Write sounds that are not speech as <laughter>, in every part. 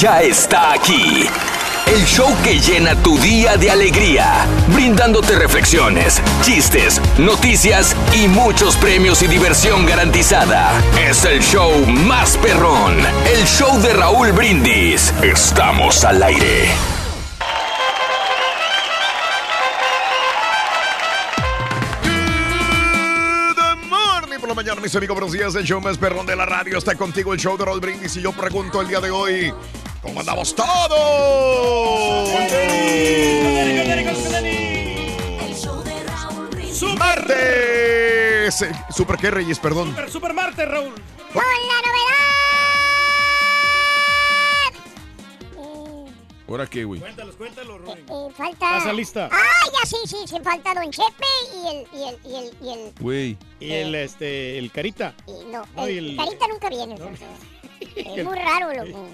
Ya está aquí. El show que llena tu día de alegría, brindándote reflexiones, chistes, noticias y muchos premios y diversión garantizada. Es el show más perrón, el show de Raúl Brindis. Estamos al aire. Mañana, mis amigos. Buenos días. El show más perrón de la radio está contigo. El show de Roll Brindis. Y yo pregunto el día de hoy: ¿Cómo andamos todos? ¡Martes! Eh, ¿Super qué, Reyes? Perdón. Super, super Marte, Raúl. Con la ¿Ahora qué, güey? Cuéntalos, cuéntalos, Raúl. novedad. Eh, falta. ¿Estás lista? Ah, ya sí, sí, se falta Don Chepe y el. Y el, y el, y el Güey. Y el, este, el Carita. y no, No, el, el- Carita nunca viene. entonces. <laughs> Es muy raro, loco.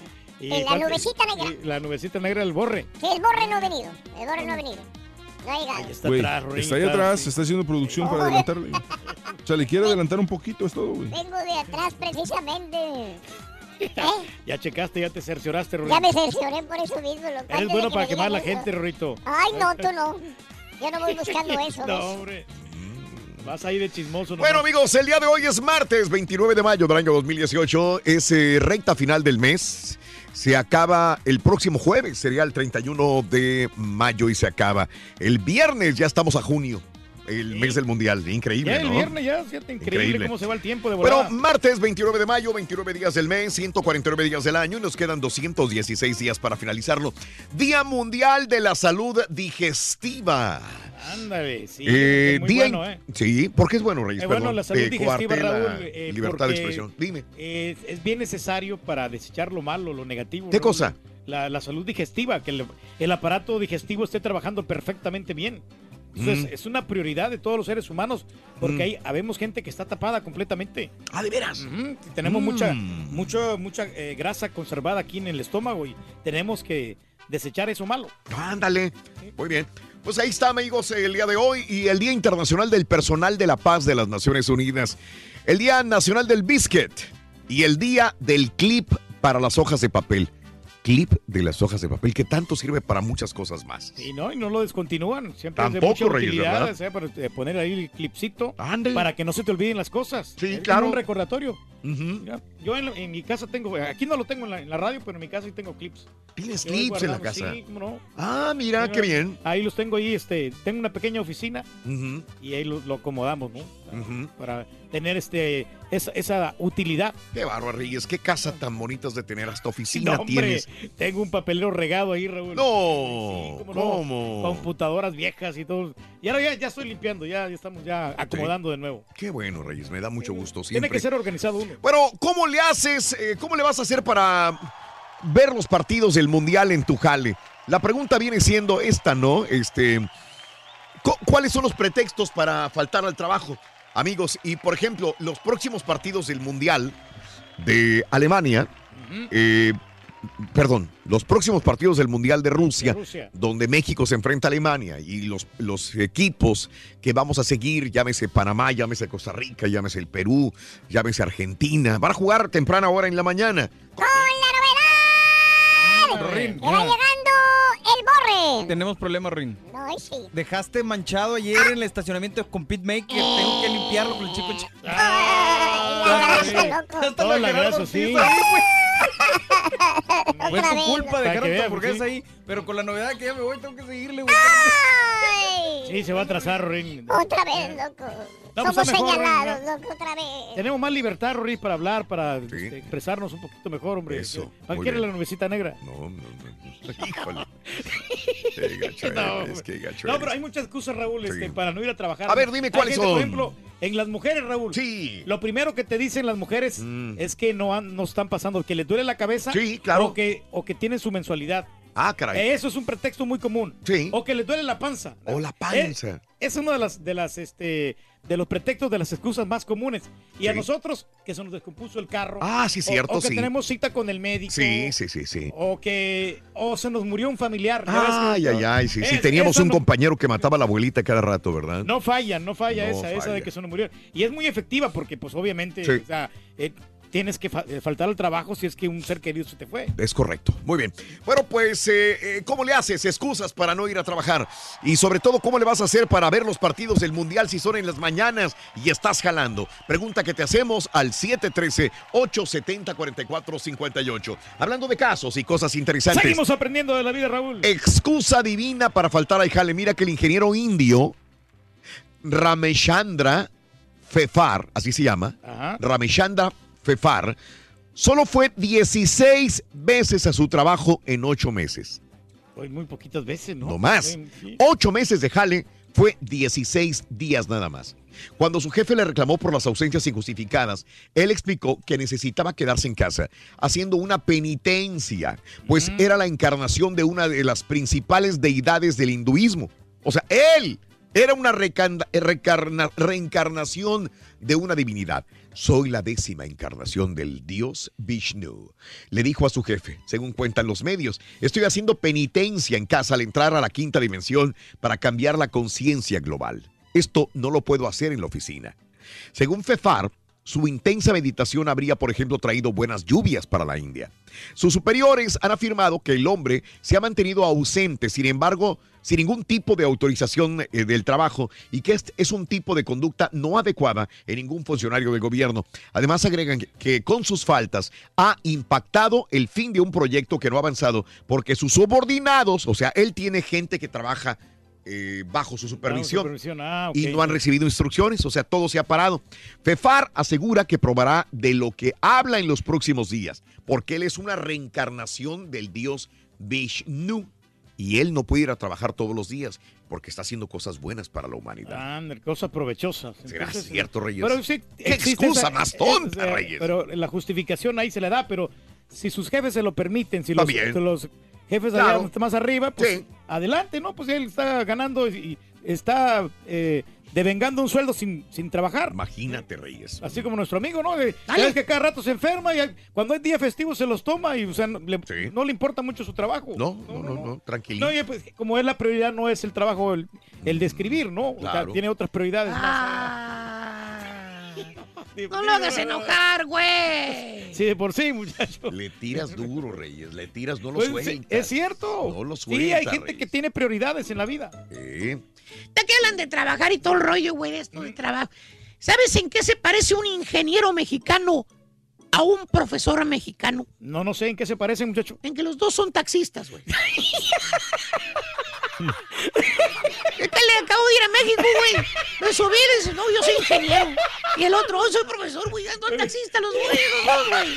Y En la nubecita negra. y La nubecita negra del borre. Sí, el borre no ha venido. El borre no ha venido. No ha llegado. Está Güey, atrás, Ruin, está ahí atrás, así. está haciendo producción para adelantarle. O sea, le quiere adelantar un poquito, es todo, güey. Vengo de atrás precisamente. <laughs> ¿Eh? Ya checaste, ya te cercioraste, Rorito. Ya me cercioré por eso mismo, loco. Eres bueno para quemar a la gente, Rorito. Ay, no, tú no. Yo no voy buscando <laughs> eso. No, hombre. Vas ahí de chismoso. Bueno, nomás. amigos, el día de hoy es martes 29 de mayo del año 2018. Es eh, recta final del mes. Se acaba el próximo jueves, sería el 31 de mayo y se acaba. El viernes ya estamos a junio, el mes del mundial. Increíble, Ya el ¿no? viernes ya, fíjate, increíble, Increíble. cómo se va el tiempo de volada. martes 29 de mayo, 29 días del mes, 149 días del año y nos quedan 216 días para finalizarlo. Día Mundial de la Salud Digestiva. Ándale, sí. Eh, muy día bueno, ¿eh? Sí, porque es bueno, Reyes. Es bueno perdón. la salud Eh, digestiva, Raúl. eh, libertad de expresión. Dime. Es, es bien necesario para desechar lo malo, lo negativo. ¿Qué Raúl. cosa? La, la salud digestiva, que el, el aparato digestivo esté trabajando perfectamente bien. Entonces, Mm. es una prioridad de todos los seres humanos, porque Mm. ahí habemos gente que está tapada completamente. Ah, de veras. Tenemos Mm. mucha, mucha, mucha eh, grasa conservada aquí en el estómago y tenemos que desechar eso malo. Ándale. Muy bien. Pues ahí está, amigos, el día de hoy y el Día Internacional del Personal de la Paz de las Naciones Unidas. El Día Nacional del Biscuit y el Día del Clip para las hojas de papel. Clip de las hojas de papel que tanto sirve para muchas cosas más. Y no, y no lo descontinúan. Siempre es de Tampoco, mucha Reyes, utilidad, ¿verdad? o sea, para eh, poner ahí el clipcito para que no se te olviden las cosas. Sí, Es claro. un recordatorio. Mira, yo en, en mi casa tengo, aquí no lo tengo en la, en la radio, pero en mi casa sí tengo clips. ¿Tienes Yo clips en la casa? Sí, no. Ah, mira, qué bien. Ahí los tengo ahí, este, tengo una pequeña oficina y ahí lo, lo acomodamos, ¿no? Para tener este, esa, esa utilidad. Qué bárbaro, Reyes. Qué casa tan bonita de tener. Hasta oficina No, hombre, tienes. tengo un papelero regado ahí, Raúl. No. Sí, ¿cómo no? Computadoras viejas y todo. Y ahora ya, ya estoy limpiando, ya, ya estamos ya acomodando de nuevo. Qué bueno, Reyes. Me da mucho gusto Tiene que ser organizado uno. Bueno, ¿cómo le haces? eh, ¿Cómo le vas a hacer para ver los partidos del Mundial en tu jale? La pregunta viene siendo esta, ¿no? Este, cu- ¿Cuáles son los pretextos para faltar al trabajo? Amigos, y por ejemplo, los próximos partidos del Mundial de Alemania, eh, perdón, los próximos partidos del Mundial de Rusia, De Rusia. donde México se enfrenta a Alemania y los, los equipos que vamos a seguir, llámese Panamá, llámese Costa Rica, llámese el Perú, llámese Argentina, van a jugar temprana hora en la mañana. ¡Con la novedad! Rin, ¡Que va llegando el borre! Tenemos problemas, Rin. No, ay, sí. Dejaste manchado ayer en el estacionamiento con Pit Maker. Tengo que limpiarlo con el chico. agarraste, loco. La abrazo, sí. Fue tu culpa dejar tu hamburguesa ahí. Pero con la novedad que ya me voy, tengo que seguirle, güey. Sí, se va a atrasar, Rin. Otra vez, loco. No, pues Somos mejor, señalados, loco, otra vez. Tenemos más libertad, Rory, para hablar, para este, expresarnos un poquito mejor, hombre. Eso, ¿Para muy qué quiere la nubecita negra? No, no, no. <laughs> Híjole. Qué gacho No, eres, qué gacho No, eres. pero hay muchas excusas, Raúl, este, Sí. para no ir a trabajar. A ver, dime Hay cuáles gente, son. Por ejemplo, en las mujeres, Raúl. Sí. Lo primero que te dicen las mujeres Mm. es que no, han- no están pasando, que les duele la cabeza. Sí, claro. O que, o que tienen su mensualidad. Ah, caray. Eso es un pretexto muy común. Sí. O que les duele la panza. O la panza. Eh, es uno de las, de las, este, de los pretextos de las excusas más comunes. Y a nosotros, que se nos descompuso el carro. Ah, sí, o- cierto, o, que sí. tenemos cita con el médico. Sí, sí, sí, sí. O que, o se nos murió un familiar. ¿ya ves Ay, que- ay, ay, sí, sí. Es- Teníamos un no- compañero que mataba a la abuelita cada rato, ¿verdad? No falla, no falla No esa, esa de que se nos murió. Y es muy efectiva porque, pues, obviamente, Sí. o sea, eh, tienes que fa- eh, faltar al trabajo si es que un ser querido se te fue. Es correcto. Muy bien. Bueno, pues, eh, eh, ¿cómo le haces? Excusas para no ir a trabajar. Y sobre todo, ¿cómo le vas a hacer para ver los partidos del Mundial si son en las mañanas y estás jalando? Pregunta que te hacemos al 713-870-4458. Hablando de casos y cosas interesantes. Seguimos aprendiendo de la vida, Raúl. Excusa divina para faltar al jale. Mira que el ingeniero indio Rameshandra Fefar, así se llama, Ajá. Fefar, solo fue 16 veces a su trabajo en 8 meses. Pues muy poquitas veces, ¿no? No más. Sí, sí. 8 meses de jale fue 16 días nada más. Cuando su jefe le reclamó por las ausencias injustificadas, él explicó que necesitaba quedarse en casa, haciendo una penitencia, pues era la encarnación de una de las principales deidades del hinduismo. O sea, él era una reencarnación de una divinidad. Soy la décima encarnación del dios Vishnu. Le dijo a su jefe, según cuentan los medios, estoy haciendo penitencia en casa al entrar a la quinta dimensión para cambiar la conciencia global. Esto no lo puedo hacer en la oficina. Según Fefar, su intensa meditación habría, por ejemplo, traído buenas lluvias para la India. Sus superiores han afirmado que el hombre se ha mantenido ausente, sin embargo, sin ningún tipo de autorización eh, del trabajo y que este es un tipo de conducta no adecuada en ningún funcionario del gobierno. Además, agregan que- que con sus faltas ha impactado el fin de un proyecto que no ha avanzado porque sus subordinados, o sea, él tiene gente que trabaja eh, bajo su supervisión supervisión, ah, y no han recibido instrucciones, o sea, todo se ha parado. Fefar asegura que probará de lo que habla en los próximos días, porque él es una reencarnación del dios Vishnu y él no puede ir a trabajar todos los días porque está haciendo cosas buenas para la humanidad. Ah, cosas provechosas. ¿Será Entonces, cierto, Reyes? Pero ¿Qué excusa esa- más tonta, eh, Reyes? Pero la justificación ahí se le da, pero si sus jefes se lo permiten, si los, jefes Claro. allá más arriba, pues Sí. Adelante, ¿no? Pues él está ganando y, está eh, devengando un sueldo sin, sin trabajar. Imagínate, Reyes. Así como nuestro amigo, ¿no? De- que cada rato se enferma y cuando hay día festivo se los toma y, o sea, no le, no le importa mucho su trabajo. No, no, no, no, tranquilito. No, y pues como es la prioridad, no es el trabajo, el, el de escribir, ¿no? O sea, tiene otras prioridades. No lo hagas enojar, güey. Sí, de por sí, muchacho. Le tiras duro, Reyes, le tiras, no lo Pues, sí, sueltas. es cierto. No lo Sí, hay sueltas, gente Reyes. que tiene prioridades en la vida. Sí. ¿De qué hablan de trabajar y todo el rollo, güey, de esto de trabajo? ¿Sabes en qué se parece un ingeniero mexicano a un profesor mexicano? No, no sé en qué se parecen, muchacho. En que los dos son taxistas, güey. <laughs> ¿Qué tal le acabo de ir a México, güey? Me subí y dice, no, yo soy ingeniero. Y el otro, oh, soy profesor, güey. No taxista los güeyes, güey.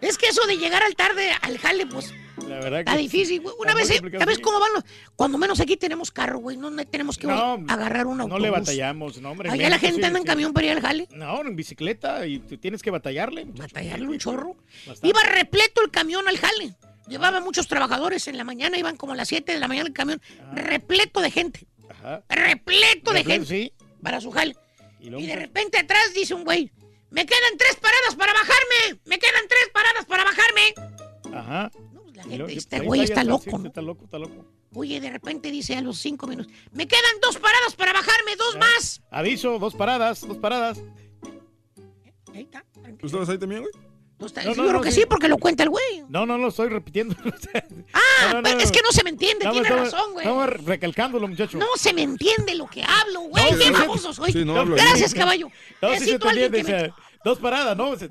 Es que eso de llegar al tarde al jale, pues, La verdad está que difícil, güey. Una vez, ¿eh? ¿sabes cómo van los...? Cuando menos aquí tenemos carro, güey. No, no tenemos que No, agarrar un No autobús. le batallamos, no, hombre. Allá la gente sí, anda en sí. camión para ir al jale. No, en bicicleta y tienes que batallarle. Batallarle un chorro. Bastante. Iba repleto el camión al jale. Llevaba muchos trabajadores en la mañana, iban como a las 7 de la mañana el camión. Repleto de gente. Ajá. Repleto de gente. sí. Para su jale. Y de pues, repente atrás dice un güey, me quedan tres paradas para bajarme. Me quedan tres paradas para bajarme. Ajá. La Y luego- gente, este güey está loco. Está loco, está loco. Oye, de repente dice a los cinco minutos, me quedan dos paradas para bajarme, dos más. Aviso, dos paradas, dos paradas. ¿Tú estabas ahí también, güey? No está- No, yo no, creo no, que sí. sí, porque lo cuenta el güey. No, no, lo estoy repitiendo. <laughs> Ah, No, no, pero no. es que no se me entiende, tiene estamos- razón, güey. Estamos recalcándolo, muchacho. No se me entiende lo que hablo, güey. No, Qué sí, sí. baboso soy. Sí. Gracias, caballo. No, sí se Necesito te a alguien entiende, que me... o sea, Dos paradas, ¿no? Se-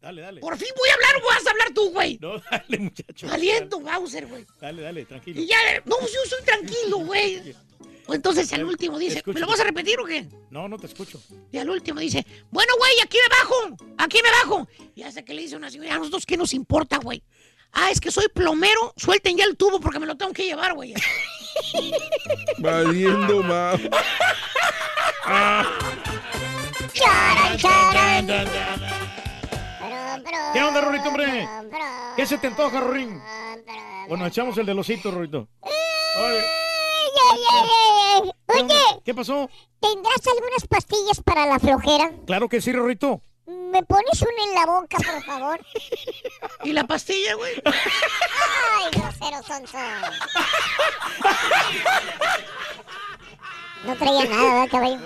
Dale, dale. Por fin voy a hablar o vas a hablar tú, güey. No, <laughs> dale, muchacho. Aliento, Bowser, güey. Dale, dale, tranquilo. Y ya, no, yo soy tranquilo, güey. <laughs> O entonces al último dice, Escucho. ¿me lo vas a repetir o qué? No, no te escucho. Y al último dice, bueno, güey, aquí me bajo, aquí me bajo. Y hasta que le dice una señora, a nosotros qué nos importa, güey. Ah, es que soy plomero, suelten ya el tubo porque me lo tengo que llevar, güey. <laughs> Valiendo más. Charan, charan. ¿Qué onda, Rorito, hombre? ¿Qué se te antoja, Rorín? Bueno, echamos el del osito, Rorito. Oye, Oye, ¿Qué pasó? ¿tendrás algunas pastillas para la flojera? Claro que sí, Rorito. ¿Me pones una en la boca, por favor? <laughs> ¿Y la pastilla, güey? ¡Ay, grosero sonso! No traía nada, ¿verdad, caballo?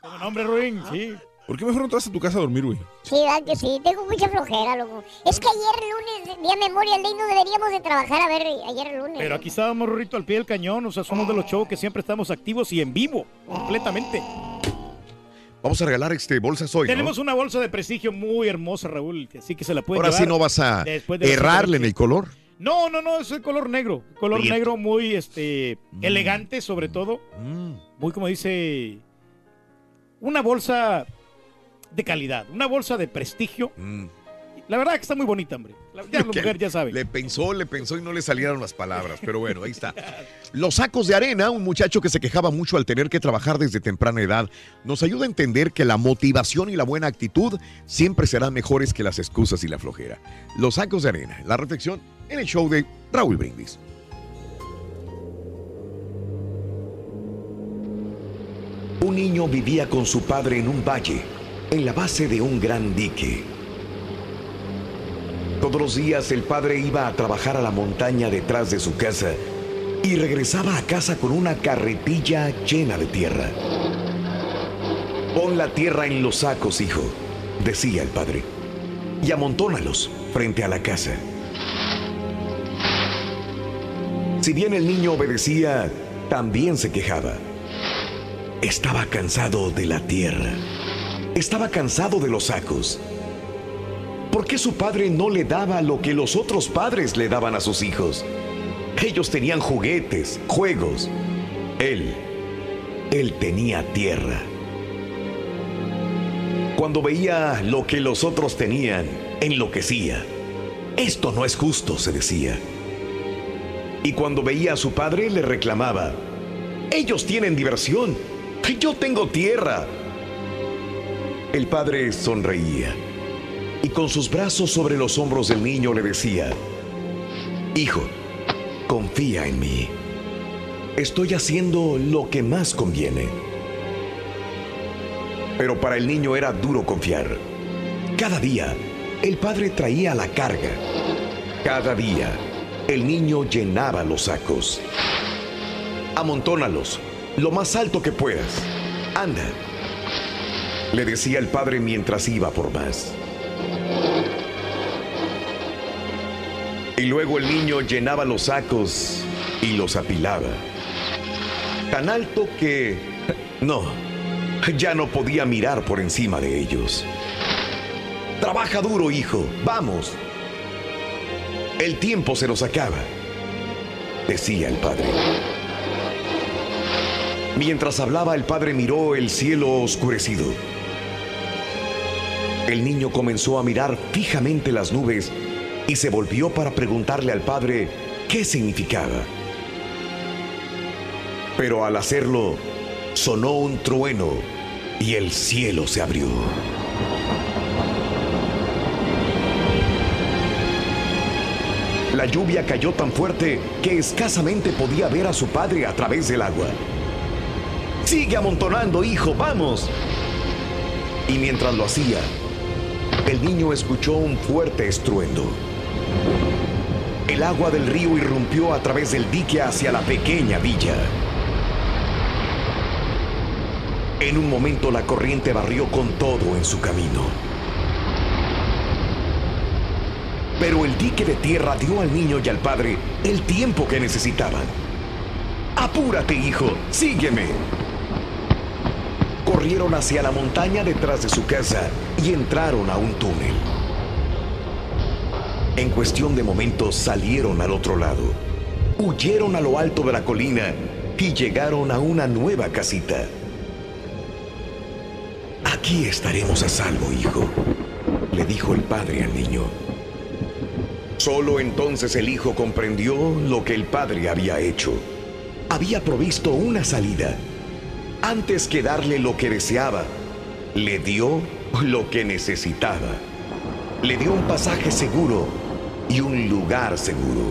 Como nombre, Rorín, sí. ¿Por qué mejor no te vas a tu casa a dormir, güey? Sí, ¿verdad que sí? Tengo mucha flojera, loco. Es que ayer lunes, día Memorial Day, no deberíamos de trabajar. A ver, ayer lunes. Pero aquí estábamos, Rorito, al pie del cañón. O sea, somos de los shows que siempre estamos activos y en vivo, completamente. Vamos a regalar este bolsas hoy, ¿no? Tenemos una bolsa de prestigio muy hermosa, Raúl, así que se la pueden Ahora sí no vas a de errarle en el color. No, no, no, es el color negro. Color Bien. negro muy este Mm. elegante, sobre todo. Muy como dice. Una bolsa de calidad, una bolsa de prestigio. La verdad que está muy bonita, hombre. La, ya la <laughs> mujer ya sabe. Le pensó, le pensó y no le salieron las palabras, pero bueno, ahí está. <laughs> Los sacos de arena, un muchacho que se quejaba mucho al tener que trabajar desde temprana edad, nos ayuda a entender que la motivación y la buena actitud siempre serán mejores que las excusas y la flojera. Los sacos de arena, la reflexión en el show de Raúl Brindis. Un niño vivía con su padre en un valle, en la base de un gran dique. Todos los días el padre iba a trabajar a la montaña detrás de su casa y regresaba a casa con una carretilla llena de tierra. Pon la tierra en los sacos, hijo, decía el padre, y amontónalos frente a la casa. Si bien el niño obedecía, también se quejaba. Estaba cansado de la tierra. Estaba cansado de los sacos. ¿Por qué su padre no le daba lo que los otros padres le daban a sus hijos? Ellos tenían juguetes, juegos. Él, él tenía tierra. Cuando veía lo que los otros tenían, enloquecía. Esto no es justo, se decía. Y cuando veía a su padre, le reclamaba. Ellos tienen diversión. Yo tengo tierra. El padre sonreía y con sus brazos sobre los hombros del niño le decía, Hijo, confía en mí. Estoy haciendo lo que más conviene. Pero para el niño era duro confiar. Cada día, el padre traía la carga. Cada día, el niño llenaba los sacos. Amontónalos, lo más alto que puedas. Anda, le decía el padre mientras iba por más. Y luego el niño llenaba los sacos y los apilaba. Tan alto que... No, ya no podía mirar por encima de ellos. Trabaja duro, hijo, vamos. El tiempo se nos acaba, decía el padre. Mientras hablaba, el padre miró el cielo oscurecido. El niño comenzó a mirar fijamente las nubes y se volvió para preguntarle al padre qué significaba. Pero al hacerlo, sonó un trueno y el cielo se abrió. La lluvia cayó tan fuerte que escasamente podía ver a su padre a través del agua. Sigue amontonando, hijo, vamos. Y mientras lo hacía, el niño escuchó un fuerte estruendo. El agua del río irrumpió a través del dique hacia la pequeña villa. En un momento la corriente barrió con todo en su camino. Pero el dique de tierra dio al niño y al padre el tiempo que necesitaban. Apúrate, hijo, sígueme. Corrieron hacia la montaña detrás de su casa y entraron a un túnel. En cuestión de momentos salieron al otro lado, huyeron a lo alto de la colina y llegaron a una nueva casita. Aquí estaremos a salvo, hijo, le dijo el padre al niño. Solo entonces el hijo comprendió lo que el padre había hecho. Había provisto una salida. Antes que darle lo que deseaba, le dio lo que necesitaba. Le dio un pasaje seguro y un lugar seguro.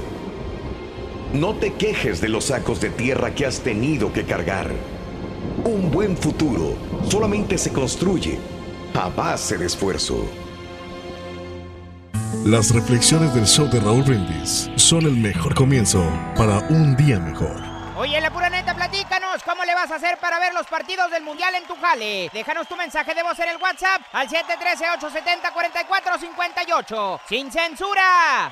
No te quejes de los sacos de tierra que has tenido que cargar. Un buen futuro solamente se construye a base de esfuerzo. Las reflexiones del show de Raúl Brindis son el mejor comienzo para un día mejor. Oye, la pura neta, platícanos cómo le vas a hacer para ver los partidos del Mundial en tu jale. Déjanos tu mensaje de voz en el WhatsApp al 713-870-4458. ¡Sin censura!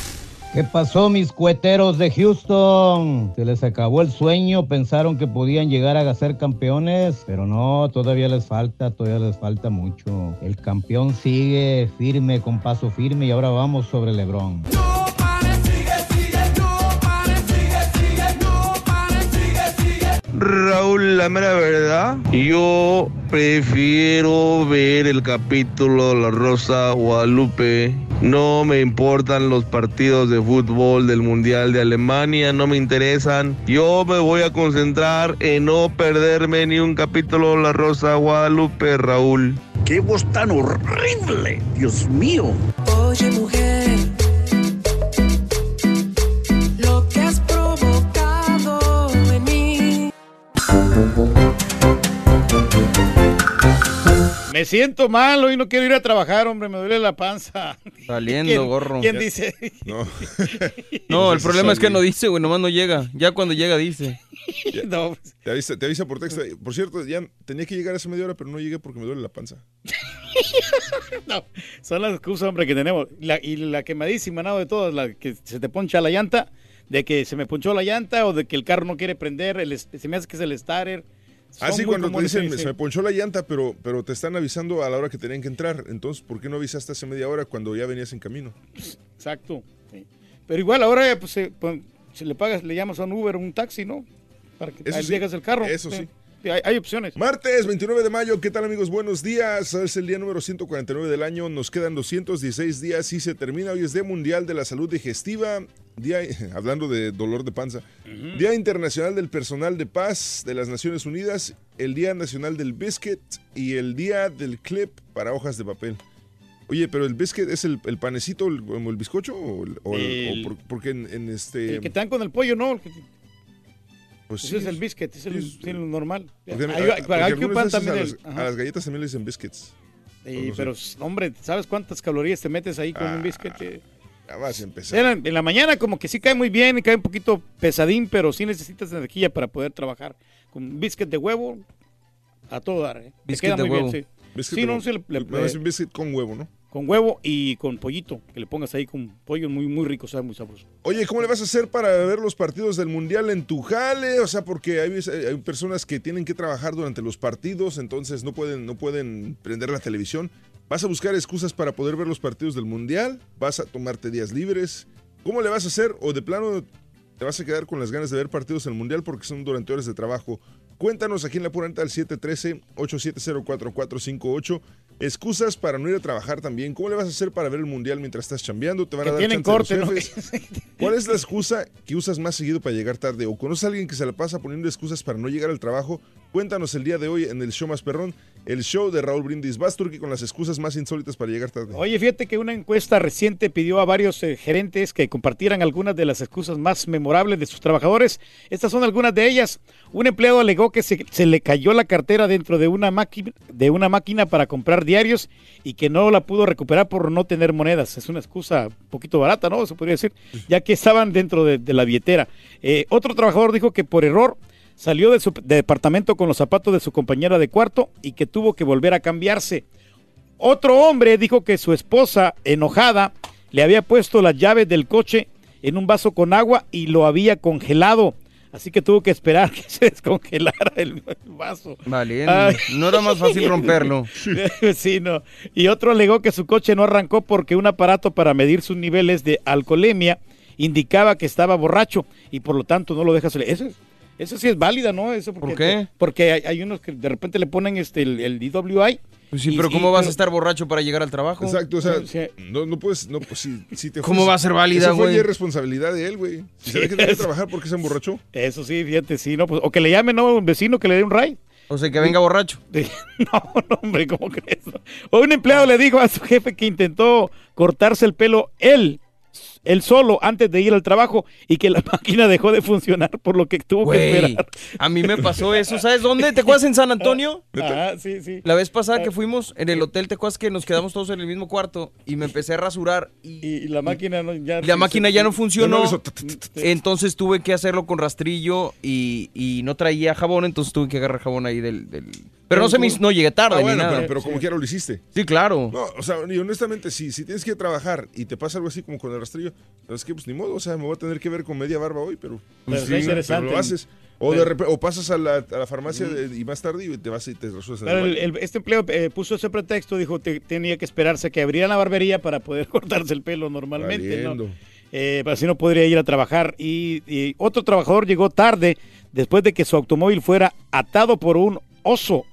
¿Qué pasó, mis cueteros de Houston? Se les acabó el sueño, pensaron que podían llegar a ser campeones, pero no, todavía les falta, todavía les falta mucho. El campeón sigue firme, con paso firme, y ahora vamos sobre Lebron. Raúl, la mera verdad, yo prefiero ver el capítulo La Rosa Guadalupe. No me importan los partidos de fútbol del Mundial de Alemania, no me interesan. Yo me voy a concentrar en no perderme ni un capítulo La Rosa Guadalupe, Raúl. ¡Qué voz tan horrible! ¡Dios mío! Oye, mujer, Me siento mal, hoy no quiero ir a trabajar, hombre, me duele la panza. Saliendo, ¿Quién- gorro. ¿Quién dice? No. <laughs> No, el problema es que no dice, güey, nomás no llega. Ya cuando llega dice. <laughs> No. Te avisa, te avisa por texto. Por cierto, ya tenía que llegar a esa media hora, pero no llegué porque me duele la panza. <laughs> No, son las excusas, hombre, que tenemos. La- y la quemadísima, nada de todas, la que se te poncha la llanta, de que se me ponchó la llanta o de que el carro no quiere prender, el, se me hace que es el starter. Son Ah, sí, cuando te dicen, se me ponchó la llanta, pero, pero te están avisando a la hora que tenían que entrar. Entonces, ¿por qué no avisaste hace media hora cuando ya venías en camino? Exacto. sí. Pero igual ahora, pues, se- pues, si le pagas, le llamas a un Uber o un taxi, ¿no? Para que Eso ahí sí, el carro. eso sí. Hay, hay opciones. Martes 29 de mayo, ¿qué tal amigos? Buenos días. Es el día número 149 del año. Nos quedan 216 días y se termina. Hoy es Día Mundial de la Salud Digestiva. Día, <laughs> hablando de dolor de panza. Día Internacional del Personal de Paz de las Naciones Unidas. El Día Nacional del Biscuit y el Día del Clip para hojas de papel. Oye, pero el biscuit es el, el panecito, el- el bizcocho, o, el- o el- o El- por- porque en, en este. El que te dan con el pollo, ¿no? Pues ese sí, es el biscuit, es el, sí, sí, el normal. Hay- que veces también a, el- las, ajá. a las galletas también le dicen biscuits. No sé. pero, hombre, ¿sabes cuántas calorías te metes ahí con Ah, un biscuit? Eh, Ya vas a empezar. En, en la mañana como que sí cae muy bien y cae un poquito pesadín, pero sí necesitas energía para poder trabajar. Con un biscuit de huevo, a todo dar, ¿eh? Te Biscuit queda de muy huevo. bien, sí. Biscuit Sí, de no, huevo. sí, le- le- No, es un biscuit con huevo, ¿no? Con huevo y con pollito, que le pongas ahí con pollo muy, muy rico, sabe muy sabroso. Oye, ¿cómo le vas a hacer para ver los partidos del Mundial en tu jale? O sea, porque hay, hay personas que tienen que trabajar durante los partidos, entonces no pueden, no pueden prender la televisión. ¿Vas a buscar excusas para poder ver los partidos del Mundial? ¿Vas a tomarte días libres? ¿Cómo le vas a hacer? ¿O de plano te vas a quedar con las ganas de ver partidos del Mundial porque son durante horas de trabajo? Cuéntanos aquí en la pura al 713-870-4458 Excusas para no ir a trabajar también. ¿Cómo le vas a hacer para ver el mundial mientras estás chambeando? Te van Que a dar tienen corte, ¿no? <laughs> ¿Cuál es la excusa que usas más seguido para llegar tarde? ¿O conoces a alguien que se la pasa poniendo excusas para no llegar al trabajo? Cuéntanos el día de hoy en el show más perrón, el show de Raúl Brindis. Vas, Turki, con las excusas más insólitas para llegar tarde. Oye, fíjate que una encuesta reciente pidió a varios eh, gerentes que compartieran algunas de las excusas más memorables de sus trabajadores. Estas son algunas de ellas. Un empleado alegó que se, le cayó la cartera dentro de una, máquina, para comprar diarios y que no la pudo recuperar por no tener monedas. Es una excusa un poquito barata, ¿no? Se podría decir, ya que estaban dentro de, de la billetera. Eh, otro trabajador dijo que por error salió de su de departamento con los zapatos de su compañera de cuarto y que tuvo que volver a cambiarse. Otro hombre dijo que su esposa, enojada, le había puesto las llaves del coche en un vaso con agua y lo había congelado. Así que tuvo que esperar <laughs> que se descongelara el, vaso. Vale, no era más fácil romperlo. <laughs> sí, no. Y otro alegó que su coche no arrancó porque un aparato para medir sus niveles de alcoholemia indicaba que estaba borracho y por lo tanto no lo deja salir. Eso, es- eso sí es válida, ¿no? Eso porque, ¿Por qué? Porque hay, hay unos que de repente le ponen este el, el DWI. Pues sí, y- pero y- ¿cómo vas pero- a estar borracho para llegar al trabajo? Exacto, o sea, no, no puedes, no, pues si, si te ¿Cómo va a ser válida, Eso fue güey? ya responsabilidad de él, güey. Si se ve que tenía que trabajar porque se emborrachó. Eso sí, fíjate, sí, no, pues, o que le llame, ¿no? Un vecino que le dé un ride. O sea, que venga borracho. <laughs> No, no, hombre, ¿cómo crees? O un empleado le dijo a su jefe que intentó cortarse el pelo él, él solo, antes de ir al trabajo y que la <laughs> máquina dejó de funcionar, por lo que tuvo que esperar. a mí me pasó eso. ¿Sabes dónde? ¿Te acuerdas en San Antonio? Ah, sí, sí. La vez pasada que fuimos en el hotel, ¿te acuerdas que nos quedamos todos en el mismo cuarto y me empecé a rasurar y, Y la máquina no, ya... y la máquina ya no funcionó? Hizo Entonces tuve que hacerlo con rastrillo y, y no traía jabón, entonces tuve que agarrar jabón ahí del... del- Pero no se me hizo- no llegué tarde Ah, ni bueno, nada. pero, pero como quiera lo hiciste. Sí, claro. No, o sea, y honestamente, si, si tienes que ir a trabajar y te pasa algo así como con el rastrillo, es que pues ni modo, o sea, me voy a tener que ver con media barba hoy, pero, pues, pero lo haces. O, de o pasas a la, a la farmacia de- y más tarde y te vas y te en el Pero el- este empleado eh, puso ese pretexto, dijo que tenía que esperarse que abriera la barbería para poder <laughs> cortarse el pelo normalmente, ¿no? Eh, así no podría ir a trabajar. Y, y otro trabajador llegó tarde después de que su automóvil fuera atado por un oso.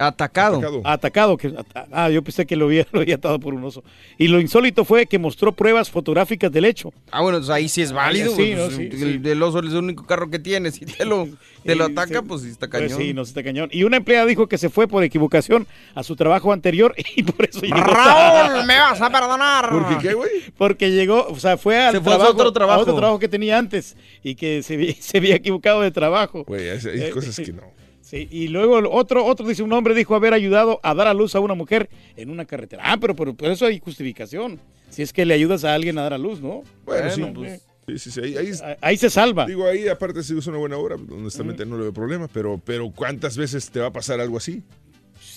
Atacado. Atacado. Atacado. Que, ah, yo pensé que lo había, <laughs> lo había atado por un oso. Y lo insólito fue que mostró pruebas fotográficas del hecho. Ah, bueno, pues ahí sí es válido. Sí, no, pues, sí, el, sí. oso es el único carro que tienes. Si te lo, te lo ataca, sí. pues sí está Pues cañón. sí, no está cañón. Y una empleada dijo que se fue por equivocación a su trabajo anterior <laughs> y por eso llegó Raúl, me vas a perdonar. ¿Por qué güey? Porque llegó, o sea, fue al Se fue a otro trabajo. a otro trabajo que tenía antes y que se, <laughs> se había equivocado de trabajo. Güey, hay, hay Eh, cosas que no. Sí, y luego el otro, otro dice, un hombre dijo haber ayudado a dar a luz a una mujer en una carretera. Ah, pero por, por eso hay justificación. Si es que le ayudas a alguien a dar a luz, ¿no? Bueno, sí, pues, Sí, sí, sí. Ahí, ahí, se salva. digo, ahí aparte si es una buena obra, honestamente no le veo problema, pero, pero ¿cuántas veces te va a pasar algo así?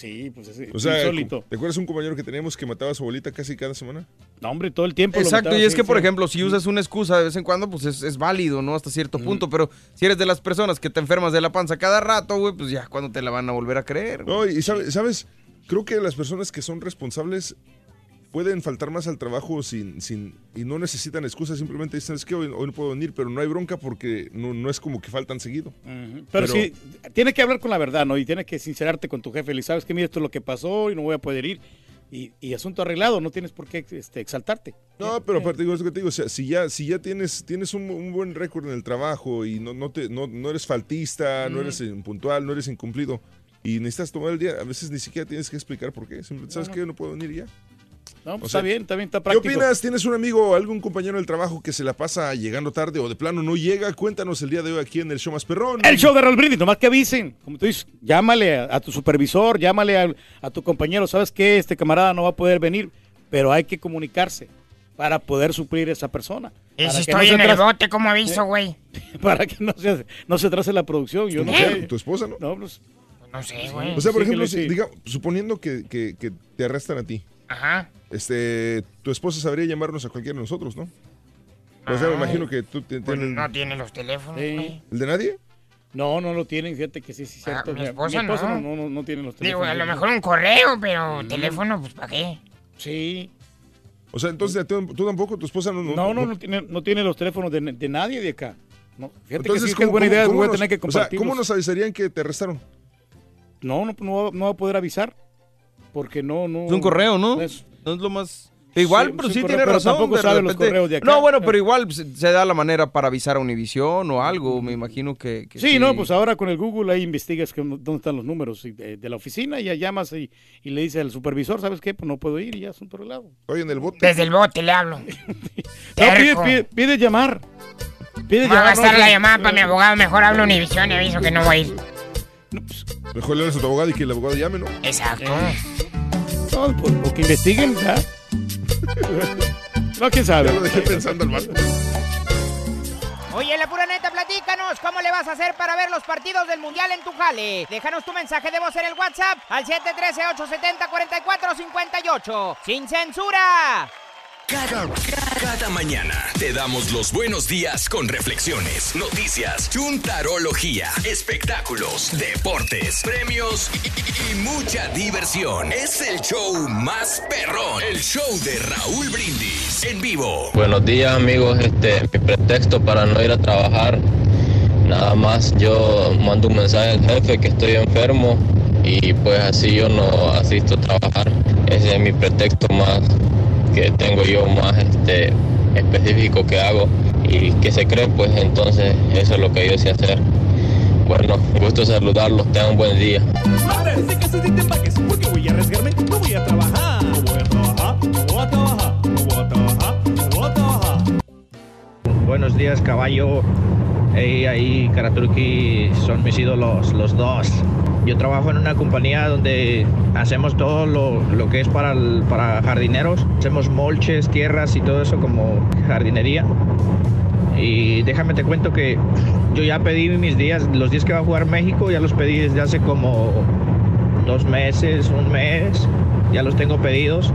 Sí, pues es O sea, insólito. ¿te acuerdas un compañero que teníamos que mataba a su abuelita casi cada semana? No, hombre, todo el tiempo. lo Exacto, mataba, y es sí, que, por ejemplo, si usas una excusa de vez en cuando, pues es, es válido, ¿no? Hasta cierto punto, pero si eres de las personas que te enfermas de la panza cada rato, güey, pues ya, ¿cuándo te la van a volver a creer? güey? No, y sabe- sabes, creo que las personas que son responsables pueden faltar más al trabajo sin, sin y no necesitan excusas, simplemente dicen, es que hoy, hoy no puedo venir, pero no hay bronca porque no, no es como que faltan seguido. Ujú. Pero, sí, tienes que hablar con la verdad, ¿no? Y tienes que sincerarte con tu jefe. Le sabes que mira, esto es lo que pasó y no voy a poder ir. Y, y asunto arreglado, no tienes por qué este, exaltarte. No, pero aparte digo, es lo que te digo, o sea, si ya, si ya tienes, tienes un, un buen récord en el trabajo y no, no, te, no, no eres faltista, no eres impuntual, no eres incumplido y necesitas tomar el día, a veces ni siquiera tienes que explicar por qué. Simplemente, ¿sabes? Yo no puedo venir y ya. No, pues O sea, está bien, está bien, está ¿Qué práctico. opinas? ¿Tienes un amigo o algún compañero del trabajo que se la pasa llegando tarde o de plano no llega? Cuéntanos el día de hoy aquí en el show más perrón. El show de Raúl Brindis, nomás que avisen. Como tú dices, llámale a, a tu supervisor, llámale a, a tu compañero. ¿Sabes qué? Este camarada no va a poder venir, pero hay que comunicarse para poder suplir a esa persona. Y Para si que estoy en el bote, ¿cómo aviso, güey? <laughs> Para que no se, no se la producción. Yo no ¿Tu sé. ¿Tu esposa, no? No, pues, No sé, güey. O sea, por Sí, ejemplo, le- si- diga- suponiendo que, que- que te arrestan a ti, Ajá. este, tu esposa sabría llamarnos a cualquiera de nosotros, ¿no? O sea, me imagino que tú Pues no tiene los teléfonos, güey. ¿El de nadie? No, no lo tienen, fíjate que sí, sí, Ah, cierto. mi Mi- esposa no, no. no, no, no tienen los Digo, teléfonos. a lo mejor un correo, pero teléfono, pues ¿para qué? Sí. O sea, entonces tú, tú tampoco, tu esposa no... No, no, no tiene, no tiene los teléfonos de, de nadie de acá. No, fíjate Entonces, que sí que es ¿cómo- buena idea, voy a tener que O sea, compartirlos. ¿cómo nos avisarían que te arrestaron? No, no, no, va- no va a poder avisar. Porque no, no. Es un correo, ¿no? Es- No es lo más... Igual, Sí, pero sí un tiene pero razón. tampoco de sabe los repente- correos de acá. No, bueno, pero igual se, se da la manera para avisar a Univision o algo. Me imagino que... que Sí, no, pues ahora con el Google ahí investigas que- dónde están los números de, de la oficina y ya llamas y, y le dices al supervisor, ¿sabes qué? Pues no puedo ir y ya asunto arreglado. Oye, en el bote. Desde el bote le hablo. <laughs> No, pide, pide, pide llamar. Pide Voy a llamar. gastar no, la sí. llamada para mi abogado. Mejor hablo Univision y aviso que no voy a ir. Mejor le a tu abogado y que el abogado llame, ¿no? Exacto. No, pues, o que investiguen, ¿verdad? <laughs> no, quién sabe. Ya lo dejé pensando al vato. Oye, la pura neta, platícanos cómo le vas a hacer para ver los partidos del Mundial en tu jale. Déjanos tu mensaje de voz en el WhatsApp al 713-870-4458. ¡Sin censura! Cada, mañana te damos los buenos días con reflexiones, noticias, chuntarología, espectáculos, deportes, premios y mucha diversión. Es el show más perrón, el show de Raúl Brindis en vivo. Buenos días amigos, este mi pretexto para no ir a trabajar, nada más yo mando un mensaje al jefe que estoy enfermo y pues así yo no asisto a trabajar. Ese es mi pretexto más que tengo yo más este específico que hago y que se cree pues entonces eso es lo que yo sé hacer. Bueno, gusto saludarlos, tengan un buen día. No voy a trabajar, Buenos días, caballo. Ey, ahí, Karaturki, son mis ídolos, los dos. Yo trabajo en una compañía donde hacemos todo lo, lo que es para, para jardineros. Hacemos molches, tierras y todo eso como jardinería. Y déjame te cuento que yo ya pedí mis días, los días que va a jugar México, ya los pedí desde hace como dos meses, un mes. Ya los tengo pedidos.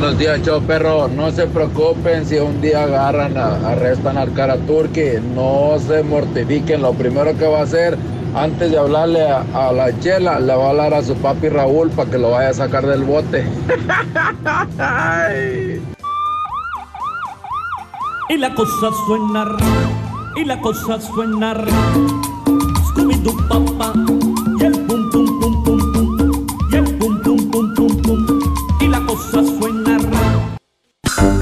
Buenos días, chao perro. No se preocupen si un día agarran, a- arrestan al cara turqui. No se mortifiquen. Lo primero que va a hacer, antes de hablarle a, la chela, le va a hablar a su papi Raúl para que lo vaya a sacar del bote. <laughs> Y la cosa suena y la cosa suena. Scooby-Doo papá, y el pum pum pum pum pum, y el pum pum pum pum pum, y la cosa suena.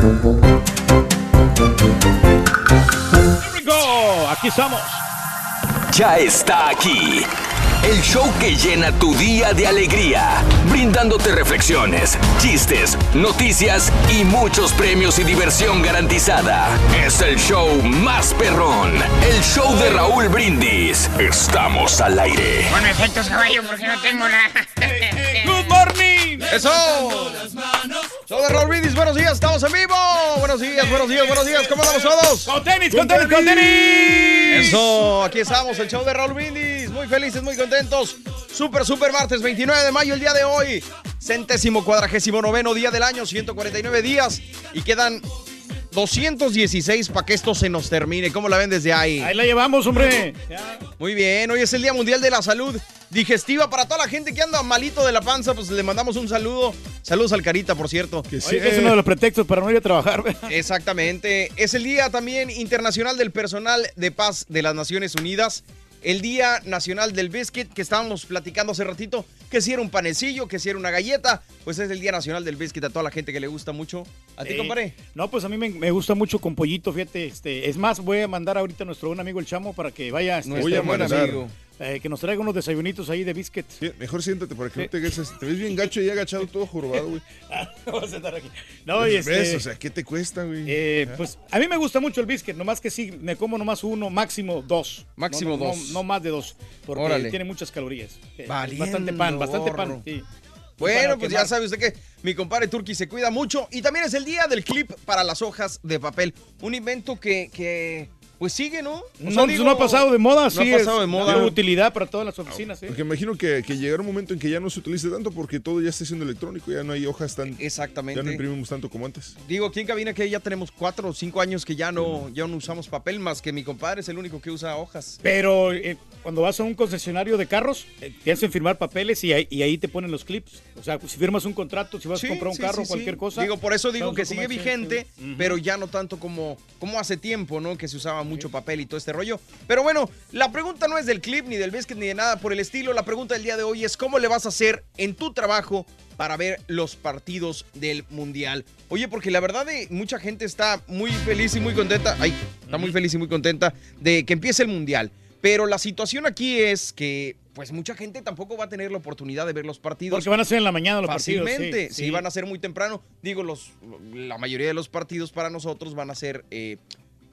Here we go. Aquí estamos. Ya está aquí. El show que llena tu día de alegría, brindándote reflexiones, chistes, noticias y muchos premios y diversión garantizada. Es el show más perrón, el show de Raúl Brindis. Estamos al aire. Bueno, efectos caballo, porque no tengo nada. Good morning. ¡Eso! Show de Raúl Brindis, buenos días, estamos en vivo. Buenos días, buenos días, buenos días. ¿Cómo andamos todos? Con tenis, con tenis, con tenis. Eso, aquí estamos, el show de Raúl Brindis. Muy felices, muy contentos. Super, super martes, 29 de mayo, el día de hoy. Centésimo cuadragésimo noveno día del año, 149 días. Y quedan 216 para que esto se nos termine. ¿Cómo la ven desde ahí? Ahí la llevamos, hombre. Muy bien, hoy es el Día Mundial de la Salud Digestiva. Para toda la gente que anda malito de la panza, pues le mandamos un saludo. Saludos al Carita, por cierto. Oye, que es uno de los pretextos para no ir a trabajar. Exactamente. Es el Día también Internacional del Personal de Paz de las Naciones Unidas. El Día Nacional del Biscuit, que estábamos platicando hace ratito, que si era un panecillo, que si era una galleta, pues es el Día Nacional del Biscuit a toda la gente que le gusta mucho. ¿A ti, Eh, compadre? No, pues a mí me, me gusta mucho con pollito, fíjate. Este, es más, voy a mandar ahorita a nuestro buen amigo el Chamo para que vaya este, Voy a mandar. amigo, eh, que nos traiga unos desayunitos ahí de biscuit. Sí, mejor siéntate para que no te hagas. Te ves bien gacho y agachado todo jorobado, güey. <laughs> Voy a sentar aquí. No, y ¿Ves? este, O sea, ¿qué te cuesta, güey? eh, pues a mí me gusta mucho el biscuit, nomás que sí, me como nomás uno, máximo dos. Máximo No, no, dos. No, no más de dos, porque Órale. tiene muchas calorías. Eh, Valiendo bastante pan, bastante pan. sí. Bueno, pues ya sabe usted que mi compadre Turki se cuida mucho. Y también es el día del clip para las hojas de papel. Un invento que, que pues sigue, ¿no? O No, sea, pues, digo, no ha pasado de moda, no sí. ha pasado es de moda. de utilidad para todas las oficinas, sí. Porque imagino que, que llegará un momento en que ya no se utilice tanto porque todo ya está siendo electrónico, ya no hay hojas tan. Exactamente. Ya no imprimimos tanto como antes. Digo, aquí en cabina que ya tenemos cuatro o cinco años que ya no, ya no usamos papel, más que mi compadre es el único que usa hojas. Pero eh, cuando vas a un concesionario de carros, eh, te hacen firmar papeles y ahí, y ahí te ponen los clips. O sea, si firmas un contrato, si vas Sí, a comprar un sí, carro, sí, sí. cualquier cosa. Digo, por eso digo que sigue vigente, pero ya no tanto como, como hace tiempo, ¿no? Que se usaba mucho papel y todo este rollo. Pero bueno, la pregunta no es del clip, ni del biscuit, ni de nada por el estilo. La pregunta del día de hoy es cómo le vas a hacer en tu trabajo para ver los partidos del Mundial. Oye, porque la verdad de mucha gente está muy feliz y muy contenta. Ay, está muy feliz y muy contenta de que empiece el Mundial. Pero la situación aquí es que pues mucha gente tampoco va a tener la oportunidad de ver los partidos. Porque van a ser en la mañana los Fácilmente, partidos. sí, van a ser muy temprano. Digo, los, la mayoría de los partidos para nosotros van a ser eh,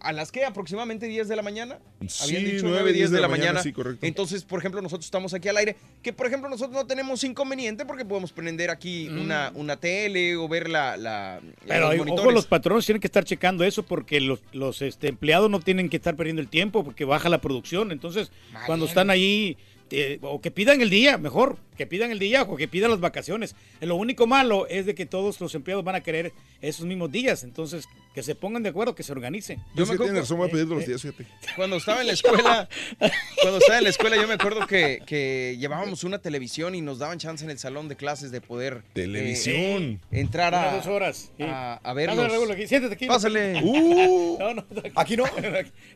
a las que aproximadamente 10 de la mañana. Sí, Habían dicho 9, 9, 10 de la, mañana, mañana. sí, correcto. Entonces, por ejemplo, nosotros estamos aquí al aire, que por ejemplo nosotros no tenemos inconveniente porque podemos prender aquí una, una tele o ver la... la Pero los ojo, los patrones tienen que estar checando eso porque los, los este, empleados no tienen que estar perdiendo el tiempo porque baja la producción. Entonces, cuando están ahí, eh, o que pidan el día, mejor, que pidan el día o que pidan las vacaciones. Eh, Lo único malo es de que todos los empleados van a querer esos mismos días. Entonces, que se pongan de acuerdo, que se organicen. Yo me tiene razón, voy a pedir los días, fíjate. Cuando estaba en la escuela, <laughs> cuando estaba en la escuela, yo me acuerdo que, que llevábamos una televisión y nos daban chance en el salón de clases de poder eh, Televisión. entrar a, dos horas, sí. a, a Pásale, verlos. Raúl, aquí, siéntate aquí. Pásale. <laughs> Uh. No, no, ¿Aquí no?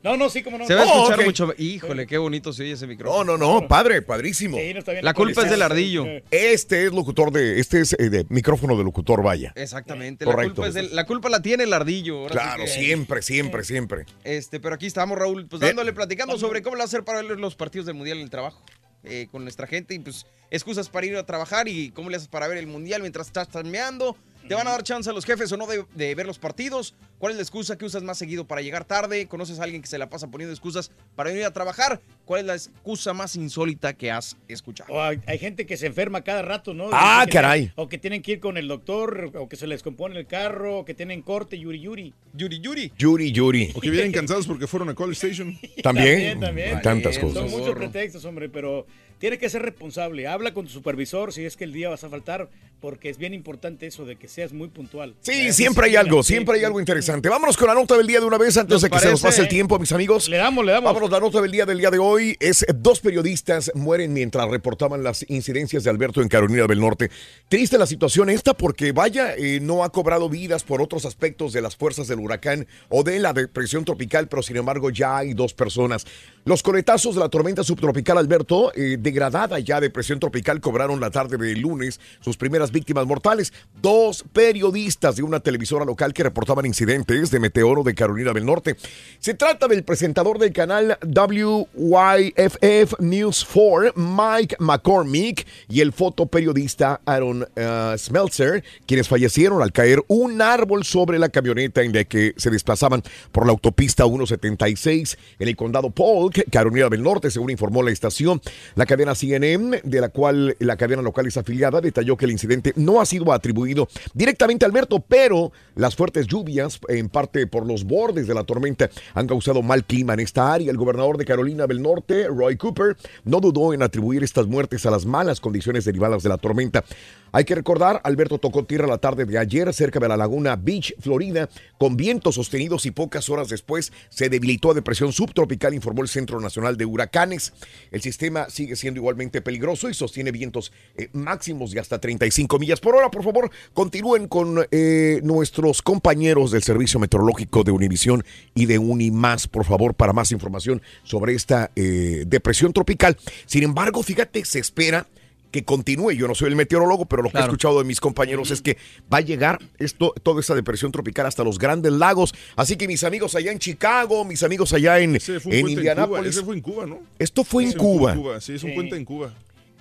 No, no, sí, como no. Se va a Oh, escuchar mucho. Híjole, qué bonito se oye ese micrófono. No, no, no, padre, padrísimo. Sí, no está bien. La culpa es del ardillo. Este es locutor de, este es eh, de micrófono de locutor, vaya. Exactamente. La Correcto. culpa, es del- la culpa la tiene el ardillo. Ahora sí Claro, que- siempre, siempre, siempre. Este, pero aquí estamos, Raúl, pues dándole, platicando sobre cómo lo hacer para ver los partidos del Mundial en el trabajo. eh, con nuestra gente y pues excusas para ir a trabajar y cómo le haces para ver el Mundial mientras estás tameando. ¿Te van a dar chance a los jefes o no de, de ver los partidos? ¿Cuál es la excusa que usas más seguido para llegar tarde? ¿Conoces a alguien que se la pasa poniendo excusas para ir a trabajar? ¿Cuál es la excusa más insólita que has escuchado? O hay, hay gente que se enferma cada rato, ¿no? Ah, Que- caray. O que tienen que ir con el doctor, o que se les compone el carro, o que tienen corte, yuri yuri. Yuri yuri. Yuri, Yuri. <laughs> O que vienen cansados porque fueron a College Station. También, también. tantas Son cosas. muchos pretextos, hombre, pero tiene que ser responsable. Habla con tu supervisor si es que el día vas a faltar, porque es bien importante eso de que seas muy puntual. Sí, siempre hay algo, siempre hay algo interesante. Vámonos con la nota del día de una vez antes ¿Nos de que se nos pase el tiempo, mis amigos. Le damos, le damos. Vámonos, la nota del día del día de hoy es dos periodistas mueren mientras reportaban las incidencias de Alberto en Carolina del Norte. Triste la situación esta porque vaya, eh, no ha cobrado vidas por otros aspectos de las fuerzas del huracán o de la depresión tropical, pero sin embargo ya hay dos personas. Los coletazos de la tormenta subtropical Alberto, eh, degradada ya depresión tropical, cobraron la tarde del lunes sus primeras víctimas mortales. Dos periodistas de una televisora local que reportaban incidentes de meteoro de Carolina del Norte. Se trata del presentador del canal WYFF News 4, Mike McCormick, y el fotoperiodista Aaron uh, Smeltzer, quienes fallecieron al caer un árbol sobre la camioneta en la que se desplazaban por la autopista 176 en el condado Polk, Carolina del Norte, según informó la estación. La cadena CNN, de la cual la cadena local es afiliada, detalló que el incidente no ha sido atribuido directamente a Alberto, pero las fuertes lluvias, en parte por los bordes de la tormenta, han causado mal clima en esta área. El gobernador de Carolina del Norte, Roy Cooper, no dudó en atribuir estas muertes a las malas condiciones derivadas de la tormenta. Hay que recordar, Alberto tocó tierra la tarde de ayer cerca de la laguna Beach, Florida, con vientos sostenidos y pocas horas después se debilitó a depresión subtropical, informó el Centro Nacional de Huracanes. El sistema sigue siendo igualmente peligroso y sostiene vientos eh, máximos de hasta 35 millas por hora. Por favor, continúen con eh, nuestros compañeros del Servicio Meteorológico de Univisión y de Unimás, por favor, para más información sobre esta eh, depresión tropical. Sin embargo, fíjate, se espera que continúe. Yo no soy el meteorólogo, pero lo que he escuchado de mis compañeros es que va a llegar esto, toda esta depresión tropical hasta los grandes lagos. Así que mis amigos allá en Chicago, mis amigos allá en, en puente en Cuba. Indianápolis. Ese fue en Cuba, ¿no? Esto fue en Cuba. Sí, es un puente en Cuba.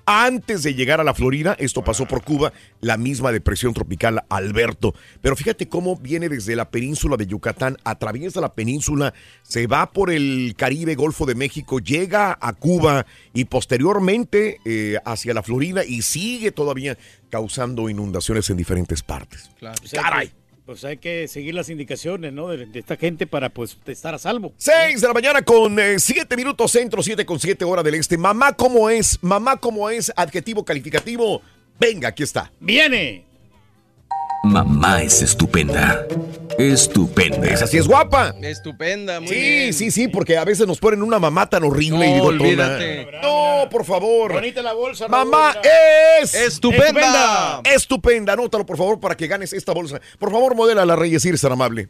Antes de llegar a la Florida, esto pasó por Cuba, la misma depresión tropical Alberto. Pero fíjate cómo viene desde la península de Yucatán, atraviesa la península, se va por el Caribe, Golfo de México, llega a Cuba y posteriormente eh, hacia la Florida y sigue todavía causando inundaciones en diferentes partes. Hay Caray. Pues hay que seguir las indicaciones, ¿no? De, de esta gente para, pues, estar a salvo. 6 de la mañana con 7 minutos centro, 7 con 7 hora del este. Mamá, ¿cómo es? Mamá, ¿cómo es? Adjetivo calificativo. Venga, aquí está. ¡Viene! Mamá es estupenda. Estupenda. Esa sí es guapa. Estupenda, muy Sí, bien. sí, sí, porque a veces nos ponen una mamá tan horrible y No, digo, olvídate. No, por favor. Bonita la bolsa. Mamá es Estupenda. Estupenda. Anótalo, por favor, para que ganes esta bolsa. Por favor, modela la Reyes, eres tan amable.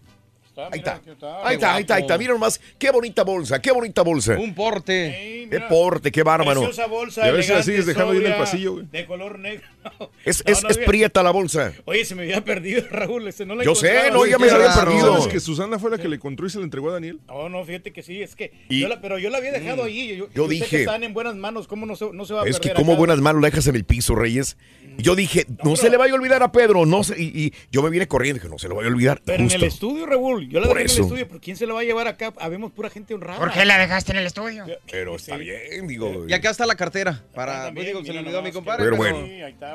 Ahí está. Ahí está, ahí está, ahí está. Mira nomás, qué bonita bolsa, qué bonita bolsa. Un porte. Qué porte, qué bárbaro. Preciosa bolsa, Y a ver si la elegante, sigues dejando ahí en el pasillo, güey. De color negro. <laughs> Es, No, es, no es prieta la bolsa. Oye, se me había perdido, <laughs> Raúl. No la Yo sé, no, ya me la había perdido. ¿Sabes que Susana fue la que le encontró y se la entregó a Daniel? No, no, fíjate que sí, es que. Y- yo la- pero yo la había dejado Mm. ahí. Yo, dije- que están en buenas manos, ¿cómo no se, no se va a Es que acá? buenas manos la dejas en el piso, Reyes. Y yo dije, no, se le vaya a olvidar a Pedro. No se- y, y yo me vine corriendo, dije, no se le vaya a olvidar. Pero Justo. en el estudio, Raúl. Yo la Por dejé en eso. el estudio, pero ¿quién se la va a llevar acá? Habemos pura gente honrada. ¿Por qué la dejaste en el estudio? Pero está bien, digo. Y acá está la cartera. Para, pues, digo, se le olvidó a mi compadre. Pero bueno,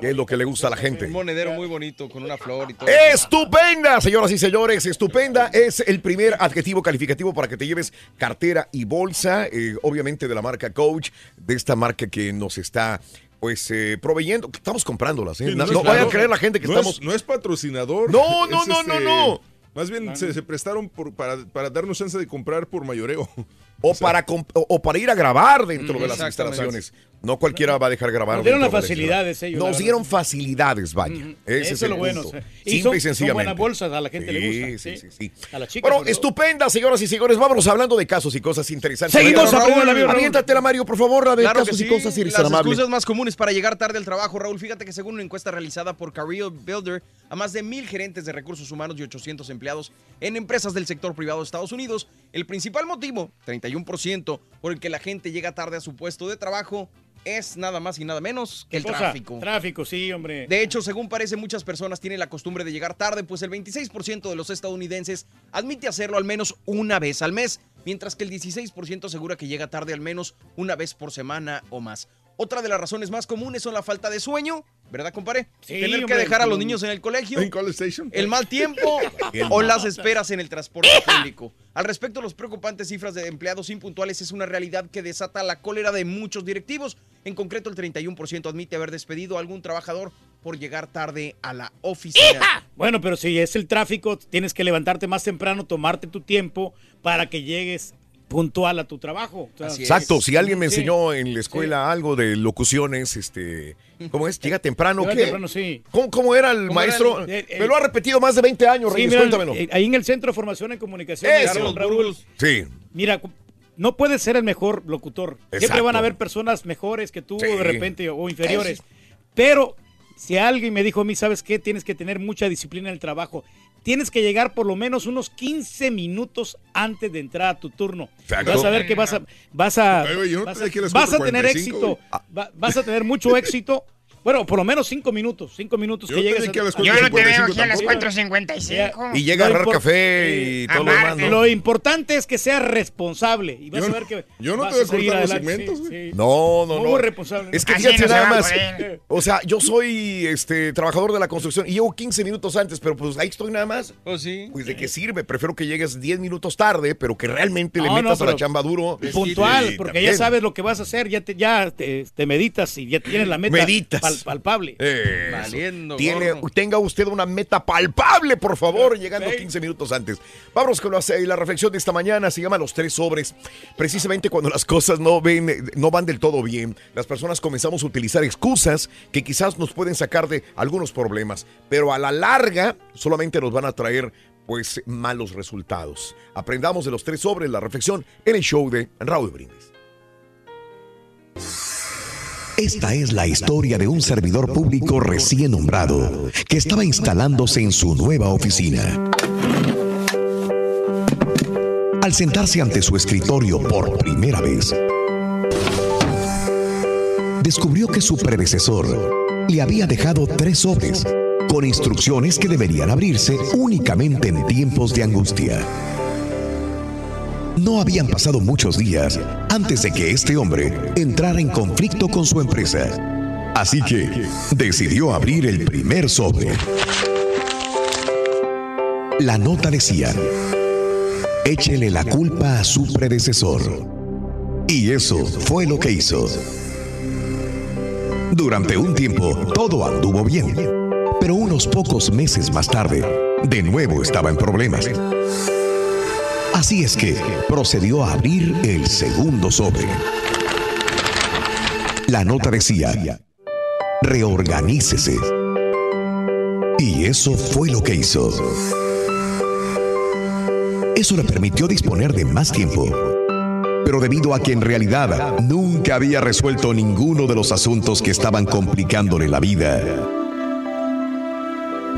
¿qué es lo que le gusta a la gente? Un monedero muy bonito con una flor y todo. Estupenda, señoras y señores, estupenda es el primer adjetivo calificativo para que te lleves cartera y bolsa, eh, obviamente de la marca Coach, de esta marca que nos está pues eh, proveyendo, estamos comprándolas, ¿eh? Sí, no, no vaya a creer la gente que no estamos... Es, no es patrocinador. No, no, Es, no, no, este, no. Más bien se, se prestaron por- para, para darnos chance de comprar por mayoreo. O, <laughs> para, comp- o, o para ir a grabar dentro Mm, de las instalaciones. No cualquiera va a dejar grabar. Nos dieron las de facilidades ellos, Nos dieron facilidades, vaya. Ese Eso es es lo bueno. Y Simple son, y son sencillamente. buenas bolsas, a la gente le gusta. Sí, sí, sí, A la chica. Bueno, todo. estupenda, señoras y señores. Vámonos hablando de casos y cosas interesantes. Seguimos. Aviéntatela, Mario, por favor, la de Claro casos sí. y cosas, eres Las excusas más comunes para llegar tarde al trabajo, Raúl. Fíjate que según una encuesta realizada por Career Builder a más de mil gerentes de recursos humanos y 800 empleados en empresas del sector privado de Estados Unidos, el principal motivo, 31%, por el que la gente llega tarde a su puesto de trabajo es nada más y nada menos que el cosa? tráfico. Tráfico, sí, hombre. De hecho, según parece, muchas personas tienen la costumbre de llegar tarde, pues el 26% de los estadounidenses admite hacerlo al menos una vez al mes, mientras que el 16% asegura que llega tarde al menos una vez por semana o más. Otra de las razones más comunes son la falta de sueño, ¿verdad, compadre? Sí, Tener que dejar a los niños en el colegio. En College Station. El mal tiempo <laughs> o las esperas en el transporte público. Al respecto, los preocupantes cifras de empleados impuntuales es una realidad que desata la cólera de muchos directivos. En concreto, el 31% admite haber despedido a algún trabajador por llegar tarde a la oficina. Bueno, pero si es el tráfico, tienes que levantarte más temprano, tomarte tu tiempo para que llegues puntual a tu trabajo. O sea, Exacto, si alguien me Sí. enseñó en la escuela algo de locuciones, este, ¿cómo es? Llega temprano, Llega ¿qué? temprano, sí. ¿Cómo, cómo era el ¿Cómo maestro? era el- el- me lo ha repetido más de 20 años, Sí, Reyes, mira, cuéntamelo. eh, ahí en el Centro de Formación en Comunicación. Eso. Raúl, Sí. Mira, no puedes ser el mejor locutor. Siempre van a haber personas mejores que tú Sí. de repente o inferiores. Pero si alguien me dijo a mí, ¿sabes qué? Tienes que tener mucha disciplina en el trabajo. Tienes que llegar por lo menos unos 15 minutos antes de entrar a tu turno. Exacto. Vas a ver que vas a vas a vas vas tener 4:45, éxito. Va- vas a tener mucho <laughs> éxito. Bueno, por lo menos cinco minutos, cinco minutos Yo que llegues dije a las Yo no te veo aquí a las Sí. 4.55. Y llega a agarrar café y todo lo demás, ¿no? Lo importante es que seas responsable. Y vas Yo a no- ver que yo no te voy a cortar los segmentos, Sí, güey. sí. No, no, no. Muy responsable. Es que fíjate no se nada más. O sea, yo soy este trabajador de la construcción y llego 15 minutos antes, pero pues ahí estoy nada más. Pues sí. Pues de qué sirve, prefiero que llegues 10 minutos tarde, pero que realmente le no, metas a la chamba duro. Puntual, porque también. ya sabes lo que vas a hacer, ya te, ya te, te meditas y ya tienes la meta Meditas. Pal- palpable. Valiendo Tiene, tenga usted una meta palpable, por favor, llegando 15 minutos antes. Vámonos con eh, la reflexión de esta mañana, se llama Los Tres Sobres. Precisamente cuando las cosas no, ven, eh, no van del todo bien, las personas comenzamos a utilizar excusas que quizás nos pueden sacar de algunos problemas, pero a la larga solamente nos van a traer pues malos resultados. Aprendamos de los tres sobres, la reflexión en el show de Raúl Brindis. Esta es la historia de un servidor público recién nombrado que estaba instalándose en su nueva oficina. Al sentarse ante su escritorio por primera vez, descubrió que su predecesor le había dejado tres sobres con instrucciones que deberían abrirse únicamente en tiempos de angustia. No habían pasado muchos días antes de que este hombre entrara en conflicto con su empresa. Así que decidió abrir el primer sobre. La nota decía, échele la culpa a su predecesor. Y eso fue lo que hizo. Durante un tiempo todo anduvo bien, pero unos pocos meses más tarde, de nuevo estaba en problemas. Así es que procedió a abrir el segundo sobre. La nota decía, reorganícese. Y eso fue lo que hizo. Eso le permitió disponer de más tiempo. Pero debido a que en realidad nunca había resuelto ninguno de los asuntos que estaban complicándole la vida,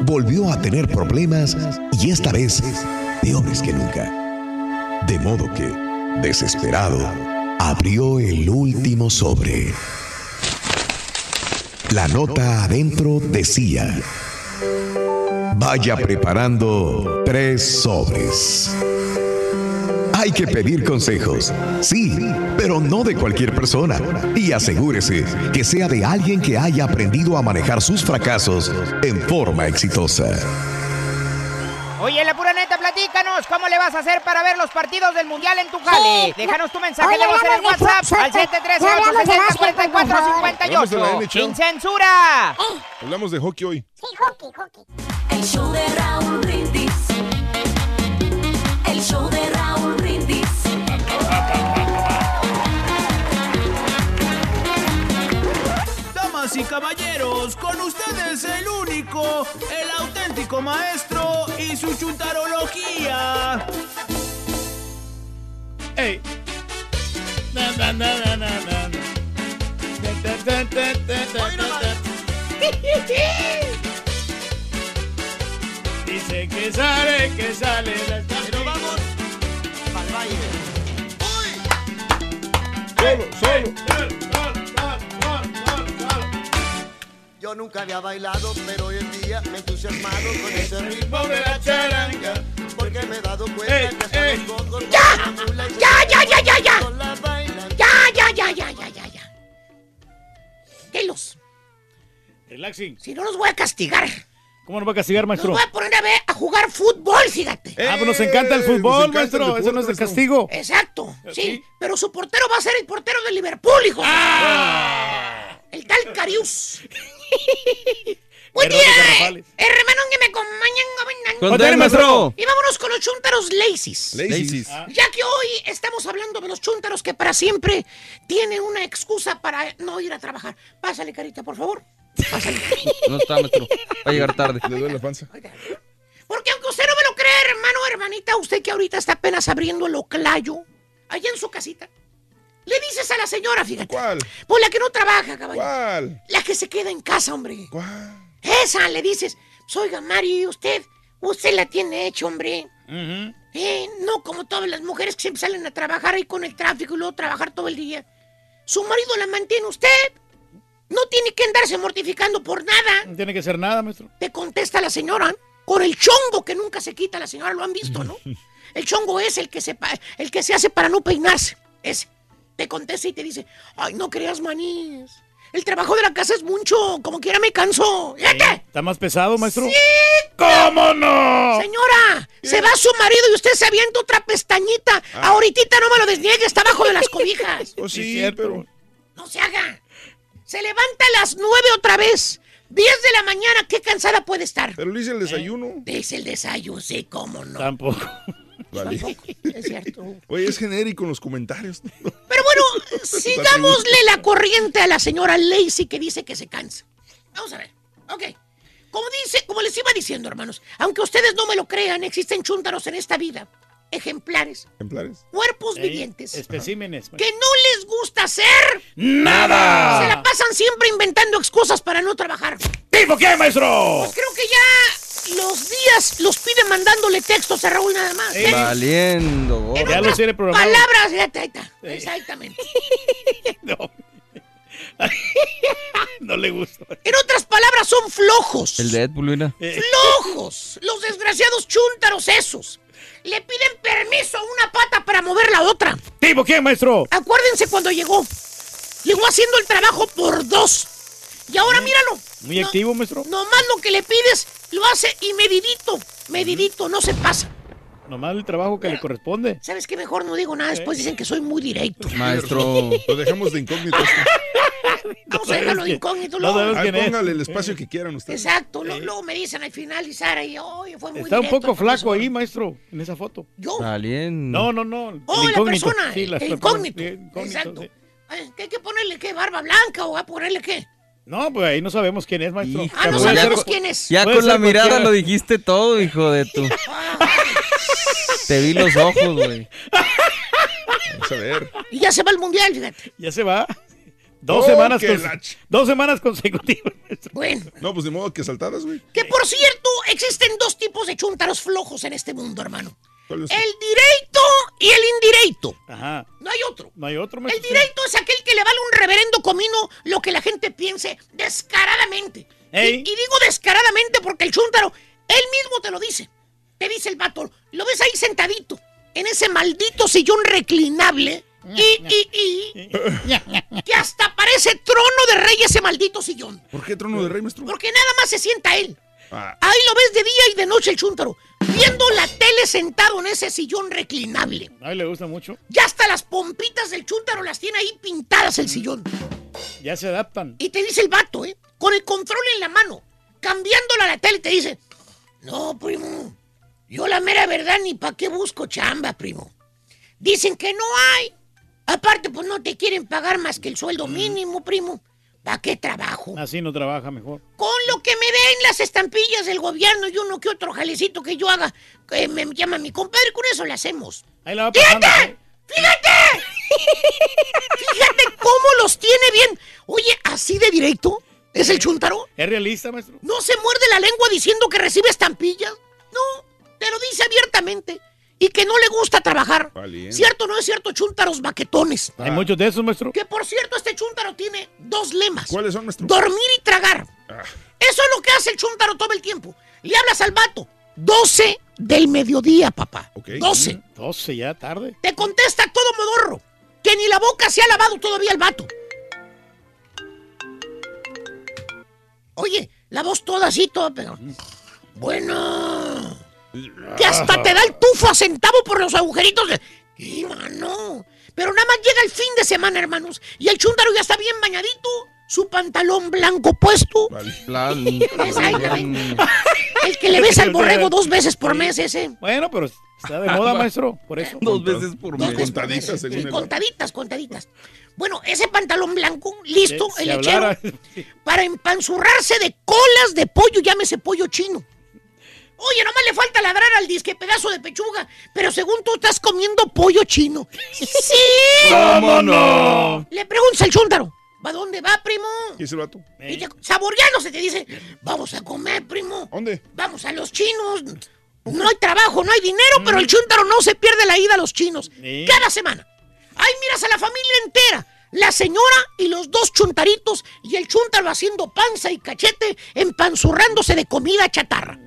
volvió a tener problemas y esta vez peores que nunca. De modo que, desesperado, abrió el último sobre. La nota adentro decía, vaya preparando tres sobres. Hay que pedir consejos, sí, pero no de cualquier persona. Y asegúrese que sea de alguien que haya aprendido a manejar sus fracasos en forma exitosa. Oye, la pura neta, platícanos, ¿cómo le vas a hacer para ver los partidos del Mundial en tu jale? Déjanos tu mensaje de voz en el WhatsApp al 713 No hablamos de 860 básquetbol, por favor. 44 Hablamos de la NHL. ¡Sin censura! Hablamos de hockey hoy. Sí, hockey, hockey. El show de Raúl Brindis. El show de Raúl Brindis. Damas y caballeros, con ustedes el único, el auténtico maestro y su chuntarología. ¡Ey! Dice que sale, que sale. Pero vamos al baile. Solo, solo. Yo nunca había bailado, pero hoy en día me he entusiasmado con ese ritmo de la charanga. Porque me he dado cuenta Ey, que hasta ey. los cocos ¡Ya! la ¡Ya, ya, ya, ya, ya! Ya, ya, ya, ya, ya, ya, ya. Relaxing. si no los voy a castigar. ¿Cómo nos va a castigar, maestro? voy a poner a, ver, a jugar fútbol, fíjate. Ah, pues nos encanta el Eh, fútbol, nos encanta el maestro. deporte, Eso no es maestro. castigo. Exacto, sí. Sí. Pero su portero va a ser el portero de Liverpool, hijo. Ah. El tal Carius. <laughs> <laughs> Buen día, Rosales. hermano que me acompañan, maestro. Y vámonos con los chúntaros. Lazy. Ya que hoy estamos hablando de los chúntaros que para siempre tienen una excusa para no ir a trabajar. Pásale, carita, por favor. Pásale. <laughs> No está, maestro. Va a llegar tarde. Le duele la panza. Porque aunque usted no me lo crea, hermano o hermanita, usted que ahorita está apenas abriendo el oclayo, allá en su casita, le dices a la señora, fíjate. ¿Cuál? Pues la que no trabaja, caballo. ¿Cuál? La que se queda en casa, hombre. ¿Cuál? Esa, le dices, "Pues, oiga, Mari, usted, usted la tiene hecha, hombre. Eh, no como todas las mujeres que siempre salen a trabajar ahí con el tráfico y luego trabajar todo el día. Su marido la mantiene usted. No tiene que andarse mortificando por nada. No tiene que ser nada, maestro. Te contesta la señora con el chongo que nunca se quita. La señora lo han visto, ¿no? <laughs> El chongo es el que se, el que se hace para no peinarse. Ese. Te contesta y te dice, ay, no creas manís. El trabajo de la casa es mucho, como quiera me canso. Fíjate. ¿Está más pesado, maestro? Sí. ¿Cómo no? Señora, se va su marido y usted se avienta otra pestañita. Ahorita no me lo desniegue, está abajo de las <laughs> cobijas. Oh, sí, pero. No se haga. Se levanta a las nueve otra vez. Diez de la mañana, qué cansada puede estar. Pero le hice el desayuno. Dice el desayuno, sí, cómo no. Tampoco. Vale. Es cierto. <laughs> Oye, es genérico en los comentarios. Pero bueno, <laughs> sigámosle la corriente a la señora Lacey que dice que se cansa. Vamos a ver. Ok. Como dice, como les iba diciendo, hermanos, aunque ustedes no me lo crean, existen chúntaros en esta vida. Ejemplares, ¿Ejemplares? cuerpos Ey, vivientes. Especímenes. Que no les gusta hacer. ¡Nada! Se la pasan siempre inventando excusas para no trabajar. ¿Tipo qué, maestro? Pues creo que ya los días los piden mandándole textos a Raúl nada más. ¿eh? Valiendo, gordo. En Ya los tiene programados. Palabras, ya está, ahí está. Exactamente. <laughs> No. <laughs> no le gusta. En otras palabras, son flojos. El Deadpool, mira. ¡Flojos! Los desgraciados chúntaros esos. Le piden permiso a una pata para mover la otra. ¿Tipo qué, maestro? Acuérdense cuando llegó. Llegó haciendo el trabajo por dos. Y ahora míralo. Muy No- activo, maestro. Nomás lo que le pides lo hace y medidito. Medidito, no se pasa. Nomás el trabajo que le corresponde. ¿Sabes qué? Mejor no digo nada. Después dicen que soy muy directo. Maestro. <laughs> Lo dejamos de incógnito. Vamos a dejarlo de incógnito. no luego. sabes Ah, quién es. póngale el espacio que quieran ustedes. Exacto. lo- Luego me dicen al final y Sara y oye, fue muy Está un poco flaco profesor". ahí, maestro, en esa foto. Yo. Valiendo. No, no, no. Oh, la incógnito. persona. Sí, el la persona- incógnito. Exacto. sí. Ay, ¿Qué hay que ponerle qué? ¿Barba blanca o a ponerle qué? No, pues ahí no sabemos quién es, maestro. Ah, no sabemos quién es. Ya con la mirada cualquiera. lo dijiste todo, hijo de tu. <laughs> Te vi los ojos, güey. Vamos a ver. Y ya se va al mundial, fíjate. Ya se va. Dos Oh, semanas dos semanas consecutivas. Bueno. No, pues de modo que saltadas, güey. Que por cierto, existen dos tipos de chúntaros flojos en este mundo, hermano. ¿Cuál es? El directo y el indirecto. Ajá. No hay otro. No hay otro, El directo es aquel que le vale un reverendo comino lo que la gente piense descaradamente. Y, Ey. y digo descaradamente porque el chúntaro, él mismo te lo dice. Te dice el vato, lo ves ahí sentadito, en ese maldito sillón reclinable. Y, y, y, que hasta parece trono de rey ese maldito sillón. ¿Por qué trono de rey, maestro? Porque nada más se sienta él. Ah, Ahí lo ves de día y de noche el chúntaro, viendo la tele sentado en ese sillón reclinable. A él le gusta mucho. Ya hasta las pompitas del chúntaro las tiene ahí pintadas el sillón. Ya se adaptan. Y te dice el vato, ¿eh? Con el control en la mano, cambiándola a la tele, te dice, no, primo, yo la mera verdad ni pa' qué busco chamba, primo. Dicen que no hay. Aparte, pues no te quieren pagar más que el sueldo mínimo, primo. ¿Para qué trabajo? Así no trabaja mejor. Con lo que me den las estampillas del gobierno y uno que otro jalecito que yo haga, que me llama mi compadre, con eso le hacemos. Ahí la va pasando. ¡Fíjate! ¡Fíjate! <laughs> ¡Fíjate cómo los tiene bien! Oye, así de directo, ¿es el chuntaro? ¿Es realista, maestro? ¿No se muerde la lengua diciendo que recibe estampillas? No, te lo dice abiertamente. Y que no le gusta trabajar. Valiente. ¿Cierto o no es cierto, chúntaros baquetones? Hay muchos de esos, maestro. Que por cierto, este chúntaro tiene dos lemas. ¿Cuáles son, maestro? Dormir y tragar. Ah. Eso es lo que hace el chúntaro todo el tiempo. Le hablas al vato. 12 del mediodía, papá. Ok. 12. 12 ya, tarde. Te contesta todo modorro. Que ni la boca se ha lavado todavía el vato. Oye, la voz toda así, toda pero Bueno. Que hasta te da el tufo a centavo por los agujeritos de. ¡Y mano! Pero nada más llega el fin de semana, hermanos. Y el chúndaro ya está bien bañadito. Su pantalón blanco puesto. <laughs> Exactamente. El que le besa al borrego dos veces por mes ese. Bueno, pero está de moda, maestro. Por eso. Dos veces por mes. Contaditas, según el- contaditas, contaditas. Bueno, ese pantalón blanco, listo, Si el hablara- <laughs> lechero, para empanzurrarse de colas de pollo, llámese pollo chino. Oye, nomás le falta ladrar al disque pedazo de pechuga, pero según tú estás comiendo pollo chino. ¡Sí! ¿Cómo no? Le preguntas al chúntaro, ¿va dónde va, primo? ¿Qué es el vato? Y te- saboreándose te dice, vamos a comer, primo. ¿Dónde? Vamos a los chinos. No hay trabajo, no hay dinero, pero el chúntaro no se pierde la ida a los chinos. Cada semana. Ahí miras a la familia entera. La señora y los dos chuntaritos y el chúntaro haciendo panza y cachete, empanzurrándose de comida chatarra.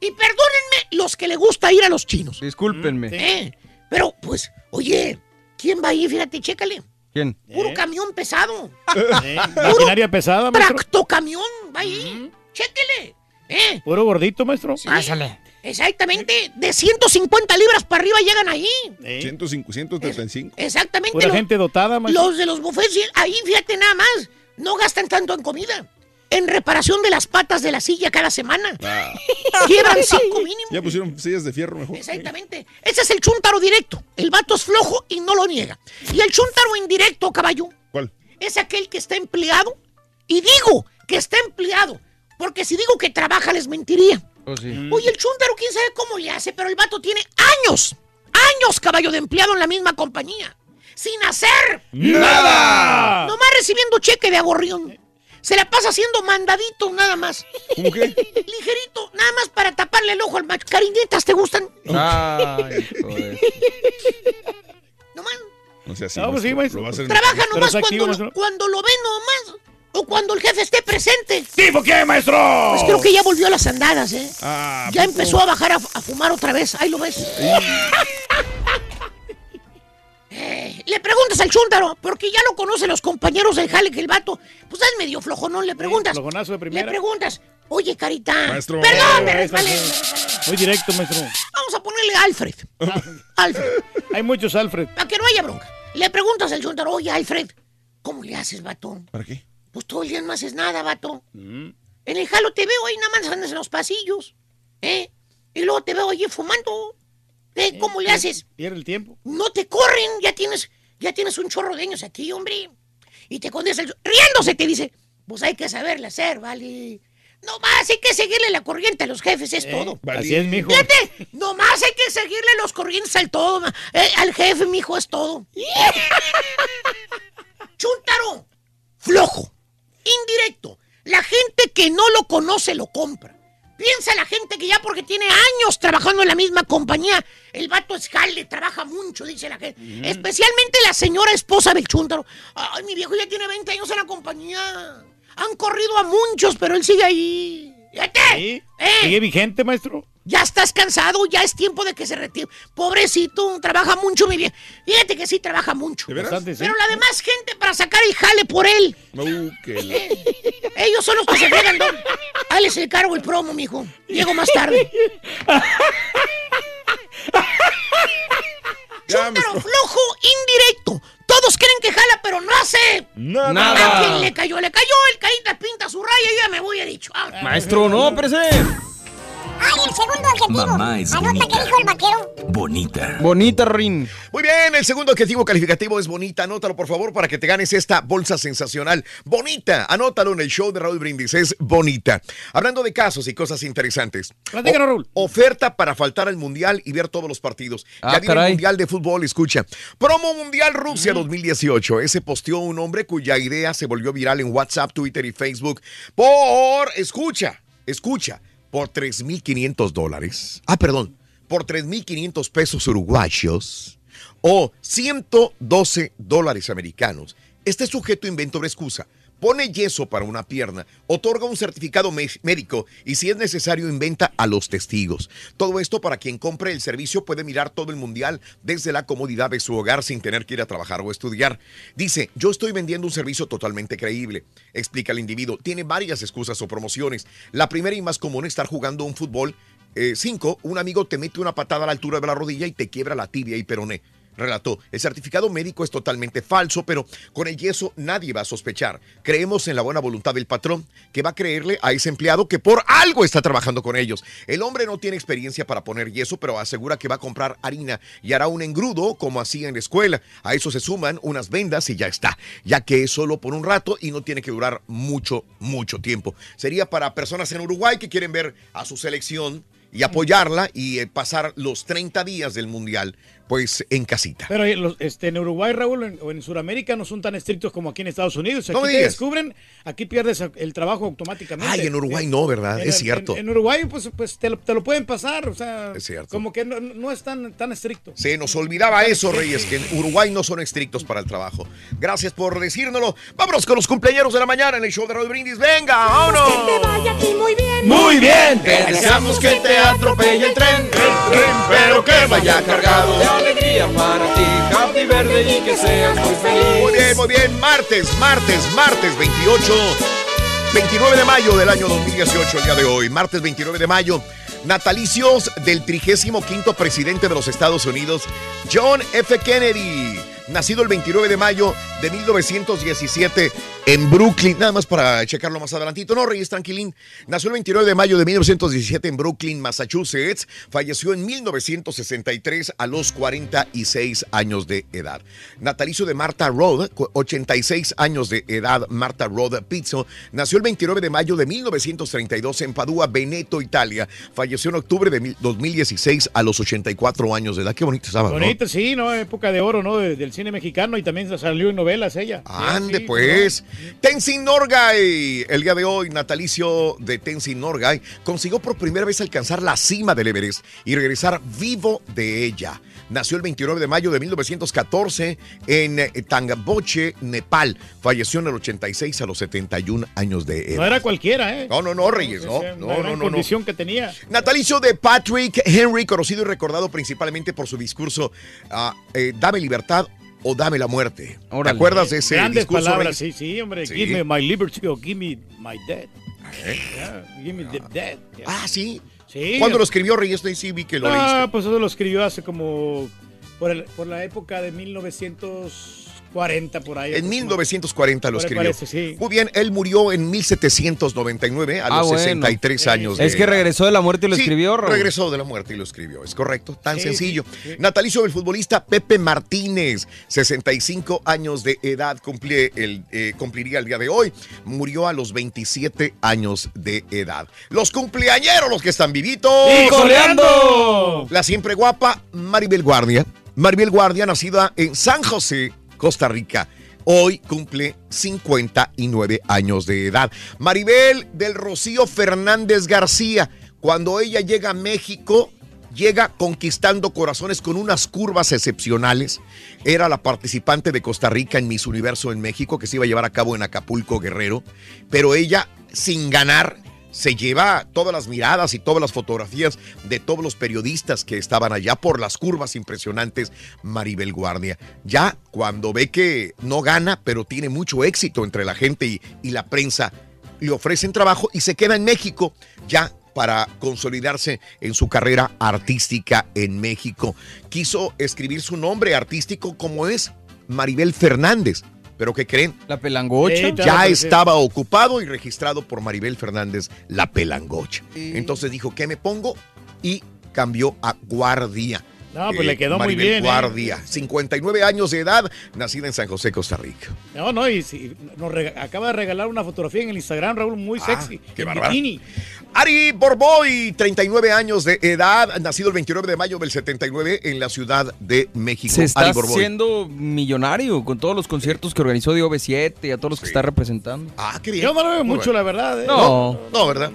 Y perdónenme los que le gusta ir a los chinos. Discúlpenme. ¿eh? Pero, pues, oye, ¿quién va ahí? Fíjate, chécale. ¿Quién? Puro camión pesado. Eh, <laughs> Maquinaria pesada, maestro. Tractocamión, va ahí. Chéquele. ¿Eh? Puro gordito, maestro. Pásale. Exactamente, de 150 libras para arriba llegan ahí. Eh, 105, 135. Exactamente. Pura gente dotada, maestro. los de los buffets, sí, ahí fíjate nada más, no gastan tanto en comida. En reparación de las patas de la silla cada semana. Ah, <laughs> Quiebran cinco mínimo. ya pusieron sillas de fierro mejor. Exactamente. Ese es el chúntaro directo. El vato es flojo y no lo niega. Y el chúntaro indirecto, caballo, ¿Cuál? es aquel que está empleado. Y digo que está empleado, porque si digo que trabaja les mentiría. Oh, sí. Oye, el chúntaro, quién sabe cómo le hace, pero el vato tiene años, años, caballo, de empleado en la misma compañía. Sin hacer ¡Nada! Nomás recibiendo cheque de agorrión. Se la pasa haciendo mandadito nada más. ¿Cómo qué? <laughs> Ligerito, nada más para taparle el ojo al macho. Cariñetas, ¿te gustan? Ay, <laughs> joder. No sé así. No, pues sí, maestro. Lo en- Trabaja nomás cuando, maestro. cuando lo ve nomás. O cuando el jefe esté presente. ¿Tipo qué, maestro? Pues creo que ya volvió a las andadas, ¿eh? Ah, Ya empezó a bajar a, a fumar otra vez. Ahí lo ves. <laughs> Eh, le preguntas al chúntaro, porque ya lo conocen los compañeros del jale que el vato, pues es medio flojonón, le preguntas. flojonazo de le preguntas, oye, carita. Maestro. Perdón, me Eh, resbalé. Muy directo, maestro. Vamos a ponerle Alfred. <laughs> Alfred, Hay muchos Alfred. para que no haya bronca. Le preguntas al chúntaro, oye, Alfred, ¿cómo le haces, vato? ¿Para qué? Pues todo el día no haces nada, vato. Mm. En el jalo te veo ahí nada más andas en los pasillos, ¿eh? Y luego te veo allí fumando. ¿Eh? ¿Cómo le haces? Pierde el tiempo. No te corren, ya tienes, ya tienes un chorro de años aquí, hombre. Y te contesta el... Riéndose te dice, pues hay que saberle hacer, ¿vale? Nomás hay que seguirle la corriente a los jefes, es todo. Así es, mijo. Fíjate, nomás hay que seguirle los corrientes al todo, eh, al jefe, mijo, es todo. <laughs> Chuntaro, flojo, indirecto. La gente que no lo conoce lo compra. Piensa la gente que ya porque tiene años trabajando en la misma compañía, el vato es jale, trabaja mucho, dice la gente. Especialmente la señora esposa del chúntaro. Ay, mi viejo ya tiene 20 años en la compañía. Han corrido a muchos, pero él sigue ahí. Sí. ¿Eh? ¿Sigue vigente, maestro? Ya estás cansado, ya es tiempo de que se retire. Pobrecito, trabaja mucho, mi viejo. Fíjate que sí trabaja mucho. veras? Bastante, sí. Pero la demás gente para sacar el jale por él. Uh, la- <laughs> Ellos son los que se fregan, don. Hales el cargo el promo, mijo. Llego más tarde. <laughs> Chúntaro flojo indirecto. Todos creen que jala, pero no hace Nada. A quien le cayó, le cayó, el carita pinta su raya y ya me voy, he dicho. Vámonos. Maestro, no, espérese. Ay, el segundo adjetivo. Mamá es Anota bonita. que dijo el vaquero. Bonita. Bonita, Rin. Muy bien, el segundo adjetivo calificativo es bonita. Anótalo, por favor, para que te ganes esta bolsa sensacional. Bonita. Anótalo en el show de Raúl Brindis. Es bonita. Hablando de casos y cosas interesantes. Platícanos, Raúl. Oferta para faltar al Mundial y ver todos los partidos. Ah, ya viene caray. el Mundial de Fútbol, escucha. Promo Mundial Rusia 2018. Ese posteó un hombre cuya idea se volvió viral en WhatsApp, Twitter y Facebook por, escucha, escucha, por 3.500 dólares. Ah, perdón, por 3.500 pesos uruguayos o 112 dólares americanos. Este sujeto inventa una excusa. Pone yeso para una pierna, otorga un certificado médico y si es necesario inventa a los testigos. Todo esto para quien compre el servicio puede mirar todo el mundial desde la comodidad de su hogar sin tener que ir a trabajar o estudiar. Dice, yo estoy vendiendo un servicio totalmente creíble. Explica el individuo. Tiene varias excusas o promociones. La primera y más común es estar jugando un fútbol 5, un amigo te mete una patada a la altura de la rodilla y te quiebra la tibia y peroné. Relató, el certificado médico es totalmente falso, pero con el yeso nadie va a sospechar. Creemos en la buena voluntad del patrón, que va a creerle a ese empleado que por algo está trabajando con ellos. El hombre no tiene experiencia para poner yeso, pero asegura que va a comprar harina y hará un engrudo como hacía en la escuela. A eso se suman unas vendas y ya está, ya que es solo por un rato y no tiene que durar mucho, mucho tiempo. Sería para personas en Uruguay que quieren ver a su selección y apoyarla y eh, pasar los 30 días del Mundial, pues en casita. Pero los- este, en Uruguay, Raúl, en- o en Sudamérica no son tan estrictos como aquí en Estados Unidos. Aquí te descubren, aquí pierdes el trabajo automáticamente. Ay, en Uruguay no, ¿verdad? En- Es cierto. En, en Uruguay, pues, pues te, lo, te lo pueden pasar, o sea, Es cierto. como que no, no es tan, tan estricto. Se nos olvidaba eso, Reyes, que en Uruguay no son estrictos para el trabajo. Gracias por decírnoslo. Vámonos con los cumpleaños de la mañana en el show de Raúl Brindis. ¡Venga, vámonos! muy bien. Muy bien, te deseamos que te atropelle el tren, pero que vaya cargado alegría para ti. Happy Verde y que seas muy feliz. Muy bien, muy bien. Martes, martes, martes 28, 29 de mayo del año 2018, el día de hoy. Martes 29 de mayo. Natalicios del 35 presidente de los Estados Unidos, John F. Kennedy. Nacido el 29 de mayo de 1917 en Brooklyn. Nada más para checarlo más adelantito. No, Reyes, tranquilín. Nació el 29 de mayo de 1917 en Brooklyn, Massachusetts. Falleció en 1963 a los 46 años de edad. Natalicio de Martha Road, cu- 86 años de edad, Martha Road Pizzo. Nació el 29 de mayo de 1932 en Padua, Veneto, Italia. Falleció en octubre de mil- 2016 a los 84 años de edad. Qué bonito estaba, ¿no? Bonito, sí, ¿no? Época de oro, ¿no? De- del cine mexicano y también salió en novelas ella. Ande Sí, pues. Tenzin Norgay, el día de hoy, natalicio de Tenzin Norgay, consiguió por primera vez alcanzar la cima del Everest y regresar vivo de ella. Nació el 29 de mayo de 1914 en eh, Tangaboche, Nepal. Falleció en el 86 a los 71 años de edad. No era cualquiera, ¿eh? No, no, no, Reyes, no. Una No, no, no, no. condición que tenía. Natalicio de Patrick Henry, conocido y recordado principalmente por su discurso ah, eh, Dame libertad o dame la muerte. ¿Te acuerdas de ese Grandes discurso? palabras, sí, sí, hombre. Sí. Give me my liberty o give me my death. ¿Eh? Yeah, give me the death. Yeah. Ah, sí. Sí. ¿Cuándo lo escribió Reyes? Sí, vi que lo leíste. Ah, pues eso lo escribió hace como por, el- por la época de 40 por ahí. En 1940 lo escribió. parece, sí. Muy bien, él murió en 1799 a Ah, los bueno. 63 años. Es de que edad. regresó de la muerte y lo Sí, escribió, Raúl. Regresó de la muerte y lo escribió, es correcto, tan Sí, sencillo. sí, sí. Natalicio del futbolista Pepe Martínez, 65 años de edad, el, eh, cumpliría el día de hoy. Murió a los 27 años de edad. Los cumpleañeros, los que están vivitos. ¡Y coleando! La siempre guapa Maribel Guardia. Maribel Guardia, nacida en San José, Costa Rica. Hoy cumple 59 años de edad. Maribel del Rocío Fernández García. Cuando ella llega a México, llega conquistando corazones con unas curvas excepcionales. Era la participante de Costa Rica en Miss Universo en México, que se iba a llevar a cabo en Acapulco, Guerrero. Pero ella, sin ganar, se lleva todas las miradas y todas las fotografías de todos los periodistas que estaban allá por las curvas impresionantes Maribel Guardia. Ya cuando ve que no gana, pero tiene mucho éxito entre la gente y, y la prensa, le ofrecen trabajo y se queda en México ya para consolidarse en su carrera artística en México. Quiso escribir su nombre artístico como es Maribel Fernández. ¿Pero qué creen? La pelangocha. Ya estaba ocupado y registrado por Maribel Fernández, la pelangocha. Entonces dijo, ¿qué me pongo? Y cambió a Guardia. No, pues le quedó muy bien, ¿eh? Guardia, 59 años de edad, nacida en San José, Costa Rica. No, no, y si nos acaba de regalar una fotografía en el Instagram, Raúl, muy sexy. Ah, qué bikini. Ari Borboy, 39 años de edad, nacido el 29 de mayo del 79 en la Ciudad de México. Se está Ari haciendo millonario con todos los conciertos que organizó de OV7 y a todos los que está representando. Ah, qué Yo no lo veo Muy mucho, bueno. la verdad. ¿eh? No. No, ¿verdad?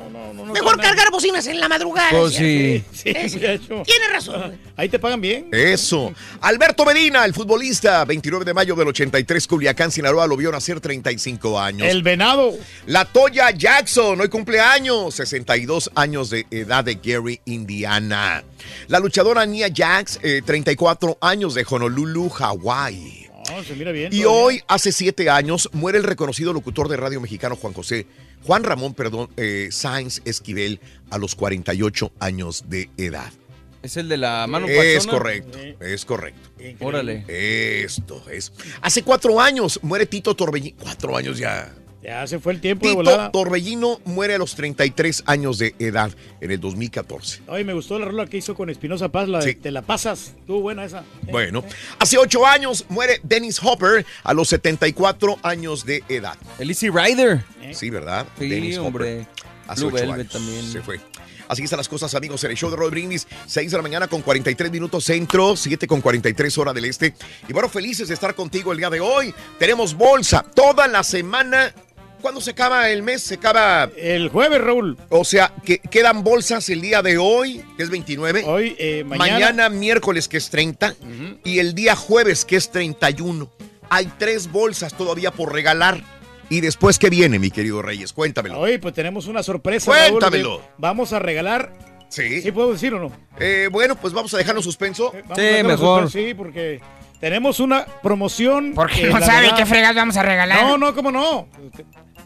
Mejor cargar bocinas en la madrugada. Pues sí. Sí, muchacho. Tiene razón. Ahí te pagan bien. Eso. Alberto Medina, el futbolista, 29 de mayo del 83, Culiacán, Sinaloa, lo vio nacer 35 años. El venado. La Toya Jackson, hoy cumpleaños, 62 años de edad de Gary, Indiana. La luchadora Nia Jax, eh, 34 años de Honolulu, Hawái. Se mira bien. Y todavía. hoy, hace siete años, muere el reconocido locutor de radio mexicano Juan José, Juan Ramón, perdón, eh, Sáenz Esquivel, a los 48 años de edad. Es el de la mano Es pachona. correcto, es correcto. Órale. Esto es. Hace cuatro años muere Tito Torbellino. Cuatro años ya. Ya se fue el tiempo de Tito volada. Torbellino muere a los 33 años de edad en el 2014. Oye, me gustó la rola que hizo con Espinosa Paz, la de Sí. Te la pasas. Estuvo buena esa. Bueno, hace ocho años muere Dennis Hopper a los 74 años de edad. El Easy Rider. Sí, ¿verdad? Sí, Dennis hombre. Hopper. Hace Blue Velvet años también. Se fue. Así están las cosas, amigos, en el show de Roy Brindis, 6 de la mañana con 43 minutos centro, 7 con 43 hora del este. Y bueno, felices de estar contigo el día de hoy. Tenemos bolsa toda la semana. ¿Cuándo se acaba el mes? Se acaba... El jueves, Raúl. O sea, que quedan bolsas el día de hoy, que es 29. Hoy, eh, mañana. mañana. miércoles, que es 30. Y el día jueves, que es 31. Hay tres bolsas todavía por regalar. ¿Y después qué viene, mi querido Reyes? Cuéntamelo. Hoy, pues tenemos una sorpresa. Cuéntamelo. Vamos a regalar. Sí. ¿Sí puedo decir o no? Eh, bueno, pues vamos a dejarlo en suspenso. Vamos a dejarlo sorpresa, Sí, porque tenemos una promoción. Porque que no sabe verdad- qué fregados vamos a regalar. No, no, cómo no.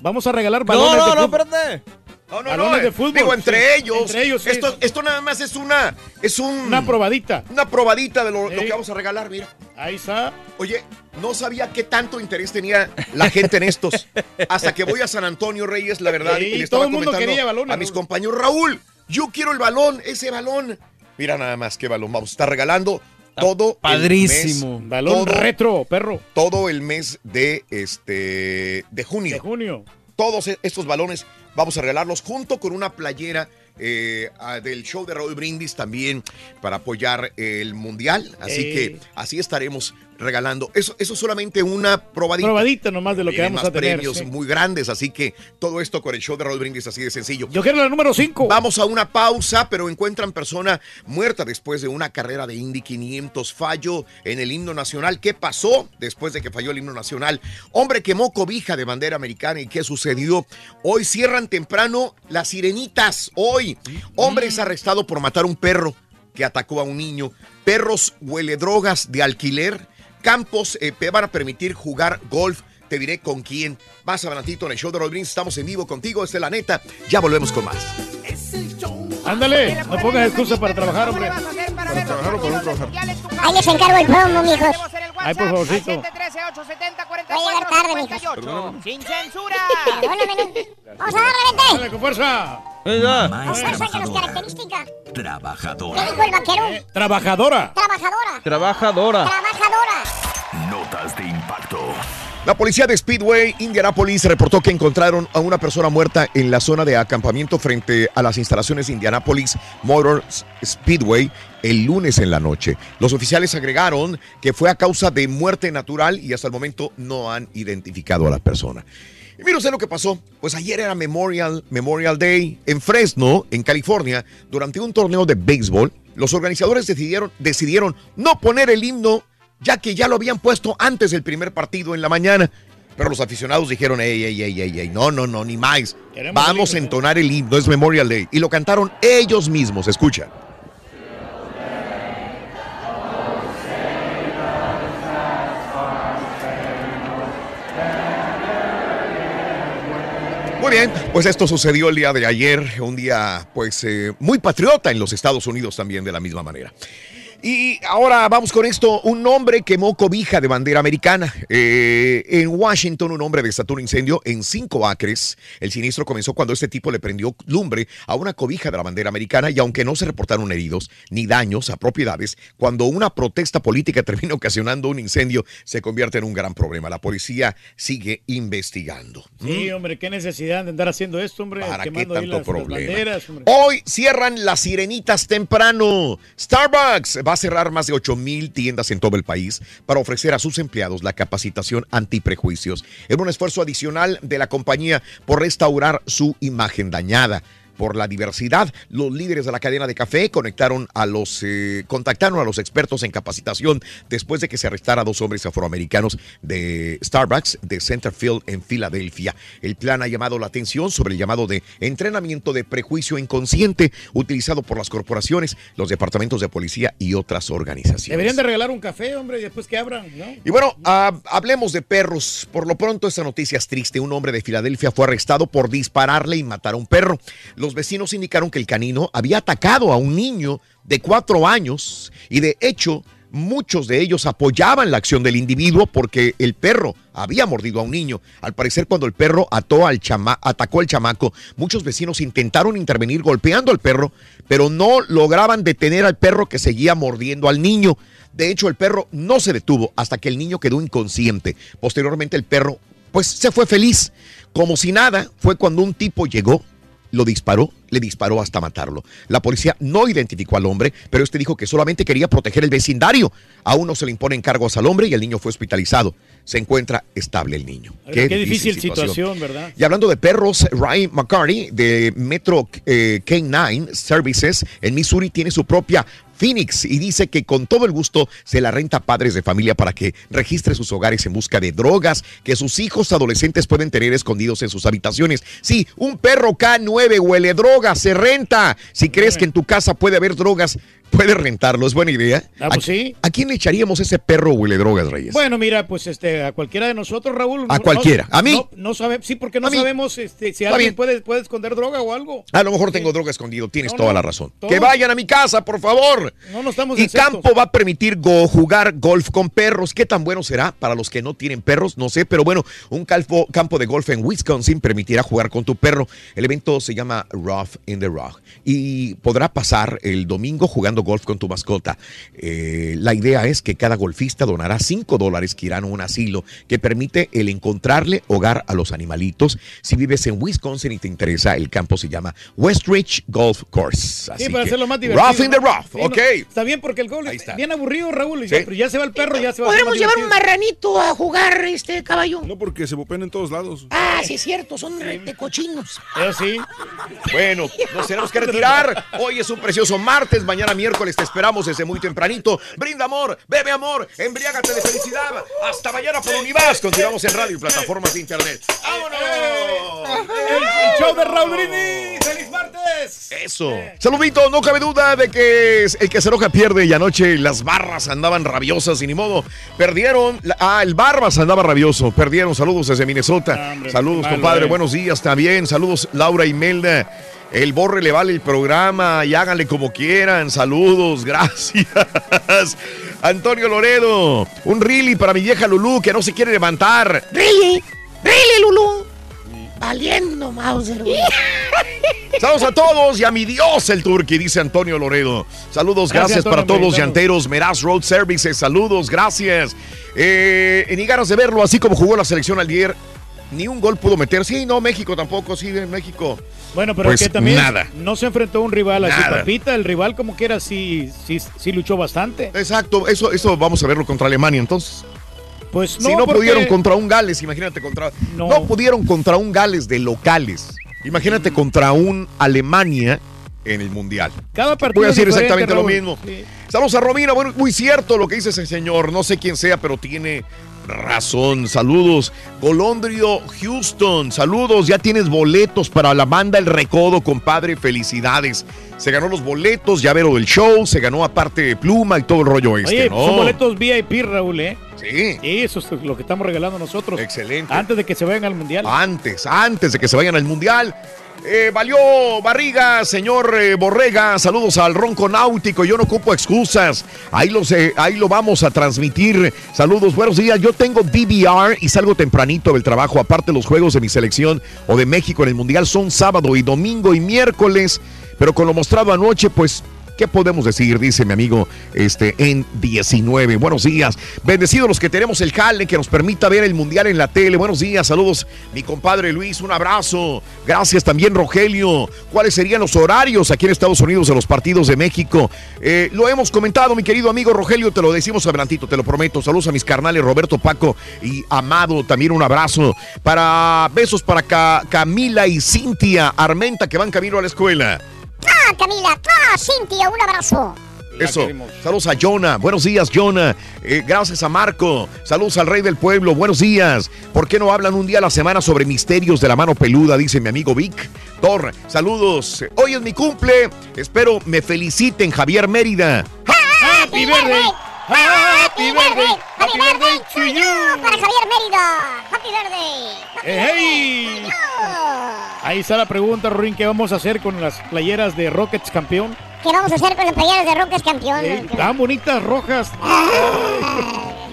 Vamos a regalar balones No, no, de no, espérate. No, no, Balones no. de fútbol, Digo, entre sí. ellos. Entre ellos, sí. Esto, esto nada más es una. Es un. Una probadita. Una probadita de lo, que vamos a regalar, mira. Ahí está. Oye, no sabía qué tanto interés tenía la gente en <laughs> estos. Hasta que voy a San Antonio Reyes, la verdad, Sí, y le todo estaba el mundo comentando quería balones, a mis compañeros, Raúl, yo quiero el balón, ese balón. Mira nada más qué balón vamos a estar regalando todo padrísimo. el mes, Balón todo- retro, perro. todo el mes de este de junio. De junio. Todos e- estos balones vamos a regalarlos junto con una playera eh, del show de Raúl Brindis también para apoyar el mundial. Así Eh. que así estaremos regalando. Eso, eso es solamente una probadita. Probadita nomás de lo que vamos más a tener. premios sí. muy grandes, así que todo esto con el show de Raúl Brindis así de sencillo. Yo quiero la número 5. Vamos a una pausa, pero encuentran persona muerta después de una carrera de Indy 500. Fallo en el himno nacional. ¿Qué pasó después de que falló el himno nacional? Hombre quemó cobija de bandera americana. ¿Y qué sucedió? Hoy cierran temprano las sirenitas. Hoy, hombre es arrestado por matar un perro que atacó a un niño. Perros huele drogas de alquiler. Campos eh, te van a permitir jugar golf. Te diré con quién. Más adelantito en el show de Rodríguez. Estamos en vivo contigo. Esta es la neta. Ya volvemos con más. Ándale, no pongas excusa para trabajar, hombre. Trabajar o trabajar. Ahí les encargo el promo, mijos. Ay, por favorcito. Al 713-870-4458. Voy a llegar tarde, mijos. Sin censura. Vamos a darle, Dale, vete. con fuerza. Fuerza que las características. ¿Qué Trabajadora. dijo el vaquero? Trabajadora. Trabajadora. Trabajadora. Trabajadora. Notas de impacto. La policía de Speedway, Indianapolis, reportó que encontraron a una persona muerta en la zona de acampamiento frente a las instalaciones de Indianapolis Motor Speedway el lunes en la noche. Los oficiales agregaron que fue a causa de muerte natural y hasta el momento no han identificado a la persona. Y mire usted lo que pasó. Pues ayer era Memorial, Memorial Day en Fresno, en California, durante un torneo de béisbol. Los organizadores decidieron, decidieron no poner el himno ya que ya lo habían puesto antes del primer partido en la mañana. Pero los aficionados dijeron, ey, ey, ey, ey, ey, no, no, no, ni más. Queremos Vamos a himno". entonar el himno, es Memorial Day. Y lo cantaron ellos mismos, escucha. Muy bien, pues esto sucedió el día de ayer, un día pues eh, muy patriota en los Estados Unidos también de la misma manera. Y ahora vamos con esto. Un hombre quemó cobija de bandera americana. Eh, en Washington, un hombre desató un incendio en cinco acres. El siniestro comenzó cuando este tipo le prendió lumbre a una cobija de la bandera americana y aunque no se reportaron heridos ni daños a propiedades, cuando una protesta política <laughs> termina ocasionando un incendio, se convierte en un gran problema. La policía sigue investigando. Sí, hombre, qué necesidad de andar haciendo esto, hombre. ¿Para qué tanto las, las problema? banderas. Hoy cierran las sirenitas temprano. Starbucks va cerrar más de 8 mil tiendas en todo el país para ofrecer a sus empleados la capacitación antiprejuicios en un esfuerzo adicional de la compañía por restaurar su imagen dañada. Por la diversidad, los líderes de la cadena de café conectaron a los, eh, contactaron a los expertos en capacitación después de que se arrestara a dos hombres afroamericanos de Starbucks de Centerfield en Filadelfia. El plan ha llamado la atención sobre el llamado de entrenamiento de prejuicio inconsciente utilizado por las corporaciones, los departamentos de policía y otras organizaciones. Deberían de regalar un café, hombre, y después que abran, ¿no? Y bueno, ah, hablemos de perros. Por lo pronto, esta noticia es triste. Un hombre de Filadelfia fue arrestado por dispararle y matar a un perro. Los vecinos indicaron que el canino había atacado a un niño de cuatro años y de hecho muchos de ellos apoyaban la acción del individuo porque el perro había mordido a un niño. Al parecer, cuando el perro ató al chama atacó al chamaco, muchos vecinos intentaron intervenir golpeando al perro, pero no lograban detener al perro que seguía mordiendo al niño. De hecho, el perro no se detuvo hasta que el niño quedó inconsciente. Posteriormente, el perro, pues, se fue feliz. Como si nada, fue cuando un tipo llegó, lo disparó, le disparó hasta matarlo. La policía no identificó al hombre, pero este dijo que solamente quería proteger el vecindario. Aún no se le imponen cargos al hombre y el niño fue hospitalizado. Se encuentra estable el niño. Qué, difícil situación, ¿verdad? Y hablando de perros, Ryan McCarty de Metro eh, K9 Services en Missouri tiene su propia Phoenix y dice que con todo el gusto se la renta a padres de familia para que registre sus hogares en busca de drogas que sus hijos adolescentes pueden tener escondidos en sus habitaciones. Sí, un perro K9 huele droga, se renta. Si crees que en tu casa puede haber drogas, puedes rentarlo. Es buena idea. Ah, pues ¿A, sí. ¿A quién le echaríamos ese perro huele drogas, Reyes? Bueno, mira, pues este, a cualquiera de nosotros, Raúl. A no- cualquiera. ¿A mí? No, no sabe, sí, porque no sabemos este, si alguien puede, puede esconder droga o algo. A lo mejor tengo droga escondido, tienes No, toda la razón. Que vayan a mi casa, por favor. No, no estamos Y. Campo va a permitir go- jugar golf con perros. ¿Qué tan bueno será para los que no tienen perros? No sé, pero bueno, un campo de golf en Wisconsin permitirá jugar con tu perro. El evento se llama Rough in the Rock y podrá pasar el domingo jugando golf con tu mascota. Eh, la idea es que cada golfista donará 5 dólares que irán a un asilo que permite el encontrarle hogar a los animalitos. Si vives en Wisconsin y te interesa, el campo se llama Westridge Golf Course. Así Sí, para que, hacerlo más divertido. Rough in the. Rough, Sí, no, ok. está bien porque el golf es bien aburrido, Raúl. y Sí. Pero ya se va el perro, ya se va Podremos llevar un marranito a jugar este caballo. No, porque se popen en todos lados. Ah, sí es cierto, son de cochinos. Eso sí. Bueno, nos tenemos que retirar. Hoy es un precioso martes, mañana miércoles te esperamos desde muy tempranito. Brinda amor, bebe amor, embriágate de felicidad. Hasta mañana por Univás. Continuamos en radio y plataformas de internet. El, el show de Raúl Brindis. ¡Feliz martes! Eso. Saludito, no cabe duda de que el que se enoja pierde y anoche las barras andaban rabiosas y ni modo. Perdieron. ah, el Barbas andaba rabioso. Perdieron. Saludos desde Minnesota. Saludos, compadre. Buenos días también. Saludos, Laura y Melda. El Borre le vale el programa y háganle como quieran. Saludos, <laughs> gracias. Antonio Loredo, un really para mi vieja Lulú que no se quiere levantar. Really, really, Lulú. Valiendo, Mauser. <laughs> Saludos a todos y a mi Dios el Turqui, dice Antonio Loredo. Saludos, gracias, Gracias, para todos los llanteros. Meraz Road Services, saludos, gracias. Eh, ni ganas de verlo, así como jugó la selección ayer, ni un gol pudo meter. Sí, no, México tampoco, sí, México. Bueno, pero Pues que también nada. no se enfrentó a un rival así, Nada. papita. El rival, como quiera, sí, sí, sí luchó bastante. Exacto, eso, eso vamos a verlo contra Alemania entonces. Pues si no porque- pudieron contra un Gales, imagínate contra. No. pudieron contra un Gales de locales. Imagínate contra un Alemania en el Mundial. Cada partido Voy a decir exactamente lo mismo. Sí. Saludos a Romina, bueno, muy cierto lo que dice ese señor, no sé quién sea, pero tiene razón. Saludos. Golondrio Houston, saludos, ya tienes boletos para la banda El Recodo, compadre, felicidades. Se ganó los boletos, ya vero del show, se ganó aparte pluma y todo el rollo este, Oye, ¿no? son boletos VIP, Raúl, ¿eh? Sí. Sí, eso es lo que estamos regalando nosotros. Excelente. Antes de que se vayan al Mundial. Antes, antes de que se vayan al Mundial. Eh, valió Barriga, señor eh, Borrega, saludos al Ronco Náutico, yo no ocupo excusas, ahí, los, eh, ahí lo vamos a transmitir, saludos, buenos días, yo tengo DVR y salgo tempranito del trabajo, aparte los juegos de mi selección o de México en el Mundial son sábado y domingo y miércoles, pero con lo mostrado anoche, pues ¿Qué podemos decir? Dice mi amigo este, en 19. Buenos días. Bendecidos los que tenemos el jale que nos permita ver el mundial en la tele. Buenos días. Saludos, mi compadre Luis. Un abrazo. Gracias también, Rogelio. ¿Cuáles serían los horarios aquí en Estados Unidos de los partidos de México? Eh, lo hemos comentado, mi querido amigo Rogelio. Te lo decimos adelantito, te lo prometo. Saludos a mis carnales Roberto, Paco y Amado. También un abrazo. Para besos para Ca- Camila y Cintia Armenta que van camino a la escuela. ¡Ah, Camila! ¡Ah, Cintia! Un abrazo. Eso. Saludos a Jonah. Buenos días, Jonah. Eh, gracias a Marco. Saludos al rey del pueblo. Buenos días. ¿Por qué no hablan un día a la semana sobre misterios de la mano peluda? Dice mi amigo Vic. Thor, saludos. Hoy es mi cumple. Espero me feliciten, Javier Mérida. ¡Happy birthday! ¡Happy birthday! ¡Happy birthday to you! Para Javier Mérida. ¡Happy birthday! Eh, ¡Hey! Ahí está la pregunta, Ruin, ¿qué vamos a hacer con las playeras de Rockets campeón? ¿Qué vamos a hacer con las playeras de Rockets campeón? Eh, tan bonitas, rojas.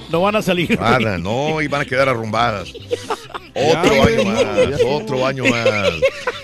No van a salir. Nada, no, y van a quedar arrumbadas. <laughs> Otro año más, otro año más.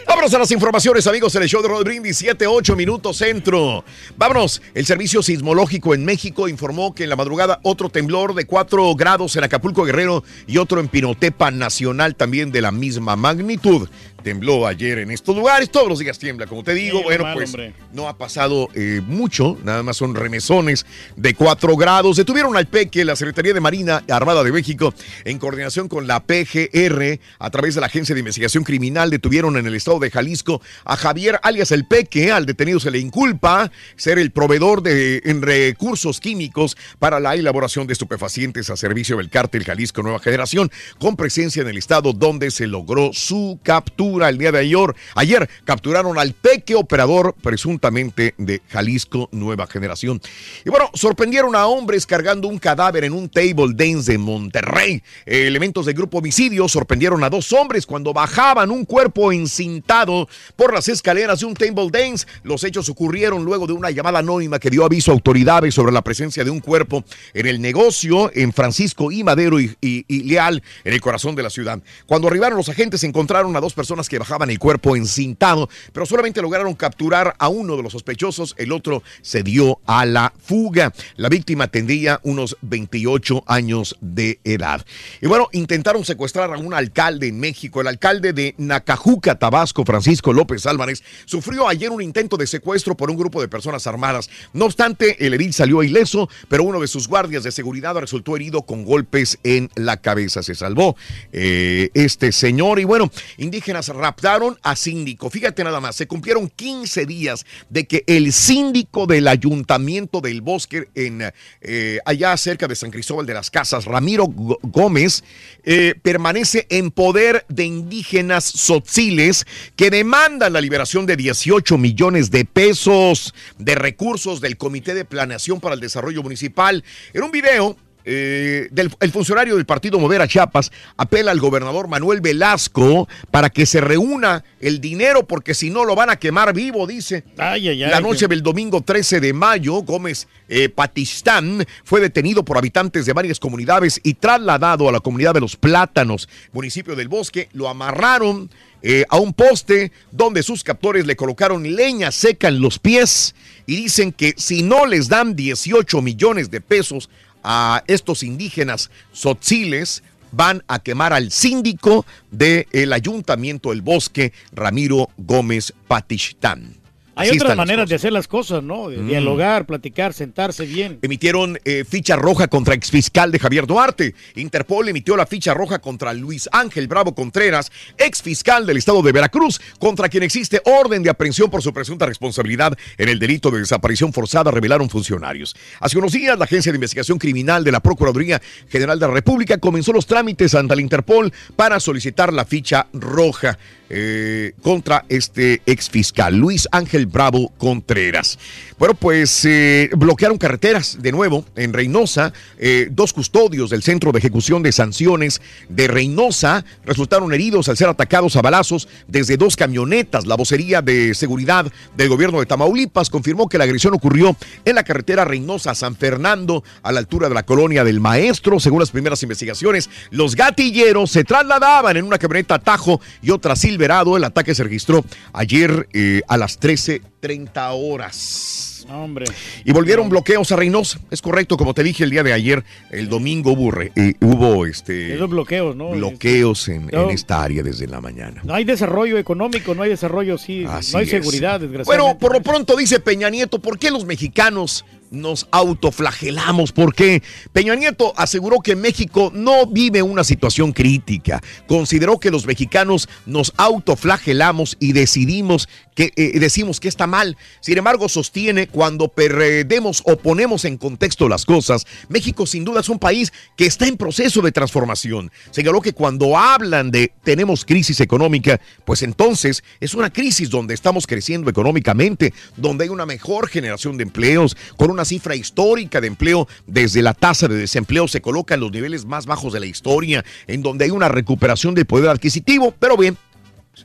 Vámonos a las informaciones, amigos, en el show de Rod Brindis, 7, 8 minutos centro. Vámonos, el Servicio Sismológico en México informó que en la madrugada otro temblor de 4 grados en Acapulco Guerrero y otro en Pinotepa Nacional también de la misma magnitud. Tembló ayer en estos lugares, todos los días tiembla, como te digo. Sí, bueno, pues hombre. no ha pasado eh, mucho, nada más son remesones de 4 grados. Detuvieron al Peque, la Secretaría de Marina Armada de México, en coordinación con la PGR, a través de la Agencia de Investigación Criminal, detuvieron en el estado de Jalisco a Javier alias el Peque. Al detenido se le inculpa ser el proveedor de en recursos químicos para la elaboración de estupefacientes a servicio del cártel Jalisco Nueva Generación, con presencia en el estado donde se logró su captura el día de ayer. Ayer capturaron al Peque, operador presuntamente de Jalisco Nueva Generación. Y bueno, sorprendieron a hombres cargando un cadáver en un table dance de Monterrey. Eh, elementos del grupo homicidio sorprendieron a dos hombres cuando bajaban un cuerpo encintado por las escaleras de un table dance. Los hechos ocurrieron luego de una llamada anónima que dio aviso a autoridades sobre la presencia de un cuerpo en el negocio en Francisco y Madero y, y- Leal, en el corazón de la ciudad. Cuando arribaron los agentes encontraron a dos personas que bajaban el cuerpo encintado, pero solamente lograron capturar a uno de los sospechosos, el otro se dio a la fuga. La víctima tendría unos 28 años de edad. Y bueno, intentaron secuestrar a un alcalde en México. El alcalde de Nacajuca, Tabasco, Francisco López Álvarez, sufrió ayer un intento de secuestro por un grupo de personas armadas. No obstante, el edil salió ileso, pero uno de sus guardias de seguridad resultó herido con golpes en la cabeza. Se salvó eh, este señor. Y bueno, indígenas raptaron a síndico. Fíjate nada más, se cumplieron 15 días de que el síndico del ayuntamiento del bosque en eh, allá cerca de San Cristóbal de las Casas, Ramiro Gómez, eh, permanece en poder de indígenas sotziles que demandan la liberación de 18 millones de pesos de recursos del Comité de Planeación para el Desarrollo Municipal. En un video eh, del, el funcionario del partido Mover a Chiapas apela al gobernador Manuel Velasco para que se reúna el dinero porque si no lo van a quemar vivo, dice. Ay, ay, ay. La noche del domingo 13 de mayo, Gómez eh, Patistán fue detenido por habitantes de varias comunidades y trasladado a la comunidad de Los Plátanos, municipio del Bosque. Lo amarraron eh, a un poste donde sus captores le colocaron leña seca en los pies y dicen que si no les dan 18 millones de pesos a estos indígenas sotziles, van a quemar al síndico del ayuntamiento del bosque, Ramiro Gómez Patistán. Hay otras maneras de hacer las cosas, ¿no? De Mm. dialogar, platicar, sentarse bien. Emitieron eh, ficha roja contra exfiscal de Javier Duarte. Interpol emitió la ficha roja contra Luis Ángel Bravo Contreras, exfiscal del estado de Veracruz, contra quien existe orden de aprehensión por su presunta responsabilidad en el delito de desaparición forzada, revelaron funcionarios. Hace unos días, la Agencia de Investigación Criminal de la Procuraduría General de la República comenzó los trámites ante el Interpol para solicitar la ficha roja. eh, contra este exfiscal, Luis Ángel Bravo Contreras. Bueno, pues eh, bloquearon carreteras de nuevo en Reynosa. Eh, dos custodios del Centro de Ejecución de Sanciones de Reynosa resultaron heridos al ser atacados a balazos desde dos camionetas. La vocería de seguridad del gobierno de Tamaulipas confirmó que la agresión ocurrió en la carretera Reynosa-San Fernando, a la altura de la colonia del Maestro. Según las primeras investigaciones, los gatilleros se trasladaban en una camioneta Tajo y otra Silverado. El ataque se registró ayer eh, a las 13.30 horas. Hombre. Y volvieron bloqueos a Reynosa. Es correcto, como te dije el día de ayer, el domingo hubo, re- eh, hubo este, Esos bloqueos, ¿no? bloqueos en, esta área desde la mañana. No hay desarrollo económico, no hay desarrollo, sí. Así no hay es. seguridad, desgraciadamente. Bueno, por lo pronto dice Peña Nieto, ¿por qué los mexicanos nos autoflagelamos? Porque Peña Nieto aseguró que México no vive una situación crítica. Consideró que los mexicanos nos autoflagelamos y decidimos que eh, decimos que está mal. Sin embargo, sostiene cuando perdemos o ponemos en contexto las cosas, México sin duda es un país que está en proceso de transformación. Señaló que cuando hablan de tenemos crisis económica, pues entonces es una crisis donde estamos creciendo económicamente, donde hay una mejor generación de empleos, con una cifra histórica de empleo. Desde la tasa de desempleo se coloca en los niveles más bajos de la historia, en donde hay una recuperación del poder adquisitivo, pero bien,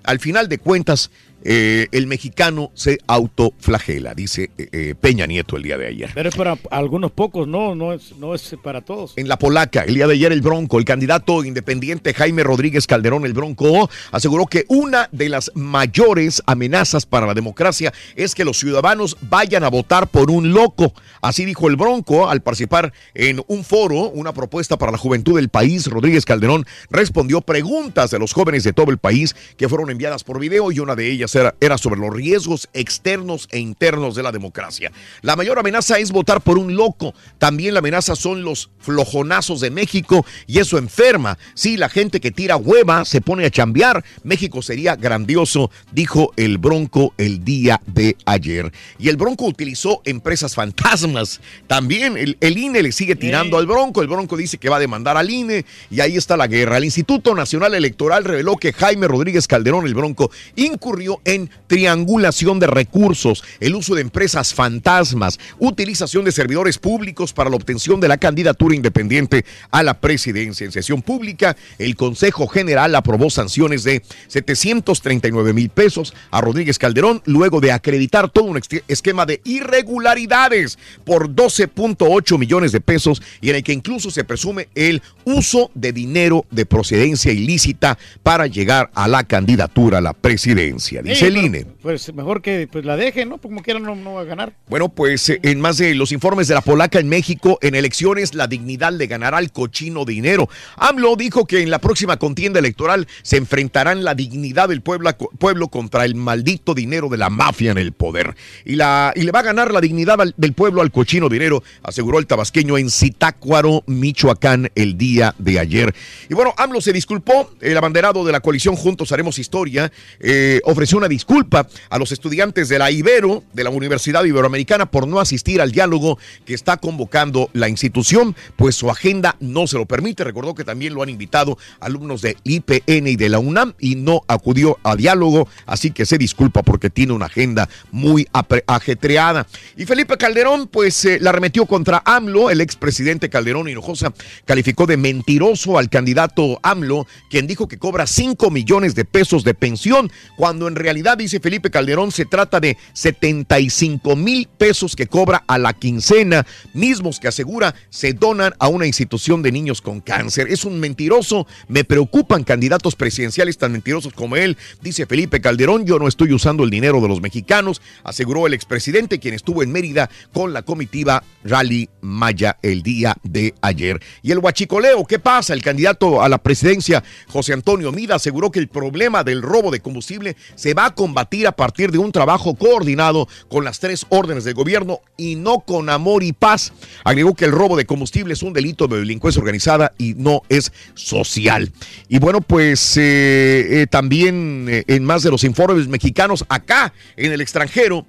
al final de cuentas, eh, el mexicano se autoflagela, dice eh, eh, Peña Nieto el día de ayer. Pero es para algunos pocos, no, no es, no es para todos. En la polaca, el día de ayer el Bronco, el candidato independiente Jaime Rodríguez Calderón, el Bronco, aseguró que una de las mayores amenazas para la democracia es que los ciudadanos vayan a votar por un loco. Así dijo el Bronco al participar en un foro, una propuesta para la juventud del país. Rodríguez Calderón respondió preguntas de los jóvenes de todo el país que fueron enviadas por video y una de ellas era, era sobre los riesgos externos e internos de la democracia. La mayor amenaza es votar por un loco. También la amenaza son los flojonazos de México y eso enferma. Si la gente que tira hueva se pone a chambear, México sería grandioso, dijo el Bronco el día de ayer. Y el Bronco utilizó empresas fantasmas. También el, el INE le sigue tirando al Bronco. El Bronco dice que va a demandar al INE y ahí está la guerra. El Instituto Nacional Electoral reveló que Jaime Rodríguez Calderón, el Bronco, incurrió en triangulación de recursos, el uso de empresas fantasmas, utilización de servidores públicos para la obtención de la candidatura independiente a la presidencia. En sesión pública, el Consejo General aprobó sanciones de 739 mil pesos a Rodríguez Calderón luego de acreditar todo un esquema de irregularidades por 12.8 millones de pesos y en el que incluso se presume el uso de dinero de procedencia ilícita para llegar a la candidatura a la presidencia, dice Sí, el pero, INE. Pues mejor que pues, la dejen, ¿no? Como quiera no, no va a ganar. Bueno, pues eh, en más de los informes de la polaca en México, en elecciones la dignidad le ganará al cochino dinero. AMLO dijo que en la próxima contienda electoral se enfrentarán la dignidad del pueblo, pueblo contra el maldito dinero de la mafia en el poder. Y, la, y le va a ganar la dignidad al- del pueblo al cochino dinero, aseguró el tabasqueño en Zitácuaro, Michoacán, el día de ayer. Y bueno, AMLO se disculpó, el abanderado de la coalición Juntos Haremos Historia, eh, ofreció ofreció una disculpa a los estudiantes de la Ibero, de la Universidad Iberoamericana, por no asistir al diálogo que está convocando la institución, pues su agenda no se lo permite. Recordó que también lo han invitado alumnos de IPN y de la UNAM y no acudió a diálogo, así que se disculpa porque tiene una agenda muy ajetreada. Y Felipe Calderón, pues eh, la arremetió contra AMLO, el expresidente Calderón Hinojosa calificó de mentiroso al candidato AMLO, quien dijo que cobra 5 millones de pesos de pensión, cuando en realidad, dice Felipe Calderón, se trata de 75 mil pesos que cobra a la quincena, mismos que asegura se donan a una institución de niños con cáncer. Es un mentiroso, me preocupan candidatos presidenciales tan mentirosos como él, dice Felipe Calderón, yo no estoy usando el dinero de los mexicanos, aseguró el expresidente, quien estuvo en Mérida con la comitiva Rally Maya el día de ayer. Y el huachicoleo, ¿qué pasa? El candidato a la presidencia, José Antonio Mida, aseguró que el problema del robo de combustible se va a combatir a partir de un trabajo coordinado con las tres órdenes del gobierno y no con amor y paz. Agregó que el robo de combustible es un delito de delincuencia organizada y no es social. Y bueno, pues eh, eh, también eh, en más de los informes mexicanos acá en el extranjero,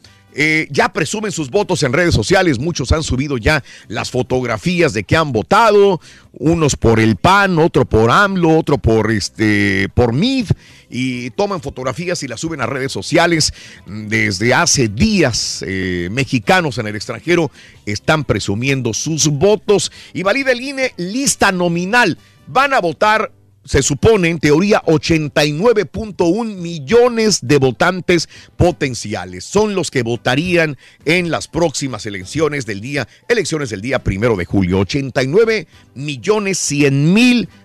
ya presumen sus votos en redes sociales, muchos han subido ya las fotografías de que han votado, unos por el PAN, otro por AMLO, otro por este por MID y toman fotografías y las suben a redes sociales. Desde hace días eh, mexicanos en el extranjero están presumiendo sus votos y valida el INE lista nominal. Van a votar se supone, en teoría, 89.1 millones de votantes potenciales. Son los que votarían en las próximas elecciones del día, elecciones del día primero de julio. 89 millones 100 mil votantes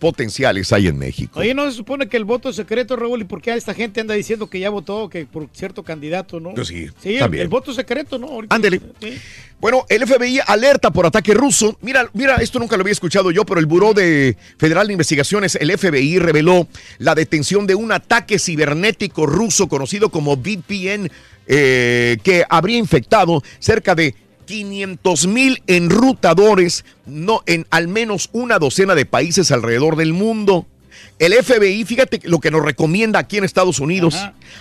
potenciales hay en México. Oye, no se supone que el voto es secreto, Raúl, ¿y por qué esta gente anda diciendo que ya votó que por cierto candidato, no? Pues sí, Sí, el, también. el voto secreto, ¿no? Ándele. Sí. Bueno, el FBI alerta por ataque ruso. Mira, mira, esto nunca lo había escuchado yo, pero el Buró de Federal de Investigaciones, el FBI, reveló la detención de un ataque cibernético ruso conocido como VPN, eh, que habría infectado cerca de 500 mil enrutadores no, en al menos una docena de países alrededor del mundo. El FBI, fíjate lo que nos recomienda aquí en Estados Unidos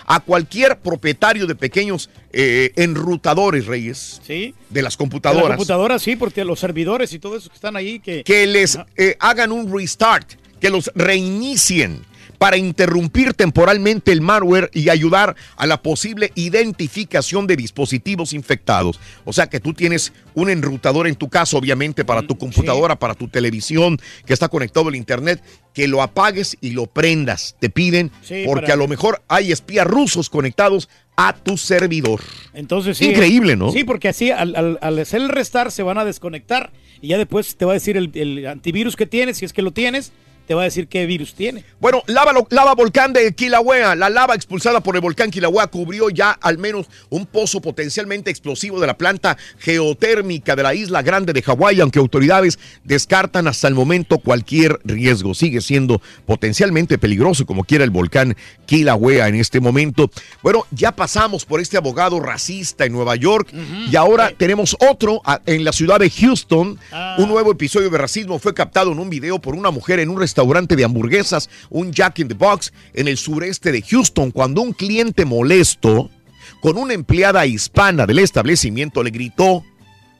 a cualquier propietario de pequeños eh, enrutadores, Reyes, Sí. de las De computadoras, la computadora, sí, porque los servidores y todo eso que están ahí, que... que les eh, hagan un restart, que los reinicien para interrumpir temporalmente el malware y ayudar a la posible identificación de dispositivos infectados. O sea que tú tienes un enrutador en tu casa, obviamente, para tu computadora, para tu televisión, que está conectado al internet, que lo apagues y lo prendas. Te piden, Sí, porque para- a lo mejor hay espías rusos conectados a tu servidor. Entonces sí. Increíble, ¿no? Sí, porque así al, al- al hacer el restar se van a desconectar y ya después te va a decir el, el antivirus que tienes, si es que lo tienes, te va a decir qué virus tiene. Bueno, lava, lava volcán de Kilauea. La lava expulsada por el volcán Kilauea cubrió ya al menos un pozo potencialmente explosivo de la planta geotérmica de la isla grande de Hawái, aunque autoridades descartan hasta el momento cualquier riesgo. Sigue siendo potencialmente peligroso como quiera el volcán Kilauea en este momento. Bueno, ya pasamos por este abogado racista en Nueva York y ahora tenemos otro en la ciudad de Houston. Un nuevo episodio de racismo fue captado en un video por una mujer en un restaurante de hamburguesas, un Jack in the Box, en el sureste de Houston, cuando un cliente molesto con una empleada hispana del establecimiento le gritó,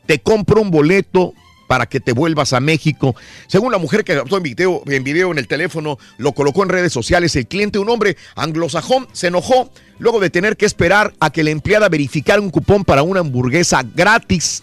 te compro un boleto para que te vuelvas a México. Según la mujer que captó en video, en video en el teléfono, lo colocó en redes sociales, el cliente, un hombre anglosajón, se enojó luego de tener que esperar a que la empleada verificara un cupón para una hamburguesa gratis.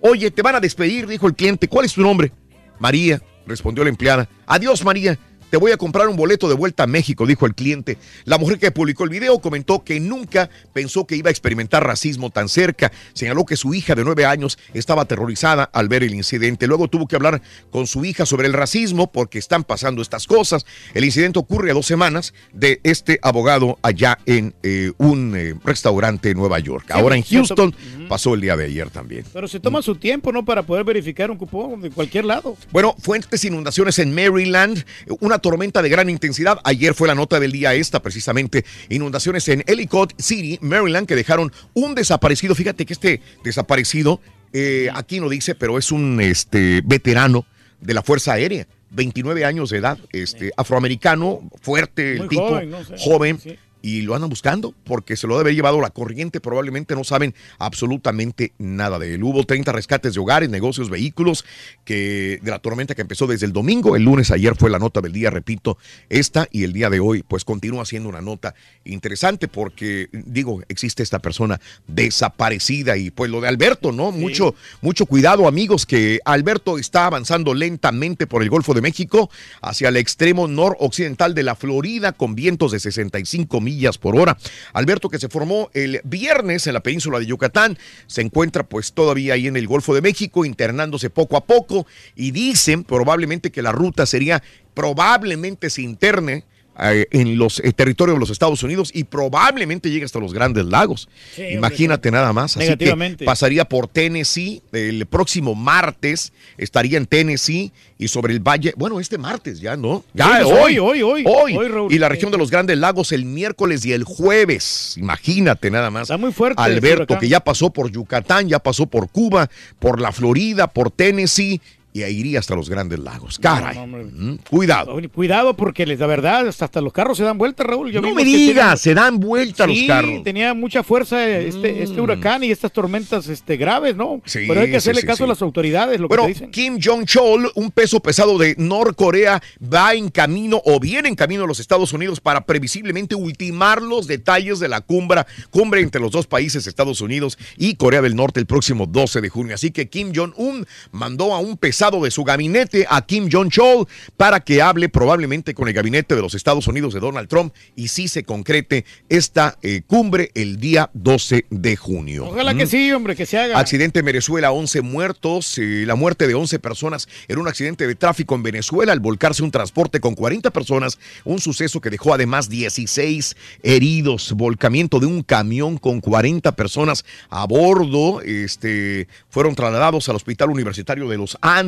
Oye, te van a despedir, dijo el cliente. ¿Cuál es tu nombre? María, respondió la empleada. Adiós, María. Te voy a comprar un boleto de vuelta a México, dijo el cliente. La mujer que publicó el video comentó que nunca pensó que iba a experimentar racismo tan cerca. Señaló que su hija de nueve años estaba aterrorizada al ver el incidente. Luego tuvo que hablar con su hija sobre el racismo porque están pasando estas cosas. El incidente ocurre a dos semanas de este abogado allá en eh, un eh, restaurante en Nueva York. Ahora en. Houston pasó el día de ayer también. Pero se toma su tiempo, ¿no? Para poder verificar un cupón de cualquier lado. Bueno, fuertes inundaciones en Maryland, una tormenta de gran intensidad. Ayer fue la nota del día esta, precisamente. Inundaciones en Ellicott City, Maryland, que dejaron un desaparecido. Fíjate que este desaparecido, eh, aquí no dice, pero es un este, veterano de la Fuerza Aérea. 29 años de edad, este, afroamericano, fuerte el Muy tipo, joven, ¿no? Sí. joven. Sí. Y lo andan buscando porque se lo debe haber llevado la corriente. Probablemente no saben absolutamente nada de él. Hubo 30 rescates de hogares, negocios, vehículos que de la tormenta que empezó desde el domingo. El lunes ayer fue la nota del día, repito, esta y el día de hoy pues continúa siendo una nota interesante porque digo, existe esta persona desaparecida y pues lo de Alberto, ¿no? Mucho mucho cuidado, amigos, que Alberto está avanzando lentamente por el Golfo de México hacia el extremo noroccidental de la Florida con vientos de 65 millas por hora. Alberto que se formó el viernes en la península de Yucatán se encuentra pues todavía ahí en el Golfo de México internándose poco a poco y dicen probablemente que la ruta sería probablemente se interne eh, en los eh, territorios de los Estados Unidos y probablemente llegue hasta los grandes lagos. Sí, Imagínate nada más. Así que Negativamente. pasaría por Tennessee el próximo martes, estaría en Tennessee y sobre el valle, bueno, este martes ya, ¿no? Ya, Sí, pues hoy, hoy, hoy. Hoy, Raúl. Y la región de los grandes lagos el miércoles y el jueves. Imagínate nada más. Está muy fuerte. Alberto, que ya pasó por Yucatán, ya pasó por Cuba, por la Florida, por Tennessee y ahí iría hasta los grandes lagos. Caray. No. Mm, Cuidado. Cuidado porque la verdad, hasta, los carros se dan vuelta, Raúl. Yo No me digas, se dan vuelta los carros. Mm. tenía mucha fuerza este, este huracán y estas tormentas este, graves, ¿no? Sí, Pero hay que hacerle sí, caso a las autoridades, lo que Bueno, dicen. Kim Jong-chol, un peso pesado de Norcorea, va en camino o viene en camino a los Estados Unidos para previsiblemente ultimar los detalles de la cumbre, cumbre entre los dos países, Estados Unidos y Corea del Norte, el próximo 12 de junio. Así que Kim Jong-un mandó a un pesado de su gabinete, a Kim Jong-chol, para que hable probablemente con el gabinete de los Estados Unidos de Donald Trump y sí se concrete esta eh, cumbre el día 12 de junio. Ojalá que sí, hombre, que se haga. Accidente en Venezuela, 11 muertos, eh, la muerte de 11 personas en un accidente de tráfico en Venezuela al volcarse un transporte con 40 personas, un suceso que dejó además 16 heridos, volcamiento de un camión con 40 personas a bordo, este, fueron trasladados al Hospital Universitario de los Andes,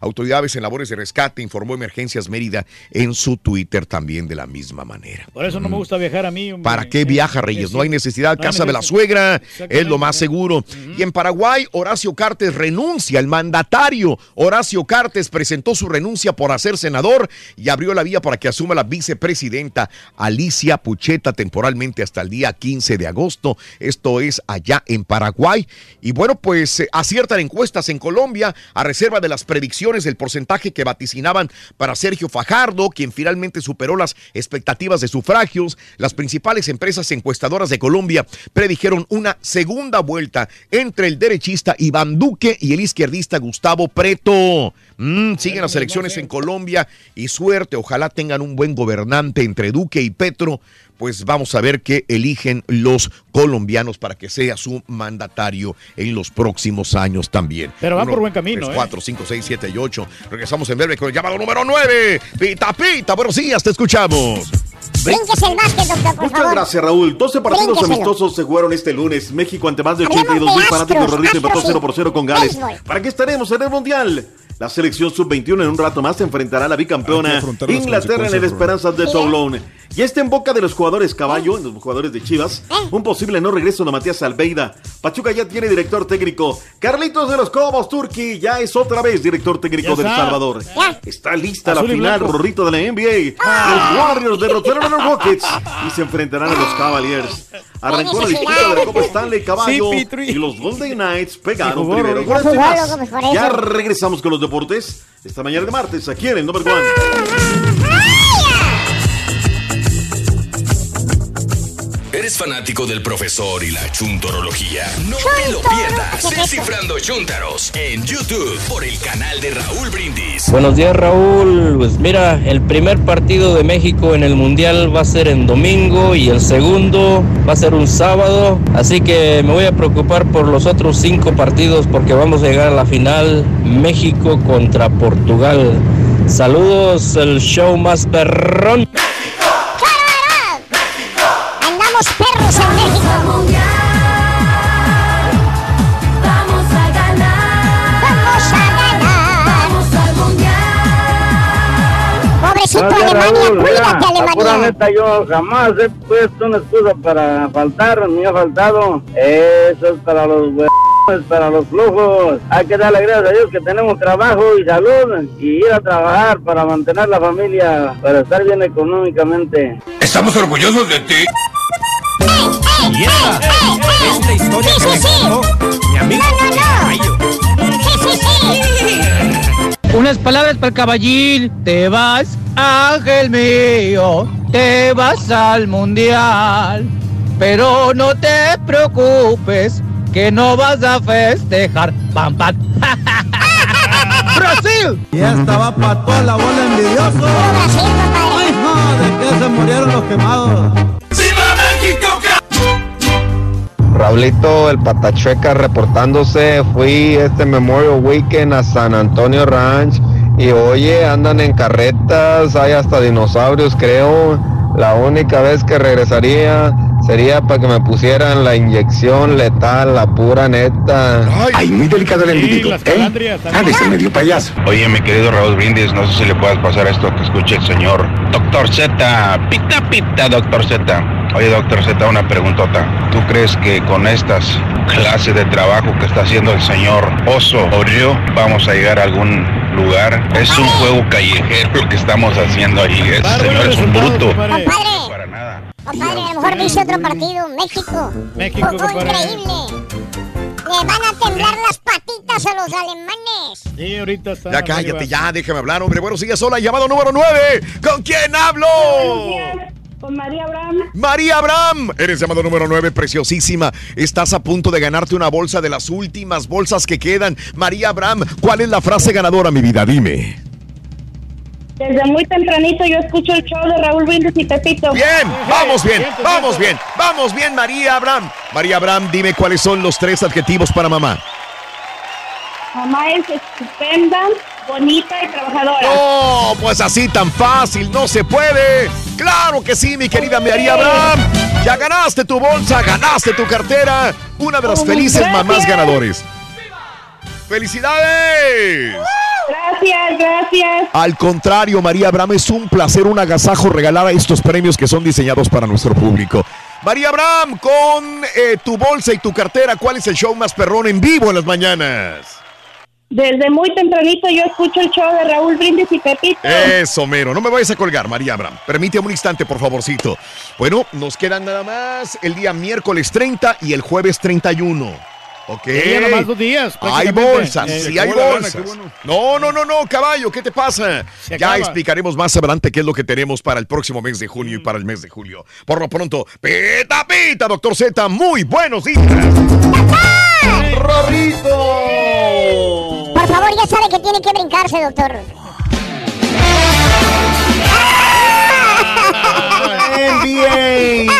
autoridades en labores de rescate, informó Emergencias Mérida en su Twitter también de la misma manera. Por eso no me gusta viajar a mí. hombre. ¿Para qué viaja Reyes? No hay necesidad, No hay casa de la suegra, es lo más seguro. Y en Paraguay, Horacio Cartes renuncia, el mandatario Horacio Cartes presentó su renuncia por hacer senador y abrió la vía para que asuma la vicepresidenta Alicia Pucheta temporalmente hasta el día 15 de agosto. Esto es allá en Paraguay. Y bueno, pues eh, aciertan encuestas en Colombia a reserva de las predicciones del porcentaje que vaticinaban para Sergio Fajardo, quien finalmente superó las expectativas de sufragios. Las principales empresas encuestadoras de Colombia predijeron una segunda vuelta entre el derechista Iván Duque y el izquierdista Gustavo Preto. Mm, siguen las elecciones en Colombia y suerte, ojalá tengan un buen gobernante entre Duque y Petro. Pues vamos a ver qué eligen los colombianos para que sea su mandatario en los próximos años también. Pero van por buen camino, ¿eh? 4, 5, 6, 7 y 8. Regresamos en breve con el llamado número 9. Pita, pita, buenos días, te escuchamos. Brínquese el básquet, doctor, por Muchas favor. gracias, Raúl. 12 partidos Brínqueselo. amistosos se jugaron este lunes. México ante más de Hablemos 82 mil fanáticos Rorrito empató Astros, 0 por 0 con Gales. Béisbol. ¿Para qué estaremos en el Mundial? La selección sub-21 en un rato más se enfrentará a la bicampeona Inglaterra en el Esperanzas de Toulon. Y está en boca de los jugadores caballo, los jugadores de Chivas, un posible no regreso de Matías Albeida. Pachuca ya tiene director técnico. Carlitos de los Cobos Turki ya es otra vez director técnico Ya del. Salvador. Está lista Azul la final. Rorrito de la NBA. Los Warriors derrotaron a los Rockets y se enfrentarán a los Cavaliers. Arrancó la disputa de la Copa Stanley Caballo Sí, y los Golden Knights pegaron Sí, primero. Por eso. Ya regresamos con los deportes esta mañana de martes aquí en el Number One. ¿Eres fanático del profesor y la chuntorología? No te lo pierdas. Descifrando Chuntaros en YouTube por el canal de Raúl Brindis. Buenos días Raúl, pues mira, el primer partido de México en el Mundial va a ser en domingo y el segundo va a ser un sábado, así que me voy a preocupar por los otros cinco partidos porque vamos a llegar a la final México contra Portugal. Saludos, el show más perrón. Perros en México. Vamos a ganar. Vamos a ganar. Vamos al mundial. Pobrecito Gracias, Alemania, Raúl. cuídate Mira, la pura Alemania. neta, yo jamás he puesto una excusa para faltar, ni ha faltado. Eso es para los güey para los flujos. Hay que darle gracias a Dios que tenemos trabajo y salud y ir a trabajar para mantener la familia, para estar bien económicamente. Estamos orgullosos de ti. Esta historia que me contó mi amigo Unas palabras para el caballín. Te vas, ángel mío, te vas al mundial. Pero no te preocupes, que no vas a festejar. ¡Pam, pam! <laughs> ¡Brasil! Ya estaba para toda la bola envidioso. Ay, no, de que se murieron los quemados. Raulito, el Patachueca reportándose. Fui este Memorial Weekend a San Antonio Ranch y oye, andan en carretas, hay hasta dinosaurios, creo. La única vez que regresaría sería para que me pusieran la inyección letal, la pura neta. Ay, muy delicado el individuo, ¿eh? Ándese, medio payaso. Oye, mi querido Raúl Brindis, no sé si le puedas pasar esto que escuche el señor Doctor Z. Pita, pita, Doctor Z. Oye, Doctor Z, una preguntota. ¿Tú crees que con estas clases de trabajo que está haciendo el señor Oso Orio vamos a llegar a algún lugar? Es un juego callejero lo que estamos haciendo ahí. Ese señor es un bruto. Compadre, a lo mejor dice otro partido, México. México, Jugó compadre. increíble. Le van a temblar las patitas a los alemanes. Sí, ahorita está. Ya cállate, ya, déjame hablar, hombre. Buenos días, hola, llamado número 9. ¿Con quién hablo? Con María Abraham. María Abraham, eres llamado número 9, preciosísima. Estás a punto de ganarte una bolsa de las últimas bolsas que quedan. María Abraham, ¿cuál es la frase ganadora, mi vida? Dime. Desde muy tempranito yo escucho el show de Raúl Brindis y Pepito. Bien, vamos bien, vamos bien, vamos bien, María Abraham. María Abraham, dime cuáles son los tres adjetivos para mamá. Mamá es estupenda, bonita y trabajadora. No, pues así tan fácil, no se puede. Claro que sí, mi querida María Abraham. Ya ganaste tu bolsa, ganaste tu cartera. Una de las felices mamás ganadores. ¡Felicidades! Gracias, gracias. Al contrario, María Abraham, es un placer, un agasajo regalar a estos premios que son diseñados para nuestro público. María Abraham, con eh, tu bolsa y tu cartera, ¿cuál es el show más perrón en vivo en las mañanas? Desde muy tempranito yo escucho el show de Raúl Brindis y Pepito. Eso, mero. No me vayas a colgar, María Abraham. Permíteme un instante, por favorcito. Bueno, nos quedan nada más el día miércoles 30 y el jueves 31. Ok. Nomás dos días, Hay bolsas, Eh, sí hay bolsas. bueno. No, no, no, no, caballo, ¿qué te pasa? Se Ya acaba. explicaremos más adelante qué es lo que tenemos para el próximo mes de junio y para el mes de julio. Por lo pronto, pita, pita, doctor Z, muy buenos días. ¡Rorrito! Por favor, ya sabe que tiene que brincarse, doctor. NBA.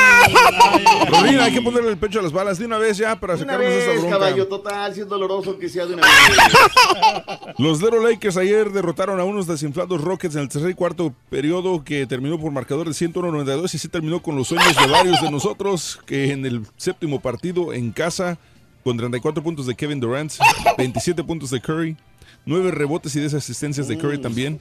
Rodríguez, hay que ponerle el pecho a las balas de una vez ya para Una sacarnos vez, bronca. caballo, total, si es doloroso que sea de una vez. <laughs> Los Little Lakers ayer derrotaron a unos desinflados Rockets en el tercer y cuarto periodo que terminó por marcador de 101-92 y sí terminó con los sueños de varios de nosotros que en el séptimo partido en casa con 34 puntos de Kevin Durant, 27 puntos de Curry, 9 rebotes y 10 asistencias de Curry también,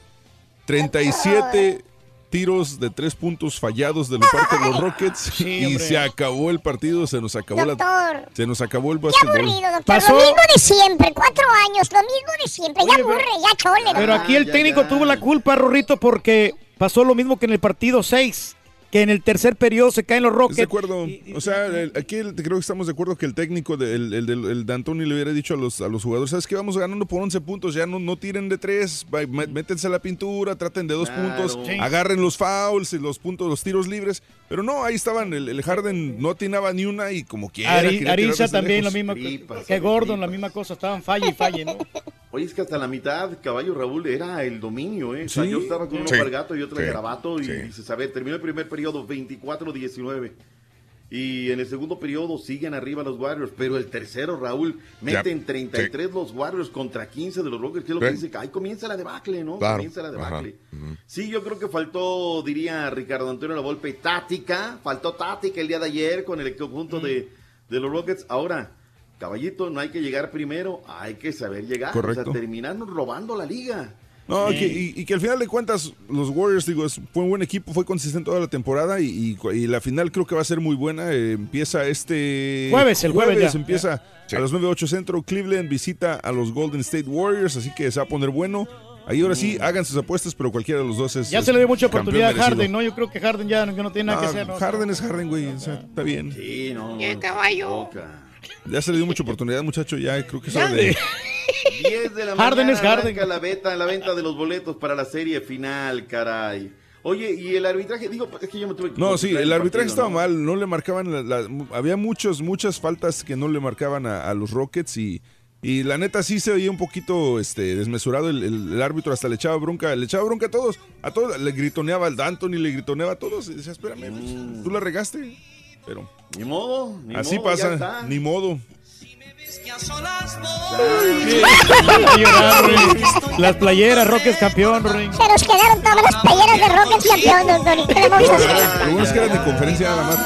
37 tiros de 3 puntos fallados de la parte de los Rockets y hombre. se acabó el partido, se nos acabó Doctor. la se nos acabó el Qué básquetbol. aburrido, doctor. Lo mismo de siempre, cuatro años, lo mismo de siempre. Ya aburre, ya chole. Pero doctor. aquí el técnico tuvo la culpa, Rorrito, porque pasó lo mismo que en el partido 6, que en el tercer periodo se caen los Rockets. de acuerdo. O sea, el- aquí el- creo que estamos de acuerdo que el técnico, de, el, el, del- el D'Antoni le hubiera dicho a los, a los jugadores, ¿sabes qué? Vamos ganando por 11 puntos, ya no, no tiren de tres, va- mé- métense a la pintura, traten de dos Claro. puntos, Sí. agarren los fouls y los puntos, los tiros libres. Pero no, ahí estaban, el, el Harden no atinaba ni una y como quiera. Ari- desde también lo mismo. que Gordon, la misma cosa. Estaban falle y falle, ¿no? <laughs> Oye, es que hasta la mitad, caballo Raúl, era el dominio, ¿eh? O sea, Sí. yo estaba con uno Sí. para el gato y otro Sí. de garabato y Sí. dices, a ver, terminó el primer periodo 24-19. Y en el segundo periodo siguen arriba los Warriors, pero el tercero, Raúl, meten 33 los Warriors contra 15 de los Rockets, que es lo que Sí. dice, ahí comienza la debacle, ¿no? Claro. Comienza la debacle. Sí, yo creo que faltó, diría Ricardo Antonio La Volpe, táctica, faltó táctica el día de ayer con el conjunto de, de los Rockets. Ahora, caballito, no hay que llegar primero, hay que saber llegar. Correcto. O sea, terminarnos robando la liga. No, que- y, y que al final de cuentas, los Warriors, digo, es- fue un buen equipo, fue consistente toda la temporada y, y y la final creo que va a ser muy buena. Eh, empieza este. Jueves, el jueves ya. empieza a las 9.08 centro. Cleveland visita a los Golden State Warriors, así que se va a poner bueno. Ahí ahora sí, hagan sus apuestas, pero cualquiera de los dos es. Ya es se le dio mucha oportunidad a merecido. Harden, ¿no? Yo creo que Harden ya no, que no tiene nada que Ah, hacer. ¿no? Harden es Harden, güey. o sea, está bien. Sí, no. ¡Qué caballo! Ya se le dio mucha oportunidad, muchacho. Ya creo que es hora de. 10 de la Harden mañana es Harden. la venta, la venta de los boletos para la serie final, caray. Oye, y el arbitraje, digo, es que yo me tuve que No, sí, el arbitraje partido, estaba ¿no? mal, no le marcaban, la- la- había muchos, muchas faltas que no le marcaban a, a los Rockets y, y la neta sí se veía un poquito este, desmesurado el, el- el árbitro, hasta le echaba bronca, le echaba bronca a todos, a todos, le gritoneaba al D'Antoni, le gritoneaba a todos y decía, espérame, pues, tú la regaste, pero... Ni modo, ni Así modo, pasa, está. ni modo. Las playeras, Rockets campeón, Ruin. Se nos quedaron todas las playeras de Rockets campeón, doctor. ¿Y qué le vamos a hacer? Lo bueno es que eran de conferencia nada más.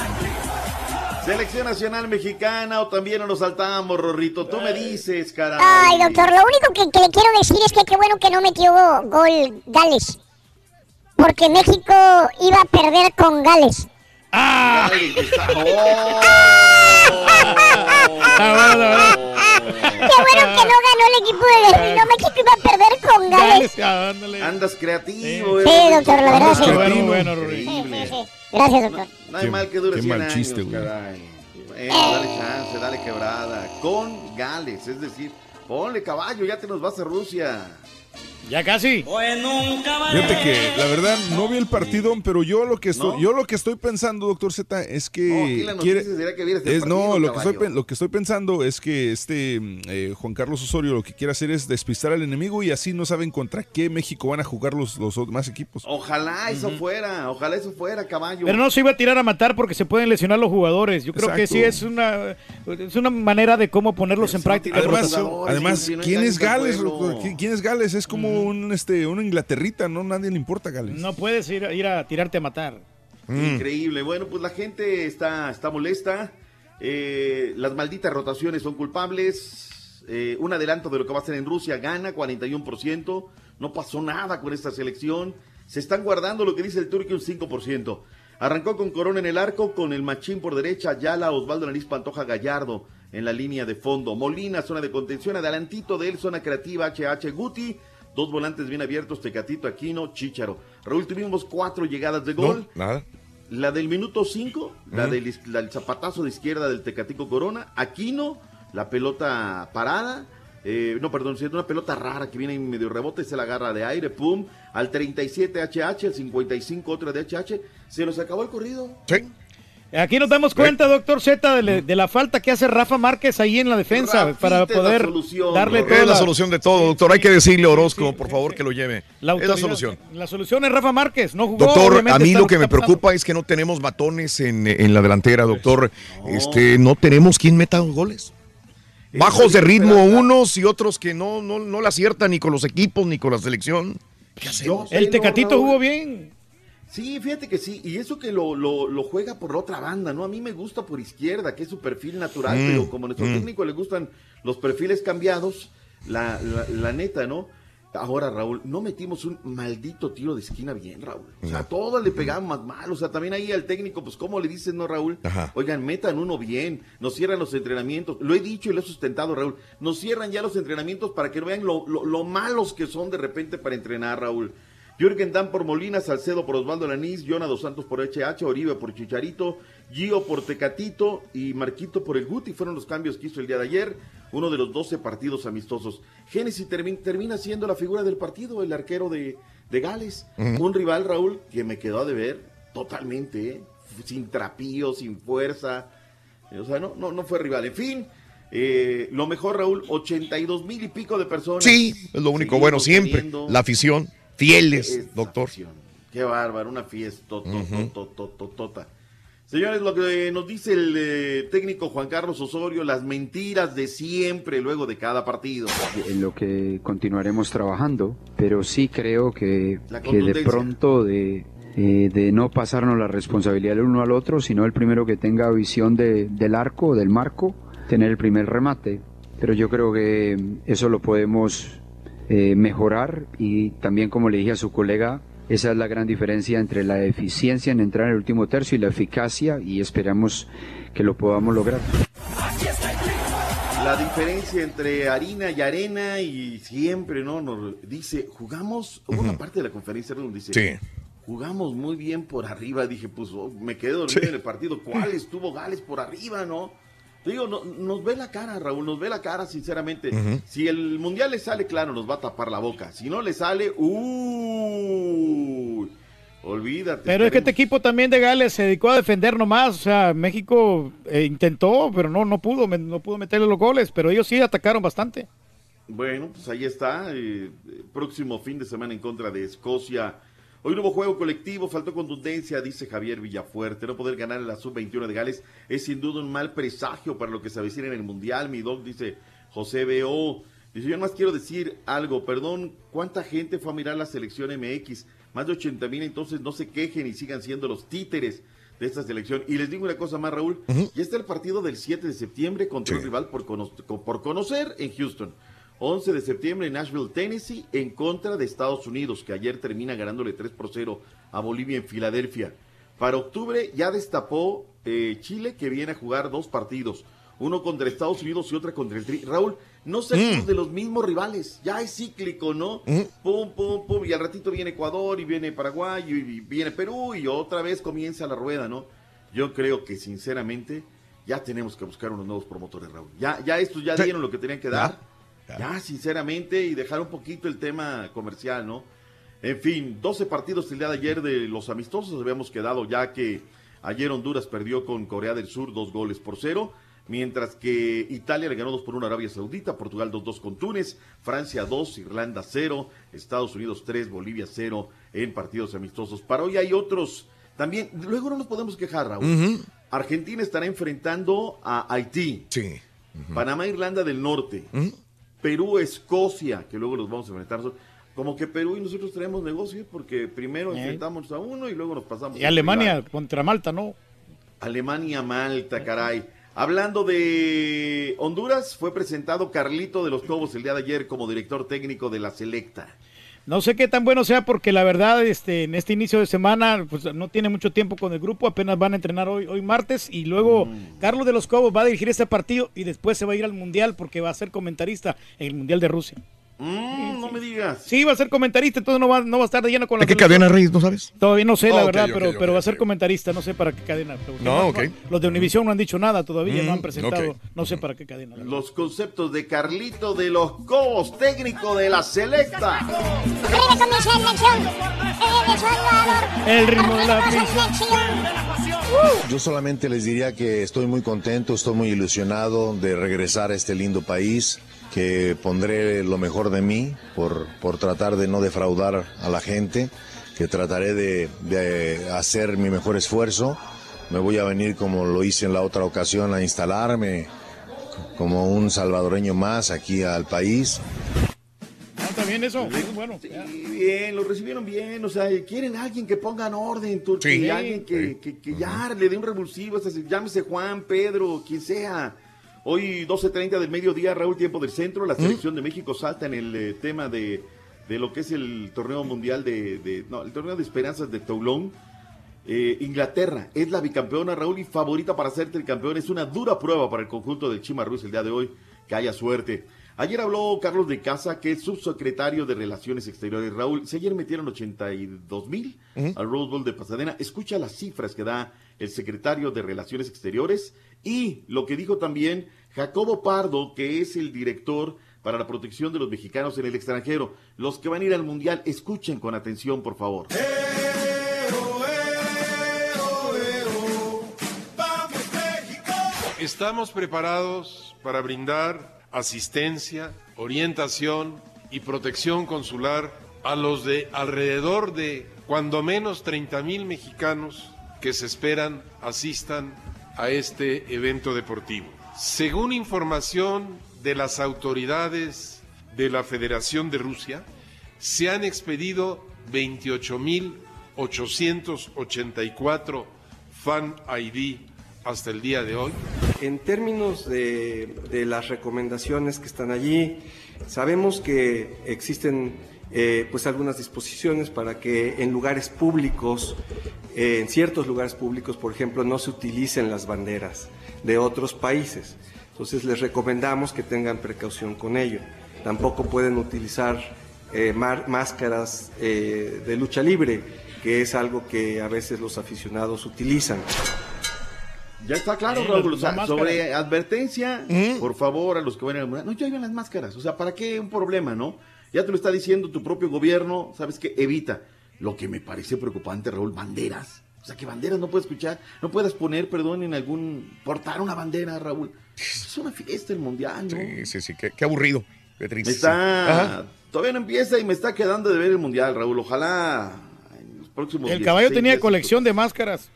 <laughs> Selección Nacional Mexicana o también nos saltamos, Rorrito. Tú me dices, caray. Ay, doctor, lo único que, que le quiero decir es que qué bueno que no metió gol Gales. Porque México iba a perder con Gales. ¡Ah! Ay, está- oh. Qué bueno que no ganó el equipo de. No, México iba a perder con Gales. Andas creativo, Sí, eh, doctor, la verdad Andas sí. creativo. Bueno, Increíble. Sí, sí. Gracias, doctor. No hay Qué- mal que dure qué 100 mal años, chiste, güey. caray. Bueno, dale chance, dale quebrada. Con Gales, es decir, ponle caballo, ya te nos vas a Rusia. Ya casi. Fíjate que la verdad no vi el partido, pero yo lo que estoy, ¿No? yo lo que estoy pensando, doctor Z, es que No, quiere, que es lo que estoy lo que estoy pensando es que este mm, eh, Juan Carlos Osorio lo que quiere hacer es despistar al enemigo y así no saben contra qué México van a jugar los los demás equipos. Ojalá eso fuera, ojalá eso fuera, caballo. Pero no se iba a tirar a matar porque se pueden lesionar los jugadores. Yo creo que sí es una, es una manera de cómo ponerlos en práctica. Además, además, ¿quién es Gales? pueblo. ¿Qui- ¿Quién es Gales? Es como un este una Inglaterrita, no nadie le importa Gales. No puedes ir, a- ir a tirarte a matar. Mm. Increíble. Bueno, pues la gente está, está molesta. Eh, las malditas rotaciones son culpables. Eh, un adelanto de lo que va a ser en Rusia gana 41%. No pasó nada con esta selección. Se están guardando lo que dice el Turquía un 5%. Arrancó con Corona en el arco, con el Machín por derecha, Ayala, Osvaldo Nariz Pantoja Gallardo en la línea de fondo. Molina, zona de contención, adelantito de él, zona creativa, HH Guti. Dos volantes bien abiertos, Tecatito, Aquino, Chicharo. Raúl, tuvimos cuatro llegadas de gol. No, nada. La del minuto 5, la del is- la del zapatazo de izquierda del Tecatico Corona. Aquino, la pelota parada. eh, no, perdón, sí, una pelota rara que viene en medio rebote, se la agarra de aire, pum. Al 37 HH, al 55 otra de HH. Se nos acabó el corrido. Sí. Aquí nos damos cuenta, doctor Z, de, la falta que hace Rafa Márquez ahí en la defensa para poder solución, darle toda Es la solución de todo, doctor. Hay que decirle a Orozco, por favor, que lo lleve. la es la solución. La solución es Rafa Márquez, no jugó. Doctor, a mí lo que me preocupa es que no tenemos matones en, en la delantera, doctor. Este, no tenemos quien meta los goles. Bajos de ritmo unos y otros que no, no, no la aciertan ni con los equipos ni con la selección. ¿Qué hacemos? El Tecatito jugó bien. Sí, fíjate que sí, y eso que lo, lo, lo juega por la otra banda, ¿no? A mí me gusta por izquierda, que es su perfil natural, Mm, pero como a nuestro mm. técnico le gustan los perfiles cambiados, la, la, la neta, ¿no? Ahora, Raúl, no metimos un maldito tiro de esquina bien, Raúl. O sea, No. todos le pegamos más mal. O sea, también ahí al técnico, pues, ¿cómo le dicen, no, Raúl? Ajá. Oigan, metan uno bien, nos cierran los entrenamientos. Lo he dicho y lo he sustentado, Raúl. Nos cierran ya los entrenamientos para que vean lo, lo- lo malos que son de repente para entrenar, Raúl. Jürgen Dan por Molina, Salcedo por Osvaldo Lanís, Jonah Dos Santos por HH, Oribe por Chicharito, Gio por Tecatito y Marquito por el Guti. Fueron los cambios que hizo el día de ayer, uno de los 12 partidos amistosos. Génesis termi- termina siendo la figura del partido, el arquero de, de Gales. Un rival, Raúl, que me quedó a deber totalmente, ¿eh? sin trapío, sin fuerza. O sea, no, no, no fue rival. En fin, eh, lo mejor, Raúl, 82 mil y pico de personas. Sí, es lo único bueno siempre. teniendo La afición, fieles, doctor. afición. Qué bárbaro, una fiesta. to- to- Ujú. to- to- to- tota. Señores, lo que nos dice el eh, técnico Juan Carlos Osorio, las mentiras de siempre luego de cada partido. en lo que continuaremos trabajando, pero sí creo que, que de pronto de, eh, de no pasarnos la responsabilidad el uno al otro, sino el primero que tenga visión de- del arco, del marco, tener el primer remate. Pero yo creo que eso lo podemos eh, mejorar y también como le dije a su colega, esa es la gran diferencia entre la eficiencia en entrar en el último tercio y la eficacia y esperamos que lo podamos lograr. La diferencia entre harina y arena y siempre, ¿no? Nos dice, jugamos, hubo una parte de la conferencia donde dice, Sí. jugamos muy bien por arriba. Dije, pues oh, me quedé dormido en el partido. ¿Cuál estuvo Gales por arriba, no? Te digo, no- nos ve la cara, Raúl, nos ve la cara, sinceramente. Si el mundial le sale, claro, nos va a tapar la boca. Si no le sale, uy, olvídate. Pero es que este equipo también de Gales se dedicó a defender nomás. O sea, México eh, intentó, pero no, no pudo, me- no pudo meterle los goles. Pero ellos sí atacaron bastante. Bueno, pues ahí está. eh, eh, próximo fin de semana en contra de Escocia. Hoy no hubo juego colectivo, faltó contundencia, dice Javier Villafuerte. No poder ganar en la sub-21 de Gales es sin duda un mal presagio para lo que se avecina en el Mundial. Mi dog dice José B.O. Dice, yo más quiero decir algo, perdón, ¿cuánta gente fue a mirar la selección MX? Más de 80 mil, entonces no se quejen y sigan siendo los títeres de esta selección. Y les digo una cosa más, Raúl, ya está el partido del 7 de septiembre contra un rival por, cono- por conocer en Houston. 11 de septiembre en Nashville, Tennessee, en contra de Estados Unidos, que ayer termina ganándole 3 por 0 a Bolivia en Filadelfia. Para octubre ya destapó eh, Chile, que viene a jugar dos partidos, uno contra Estados Unidos y otra contra el Tri. Raúl, no salimos Mm. de los mismos rivales, ya es cíclico, ¿no? Pum, pum, pum, y al ratito viene Ecuador y viene Paraguay y, y viene Perú y otra vez comienza la rueda, ¿no? Yo creo que sinceramente ya tenemos que buscar unos nuevos promotores, Raúl. Ya, ya estos ya dieron lo que tenían que dar. Ya, sinceramente, y dejar un poquito el tema comercial, ¿no? En fin, 12 partidos el día de ayer de los amistosos habíamos quedado ya que ayer Honduras perdió con Corea del Sur dos goles por cero, mientras que Italia le ganó 2 por 1 a Arabia Saudita, Portugal 2-2 con Túnez, Francia 2, Irlanda 0, Estados Unidos 3, Bolivia 0 en partidos amistosos. Para hoy hay otros también, luego no nos podemos quejar, Raúl. Argentina estará enfrentando a Haití. Sí. Panamá, Irlanda del Norte. Perú, Escocia, que luego los vamos a enfrentar. Como que Perú y nosotros tenemos negocio, porque primero Eh. enfrentamos a uno y luego nos pasamos Y al Alemania rival. contra Malta, ¿no? Alemania, Malta, caray. Hablando de Honduras, fue presentado Carlito de los Cobos el día de ayer como director técnico de la Selecta. No sé qué tan bueno sea porque la verdad este en este inicio de semana pues no tiene mucho tiempo con el grupo, apenas van a entrenar hoy hoy martes y luego Carlos de los Cobos va a dirigir este partido y después se va a ir al Mundial porque va a ser comentarista en el Mundial de Rusia. Mm, no me digas. Sí, va a ser comentarista, entonces no va, no va a estar de lleno con la ¿De qué cadena, Reyes? ¿No sabes? Todavía no sé, la ok, verdad, ok, pero, ok, pero va a ser comentarista, no sé para qué cadena. No, ok. Los de Univisión no han dicho nada todavía, no Mm, han presentado, ok. no sé para qué cadena. Los conceptos de Carlito de los Cobos, técnico de la Selecta. El ritmo de la selección. Yo solamente les diría que estoy muy contento, estoy muy ilusionado de regresar a este lindo país, que pondré lo mejor de mí por, por tratar de no defraudar a la gente, que trataré de, de hacer mi mejor esfuerzo. Me voy a venir como lo hice en la otra ocasión a instalarme como un salvadoreño más aquí al país. Ah, Está bien eso, muy bueno. Sí, bien, lo recibieron bien, o sea, quieren a alguien que ponga en orden, Sí. alguien que, que, que ya le dé un revulsivo, o sea, llámese Juan, Pedro, quien sea. Hoy 12.30 del mediodía, Raúl, tiempo del centro, la selección de México salta en el eh, tema de, de lo que es el torneo mundial de, de- no, el torneo de esperanzas de Toulon. Eh, Inglaterra es la bicampeona, Raúl, y favorita para ser tricampeón. Es una dura prueba para el conjunto del Chima Ruiz el día de hoy. Que haya suerte. Ayer habló Carlos de Casa, que es subsecretario de Relaciones Exteriores. Raúl, si ayer metieron 82 mil al Rose Bowl de Pasadena, escucha las cifras que da el secretario de Relaciones Exteriores y lo que dijo también Jacobo Pardo, que es el director para la protección de los mexicanos en el extranjero. Los que van a ir al Mundial, escuchen con atención, por favor. Estamos preparados para brindar asistencia, orientación y protección consular a los de alrededor de cuando menos 30 mil mexicanos que se esperan asistan a este evento deportivo. Según información de las autoridades de la Federación de Rusia, se han expedido 28.884 Fan ID hasta el día de hoy. En términos de, de las recomendaciones que están allí, Sabemos que existen eh, pues algunas disposiciones para que en lugares públicos, eh, en ciertos lugares públicos, por ejemplo, no se utilicen las banderas de otros países. Entonces les recomendamos que tengan precaución con ello. Tampoco pueden utilizar eh, mar- máscaras eh, de lucha libre, que es algo que a veces los aficionados utilizan. Ya está claro, Raúl. o sea, sobre advertencia, por favor, a los que vayan a mundial, no lleven las máscaras. O sea, ¿para qué un problema, no? Ya te lo está diciendo tu propio gobierno, ¿sabes qué? Evita. Lo que me parece preocupante, Raúl, banderas. O sea, que banderas no puedes escuchar, no puedes poner, perdón, en algún. portar una bandera, Raúl. Es una fiesta el mundial, ¿no? Sí, sí, sí, qué, qué aburrido. Qué Me triste. está. Ajá. Todavía no empieza y me está quedando de ver el mundial, Raúl. Ojalá en los próximos El caballo 16 tenía colección de máscaras.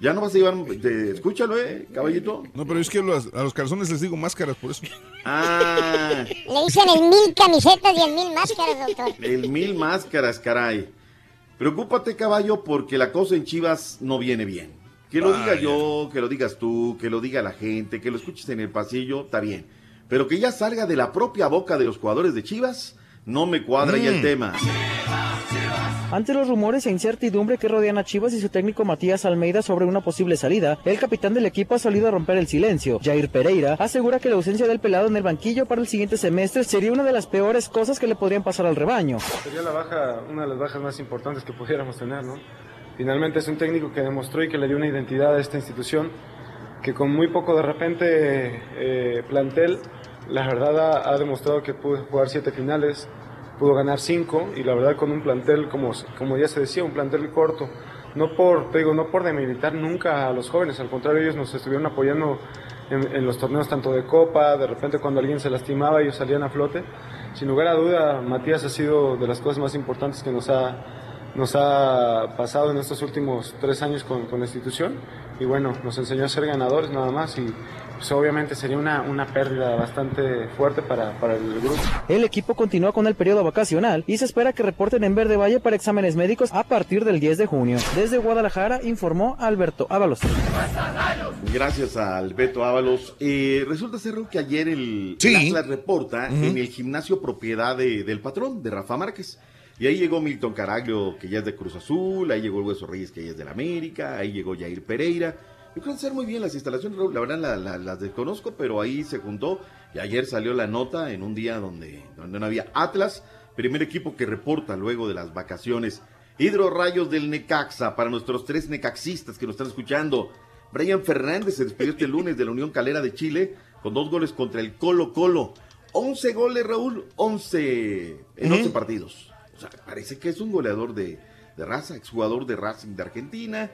Ya no vas a llevar. de- escúchalo, eh, caballito. No, pero es que los- a los calzones les digo máscaras, por eso. Ah. Le dicen el mil camisetas y el mil máscaras, doctor. El mil máscaras, caray. Preocúpate, caballo, porque la cosa en Chivas no viene bien. Que lo diga yo, que lo digas tú, que lo diga la gente, que lo escuches en el pasillo, está bien. Pero que ya salga de la propia boca de los jugadores de Chivas, no me cuadra ya el Mm. tema. Ante los rumores e incertidumbre que rodean a Chivas y su técnico Matías Almeida sobre una posible salida, el capitán del equipo ha salido a romper el silencio. Jair Pereira asegura que la ausencia del pelado en el banquillo para el siguiente semestre sería una de las peores cosas que le podrían pasar al rebaño. Sería la baja, una de las bajas más importantes que pudiéramos tener, ¿no? Finalmente es un técnico que demostró y que le dio una identidad a esta institución, que con muy poco de repente eh, plantel, la verdad ha, ha demostrado que pudo jugar siete finales, pudo ganar cinco y la verdad con un plantel como, como ya se decía, un plantel corto. No por, te digo, no por demilitar nunca a los jóvenes, al contrario ellos nos estuvieron apoyando en, en los torneos tanto de copa, de repente cuando alguien se lastimaba ellos salían a flote. Sin lugar a duda, Matías ha sido de las cosas más importantes que nos ha, nos ha pasado en estos últimos tres años con, con la institución. Y bueno, nos enseñó a ser ganadores nada más y pues, obviamente sería una, una pérdida bastante fuerte para, para el grupo. El equipo continúa con el periodo vacacional y se espera que reporten en Verde Valle para exámenes médicos a partir del 10 de junio. Desde Guadalajara informó Alberto Ábalos. Gracias al Beto Ábalos. Eh, resulta ser que ayer el, Sí. Atlas reporta en el gimnasio propiedad de- del patrón, de Rafa Márquez. Y ahí llegó Milton Caraglio, que ya es de Cruz Azul, ahí llegó el Hueso Reyes, que ya es de la América, ahí llegó Jair Pereira. Yo creo que ser muy bien las instalaciones, Raúl, la verdad la- la- las desconozco, pero ahí se juntó y ayer salió la nota en un día donde, donde no había Atlas, primer equipo que reporta luego de las vacaciones. Hidro Rayos del Necaxa, para nuestros tres necaxistas que nos están escuchando. Brian Fernández se despidió este lunes de la Unión Calera de Chile con dos goles contra el Colo Colo. 11 goles, Raúl, 11 en 11 Ujú. partidos. O sea, parece que es un goleador de, de raza, exjugador de Racing de Argentina.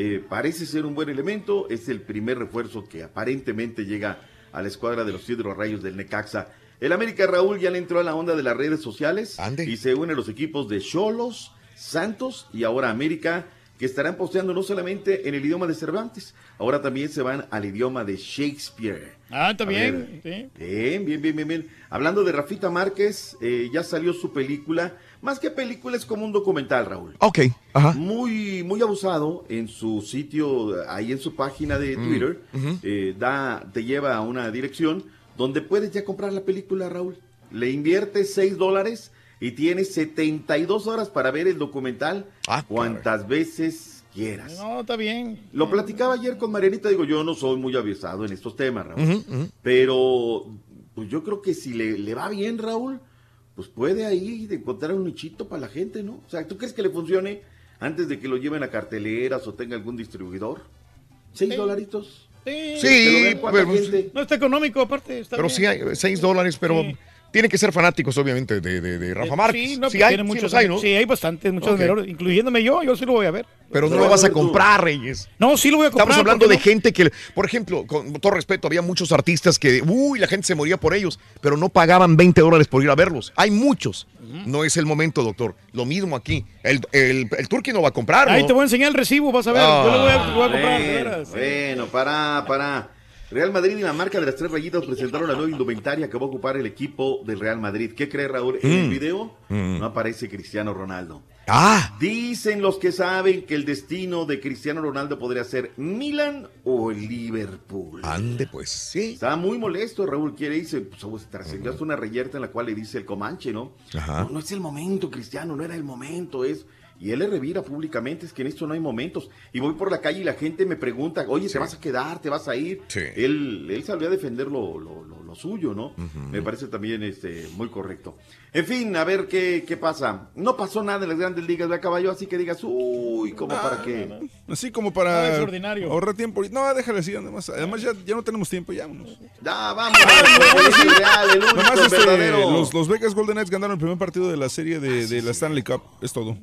Eh, parece ser un buen elemento. Es el primer refuerzo que aparentemente llega a la escuadra de los Hidro Rayos del Necaxa. El América Raúl ya le entró a la onda de las redes sociales y se une a los equipos de Cholos, Santos y ahora América, que estarán posteando no solamente en el idioma de Cervantes, ahora también se van al idioma de Shakespeare. Ah, ver, sí. Bien, bien, bien, bien, bien. Hablando de Rafita Márquez, eh, ya salió su película. Más que película, es como un documental, Raúl. Ok, ajá. Muy, muy abusado en su sitio, ahí en su página de Mm, Twitter. eh, da, te lleva a una dirección donde puedes ya comprar la película, Raúl. Le inviertes 6 dólares y tienes 72 horas para ver el documental Ah, cuantas veces quieras. No, está bien. Lo platicaba ayer con Marianita, digo, yo no soy muy avisado en estos temas, Raúl. Pero pues yo creo que si le, le va bien, Raúl, pues puede ahí de encontrar un nichito para la gente, ¿no? O sea, ¿tú crees que le funcione antes de que lo lleven a carteleras o tenga algún distribuidor? ¿Seis dolaritos? Sí, Sí, pero- gente. No está económico, aparte. Está Pero bien. sí hay 6 dólares, pero tienen que ser fanáticos, obviamente, de, de, de Rafa Eh, Márquez. Sí, no, sí hay, tiene muchos los hay, ¿no? Sí, hay bastantes, muchos Ok. admiradores, incluyéndome yo, yo sí lo voy a ver. Pero no lo vas a comprar, Reyes. No, sí lo voy a comprar. Estamos hablando ¿por de no? gente que, por ejemplo, con todo respeto, había muchos artistas que, uy, la gente se moría por ellos, pero no pagaban 20 dólares por ir a verlos. Hay muchos. No es el momento, doctor. Lo mismo aquí. El, el, el Turqui no va a comprar, Ahí ¿no? te voy a enseñar el recibo, vas a ver. yo lo voy a, lo voy a comprar, de Bueno, veras. bueno, para, para. Real Madrid y la marca de las tres rayitas presentaron la nueva indumentaria que va a ocupar el equipo del Real Madrid. ¿Qué cree Raúl? En el Mm. video Mm. no aparece Cristiano Ronaldo. Ah, Dicen los que saben que el destino de Cristiano Ronaldo podría ser Milan o Liverpool. ande pues, sí. Está muy molesto, Raúl. Quiere dice, pues, pues, trascendió hasta una reyerta en la cual le dice el Comanche, ¿no? Ajá. No, no es el momento, Cristiano, no era el momento, es. Y él le revira públicamente, es que en esto no hay momentos. Y voy por la calle y la gente me pregunta, oye, ¿te vas a quedar? ¿Te vas a ir? Sí. Él, él salió a defender lo, lo- lo- lo suyo, ¿no? Me parece también este, muy correcto. En fin, a ver qué, qué pasa. No pasó nada en las grandes ligas de caballo, así que digas, uy, ¿cómo para qué? Así como para No, ahorrar tiempo. No, déjale así. Además, además ya, ya no tenemos tiempo, ya vámonos. Ya, vamos, este, verdadero. los, los Vegas Golden Knights ganaron el primer partido de la serie de, de la Stanley Cup. Es todo.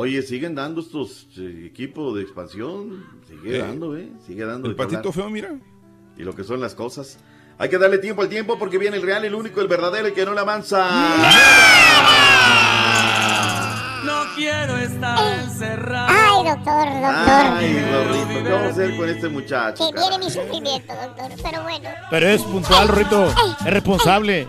Oye, siguen dando estos eh, equipos de expansión. Sigue Eh, dando, ¿eh? Sigue dando. El patito hablar. feo, mira. Y lo que son las cosas. Hay que darle tiempo al tiempo porque viene el real, el único, el verdadero, el que no la avanza. No quiero estar encerrado. Ay, doctor, doctor. Ay, Rorrito, ¿qué vamos a hacer con este muchacho? Que viene mi sufrimiento, doctor. Pero bueno. Pero es puntual, Rorrito. Es responsable.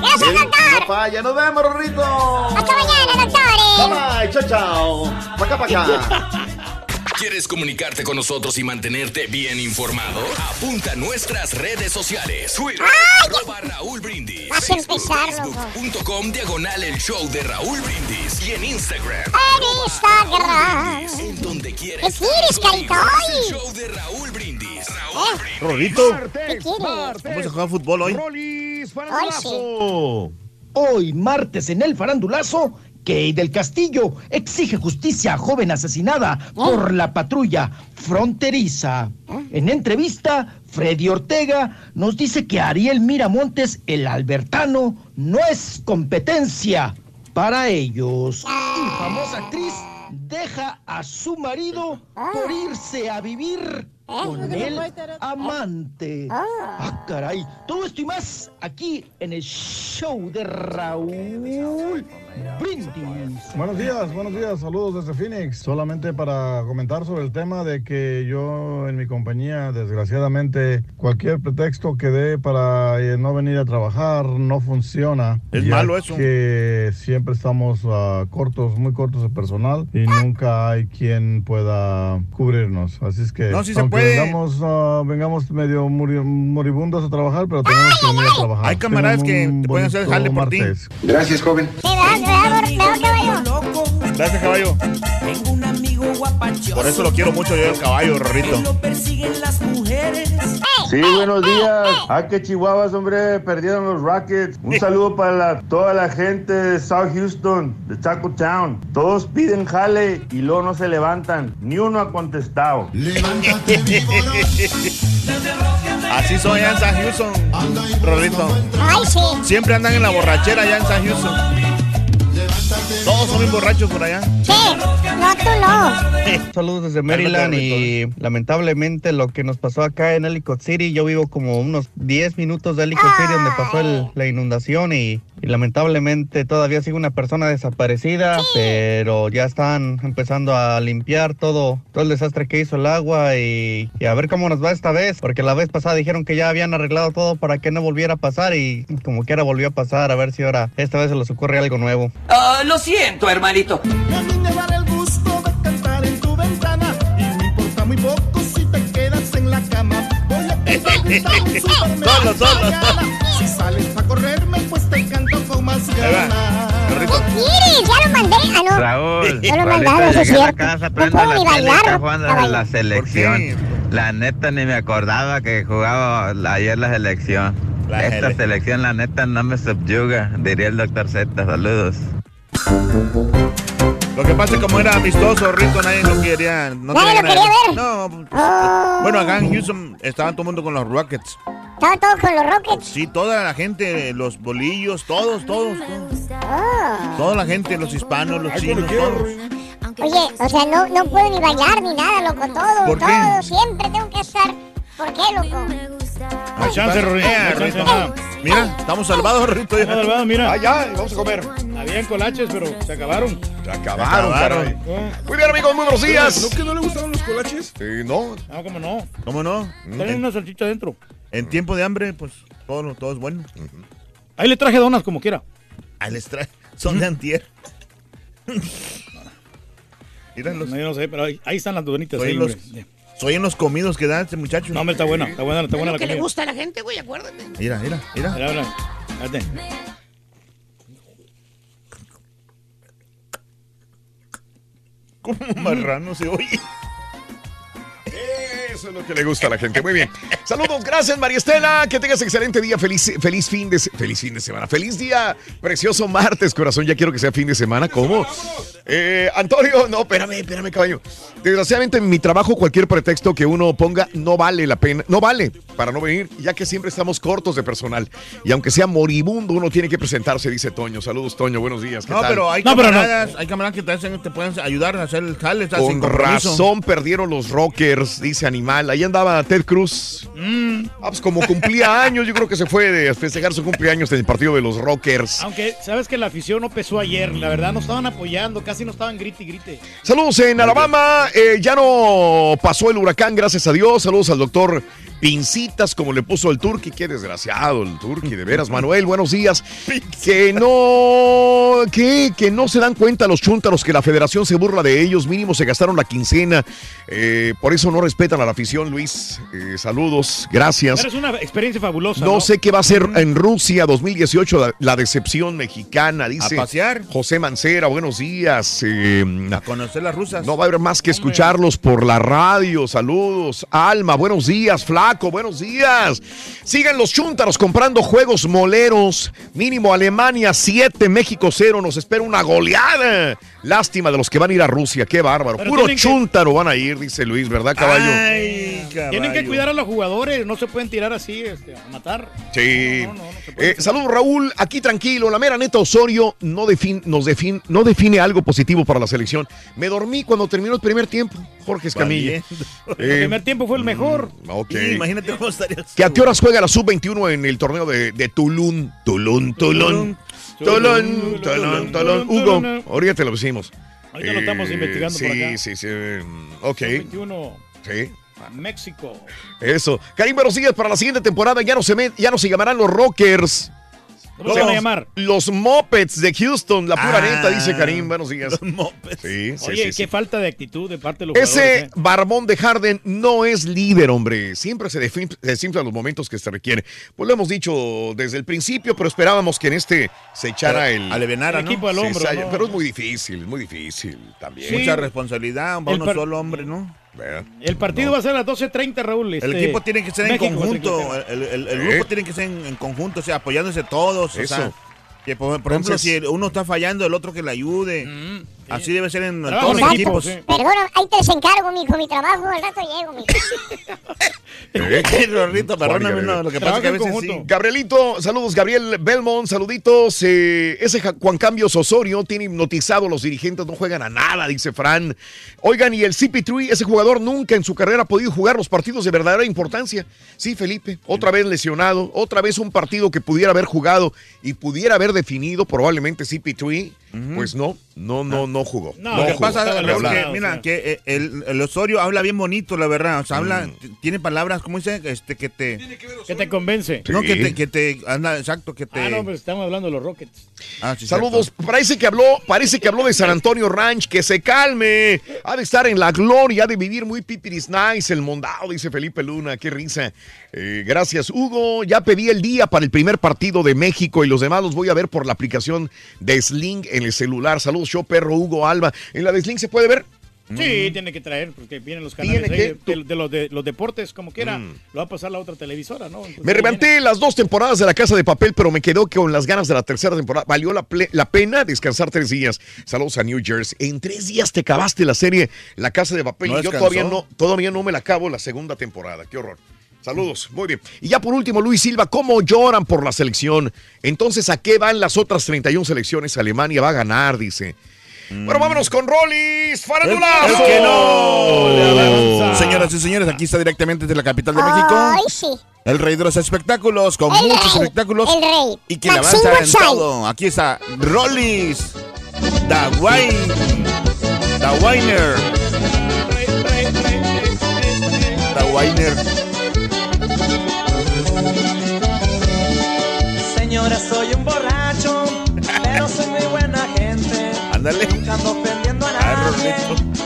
Gracias, doctor. No falla, nos vemos, Rorrito. Hasta mañana, doctores. Bye, bye, chao, chao. Pa' acá, pa' acá. <laughs> ¿Quieres comunicarte con nosotros y mantenerte bien informado? Apunta a nuestras redes sociales. Twitter, arroba Raúl Brindis. Vas a. Facebook.com diagonal el show de Raúl Brindis. Y en Instagram. En Instagram. En donde ¿Qué quieres. quieres, carito? El show de Raúl Brindis. Rorrito. ¿Qué quieres? Vamos a jugar fútbol hoy. Ay, sí. Hoy, martes, en el farandulazo, Kay del Castillo exige justicia a joven asesinada por la patrulla fronteriza. En entrevista, Freddy Ortega nos dice que Ariel Miramontes, el albertano, no es competencia para ellos. Y famosa actriz deja a su marido por irse a vivir con el amante. Ah, caray. Todo esto y más aquí en el show de Raúl Brindis. Buenos días, buenos días, saludos desde Phoenix. Solamente para comentar sobre el tema de que yo en mi compañía, desgraciadamente, cualquier pretexto que dé para eh, no venir a trabajar no funciona. Es malo eso. Que siempre estamos ah, cortos, muy cortos de personal y nunca hay quien pueda cubrirnos. Así es que No, se aunque puede. Vengamos, ah, vengamos medio muri- moribundos a trabajar, pero tenemos que venir a trabajar. Hay camaradas que te pueden hacer jale por ti. martes. Gracias, joven. ¿Me da, me da, me da, caballo? Gracias, caballo. Tengo un amigo guapachoso. Por eso lo quiero mucho yo, el caballo, Rorrito. Lo persiguen las mujeres. Sí, buenos días. Ah, que chihuahuas, hombre, perdieron los Rockets. Un saludo para la- toda la gente de South Houston, de Taco Town. Todos piden jale y luego no se levantan. Ni uno ha contestado. Así son allá en San Houston, Rorrito. Ay, sí. Siempre andan en la borrachera allá en San Houston. Todos son bien borrachos por allá. Sí. No, tú <laughs> no. Saludos desde Maryland y lamentablemente lo que nos pasó acá en Ellicott City, yo vivo como unos 10 minutos de Ellicott City donde pasó el- la inundación y, y lamentablemente todavía sigue una persona desaparecida, pero ya están empezando a limpiar todo, todo el desastre que hizo el agua y, y a ver cómo nos va esta vez, porque la vez pasada dijeron que ya habían arreglado todo para que no volviera a pasar y como quiera volvió a pasar, a ver si ahora esta vez se les ocurre algo nuevo. Ah, lo siento, hermanito. A mí me dará el gusto de cantar en tu ventana y me importa muy poco si te quedas en la cama. Voy a <laughs> cantar un supermercado Solo, solo. mañana. Si sales a correrme, pues te canto con más ganas. ¿Qué quieres? Ya lo mandé. Ah, no. Raúl, lo eso es cierto. casa, No prendo puedo la ni bailar. jugando selección. La neta ni me acordaba que jugaba ayer la selección. La Esta L. selección la neta no me subyuga, diría el doctor Z. Saludos. Lo que pasa es que como era amistoso, Rito, nadie lo quería. No Nadie lo quería ver. No, Oh. bueno, acá en Houston estaban todo el mundo con los Rockets. Estaba todo con los Rockets. Sí, toda la gente, los bolillos, todos, todos, todos. Oh. Toda la gente, los hispanos, los Ay, chinos, todos. Oye, o sea, no, no puedo ni bailar ni nada, loco. Todo, ¿Por qué? todo. Siempre tengo que estar. ¿Por qué, loco? No hay chance, Rorrito, no hay chance, nada. Mira, estamos salvados, Rito. Estamos salvados, mira. Ah, ya, vamos a comer. Habían colaches, pero se acabaron. Se acabaron, caray. Muy bien, amigos, muy buenos días. ¿No que no le gustaron los colaches? Eh, no. No, ¿cómo no? ¿Cómo no? Tienen una salchicha adentro. En tiempo de hambre, pues todo, todo es bueno. Ahí le traje donas como quiera. Ahí les trae. Son de antier. <laughs> Míralos. No, yo no sé, pero ahí, ahí están las donitas. Ahí, los, hombre. Soy en los comidos que da este muchacho. No, hombre, está buena, está buena, está Es buena la que le gusta a la gente, güey, acuérdate. Mira, mira, mira. Mira, mira. Espérate. Como marrano se oye. Eso es lo que le gusta a la gente. Muy bien. Saludos, gracias María Estela. Que tengas excelente día. Feliz, feliz fin de feliz fin de semana. Feliz día. Precioso martes, corazón. Ya quiero que sea fin de semana. ¿Cómo? Eh, Antonio, no, espérame, espérame, caballo. Desgraciadamente en mi trabajo cualquier pretexto que uno ponga no vale la pena, no vale para no venir, ya que siempre estamos cortos de personal. Y aunque sea moribundo, uno tiene que presentarse, dice Toño. Saludos, Toño. Buenos días. ¿Qué No, tal? pero hay camaradas, hay camaradas que te, hacen- te pueden ayudar a hacer el jale. Con razón perdieron los Rockers, dice Animal. Ahí andaba Ted Cruz. Mm. Ah, pues como cumplía <laughs> años, yo creo que se fue de festejar su cumpleaños en el partido de los Rockers. Aunque, ¿sabes que la afición no pesó ayer? La verdad, no estaban apoyando, casi no estaban grite y grite. Saludos en Alabama. eh, ya no pasó el huracán, gracias a Dios. Saludos al doctor Pincitas, como le puso el Turqui. Qué desgraciado el Turqui, de veras. <laughs> Manuel, buenos días. Que no, que, que no se dan cuenta los chúntaros que la federación se burla de ellos. Mínimo se gastaron la quincena. eh, por eso no respetan a la afición, Luis. Eh, saludos, gracias. Pero es una experiencia fabulosa. No sé qué va a ser en Rusia 2018, la, la decepción mexicana, dice. A pasear. José Mancera, buenos días. eh, A conocer las rusas. no va a haber más que escucharlos por la radio. Saludos. Alma, buenos días. Buenos días. Sigan los chúntaros comprando juegos moleros. Mínimo Alemania 7, México 0. Nos espera una goleada. Lástima de los que van a ir a Rusia. Qué bárbaro. Pero Puro que- chúntaro van a ir, dice Luis, ¿verdad, caballo? Ay, Tienen que cuidar a los jugadores, no se pueden tirar así este, a matar. Sí. Eh, saludos, Raúl. Aquí tranquilo. La mera neta Osorio no, defin- nos defin- no define algo positivo para la selección. Me dormí cuando terminó el primer tiempo. Jorge Escamilla. El Eh, primer tiempo fue el mejor. ok. Imagínate cómo estarías. ¿Que ¿A qué horas juega la sub-21 en el torneo de, de Tulum? Tulum, Tulum. Tulum, Tulum, Tulum. Hugo, ahorita te lo decimos. Ahorita lo estamos investigando sí, por acá. Sí, sí, mm, Ok. 21, Sí. México. Eso. Karim, buenos días. Para la siguiente temporada ya no se, me- ya no se llamarán los Rockers. ¿Cómo se van a llamar? Los Mopeds de Houston, la pura Ah. neta, dice Karim. Buenos días. Los Mopeds. Sí, sí, Oye, sí, qué sí. falta de actitud de parte de los Ese jugadores. ¿eh? barbón de Harden no es líder, hombre. Siempre se defin- se desinfla en los momentos que se requiere. Pues lo hemos dicho desde el principio, pero esperábamos que en este se echara el, alivianara, El ¿no? equipo al Sí, hombro. Pero es muy difícil, es muy difícil también. Mucha responsabilidad, para El uno solo hombre, ¿no? El partido va a ser a las 12.30, Raúl. El este, equipo tiene que ser en México conjunto, el, el- el ¿Eh? grupo tiene que ser en, en conjunto, o sea, apoyándose todos. O Eso. sea, que por, por ejemplo, si uno está fallando, el otro que le ayude. Así debe ser en, todos los equipo, equipos. sí. Perdona, ahí te desencargo, mijo, mi trabajo, al rato llego, mijo. <laughs> ¿Eh? Rorrito, perdóname, no, lo que pasa es que a veces sí. Gabrielito, saludos, Gabriel Belmont, saluditos. eh, ese Juan Cambios Osorio tiene hipnotizado a los dirigentes, no juegan a nada, dice Fran. Oigan, y el CP3, ese jugador nunca en su carrera ha podido jugar los partidos de verdadera importancia. Sí, Felipe, otra vez lesionado, otra vez un partido que pudiera haber jugado y pudiera haber definido probablemente CP3. Pues no, no, no, no jugó. No, lo que jugó. pasa es que, mira, que eh, el, el Osorio habla bien bonito, la verdad. O sea, habla, t- tiene palabras, ¿cómo dice? Este, que te... Que te convence. No, que te, que te, anda, exacto, que te... Ah, no, pues estamos hablando de los Rockets. Ah, Saludos, parece que habló, parece que habló de San Antonio Ranch, que se calme, ha de estar en la gloria, ha de vivir muy pipiris nice, el mondado, dice Felipe Luna, qué risa. Eh, gracias, Hugo, ya pedí el día para el primer partido de México y los demás los voy a ver por la aplicación de Sling en el celular. Saludos, yo perro, Hugo, Alba. En la de Sling se puede ver. Sí, tiene que traer, porque vienen los canales Tiene ahí que- de, de los, de los deportes, como quiera. Mm. Lo va a pasar la otra televisora, ¿no? Entonces, Me reventé las dos temporadas de La Casa de Papel, pero me quedó con las ganas de la tercera temporada. Valió la, la pena descansar tres días. Saludos a New Jersey. En tres días te acabaste la serie La Casa de Papel ¿No y yo todavía no, todavía no me la acabo la segunda temporada. Qué horror. Saludos, muy bien. Y ya por último, Luis Silva, ¿cómo lloran por la selección? Entonces, ¿a qué van las otras 31 selecciones? Alemania va a ganar, dice. Bueno, vámonos con Rollis Farandulazo. Es que no, le avanza. Señoras y señores, aquí está directamente desde la capital de México. Ay, sí. El rey de los espectáculos, con El muchos rey, espectáculos. el rey. Y que le Maxine avanza en todo. Aquí está Rollis. Da Wine. Da Winer. Da Winer. Señora, soy un borracho, pero soy muy buena gente. Ándale. Nadie,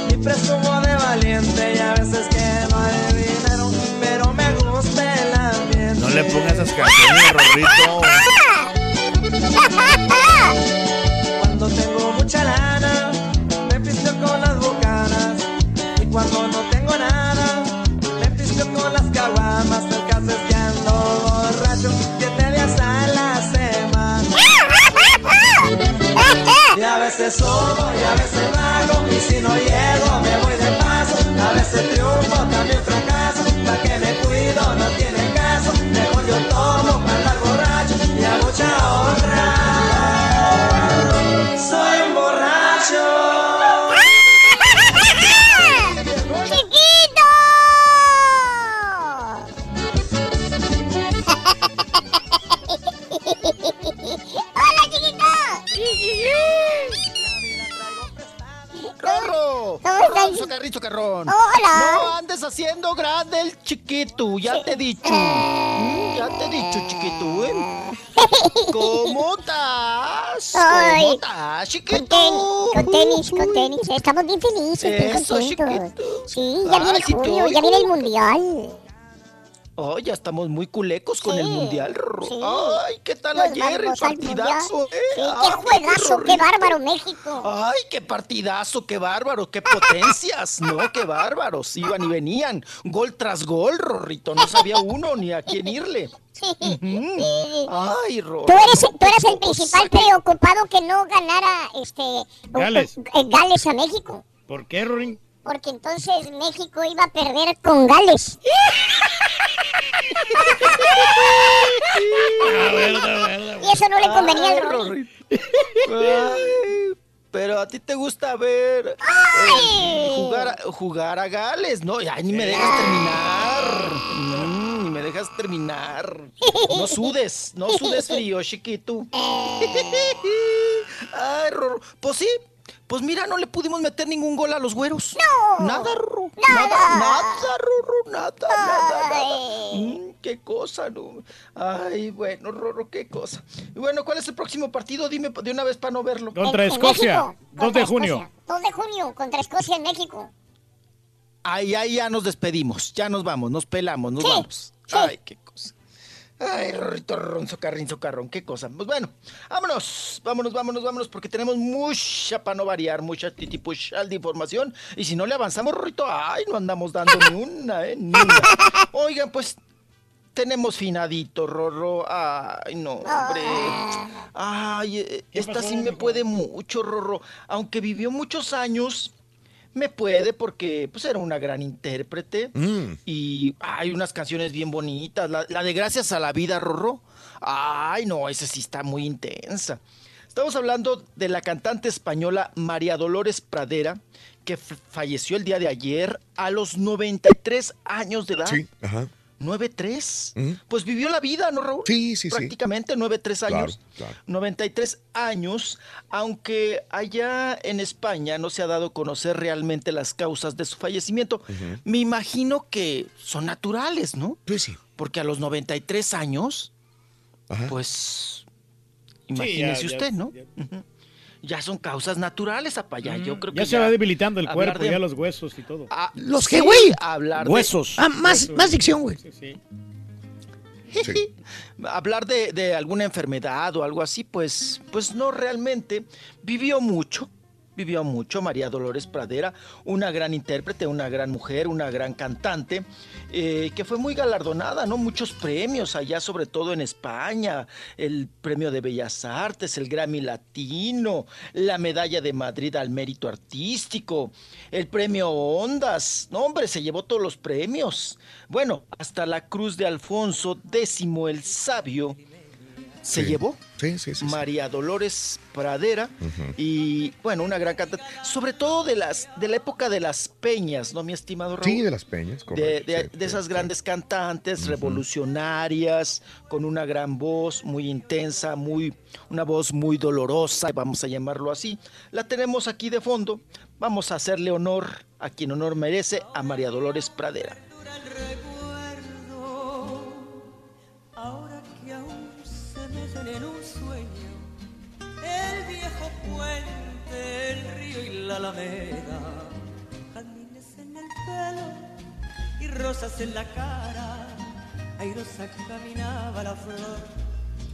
ni presumo de valiente. Y a veces que no hay dinero, pero me gusta el ambiente. No le pongas esas canciones, Rorrito. Cuando tengo mucha lana, me pisteo con las bocanas. Y cuando no tengo nada, me pisteo con las caguamas. El caso es que ando borracho, siete días a la semana. Y a veces subo y a veces bajo, y si no llego me voy de paso. A veces triunfo, también fracaso, pa' que me cuido no tiene caso. Mejor yo tomo para andar borracho y a mucha honra. Soy un borracho. ¡Chiquito! <laughs> ¡Hola, chiquito! ¡Rorro! ¿Cómo estás? ¡Ron, socarrín, socarrón! Hola. No andes haciendo grande el chiquito, ya te he dicho. Mm, Ya te he dicho, chiquito, ¿eh? <laughs> ¿Cómo estás? ¿Cómo estás, chiquito? Con tenis, con tenis. Estamos bien felices, bien contentos. Sí, ya viene sí te junio, ya viene el mundial. Oh, ya estamos muy culecos con Sí, el mundial. Sí. Ay, ¿qué tal Nos ayer? El partidazo. ¿eh? Sí, Ay, qué juegazo, qué Rorrito. bárbaro México. Ay, qué partidazo, qué bárbaro, qué potencias, ¿no? Qué bárbaros. Iban y venían, gol tras gol, Rorrito. No sabía uno ni a quién irle. Ujú. Ay, Rorro. Tú eres, tú eres el principal preocupado que no ganara este Gales. eh, Gales a México. ¿Por qué, Rorín? Porque entonces México iba a perder con Gales. <laughs> Y eso no le convenía al Rory. Pero a ti te gusta ver eh, jugar, a, jugar a Gales, ¿no? Ay, ni me dejas terminar. Mm, ni me dejas terminar. No sudes, no sudes frío, chiquito. <laughs> <laughs> Ay, Rorro. Pues sí, pues mira, no le pudimos meter ningún gol a los güeros. No. Nada, Rorro. Nada, nada, Rorro, nada, nada, nada. Mm, qué cosa, ¿no? Ay, bueno, Rorro, qué cosa. Y bueno, ¿cuál es el próximo partido? Dime de una vez para no verlo. Contra En- en Escocia, México, 2 contra de junio. Escocia. 2 de junio contra Escocia en México. Ay, ay, ya nos despedimos. Ya nos vamos, nos pelamos, nos Sí, vamos. Ay, qué. Ay, Rorrito, Ron, socarrín, socarrón, qué cosa. Pues bueno, vámonos, vámonos, vámonos, vámonos, porque tenemos mucha para no variar, mucha titipuchal de información. Y si no le avanzamos, Rorrito, ay, no andamos dando ni una, ¿eh? Ni una. <laughs> Oigan, pues tenemos finadito, Rorro. Ay, no, hombre. Ay, eh, esta sí me puede mucho, Rorro. Aunque vivió muchos años, me puede porque pues era una gran intérprete. Mm. Y hay unas canciones bien bonitas. La, la de Gracias a la Vida, Rorro. Ay, no, esa sí está muy intensa. Estamos hablando de la cantante española María Dolores Pradera, que falleció el día de ayer a los 93 años de edad. Sí, ajá. 9-3. Mm. Pues vivió la vida, ¿no, Raúl? Sí, sí, sí. Prácticamente 9-3 Claro, años. claro. 93 años, aunque allá en España no se ha dado a conocer realmente las causas de su fallecimiento. Ujú. Me imagino que son naturales, ¿no? Pues sí. Porque a los 93 años, Ajá. pues, ya- imagínese ya- usted, ¿no? Ujú. Ya son causas naturales, apa, ya, yo creo que Mm, Ya se va debilitando el cuerpo, de- ya los huesos y todo. Ah, ¿Los sí, qué, güey? Hablar de- Huesos. Ah, más, Huesos. más dicción, güey. Sí, sí. <laughs> hablar de, de alguna enfermedad o algo así, pues, pues no realmente. Vivió mucho, vivió mucho María Dolores Pradera, una gran intérprete, una gran mujer, una gran cantante, eh, que fue muy galardonada, ¿no? Muchos premios allá, sobre todo en España, el premio de Bellas Artes, el Grammy Latino, la medalla de Madrid al mérito artístico, el premio Ondas, no hombre, se llevó todos los premios. Bueno, hasta la Cruz de Alfonso X el Sabio se Sí. llevó. Sí, sí, sí. María Dolores Pradera y bueno, una gran cantante, sobre todo de las de la época de las peñas, ¿no, mi estimado Raúl? Sí, de las peñas, de, correcto. de- de esas grandes cantantes revolucionarias con una gran voz muy intensa, muy una voz muy dolorosa, vamos a llamarlo así. La tenemos aquí de fondo. Vamos a hacerle honor a quien honor merece a María Dolores Pradera. La alameda, jazmines en el pelo y rosas en la cara, airosa caminaba la flor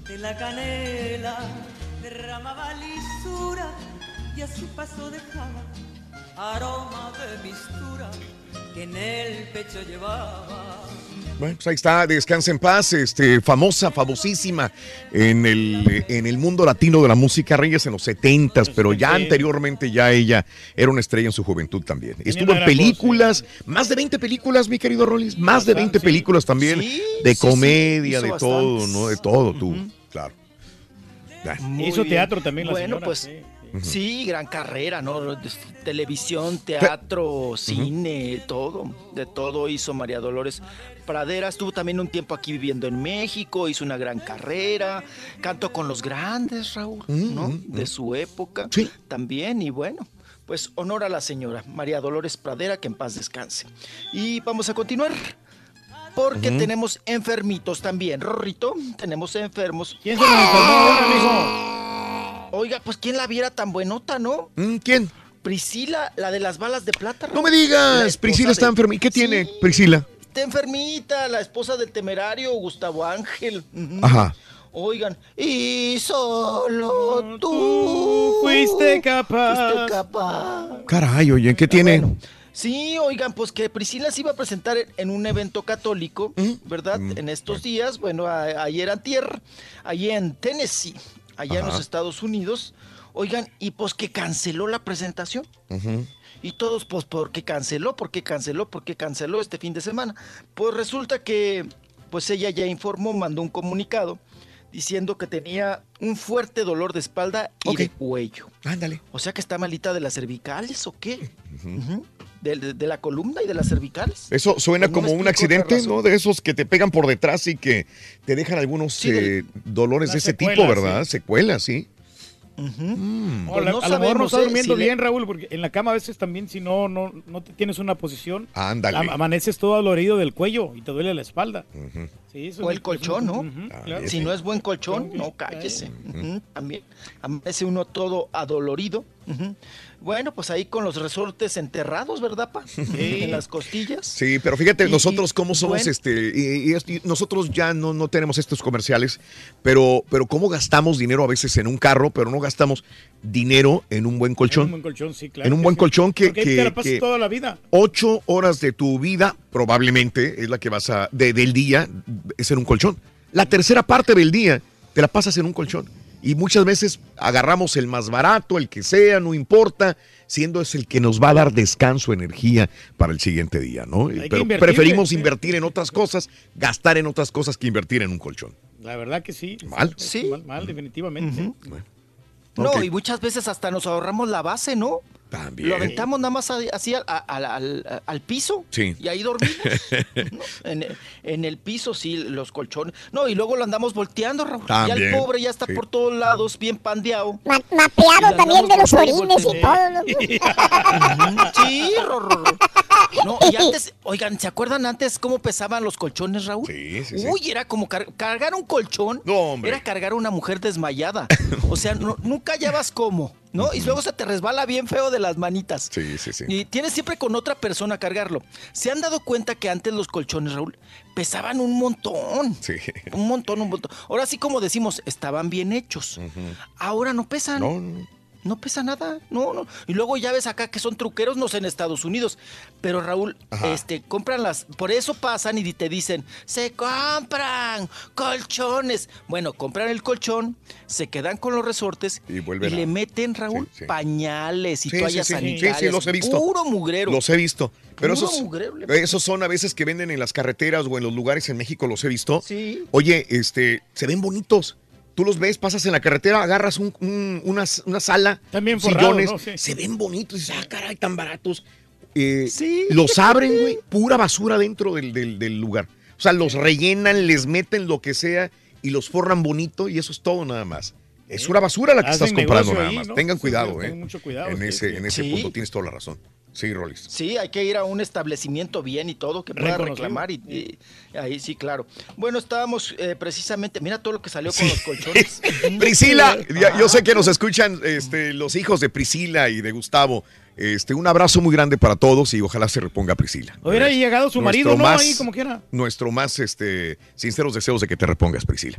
de la canela, derramaba lisura y a su paso dejaba aroma de mistura que en el pecho llevaba. Bueno, pues ahí está, descansa en paz, este, famosa, famosísima en el, en el mundo latino de la música, Reyes en los 70 pero ya anteriormente ya ella era una estrella en su juventud también. Estuvo en películas, más de 20 películas, mi querido Rollins, más de 20 películas también, de comedia, de todo. ¿no? De todo, tú, claro. Hizo bien. teatro también la bueno, señora, pues sí, sí, gran carrera, ¿no? Televisión, teatro, cine, todo. De todo hizo María Dolores Pradera. Estuvo también un tiempo aquí viviendo en México, hizo una gran carrera. Cantó con los grandes, Raúl, ¿no? De su época. También, y bueno. Pues honor a la señora María Dolores Pradera, que en paz descanse. Y vamos a continuar. Porque tenemos enfermitos también. Rorrito, tenemos enfermos. ¿Quién se nos enfermó ahora, Oiga, pues quién la viera tan buenota, ¿no? Mm, ¿Quién? Priscila, la de las balas de plata. No me digas, Priscila de- está enferma. ¿Y qué tiene Priscila? Está enfermita, la esposa del temerario Gustavo Ángel. Ajá. Oigan, y solo tú fuiste capaz. Fuiste capaz. Caray, oye, ¿qué tiene? Sí, oigan, pues que Priscila se iba a presentar en- un evento católico, ¿verdad? Mm. En estos días, bueno, a- ayer antier, allí en Tennessee, allá en los Estados Unidos. Oigan, y pues que canceló la presentación. Ujú. Y todos, pues, ¿por qué canceló? ¿Por qué canceló? ¿Por qué canceló este fin de semana? Pues resulta que, pues ella ya informó, mandó un comunicado diciendo que tenía un fuerte dolor de espalda y de cuello. Ándale. O sea que está malita de las cervicales o qué? De, de- de la columna y de las cervicales. Eso suena Pues no como un accidente. ¿no? De esos que te pegan por detrás y que te dejan algunos Sí, eh, dolores de ese tipo, ¿verdad? sí. Secuelas, sí. Mm. O Pues la- no a lo mejor no sabemos, está ¿eh? durmiendo Si le- bien, Raúl, porque en la cama a veces también si no, no, no te tienes una posición, Ándale. am- amaneces todo dolorido del cuello y te duele la espalda. Sí, eso O es- el colchón, ¿no? Claro. Si no es buen colchón, no cállese. También amanece uno todo adolorido. Bueno, pues ahí con los resortes enterrados, ¿verdad, pa? En las costillas. Sí, pero fíjate, Y- nosotros cómo somos, bueno. este, y, y nosotros ya no, no tenemos estos comerciales, pero, pero cómo gastamos dinero a veces en un carro, pero no gastamos dinero en un buen En colchón. un buen colchón, sí, claro. En un buen sí. colchón que, Porque ahí que- te la pasas que toda la vida. ocho horas de tu vida probablemente es la que vas a, de- del día, es en un colchón. La tercera parte del día te la pasas en un colchón. Y muchas veces agarramos el más barato, el que sea, no importa, siendo es el que nos va a dar descanso, energía para el siguiente día, ¿no? Pero preferimos sí. invertir en otras cosas, gastar en otras cosas que invertir en un colchón. La verdad que sí. Mal. Es Sí. Mal, mal, definitivamente. No, Ok. y muchas veces hasta nos ahorramos la base, ¿no? También. Lo aventamos nada más a- así al, al- al- al piso. Sí. Y ahí dormimos. <laughs> ¿no? en, en el piso, sí, los colchones. No, y luego lo andamos volteando, Raúl. Ya También, el pobre ya está sí. por todos lados, bien pandeado. Ma- mapeado también de los volteando orines y todo. ¿no? <laughs> Sí, ro, ro, ro. No, y <laughs> antes, oigan, ¿se acuerdan antes cómo pesaban los colchones, Raúl? Sí, sí, sí. Uy, era como car- cargar un colchón. No, hombre. Era cargar a una mujer desmayada. O sea, no- nunca hallabas cómo, ¿no? Y luego se te resbala bien feo de las manitas. Sí, sí, sí. Y tienes siempre con otra persona cargarlo. ¿Se han dado cuenta que antes los colchones, Raúl, pesaban un montón? Sí. Un montón, un montón. Ahora sí, como decimos, estaban bien hechos. Ahora no pesan. No, no. No pesa nada, no, no. Y luego ya ves acá que son truqueros, no sé, en Estados Unidos. Pero Raúl, Ajá. este, compran las, por eso pasan y te dicen, se compran colchones. Bueno, compran el colchón, se quedan con los resortes Y le meten, Raúl, Sí, sí. pañales y Sí, toallas sí, sí, sanitarias. sí, los he visto. Puro mugrero. Los he visto. Pero Puro esos, mugrero esos son a veces que venden en las carreteras o en los lugares en México, los he visto. Sí. Oye, este, se ven bonitos, tú los ves, pasas en la carretera, agarras un- un- una, una sala, También sillones, ¿no? Sí. se ven bonitos, y dices, ah, caray, tan baratos. Eh, Los abren, güey, pura basura dentro del, del- del lugar. O sea, los rellenan, les meten lo que sea y los forran bonito y eso es todo nada más. Es una basura la que Hacen estás comprando nada ahí, más. ¿no? Tengan Sí, cuidado, tengan ¿eh? mucho cuidado, En sí, ese, sí. en ese Sí. punto tienes toda la razón. Sí, Rolis. Sí, hay que ir a un establecimiento bien y todo que pueda reclamar y, y- ahí sí, claro. Bueno, estábamos eh, precisamente, mira todo lo que salió con los colchones. <laughs> Priscila, ya- yo sé que nos escuchan este, los hijos de Priscila y de Gustavo. Este, un abrazo muy grande para todos y ojalá se reponga Priscila. Hubiera llegado su marido, ¿no? más- Ahí como quiera. Nuestro más este, sinceros deseos de que te repongas, Priscila.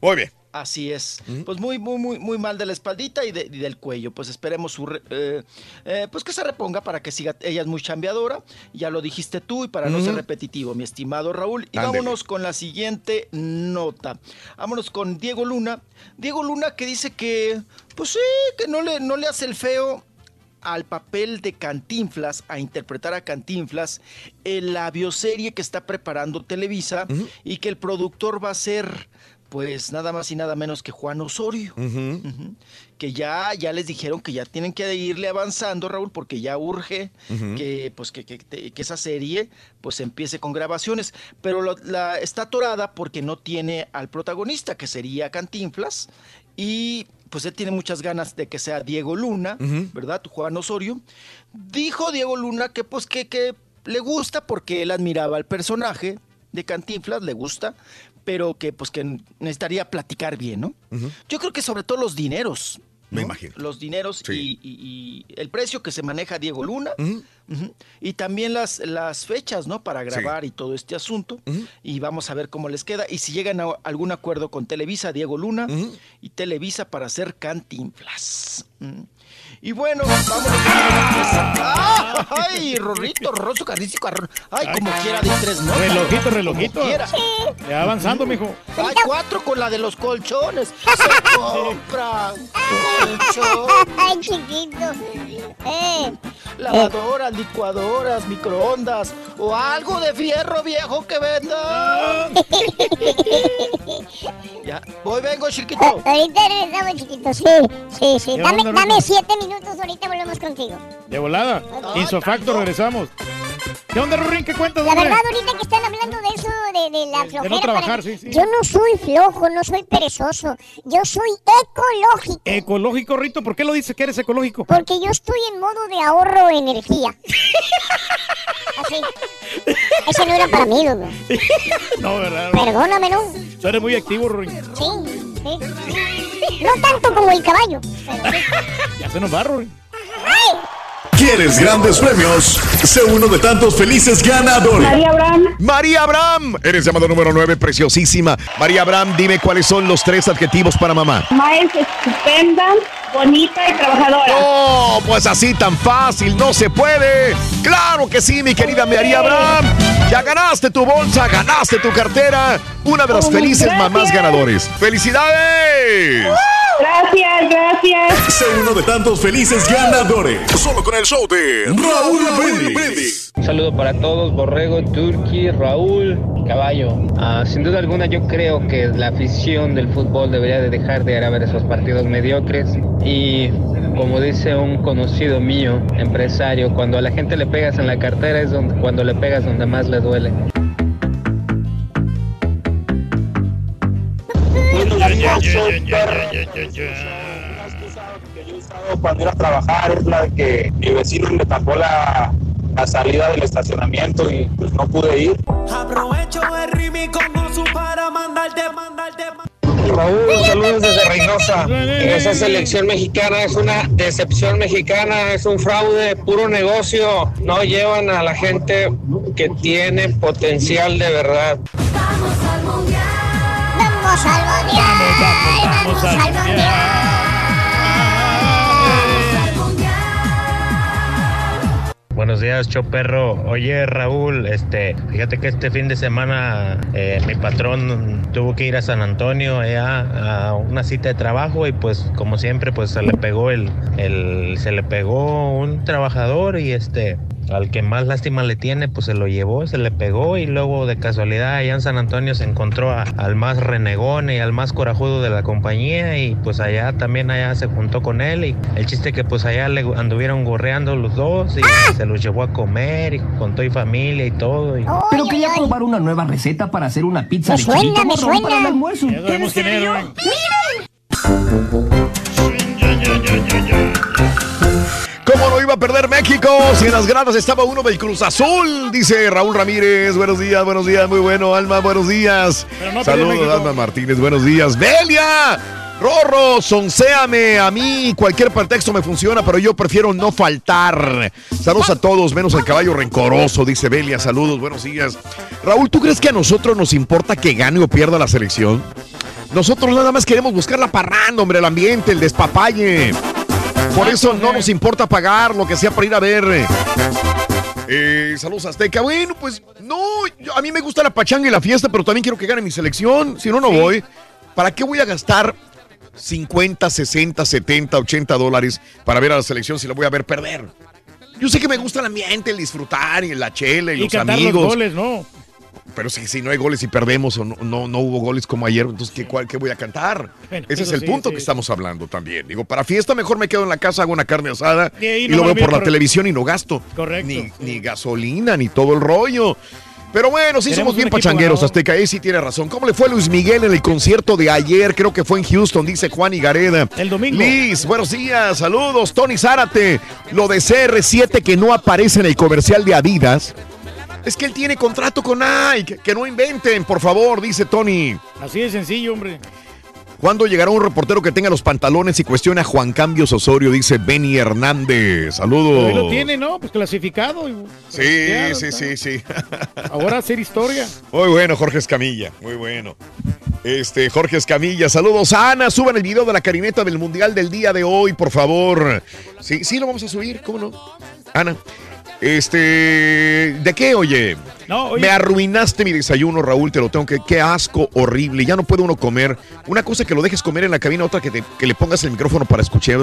Muy bien. Así es. Pues muy, muy, muy, muy mal de la espaldita y, de- y del cuello. Pues esperemos su re- eh, eh, pues que se reponga para que siga. Ella es muy chambeadora. Ya lo dijiste tú y para no ser repetitivo, mi estimado Raúl. Y vámonos con la siguiente nota. Vámonos con Diego Luna. Diego Luna que dice que, pues sí, que no le, no le hace el feo al papel de Cantinflas, a interpretar a Cantinflas en la bioserie que está preparando Televisa y que el productor va a ser, pues nada más y nada menos que Juan Osorio. Que ya, ya les dijeron que ya tienen que irle avanzando, Raúl, porque ya urge que, pues, que, que- que esa serie pues empiece con grabaciones. Pero la, está atorada porque no tiene al protagonista, que sería Cantinflas. Y pues él tiene muchas ganas de que sea Diego Luna. ¿verdad? Juan Osorio. Dijo Diego Luna que pues que, que le gusta porque él admiraba al personaje de Cantinflas, le gusta, pero que pues que necesitaría platicar bien, ¿no? Yo creo que sobre todo los dineros. Me ¿no? imagino. Los dineros Sí. y, y- y el precio que se maneja Diego Luna. Y también las, las fechas, ¿no? Para grabar y todo este asunto. Y vamos a ver cómo les queda. Y si llegan a algún acuerdo con Televisa, Diego Luna, y Televisa para hacer Cantinflas. Y bueno, vamos ¡Ah! ¡Ay, Rorrito, Rosso, Carrizo, Carrón! ¡Ay, como quiera de tres notas! Relojito, Como relojito. quiera. Ya avanzando, mijo. ¡Hay cuatro con la de los colchones! ¡Se compra <laughs> colchón! Ay, chiquito. Eh. Lavadoras, licuadoras, microondas o algo de fierro viejo que venda. <laughs> ya, voy, vengo, chiquito. Ahorita regresamos, chiquito. Sí, sí, sí. ¿Qué Dame, dame siete minutos, ahorita volvemos contigo. De volada. Insofacto, regresamos. ¿Qué onda, Rurín? ¿Qué cuentas, La verdad, ahorita que están hablando de eso, de, de la flojera. no trabajar, para- sí, sí. Yo no soy flojo, no soy perezoso. Yo soy ecológico. Ecológico, Rito. ¿Por qué lo dices que eres ecológico? Porque yo estoy en modo de ahorro de energía. <laughs> Así. Ese no era para mí, loco. <laughs> No, ¿verdad? Perdóname, ¿no? Tú eres muy activo, Rurín. Sí, sí. No tanto como el caballo. pero. <laughs> Ya se nos va, Rurín. ¿Quieres grandes premios? Sé uno de tantos felices ganadores. María Abraham. María Abraham. Eres llamado número 9, preciosísima. María Abraham, dime cuáles son los tres adjetivos para mamá. Mamá es estupenda, bonita y trabajadora. No, pues así tan fácil, no se puede. Claro que sí, mi querida María Abraham. Ya ganaste tu bolsa, ganaste tu cartera. Una de las Oh, felices gracias. mamás ganadores. ¡Felicidades! Gracias, gracias. Sé uno de tantos felices ganadores. Solo con el show de Raúl Brindis. Un saludo para todos, Borrego, Turki, Raúl, Caballo. Ah, sin duda alguna yo creo que la afición del fútbol debería de dejar de ir a ver esos partidos mediocres y como dice un conocido mío, empresario, cuando a la gente le pegas en la cartera es donde, cuando le pegas donde más le duele. Cuando ir a trabajar es la de que mi vecino me tapó la, la salida del estacionamiento y pues no pude ir. Aprovecho el remix con Osu para mandarte, mandarte, Raúl, saludos desde Reynosa. Esa selección mexicana es una decepción mexicana, es un fraude, puro negocio. No llevan a la gente que tiene potencial de verdad. Vamos al mundial. Vamos al mundial. Buenos días, Choperro. Oye, Raúl, este, fíjate que este fin de semana eh, mi patrón tuvo que ir a San Antonio eh, a, a una cita de trabajo y pues como siempre pues se le pegó el, el se le pegó un trabajador y este al que más lástima le tiene, pues se lo llevó, se le pegó y luego de casualidad allá en San Antonio se encontró a- al más renegón y al más corajudo de la compañía y pues allá también allá se juntó con él y el chiste que pues allá le anduvieron gorreando los dos y se los llevó a comer y con todo y familia y todo. y- Pero quería probar una nueva receta para hacer una pizza Me de suena, chilito me suena. para el almuerzo. Ya sabemos quién es, güey. ¿Cómo no iba a perder México? Si en las gradas estaba uno del Cruz Azul, dice Raúl Ramírez. Buenos días, buenos días, muy bueno. Alma, buenos días. No Saludos. Alma Martínez, buenos días. ¡Belia! Rorro, sonséame. A mí cualquier pretexto me funciona, pero yo prefiero no faltar. Saludos a todos, menos al caballo rencoroso, dice Belia. Saludos, buenos días. Raúl, ¿tú crees que a nosotros nos importa que gane o pierda la selección? Nosotros nada más queremos buscar la parranda, hombre, el ambiente, el despapalle. Por eso no nos importa pagar lo que sea para ir a ver. Eh, saludos Azteca. Bueno, pues no, yo- a mí me gusta la pachanga y la fiesta, pero también quiero que gane mi selección. Si no, no voy. ¿Para qué voy a gastar 50, 60, 70, 80 dólares para ver a la selección si la voy a ver perder? Yo sé que me gusta el ambiente, el disfrutar y la chela y, Y los amigos. los goles, ¿no? Pero si, si no hay goles y perdemos o no, no, no hubo goles como ayer, entonces ¿qué, cuál, qué voy a cantar? Bueno, Ese es el sí, punto sí. que estamos hablando también. Digo, para fiesta mejor me quedo en la casa, hago una carne asada Y lo veo por la por- televisión y no gasto. Correcto. Ni, ni gasolina, ni todo el rollo. Pero bueno, sí Tenemos somos bien pachangueros. Azteca. Ahí sí tiene razón. ¿Cómo le fue a Luis Miguel en el concierto de ayer? Creo que fue en Houston, dice Juan Igareda. El domingo. Liz, buenos días, saludos. Tony Zárate, lo de CR7 que no aparece en el comercial de Adidas. Es que él tiene contrato con Nike. Que no inventen, por favor, dice Tony. Así de sencillo, hombre. ¿Cuándo llegará un reportero que tenga los pantalones y cuestione a Juan Cambios Osorio? Dice Benny Hernández. Saludos. Ahí lo tiene, ¿no? Pues clasificado. y- Sí, sí, sí, sí. Ahora hacer historia. Muy bueno, Jorge Escamilla. Muy bueno. Este, Jorge Escamilla, saludos a Ana. Suban el video de la carineta del Mundial del día de hoy, por favor. Sí, sí, lo vamos a subir, ¿cómo no? Ana. Este, ¿de qué, oye? No, oye. Me arruinaste mi desayuno, Raúl, te lo tengo que. Qué asco horrible. Ya no puede uno comer. Una cosa que lo dejes comer en la cabina, otra que, te- que le pongas el micrófono para escuchar.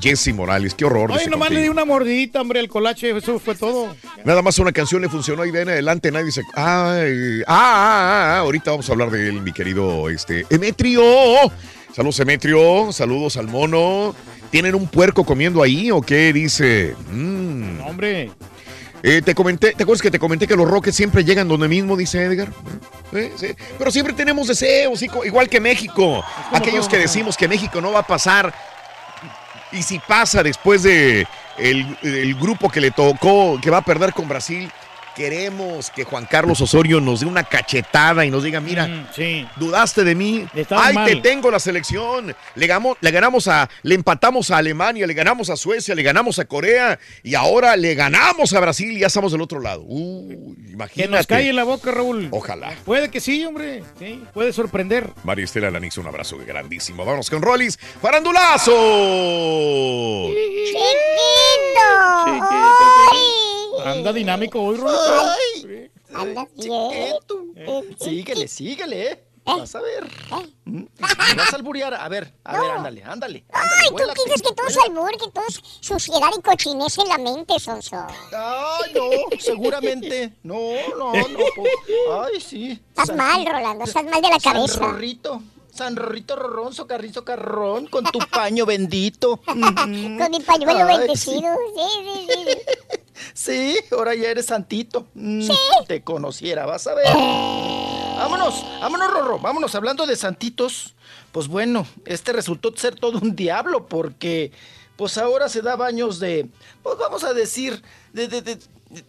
Jesse Morales, qué horror. Oye, nomás le di una mordidita, hombre, al colache. Eso fue todo. Nada más una canción le funcionó y de en adelante nadie dice, ay, ah, ah, ah, ahorita vamos a hablar de él, mi querido este, Emetrio. Saludos, Emetrio. Saludos al mono. ¿Tienen un puerco comiendo ahí o qué? Dice. Mm. No, hombre. Eh, te comenté, ¿te acuerdas que te comenté que los roques siempre llegan donde mismo, dice Edgar? Eh, sí. Pero siempre tenemos deseos, igual que México. Aquellos que decimos que México no va a pasar. Y si pasa después de el, el grupo que le tocó, que va a perder con Brasil, queremos que Juan Carlos Osorio nos dé una cachetada y nos diga, mira, Mm, sí. dudaste de mí, Estabas ay, mal. te tengo la selección, le, gamo- le ganamos a, le empatamos a Alemania, le ganamos a Suecia, le ganamos a Corea y ahora le ganamos a Brasil y ya estamos del otro lado. Uh, imagínate. Que nos cae en la boca, Raúl. Ojalá. Puede que sí, hombre. Sí, puede sorprender. María Estela Lanix, un abrazo grandísimo. Vámonos con Rollis. ¡Farandulazo! ¡Chiquito! Anda dinámico hoy. Ay, Anda chiquito. Síguele, síguele, ¿eh? Vas a ver. ¿Mm? Me vas a alburear. A ver, a ver, ándale, ándale. Ay, tú dices que todo es vuélate. albur, que todo es suciedad y cochinez en la mente, Sonso. Ay, no, seguramente. No, no, no. po- Ay, sí. Estás San- mal, Rolando, estás mal de la San cabeza. Rorrito. San Rorrito Rorrón, socarrizo carrón, con tu paño bendito. <laughs> Con mi pañuelo Ay, bendecido. Sí, sí, sí. Sí, ahora ya eres santito. Mm, Te conociera, vas a ver. Vámonos, vámonos, Rorro, vámonos. Hablando de santitos, pues bueno, este resultó ser todo un diablo porque, pues ahora se da baños de, pues vamos a decir, de, de, de,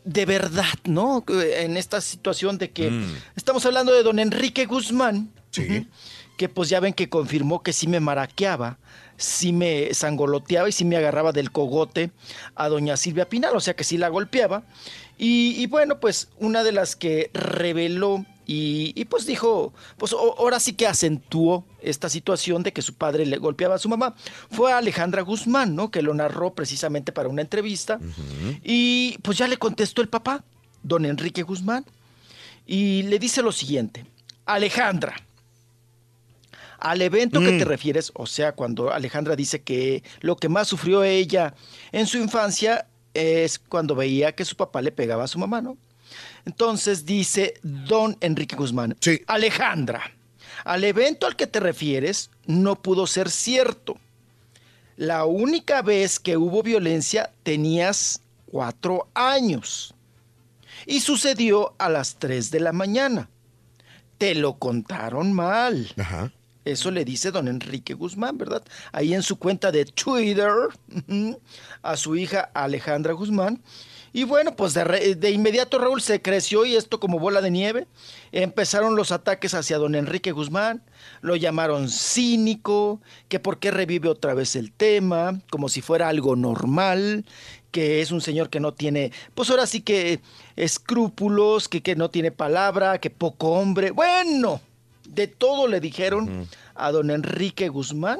de verdad, ¿no? En esta situación de que estamos hablando de don Enrique Guzmán. ujú, Que pues ya ven que confirmó que sí me maraqueaba, sí me sangoloteaba y sí me agarraba del cogote a doña Silvia Pinal, o sea que sí la golpeaba. Y, y bueno, pues una de las que reveló y, y, pues dijo, pues ahora sí que acentuó esta situación de que su padre le golpeaba a su mamá, fue Alejandra Guzmán, ¿no? Que lo narró precisamente para una entrevista. Y pues ya le contestó el papá, don Enrique Guzmán, y le dice lo siguiente, Alejandra, al evento que Mm. te refieres, o sea, cuando Alejandra dice que lo que más sufrió ella en su infancia es cuando veía que su papá le pegaba a su mamá, ¿no? Entonces dice don Enrique Guzmán, Alejandra, al evento al que te refieres no pudo ser cierto. La única vez que hubo violencia tenías cuatro años y sucedió a las 3 de la mañana. Te lo contaron mal. Eso le dice don Enrique Guzmán, ¿verdad? Ahí en su cuenta de Twitter a su hija Alejandra Guzmán. Y bueno, pues de, de inmediato Raúl se creció y esto como bola de nieve. Empezaron los ataques hacia don Enrique Guzmán, lo llamaron cínico, que por qué revive otra vez el tema, como si fuera algo normal, que es un señor que no tiene, pues ahora sí que escrúpulos, que, que no tiene palabra, que poco hombre. Bueno, de todo le dijeron a don Enrique Guzmán.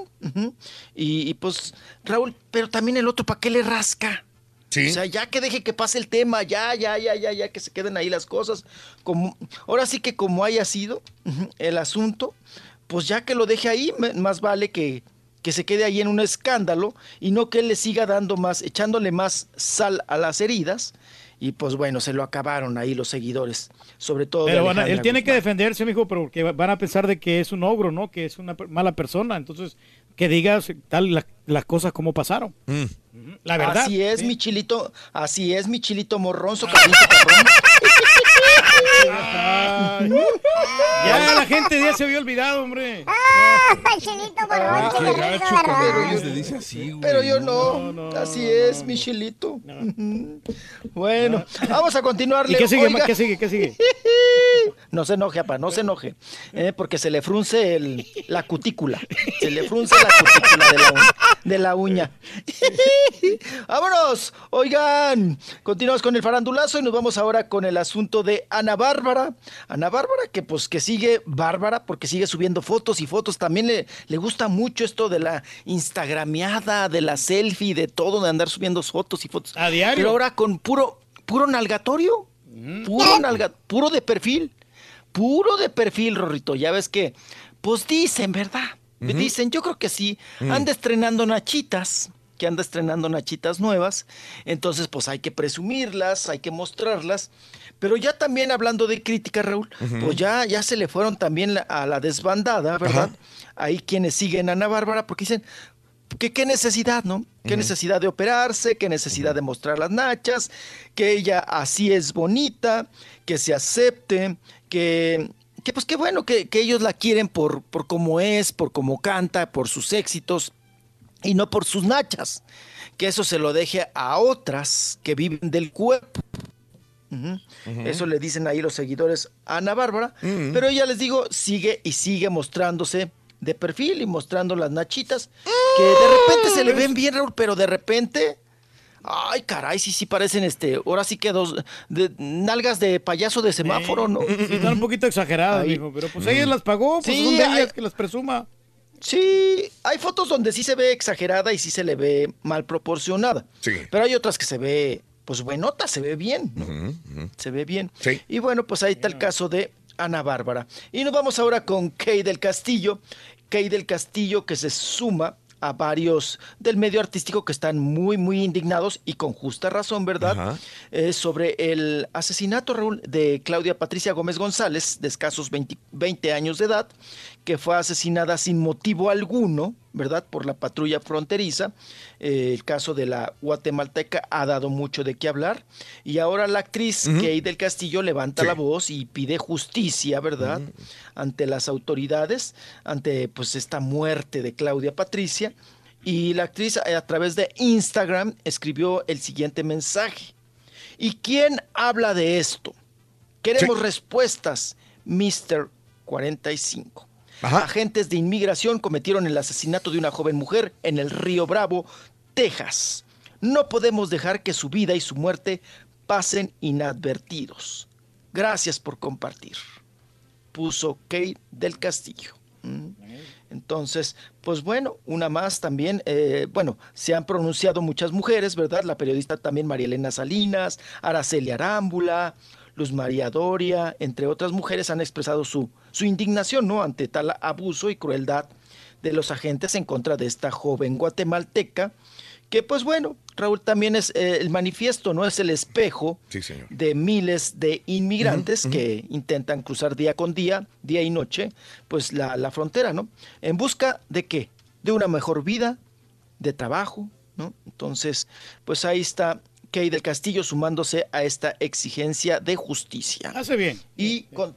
y, y pues, Raúl, pero también el otro, ¿para qué le rasca? O sea, ya que deje que pase el tema, ya, ya, ya, ya, ya, que se queden ahí las cosas. Como, ahora sí que como haya sido el asunto, pues ya que lo deje ahí, más vale que, que se quede ahí en un escándalo y no que él le siga dando más, echándole más sal a las heridas. Y pues bueno, se lo acabaron ahí los seguidores, sobre todo de Pero van a- él tiene que defenderse, mijo, porque va- van a pensar de que es un ogro, ¿no? Que es una mala persona. Entonces, que digas tal la- las cosas como pasaron. La verdad. Así es, sí. mi chilito, así es, mi chilito morronzo, carnito cabrón. Ya la gente ya se había olvidado, hombre. ¡Ah, chilito Ah, borracho! qué chilito gacho, pero yo- le dice así, güey. Pero yo no, así es, mi chilito. Bueno, vamos a continuarle. ¿Y qué sigue? Oiga. ¿Qué sigue? ¿Qué sigue? <laughs> No se enoje, apa, no se enoje, eh, porque se le frunce el- la cutícula. Se le frunce la cutícula de la, uña- de la uña. <laughs> Vámonos, oigan, continuamos con el farandulazo y nos vamos ahora con el asunto de Ana Bárbara. Ana Bárbara que pues que sigue bárbara porque sigue subiendo fotos y fotos. También le, le gusta mucho esto de la instagrameada, de la selfie, de todo, de andar subiendo fotos y fotos. A diario. Pero ahora con puro, puro nalgatorio. Puro nalga, puro de perfil. Puro de perfil, Rorrito. Ya ves que, pues dicen, ¿verdad? Dicen, yo creo que sí. Mm. Anda estrenando nachitas, que anda estrenando nachitas nuevas. Entonces, pues hay que presumirlas, hay que mostrarlas. Pero ya también hablando de crítica, Raúl, pues ya, ya se le fueron también a la desbandada, ¿verdad? Hay quienes siguen a Ana Bárbara porque dicen, que qué necesidad, ¿no? Qué necesidad de operarse, qué necesidad de mostrar las nachas, que ella así es bonita, que se acepte, que, que pues qué bueno que, que ellos la quieren por, por cómo es, por cómo canta, por sus éxitos y no por sus nachas. Que eso se lo deje a otras que viven del cuerpo. Eso le dicen ahí los seguidores a Ana Bárbara. Pero ella les digo, sigue y sigue mostrándose de perfil y mostrando las nachitas. Que de repente se le ven bien, Raúl, pero de repente. Ay, caray, sí, sí parecen este. Ahora sí que dos. De, nalgas de payaso de semáforo, ¿no? Sí, están un poquito exageradas, mijo, pero pues ella las pagó, pues Sí, son de ellas que las presuma. Sí, hay fotos donde sí se ve exagerada y sí se le ve mal proporcionada. Sí. Pero hay otras que se ve, pues buenota, se ve bien. ¿no? Se ve bien. Y bueno, pues ahí está el caso de Ana Bárbara. Y nos vamos ahora con Kay del Castillo. Kay del Castillo que se suma a varios del medio artístico que están muy, muy indignados y con justa razón, ¿verdad? Eh, sobre el asesinato, Raúl, de Claudia Patricia Gómez González, de escasos 20, 20 años de edad, que fue asesinada sin motivo alguno, ¿verdad? Por la patrulla fronteriza. Eh, el caso de la guatemalteca ha dado mucho de qué hablar. Y ahora la actriz Kay del Castillo levanta la voz y pide justicia, ¿verdad? Ante las autoridades, ante pues esta muerte de Claudia Patricia. Y la actriz eh, a través de Instagram escribió el siguiente mensaje. ¿Y quién habla de esto? Queremos respuestas, Mr. 45. Agentes de inmigración cometieron el asesinato de una joven mujer en el Río Bravo, Texas. No podemos dejar que su vida y su muerte pasen inadvertidos. Gracias por compartir. Puso Kate del Castillo. Mm. Entonces, pues bueno, una más también, eh, bueno, se han pronunciado muchas mujeres, ¿verdad? La periodista también María Elena Salinas, Araceli Arámbula, Luz María Doria, entre otras mujeres han expresado su, su indignación, ¿no? Ante tal abuso y crueldad de los agentes en contra de esta joven guatemalteca, que pues bueno, Raúl, también es eh, el manifiesto, ¿no? Es el espejo Sí, señor. de miles de inmigrantes que intentan cruzar día con día, día y noche, pues la, la frontera, ¿no? En busca de qué? De una mejor vida, de trabajo, ¿no? Entonces, pues ahí está Key del Castillo sumándose a esta exigencia de justicia. Hace bien. Y con...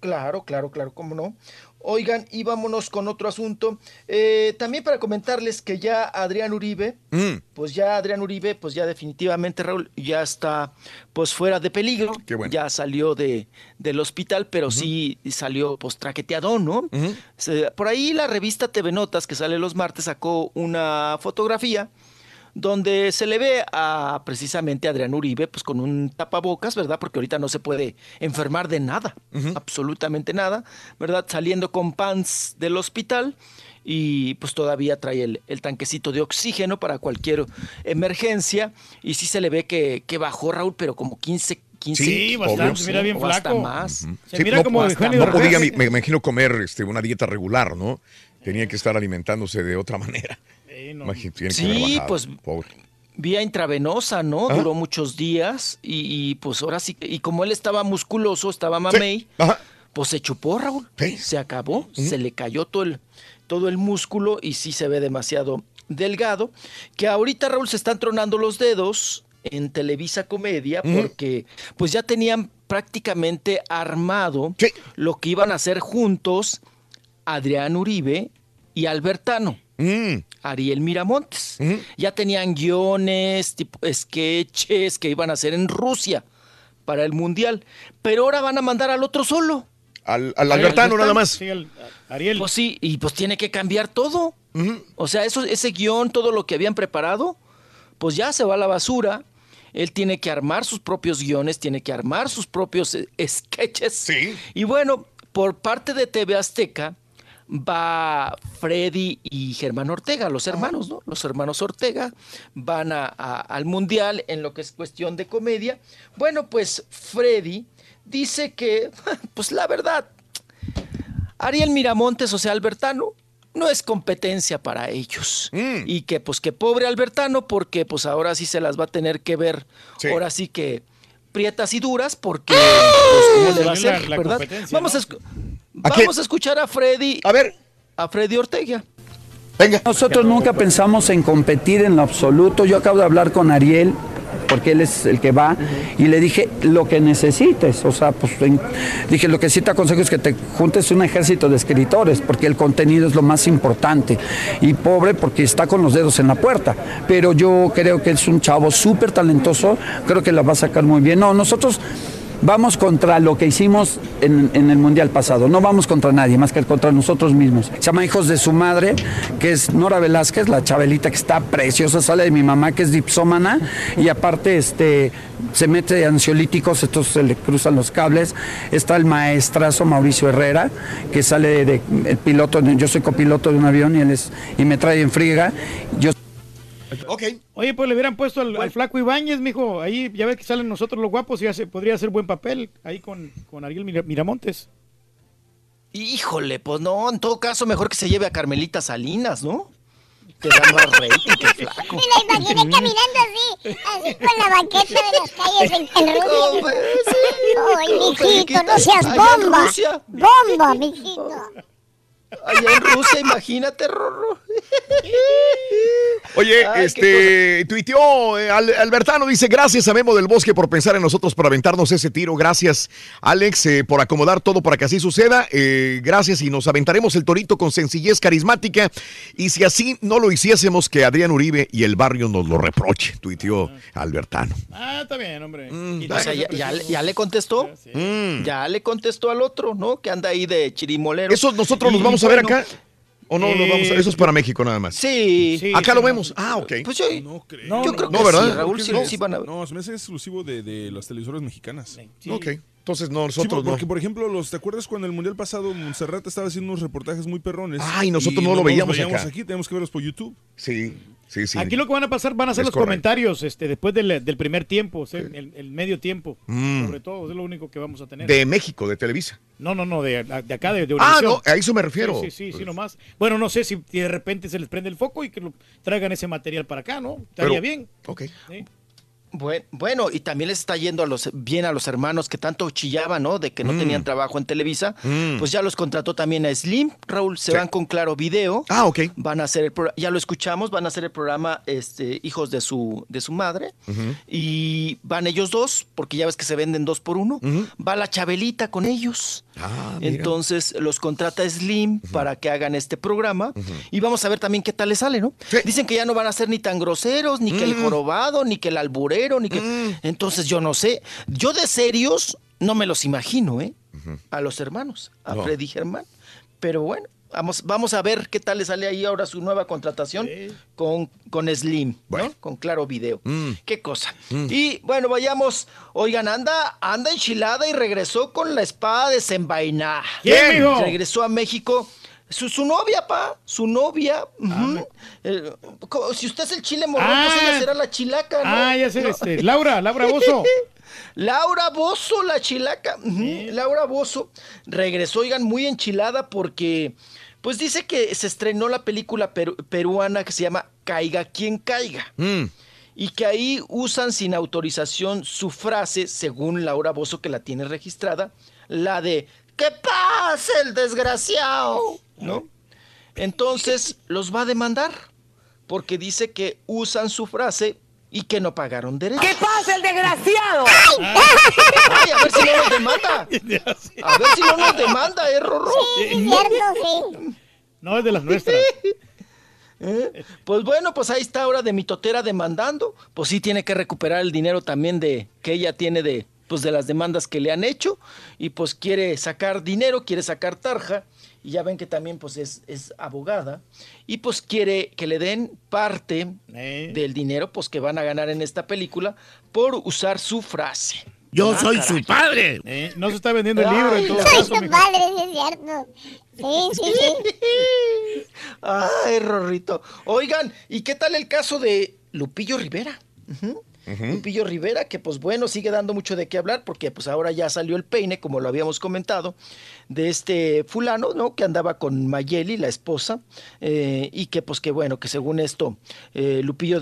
Claro, claro, claro, cómo no. Oigan, y vámonos con otro asunto. Eh, también para comentarles que ya Adrián Uribe, Mm, pues ya Adrián Uribe, pues ya definitivamente Raúl, ya está pues fuera de peligro. Qué bueno. Ya salió de, del hospital, pero sí salió pues traqueteado, ¿no? Se- por ahí la revista TV Notas, que sale los martes, sacó una fotografía donde se le ve a precisamente a Adrián Uribe pues con un tapabocas, ¿verdad? Porque ahorita no se puede enfermar de nada, absolutamente nada, ¿verdad? Saliendo con pants del hospital y pues todavía trae el, el tanquecito de oxígeno para cualquier emergencia y sí se le ve que, que bajó Raúl, pero como 15, 15 Sí, bastante, ¿no? mira bien hasta flaco. más. Se mira como hasta no más. podía, me, me imagino, comer este, una dieta regular, ¿no? Tenía que estar alimentándose de otra manera. Sí, pues pobre. vía intravenosa, ¿no? Ajá. Duró muchos días y, y, pues ahora sí, y como él estaba musculoso, estaba mamey, pues se chupó, Raúl. Se acabó, se le cayó todo el, todo el músculo y sí se ve demasiado delgado. Que ahorita, Raúl, se están tronando los dedos en Televisa Comedia porque pues ya tenían prácticamente armado lo que iban a hacer juntos Adrián Uribe y Albertano. Mm. Ariel Miramontes. Ya tenían guiones, tipo sketches que iban a hacer en Rusia para el Mundial. Pero ahora van a mandar al otro solo. Al, al Albertano nada más. Ariel. Pues sí, y pues tiene que cambiar todo. O sea, eso, ese guion, todo lo que habían preparado, pues ya se va a la basura. Él tiene que armar sus propios guiones, tiene que armar sus propios eh, sketches. Y bueno, por parte de TV Azteca va Freddy y Germán Ortega, los hermanos, ¿no? Los hermanos Ortega van a- a- al Mundial en lo que es cuestión de comedia. Bueno, pues Freddy dice que, <laughs> pues la verdad, Ariel Miramontes, o sea, Albertano, no es competencia para ellos. Y que pues que pobre Albertano, porque pues ahora sí se las va a tener que ver, ahora sí que prietas y duras, porque pues, ¿cómo le va a hacer, la verdad? competencia, Vamos, a, escu- ¿A vamos a escuchar a Freddy. A ver. A Freddy Ortega. Nosotros nunca pensamos en competir en lo absoluto. Yo acabo de hablar con Ariel, porque él es el que va, y le dije lo que necesites. O sea, pues en- dije lo que sí te aconsejo es que te juntes un ejército de escritores, porque el contenido es lo más importante. Y pobre porque está con los dedos en la puerta. Pero yo creo que es un chavo súper talentoso, creo que la va a sacar muy bien. No, nosotros. Vamos contra lo que hicimos en, en el Mundial pasado. No vamos contra nadie, más que contra nosotros mismos. Se llama Hijos de su Madre, que es Nora Velázquez, la chabelita que está preciosa, sale de mi mamá, que es dipsómana, y aparte este, se mete ansiolíticos, estos se le cruzan los cables. Está el maestrazo Mauricio Herrera, que sale de el piloto, yo soy copiloto de un avión y él es, y me trae en friega. Yo Ok. Oye, pues le hubieran puesto al, al flaco Ibáñez, mijo. Ahí ya ves que salen nosotros los guapos y hace, podría hacer buen papel ahí con, con Ariel Mira- Miramontes. Híjole, pues no, en todo caso, mejor que se lleve a Carmelita Salinas, ¿no? Te da más rating que <laughs> flaco. Me la imaginé caminando así, así con la banqueta de las calles en, en Rusia. Ay, mijito, no seas bomba. Bomba, mijito. <laughs> Allá en Rusia, imagínate, Rorro. Oye, Ay, este, tuiteó eh, Al- Albertano, dice, gracias a Memo del Bosque por pensar en nosotros para aventarnos ese tiro. Gracias, Alex, eh, por acomodar todo para que así suceda. Eh, gracias y nos aventaremos el torito con sencillez carismática. Y si así no lo hiciésemos, que Adrián Uribe y el barrio nos lo reproche, tuiteó Albertano. Ah, está bien, hombre. Y O sea, ya, ya le- ya le contestó. Mm. Ya le contestó al otro, ¿no? Que anda ahí de chirimolero. ¿Eso nosotros los Y vamos a ver bueno, acá? ¿O no lo vamos a Eso es para México nada más. Sí. Acá lo vemos. Ah, ok. Pues yo, No creo. yo creo no, que ¿verdad? sí, Raúl, sí, no, sí van a ver. No, se me hace exclusivo de, de las televisoras mexicanas. Ok. Entonces, no, Sí, nosotros porque, no. por ejemplo, los, ¿te acuerdas cuando el Mundial pasado Montserrat estaba haciendo unos reportajes muy perrones? Ay, nosotros no lo los veíamos acá. aquí, tenemos que verlos por YouTube. Sí, sí, sí. Aquí lo que van a pasar van a ser los correcto. comentarios este, después del, del primer tiempo, o sea, el, el medio tiempo. Mm. Sobre todo, es lo único que vamos a tener. De México, de Televisa. No, no, no, de, de acá, de, de Ah, no, a eso me refiero. Sí, sí, sí, sí, nomás. Bueno, no sé si de repente se les prende el foco y que lo traigan ese material para acá, ¿no? Estaría Pero- bien. Ok. Sí. Buen- Bueno, y también les está yendo a los, bien a los hermanos que tanto chillaban, ¿no? De que no Mm. tenían trabajo en Televisa. Mm. Pues ya los contrató también a Slim, Raúl. Se Sí. van con Claro Video. Ah, ok. Van a hacer el programa, ya lo escuchamos, van a hacer el programa este, Hijos de su, de su madre. Y van ellos dos, porque ya ves que se venden dos por uno. Va la Chabelita con ellos. Ah. Entonces los contrata Slim para que hagan este programa. Y vamos a ver también qué tal les sale, ¿no? Dicen que ya no van a ser ni tan groseros, ni que el Mm. jorobado, ni que el alburero, ni que. Entonces yo no sé. Yo de serios no me los imagino, ¿eh? A los hermanos, a No. Freddy Germán. Pero bueno. Vamos, vamos a ver qué tal le sale ahí ahora su nueva contratación con, con Slim, ¿no? Con Claro Video. Mm. Qué cosa. Y bueno, vayamos. Oigan, anda, anda enchilada y regresó con la espada desenvainada. ¿Quién? Regresó a México. Su, su novia, pa, su novia. ujú. Eh, si usted es el chile morrón, pues Ah. ella será la chilaca, ¿no? Ah, ya sé, No. este, Laura, Laura <laughs> Bozo. Laura Bozo, la chilaca. Laura Bozo regresó, oigan, muy enchilada porque, pues dice que se estrenó la película peru- peruana que se llama Caiga quien caiga. Mm. Y que ahí usan sin autorización su frase, según Laura Bozo, que la tiene registrada, la de ¡Que pase el desgraciado! ¿No? Entonces los va a demandar porque dice que usan su frase y que no pagaron derechos. ¡Que pase el desgraciado! <laughs> Ay, a ver si no nos demanda. <laughs> A ver si no nos demanda, ¿eh, Rorro? No es de las nuestras. <laughs> ¿Eh? Pues bueno, pues ahí está ahora de mi totera demandando. Pues sí tiene que recuperar el dinero también de que ella tiene de pues de las demandas que le han hecho y pues quiere sacar dinero, quiere sacar tarja y ya ven que también pues es, es abogada y pues quiere que le den parte Eh. del dinero pues que van a ganar en esta película por usar su frase. Yo Ah, soy caray. su padre. Eh, no se está vendiendo el libro en todo Soy caso, su mijo. padre, sí es cierto. Sí, sí, sí. <laughs> Ay, Rorrito. Oigan, ¿y qué tal el caso de Lupillo Rivera? Lupillo Rivera, que pues bueno, sigue dando mucho de qué hablar, porque pues ahora ya salió el peine, como lo habíamos comentado, de este fulano, ¿no? Que andaba con Mayeli, la esposa, eh, y que pues que bueno, que según esto, eh, Lupillo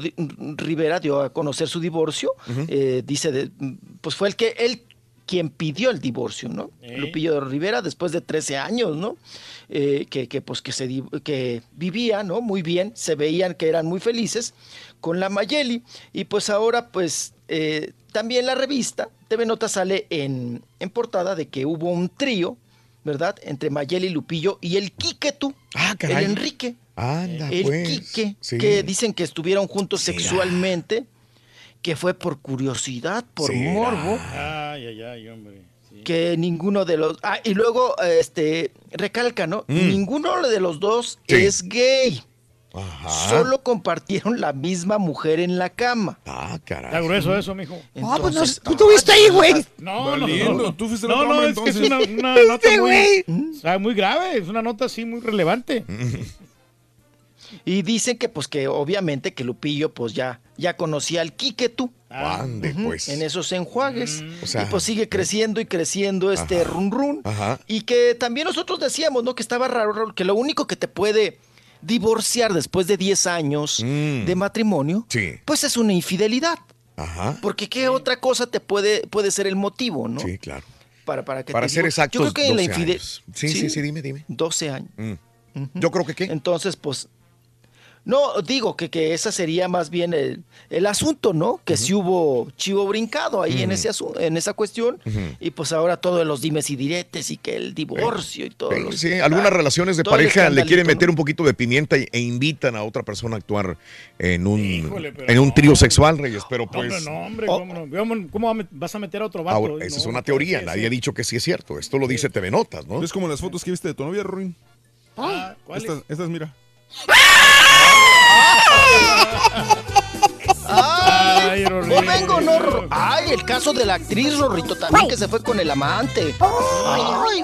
Rivera dio a conocer su divorcio, eh, dice, de- pues fue el que él quien pidió el divorcio, ¿no? Lupillo Rivera, después de 13 años, ¿no? Eh, que, que, pues que se que vivía, ¿no? Muy bien, se veían que eran muy felices con la Mayeli y pues ahora pues eh, también la revista TV Nota sale en, en portada de que hubo un trío, ¿verdad? Entre Mayeli, Lupillo y el Quique tú, Ah, el caray. Enrique. Anda, el pues. Quique, Sí. que dicen que estuvieron juntos sexualmente, que fue por curiosidad, por ¿Será? morbo Ay, ay, ay, hombre. que ninguno de los ah y luego este recalca no Mm. ninguno de los dos Sí. es gay Ajá. solo compartieron la misma mujer en la cama Ah, caray. Está grueso eso, mijo. Ah, pues no, tú estuviste ahí, güey. No, no, Valiendo, no. tú fuiste el no, hombre, es que es una, una <laughs> nota muy, güey. o sea, muy grave, es una nota así muy relevante. <laughs> y dicen que pues que obviamente que Lupillo pues ya ya conocía al Quique tú Ande, Ujú, pues. en esos enjuagues O sea, y pues sigue creciendo y creciendo este Ajá. run run Ajá. y que también nosotros decíamos no que estaba raro Raúl, que lo único que te puede divorciar después de 10 años Mm. de matrimonio Sí. pues es una infidelidad Ajá. Porque qué otra cosa te puede, puede ser el motivo, ¿no? Sí, claro. Para, para que Para te ser digo- exactos, Yo creo que la 12 infide- años. Sí, sí, sí, dime, dime. 12 años. Mm. Yo creo que qué. Entonces, pues. No, digo que, que esa sería más bien el, el asunto, ¿no? Que si hubo chivo brincado ahí en, ese asu- en esa cuestión. Y pues ahora todos los dimes y diretes y que el divorcio y todo. Sí, sí, algunas relaciones de todo pareja le quieren meter un poquito de pimienta y- e invitan a otra persona a actuar en un, Híjole, en un no. trío sexual, Reyes, pero No, pues... hombre, no, hombre, Oh. ¿cómo, no? ¿Cómo- vas a meter a otro vato? ahora, No, esa es no una teoría, nadie sí. ha dicho que sí es cierto. Esto lo dice TV Notas, ¿no? Es como las fotos que viste de tu novia, Ruin. Ah, ¿cuál es? Estas, estas, mira. oh. Ay, Rorrito. Rorrito. O vengo, no. Ay, el caso de la actriz Rorrito también que se fue con el amante. Ay,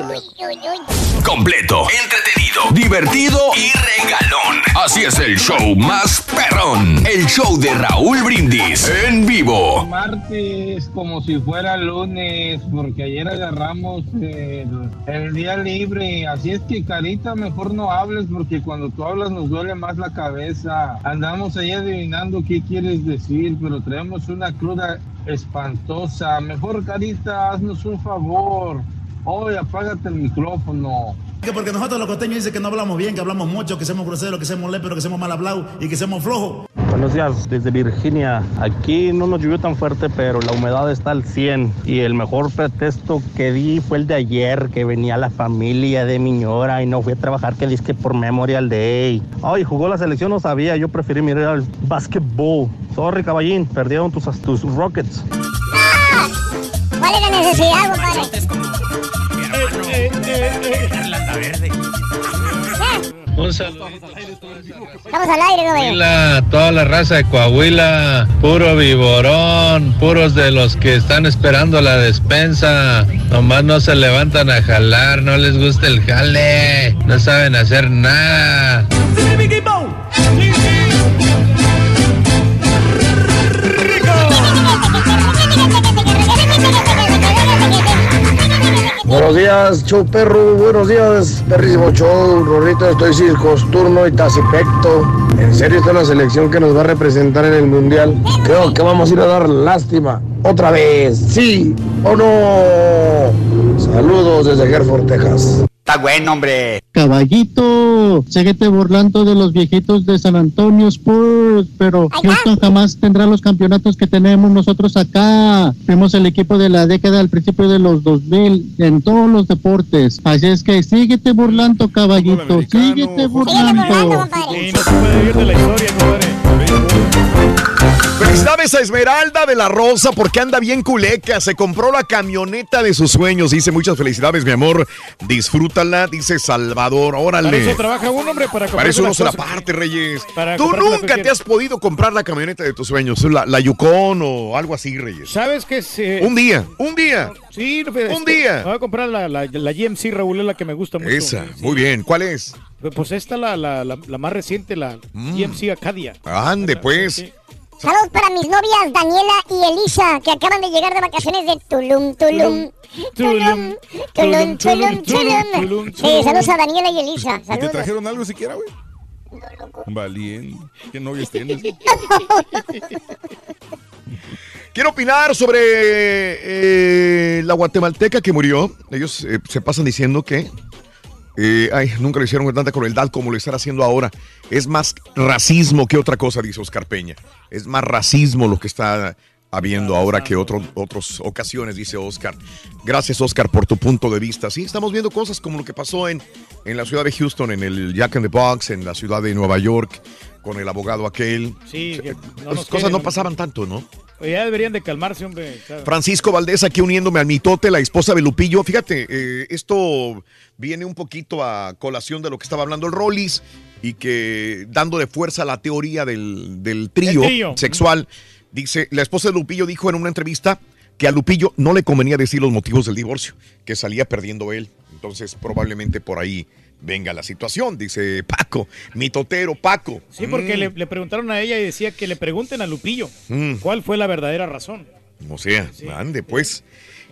Completo, entretenido, divertido y regalón. Así es el show más perrón. El show de Raúl Brindis en vivo. Martes como si fuera lunes, porque ayer agarramos el, el día libre. Así es que, Carita, mejor no hables, porque cuando tú hablas nos duele más la cabeza. Andamos ahí adivinando qué quieres decir, pero traemos una cruda espantosa. Mejor, Carita, haznos un favor. Hoy apágate el micrófono. Que porque nosotros los costeños dicen que no hablamos bien, que hablamos mucho, que somos groseros, que somos léperos, que somos mal hablados y que somos flojos. Buenos días, desde Virginia. Aquí no nos llovió tan fuerte, pero la humedad está al 100. Y el mejor pretexto que di fue el de ayer, que venía la familia de mi ñora y no fui a trabajar, que disque por Memorial Day. Ay, jugó la selección, no sabía, yo preferí mirar el básquetbol. Sorry, caballín, perdieron tus, tus Rockets. ¿Cuál es la necesidad, compadre? Un saludo. Estamos al aire, güey. Coahuila, toda la raza de Coahuila, puro viborón, puros de los que están esperando la despensa. Nomás no se levantan a jalar, no les gusta el jale, no saben hacer nada. Buenos días, show perro. Buenos días, perrísimo show. Rorrito, estoy circosturno y tacipecto. En serio, esta es la selección que nos va a representar en el mundial. Creo que vamos a ir a dar lástima. Otra vez, ¿sí o no? Saludos desde Hereford, Texas. Está bueno, hombre. Caballito, síguete burlando de los viejitos de San Antonio Spurs, pero Houston jamás tendrá los campeonatos que tenemos nosotros acá. Fuimos el equipo de la década al principio de los 2000 en todos los deportes. Así es que síguete burlando, caballito, síguete burlando. Y no se puede ir de la historia, compadre. Felicidades a Esmeralda de la Rosa porque anda bien culeca. Se compró la camioneta de sus sueños. Dice muchas felicidades, mi amor. Disfrútala, dice Salvador. Órale. Para eso trabaja un hombre para comprar Para eso las se la parte, Reyes. Para Tú nunca te has podido comprar la camioneta de tus sueños, la, la Yukon o algo así, Reyes. ¿Sabes qué es? eh, Un día, un día. Sí, este, Un día. Me voy a comprar la, la, la GMC Raúl, es la que me gusta mucho. Esa, muy bien. ¿Cuál es? Pues esta, la, la, la, la más reciente, la GMC Acadia. Ande, pues. Saludos para mis novias Daniela y Elisa, que acaban de llegar de vacaciones de Tulum, Tulum. Tulum, Tulum, Tulum, Tulum. Sí, saludos a Daniela y Elisa. ¿Y te trajeron algo siquiera, güey? Valiente. ¿Qué novias <laughs> tienes? <laughs> Quiero opinar sobre eh, la guatemalteca que murió. Ellos eh, se pasan diciendo que eh, ay, nunca lo hicieron con tanta crueldad como lo están haciendo ahora. Es más racismo que otra cosa, dice Oscar Peña. Es más racismo lo que está habiendo ahora que otro- otras ocasiones, dice Oscar. Gracias, Oscar, por tu punto de vista. Sí, estamos viendo cosas como lo que pasó en, en la ciudad de Houston, en el Jack in the Box, en la ciudad de Nueva York, con el abogado aquel. Sí, no Las cosas quieren, no pasaban tanto, ¿no? Ya deberían de calmarse, hombre. ¿sabes? Francisco Valdés aquí uniéndome al mitote, la esposa de Lupillo. Fíjate, eh, esto viene un poquito a colación de lo que estaba hablando el Rollis y que dándole fuerza a la teoría del, del trío, El trío. sexual. Dice, la esposa de Lupillo dijo en una entrevista que a Lupillo no le convenía decir los motivos del divorcio, que salía perdiendo él. Entonces probablemente por ahí venga la situación, dice Paco, mitotero Paco. Sí, porque Mm, le, le preguntaron a ella y decía que le pregunten a Lupillo mm. cuál fue la verdadera razón. O sea, ande pues.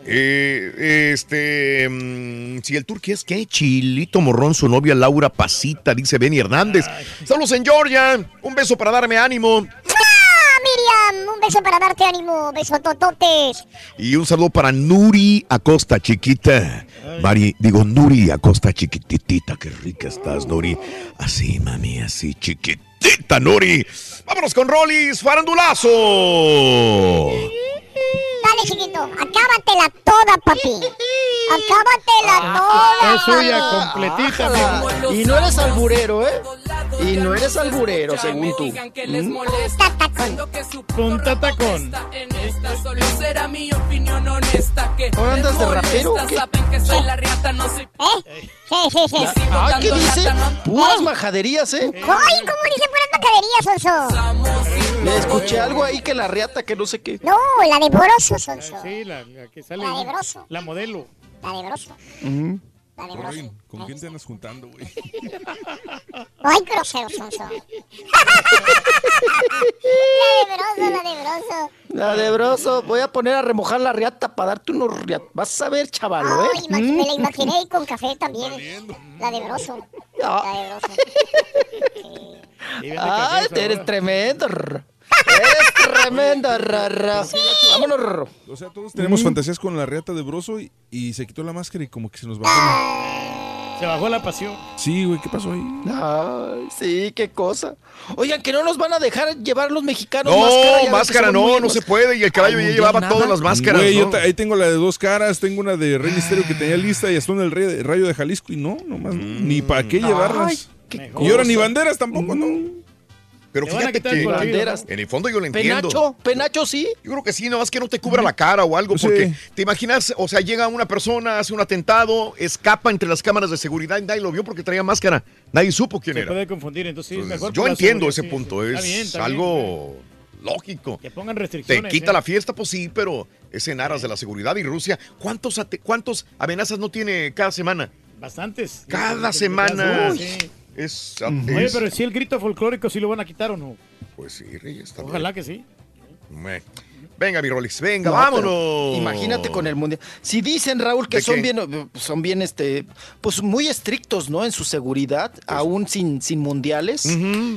Eh, este, mm, si el turquía es que Chilito Morrón, su novia Laura Pasita, dice Benny Hernández. Saludos en Georgia. Un beso para darme ánimo. ¡Ah, Miriam! Un beso para darte ánimo. Beso tototes. Y un saludo para Nuri Acosta, chiquita. Mari, digo, Nuri Acosta, chiquititita. Qué rica estás, Nuri. Así, mami, así, chiquitita, Nuri. Vámonos con Rollis, farandulazo. Dale, chiquito. Acábatela toda, papi. Acábatela toda. Es suya completita. Ájala. Y no eres alburero, ¿eh? Y no eres alburero, según tú. ¿Mm? Punta tacón. En esta solo será mi opinión honesta que ¿Ahora andas de rapero qué? ¿Eh? Sí, sí, sí. Ay, ¿qué dice? Puras majaderías, ¿eh? Ay, ¿cómo dice puras macaderías, Sonso? Le escuché algo ahí que la reata, que no sé qué. No, la de Broso, Sonso. Sí, la, la que sale. La de. Broso. La modelo. La de Broso. La de ¿con quién te andas juntando, güey? <laughs> Ay, grosero, Sonso. <laughs> la de Broso, la de Broso. La de broso, voy a poner a remojar la riata para darte unos riat. Vas a ver, chavalo, ¿eh? Ay, me la Mm. imaginé con café también. La de Broso. Ah. La de Broso. <laughs> Ay, eres tremendo. Eres tremendo, rara. Vámonos, rr. O sea, todos tenemos Mm. fantasías con la reata de broso y, y se quitó la máscara y como que se nos bajó. Se bajó la pasión. Sí, güey, ¿qué pasó ahí? Ay, sí, qué cosa. Oigan, que no nos van a dejar llevar los mexicanos No, máscara. ya ves que máscara son no, muy- no se puede. Y el caballo Al ya llevaba nada. todas las máscaras. Güey, yo ¿no? ta- ahí tengo la de dos caras, tengo una de Rey Misterio que tenía lista y hasta una del Rey- Rayo de Jalisco y no, nomás no. ni para qué Ay, llevarlas. qué y ahora ni cosa. banderas tampoco, ¿no? Pero Te fíjate que banderas. en el fondo yo lo entiendo. Penacho, Penacho sí. Yo creo que sí, no más que no te cubra la cara o algo, Sí. porque te imaginas, o sea, llega una persona, hace un atentado, escapa entre las cámaras de seguridad y nadie lo vio porque traía máscara. Nadie supo quién Se era. puede confundir, entonces sí, mejor Yo entiendo ese sí, punto, sí. es Está bien, está bien. algo lógico. Que pongan Te restricciones. quita ¿eh? la fiesta, pues sí, pero es en aras de la seguridad. Y Rusia, ¿cuántos, cuántos amenazas no tiene cada semana? Bastantes. Cada semana. Uy. Es, Oye, es- pero si el grito folclórico sí lo van a quitar o no. Pues sí, Reyes, también. Ojalá que sí. Me- Venga, mi Rolex, venga, No, vámonos. Imagínate con el mundial. Si dicen, Raúl, que ¿De son qué? bien, son bien, este, pues muy estrictos, ¿no? En su seguridad, aún sin, sin mundiales,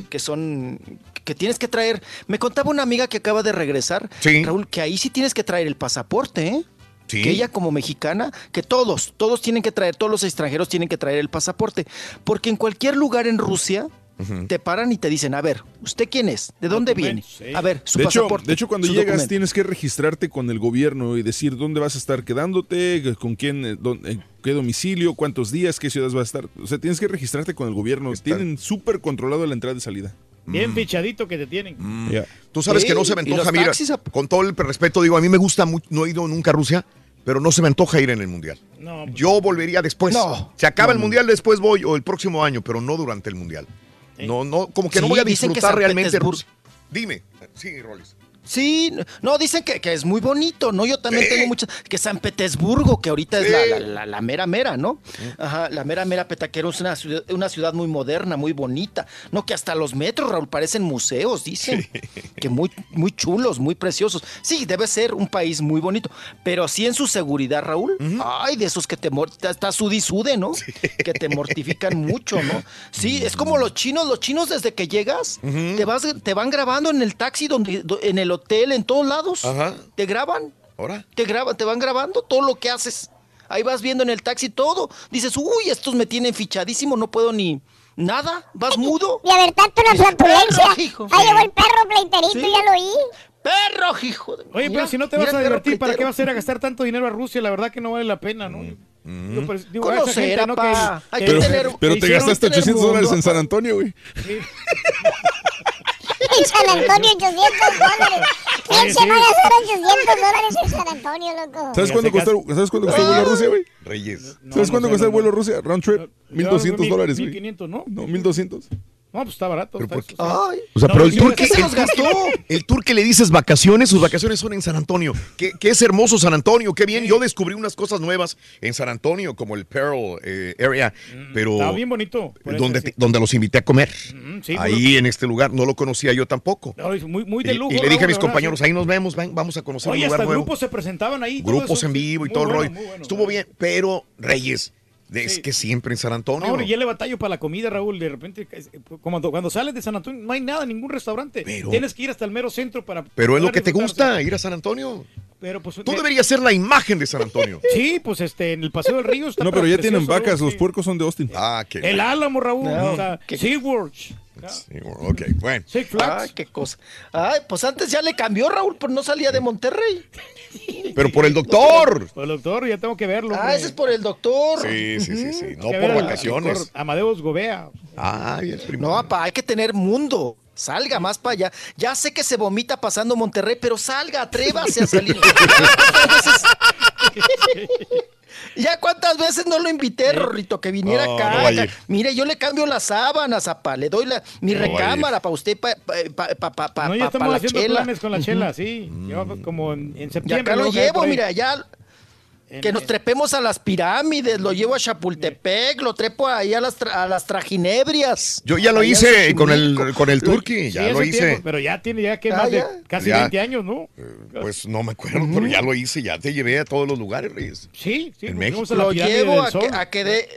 que son, que tienes que traer. Me contaba una amiga que acaba de regresar, Raúl, que ahí sí tienes que traer el pasaporte, ¿eh? Sí. Que ella como mexicana, que todos, todos tienen que traer, todos los extranjeros tienen que traer el pasaporte, porque en cualquier lugar en Rusia te paran y te dicen, a ver, ¿usted quién es? ¿De dónde viene? A ver, su de, hecho, pasaporte. de hecho, cuando llegas documento. tienes que registrarte con el gobierno y decir dónde vas a estar quedándote, con quién, eh, dónde- eh, qué domicilio, cuántos días, qué ciudades vas a estar. O sea, tienes que registrarte con el gobierno. Tienen súper controlado la entrada y salida. Bien fichadito que te tienen. Ya. Tú sabes Sí, que no se me y antoja, los mira, taxis, con todo el respeto, digo, a mí me gusta mucho, no he ido nunca a Rusia, pero no se me antoja ir en el Mundial. No, pues, Yo volvería después. No. Se acaba No, el. Mundial, después voy, o el próximo año, pero no durante el Mundial. No, no, como que no voy a dicen que disfrutar realmente. Dime, sí, Rolis. Sí, no, dicen que, que es muy bonito, ¿no? Yo también tengo muchas. Que San Petersburgo, que ahorita es la, la- la- la mera mera, ¿no? Ajá, la mera mera petaquero es una ciudad, una ciudad muy moderna, muy bonita. No, que hasta los metros, Raúl, parecen museos, dicen. Que muy, muy chulos, muy preciosos. Sí, debe ser un país muy bonito. Pero sí en su seguridad, Raúl. Ay, de esos que te está sudisude, ¿no? Que te mortifican mucho, ¿no? Sí, es como los chinos, los chinos desde que llegas, te vas, te van grabando en el taxi, donde, do- en el hotel, en todos lados. Ajá. Te graban. ¿Ahora? Te graban, te van grabando todo lo que haces. Ahí vas viendo en el taxi todo. Dices, uy, estos me tienen fichadísimo, no puedo ni nada. Vas mudo. Y a ver, tanto la flatulencia. Perro, hijo. Ahí llegó el perro pleiterito, Sí. ya lo oí. Perro, hijo. de- Oye, Mira, pero si no te mira vas a divertir, ¿para qué vas a ir a gastar tanto dinero a Rusia? La verdad que no vale la pena, ¿no? Yo, pues, digo, Conocer, gente, ¿no? apá. Hay Pero, que tener- pero que te gastaste tener 800 mundo, dólares en. San Antonio, güey. <laughs> En San Antonio, 800 dólares. ¿Quién se va a gastar 800 dólares en San Antonio, loco? ¿Sabes cuánto costó, ¿sabes cuánto costó el vuelo a Rusia, güey? Reyes. ¿Sabes sé, cuesta el vuelo a. Rusia? Round trip, 1200 mil- dólares, güey. 1500, ¿no? No, 1200. No, pues está barato. está. Ay, O sea, No, pero el tour, ¿qué que, se el, los gastó? el tour que le dices vacaciones, sus vacaciones son en San Antonio. Que, que es hermoso San Antonio, qué bien. Yo descubrí unas cosas nuevas en San Antonio, como el Pearl eh, Area, pero Está bien bonito. eso, donde, sí. donde los invité a comer. Mm, sí, Ahí bueno. en este lugar, no lo conocía yo tampoco. No, es muy, muy de Y, lujo. y le dije a mis compañeros, ahí nos vemos, ven, vamos a conocer Oye, un lugar hasta nuevo. grupos se presentaban ahí. Grupos eso, en vivo y todo bueno, el rollo. bueno, Estuvo bien, pero Reyes, es Sí. que siempre en San Antonio. No, ya le batallo para la comida, Raúl. De repente, como cuando, cuando sales de San Antonio, no hay nada, ningún restaurante. Pero- Tienes que ir hasta el mero centro para. pero es lo que te gusta, ir a San Antonio. Pero pues. Tú eh, deberías ser la imagen de San Antonio. <laughs> Sí, pues este, en el Paseo del Río está No, pero ya precioso, tienen vacas, Raúl, los sí. puercos son de Austin. Ah, qué El Álamo, Raúl. No, o sea, qué- SeaWorld. Ok, bueno. Six Flags. Ay, qué cosa. Ay, pues antes ya le cambió, Raúl, pero no salía de Monterrey. Pero por el doctor. Pues, doctor, ya tengo que verlo. Ah, hombre. ese es por el doctor. Sí, sí, sí, sí. No por vacaciones. Amadeus Gobea. Ay, el primero. No, papá, hay que tener mundo. Salga más para allá. Ya sé que se vomita pasando Monterrey, pero salga, atrévase a salir. <laughs> Ya cuántas veces no lo invité, Rorrito, que viniera No, acá. no. Mire, yo le cambio las sábanas, apa, le doy la, mi No recámara para usted, para pa, pa, pa, pa, No, ya pa- estamos la haciendo chela. planes con la chela, sí. Llevamos como en, en Y septiembre. acá lo llevo, mira, ya. Que nos trepemos a las pirámides, lo llevo a Chapultepec, lo trepo ahí a las, tra- a las trajinebrias. Yo ya lo hice con el, con el turqui, Sí, ya lo hice. tiempo, pero ya tiene ya que Ah, más de casi Ya. 20 años, ¿no? Pues no me acuerdo, pero ya lo hice, ya te llevé a todos los lugares, Reyes. Sí, sí. En México. fuimos a la Lo llevo a que, a que de...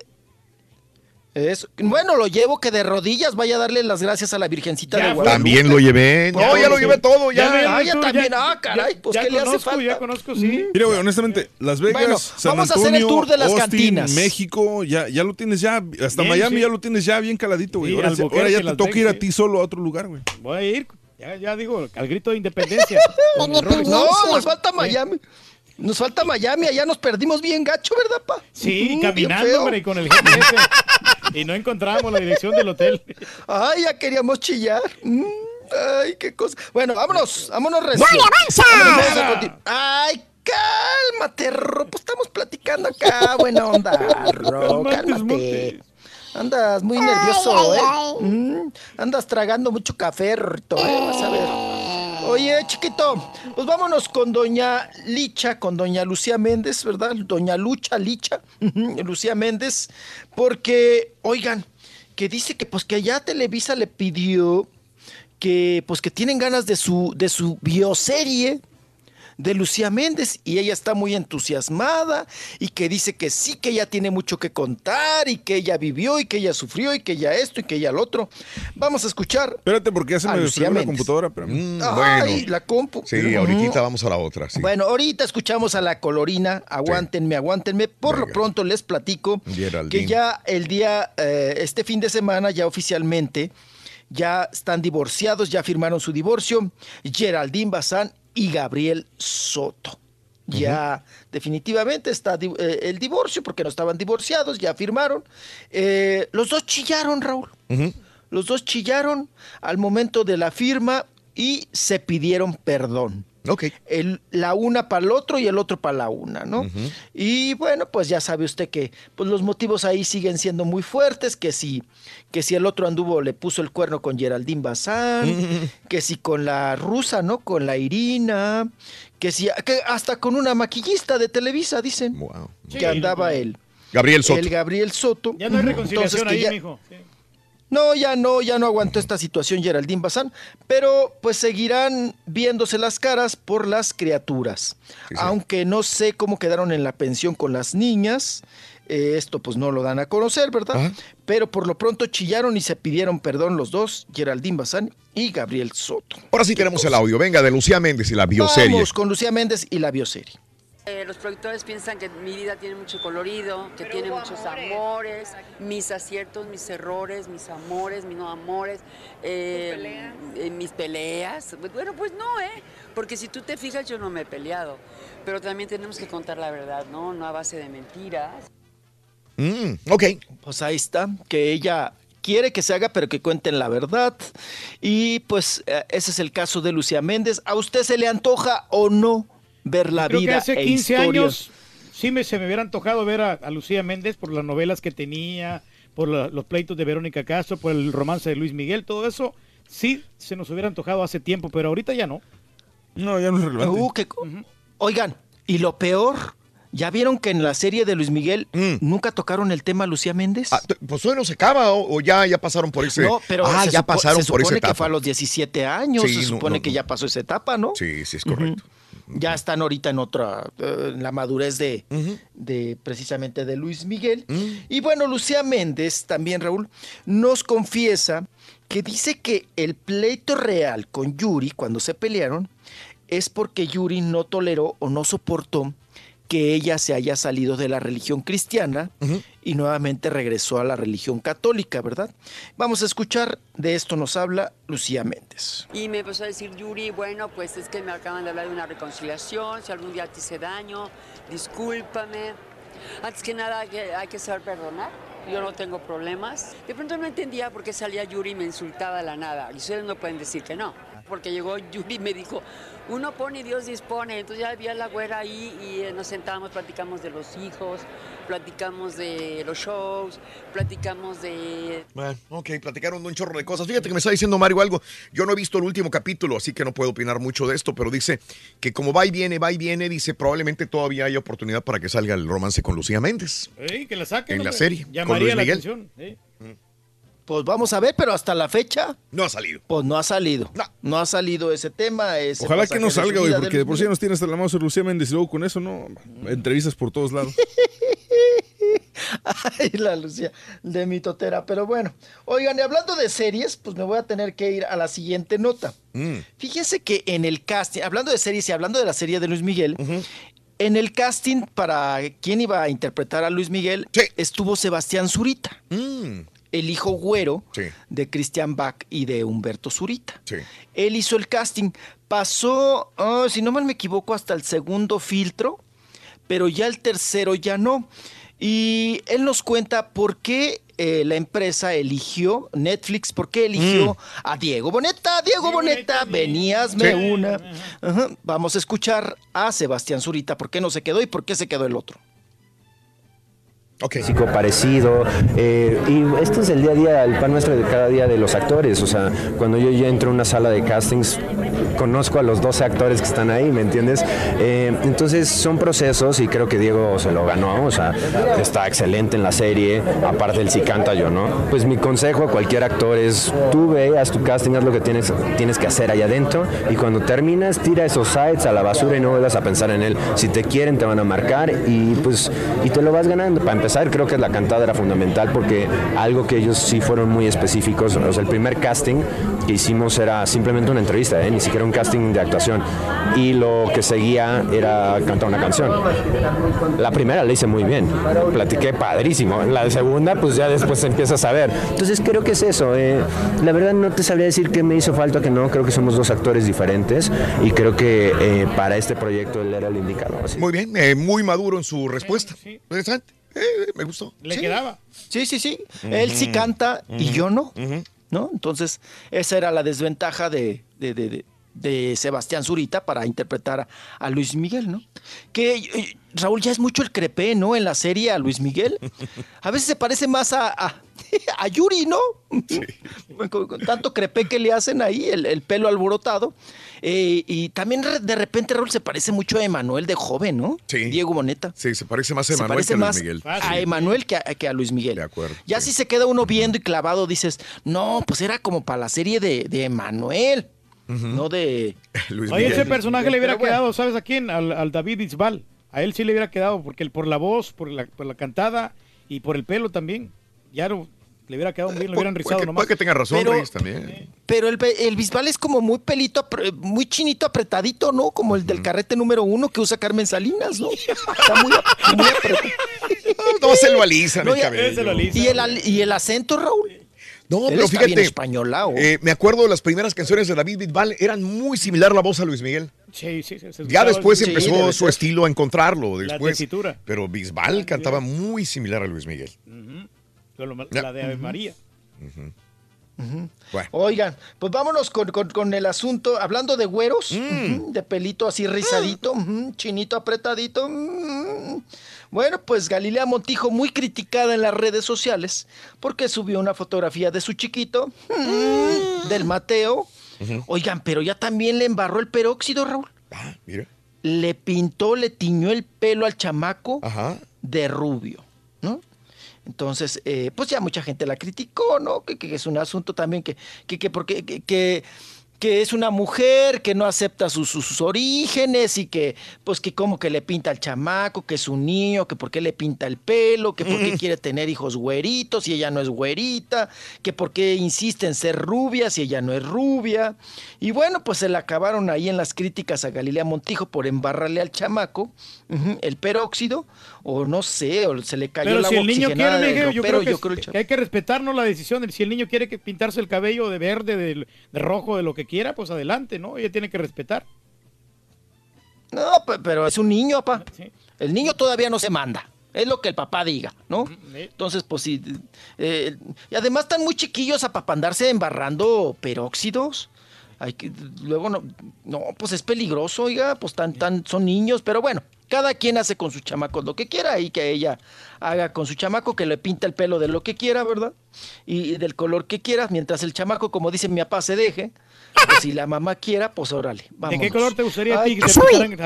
Eso. Bueno, lo llevo que de rodillas vaya a darle las gracias a la Virgencita Ya de. Guadalupe. También lo llevé. No, ya, lo llevé todo, Ya ya. Ah, ya también. ah, caray, pues ya ¿qué le hace conozco, falta? Ya conozco, sí. Mira, güey, honestamente, Las Vegas, Bueno, San vamos a Antonio, hacer el tour de las Austin, cantinas. México, ya, ya lo tienes ya, hasta Bien, Miami sí. ya lo tienes ya bien caladito, güey. Sí, ahora, ya te toca ir a ti solo a otro lugar, güey. Voy a ir, ya, ya digo, al grito de independencia. <laughs> No, nos falta Sí. Miami. Nos falta Miami, allá nos perdimos bien gacho, ¿verdad, pa? Sí, Mm, caminando, hombre, y con el GPS. <laughs> y no encontramos la dirección del hotel. Ay, ya queríamos chillar. Mm, ay, qué cosa. Bueno, vámonos, vámonos recio. ¡Dale, avanza! Ay, cálmate, Ro. Pues estamos platicando acá. Buena onda, <laughs> Ro. Cálmate. Andas muy nervioso, ¿eh? Mm, andas tragando mucho café, Rorrito, ¿eh? Vas a ver. Oye, chiquito, pues vámonos con doña Licha, con doña Lucía Méndez, ¿verdad? Doña Lucha Licha, <laughs> Lucía Méndez, porque, oigan, que dice que pues que allá Televisa le pidió que pues que tienen ganas de su, de su bioserie de Lucía Méndez y ella está muy entusiasmada y que dice que sí, que ella tiene mucho que contar y que ella vivió y que ella sufrió y que ella esto y que ella lo otro. Vamos a escuchar. Espérate, porque ya se me desfregó la computadora, pero... Mm, Ay, bueno. la compu. Sí, ahorita vamos a la otra. Sí. Bueno, ahorita escuchamos a la colorina. Aguántenme, aguántenme. Por lo pronto les platico Geraldine. que ya el día, eh, este fin de semana, ya oficialmente, ya están divorciados, ya firmaron su divorcio. Geraldine Bazán y Gabriel Soto. Ya definitivamente está eh, el divorcio porque no estaban divorciados, ya firmaron. Eh, los dos chillaron, Raúl. Los dos chillaron al momento de la firma y se pidieron perdón. Ok. El, la una para el otro y el otro para la una, ¿no? Y bueno, pues ya sabe usted que pues los motivos ahí siguen siendo muy fuertes, que si, que si el otro anduvo le puso el cuerno con Geraldine Bazán, que si con la rusa, ¿no? Con la Irina, que si que hasta con una maquillista de Televisa, dicen, Wow. que Sí, andaba él. Gabriel Soto. El Gabriel Soto. Ya no hay reconciliación Entonces, ahí, ya- mijo. Sí. No, ya no, ya no aguantó esta situación Geraldine Bazán, pero pues seguirán viéndose las caras por las criaturas. Sí, sí. Aunque no sé cómo quedaron en la pensión con las niñas, eh, esto pues no lo dan a conocer, ¿verdad? Ajá. Pero por lo pronto chillaron y se pidieron perdón los dos, Geraldine Bazán y Gabriel Soto. Ahora sí tenemos el audio. Venga, de Lucía Méndez y la bioserie. Vamos con Lucía Méndez y la bioserie. Eh, los productores piensan que mi vida tiene mucho colorido, que tiene muchos amores, mis aciertos, mis errores, mis amores, mis no amores, eh, eh, mis peleas. Bueno, pues no, ¿eh? Porque si tú te fijas, yo no me he peleado. Pero también tenemos que contar la verdad, ¿no? No a base de mentiras. Mm, ok. Pues ahí está, que ella quiere que se haga, pero que cuenten la verdad. Y pues eh, ese es el caso de Lucía Méndez. ¿A usted se le antoja o no ver la Creo vida que hace e 15 historias? años sí me, se me hubiera antojado ver a, a Lucía Méndez por las novelas que tenía, por la- los pleitos de Verónica Castro, por el romance de Luis Miguel, todo eso sí se nos hubiera antojado hace tiempo, pero ahorita ya no. No, ya no es relevante. Uh, co- Oigan, y lo peor, ¿ya vieron que en la serie de Luis Miguel nunca tocaron el tema Lucía Méndez? Mm. Ah, pues todavía no se acaba o, o ya, ya pasaron por ese. no, pero ah, se ya supo- pasaron se por esa supone que etapa. fue a los 17 años, Sí, se supone no, que no. ya pasó esa etapa, ¿no? Sí, sí, es correcto. Ya están ahorita en otra, eh, en la madurez de, de precisamente de Luis Miguel. Y bueno, Lucía Méndez, también Raúl, nos confiesa que dice que el pleito real con Yuri, cuando se pelearon, es porque Yuri no toleró o no soportó que ella se haya salido de la religión cristiana y nuevamente regresó a la religión católica, ¿verdad? Vamos a escuchar, de esto nos habla Lucía Méndez. Y me empezó a decir, Yuri, bueno, pues es que me acaban de hablar de una reconciliación, si algún día te hice daño, discúlpame. Antes que nada hay que, hay que saber perdonar, yo no tengo problemas. De pronto no entendía por qué salía Yuri y me insultaba de la nada, y ustedes no pueden decir que no. porque llegó Yuri y me dijo, uno pone y Dios dispone. Entonces ya había la güera ahí y eh, nos sentábamos, platicamos de los hijos, platicamos de los shows, platicamos de... Bueno, ok, platicaron de un chorro de cosas. Fíjate que me está diciendo Mario algo. Yo no he visto el último capítulo, así que no puedo opinar mucho de esto, pero dice que como va y viene, va y viene, dice probablemente todavía hay oportunidad para que salga el romance con Lucía Méndez. Ey, que la saquen. En la serie, con Llamaría Luis la Miguel. atención. ¿eh? Pues vamos a ver, pero hasta la fecha. No ha salido. Pues no ha salido. No, ha salido ese tema. ese Ojalá que no salga, güey, porque de por sí nos tiene hasta la mouse Lucía Méndez y luego con eso, no. Entrevistas por todos lados. <laughs> Ay, la Lucía de mi totera. Pero bueno, oigan, y hablando de series, pues me voy a tener que ir a la siguiente nota. Mm. Fíjense que en el casting, hablando de series y hablando de la serie de Luis Miguel, en el casting para quién iba a interpretar a Luis Miguel, estuvo Sebastián Zurita, el hijo güero de Christian Bach y de Humberto Zurita. Él hizo el casting, pasó, ah, si no mal me equivoco, hasta el segundo filtro, pero ya el tercero ya no. Y él nos cuenta por qué eh, la empresa eligió, Netflix, por qué eligió a Diego Boneta. Diego Boneta, venías, me Sí. una. Ajá. Vamos a escuchar a Sebastián Zurita, por qué no se quedó y por qué se quedó el otro. Físico parecido. eh, y esto es el día a día, el pan nuestro de cada día de los actores. O sea, cuando yo ya entro a una sala de castings, conozco a los 12 actores que están ahí, ¿me entiendes? Eh, entonces son procesos y creo que Diego se lo ganó. O sea, está excelente en la serie. Aparte, él sí canta yo, ¿no? Pues mi consejo a cualquier actor es: tú ve, haz tu casting, haz lo que tienes, tienes que hacer allá adentro. Y cuando terminas, tira esos sites a la basura y no vuelvas a pensar en él. Si te quieren, te van a marcar y pues y te lo vas ganando. Para empezar, creo que la cantada era fundamental porque algo que ellos sí fueron muy específicos. O sea, el primer casting que hicimos era simplemente una entrevista, ¿eh? ni siquiera un casting de actuación. Y lo que seguía era cantar una canción. La primera la hice muy bien, platiqué padrísimo. La segunda, pues ya después empiezas a ver. Entonces creo que es eso. eh, La verdad no te sabría decir qué me hizo falta, que no. Creo que somos dos actores diferentes y creo que eh, para este proyecto él era el indicado. así. Muy bien, eh, muy maduro en su respuesta. Interesante. Eh, me gustó. Le Sí. quedaba. Sí, sí, sí. Él sí canta y yo no. ¿No? Entonces, esa era la desventaja de, de, de- de- de Sebastián Zurita para interpretar a, a Luis Miguel, ¿no? Que eh, Raúl ya es mucho el crepé, ¿no? En la serie a Luis Miguel. A veces se parece más a, a, <laughs> a Yuri, ¿no? <laughs> Con, con tanto crepé que le hacen ahí, el, el pelo alborotado. Eh, y también de repente Raúl se parece mucho a Emanuel de joven, ¿no? Sí. Diego Boneta. Sí, se parece más a Emanuel que a Luis más Miguel. a Emanuel que a, que a Luis Miguel. De acuerdo. Ya si se queda uno viendo y clavado, dices, no, pues era como para la serie de, de Emanuel, no de... <laughs> Oye, ese personaje le hubiera bueno. quedado, ¿sabes a quién? Al, al David Bisbal. A él sí le hubiera quedado, porque él, por la voz, por la, por la cantada y por el pelo también. Ya no, le hubiera quedado bien, lo hubieran rizado Puede que, nomás. puede que tenga razón, Pero- Reyes, también. Pero el, pe- el Bisbal es como muy pelito, muy chinito apretadito, ¿no? Como el del carrete número uno que usa Carmen Salinas, ¿no? <laughs> Está muy, muy apretado. No se lo alisan No, el ya- cabello. ¿Y el, y el acento, Raúl? No, Él pero está bien fíjate, españolao. eh, me acuerdo de las primeras canciones de David Bisbal, eran muy similar la voz a Luis Miguel. Sí, sí, sí, se Ya después empezó su ser. estilo a encontrarlo. La Después, tesitura. pero Bisbal cantaba muy similar a Luis Miguel. Lo- Ya. La de Ave María. Bueno. Oigan, pues vámonos con, con- con el asunto, hablando de güeros, Mm. de pelito así rizadito, ujú, chinito apretadito. ujú. Bueno, pues Galilea Montijo muy criticada en las redes sociales porque subió una fotografía de su chiquito, del Mateo. Oigan, pero ya también le embarró el peróxido, Raúl. Ah, mira. Le pintó, le tiñó el pelo al chamaco Ajá. de rubio. Entonces, eh, pues ya mucha gente la criticó, ¿no? Que, que es un asunto también que, que, que porque, que, que, que es una mujer que no acepta sus, sus- orígenes y que, pues que como que le pinta al chamaco, que es un niño, que por qué le pinta el pelo, que por qué quiere tener hijos güeritos y ella no es güerita, que por qué insiste en ser rubia si ella no es rubia. Y bueno, pues se le acabaron ahí en las críticas a Galilea Montijo por embarrarle al chamaco el peróxido, o no sé, o se le cayó Pero el si el niño quiere, Miguel, yo creo, que, yo creo el es- que hay que respetarnos la decisión. de- Si el niño quiere que pintarse el cabello de verde, de, de rojo, de lo que quiera, pues adelante, ¿no? Ella tiene que respetar. No, pe- pero es un niño, papá. El niño todavía no se manda. Es lo que el papá diga, ¿no? Entonces, pues sí. eh, y además están muy chiquillos a para andarse embarrando peróxidos. Hay que, luego no, no, pues es peligroso, oiga, pues tan, tan, son niños, pero bueno, cada quien hace con sus chamacos lo que quiera y que ella haga con su chamaco, que le pinta el pelo de lo que quiera, ¿verdad? Y del color que quiera, mientras el chamaco, como dice mi papá, se deje. Pues si la mamá quiera, pues órale. ¿De qué vámonos. color te gustaría a ti? azul,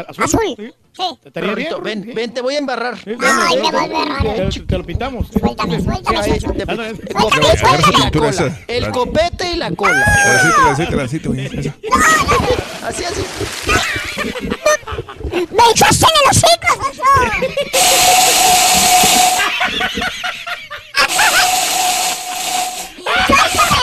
azul. ¿Sí? Sí. ¿Te estaría bien? Ven, ven, te voy a embarrar. Ay, me va a embarrar. Te, te lo pintamos. Suéltame, suéltame, suéltame. te- Ándale. el copete y esa la cola. esa. El La- copete y la cola. Lancito, lancito, lancito, güey. Esa. Así, así. ¡Me echaste en el hocico, Alfonso! <laughs>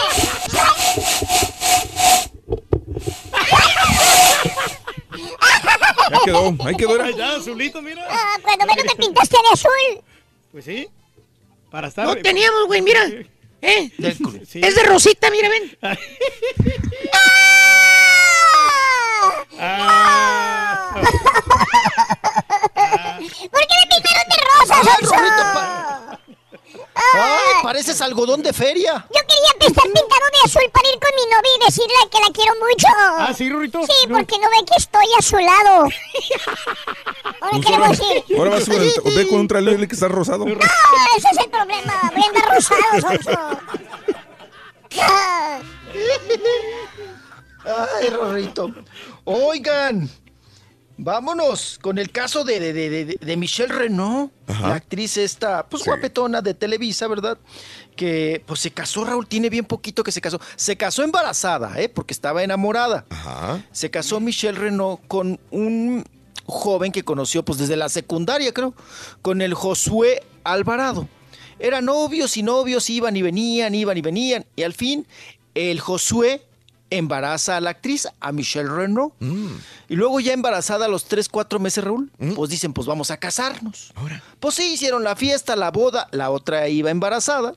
Ahí quedó, ahí quedó. Ahí está, azulito, mira. Ah, cuando menos me pintaste de azul. Pues sí. Para estar. No teníamos, güey, mira. ¿Eh? Sí. Es de Rosita, mira, ven. Ah. <laughs> ¿Por qué me pintaron de rosa, Ay, pareces algodón de feria. Yo quería estar pintado de azul para ir con mi novia y decirle que la quiero mucho. Ah, sí, Rorrito. Sí, porque no ve que estoy a su lado. <laughs> Ahora queremos ir. ahora vas con el- ve con un trailer que está rosado. Ah, ese es el problema. Voy a andar rosado. <laughs> Ah. Ay, Rorrito. Oigan, vámonos con el caso de, de, de- de- Michelle Renault, Ajá. la actriz esta, pues guapetona de Televisa, ¿verdad? Que pues se casó, Raúl, tiene bien poquito que se casó. Se casó embarazada, ¿eh? Porque estaba enamorada. Ajá. Se casó Michelle Renault con un joven que conoció pues desde la secundaria, creo, con el Josué Alvarado. Eran novios y novios, iban y venían, iban y venían. Y al fin, el Josué embaraza a la actriz, a Michelle Renault. Y luego ya embarazada a los 3, 4 meses, Raúl, pues dicen, pues vamos a casarnos. Pues sí, hicieron la fiesta, la boda, la otra iba embarazada.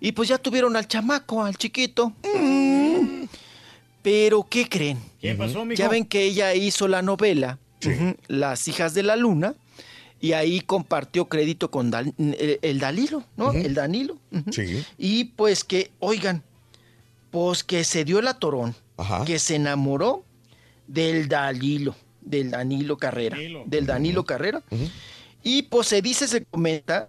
Y pues ya tuvieron al chamaco, al chiquito. Mm. Pero, ¿qué creen? ¿Qué pasó, mijo? Ya ven que ella hizo la novela, Las hijas de la luna, y ahí compartió crédito con Dan- el, el Dalilo, ¿no? El Danilo. Sí. Y pues que, oigan, pues que se dio el atorón, Ajá. que se enamoró del Dalilo, del Danilo Carrera, Danilo. del Danilo Carrera. Y pues se dice, se comenta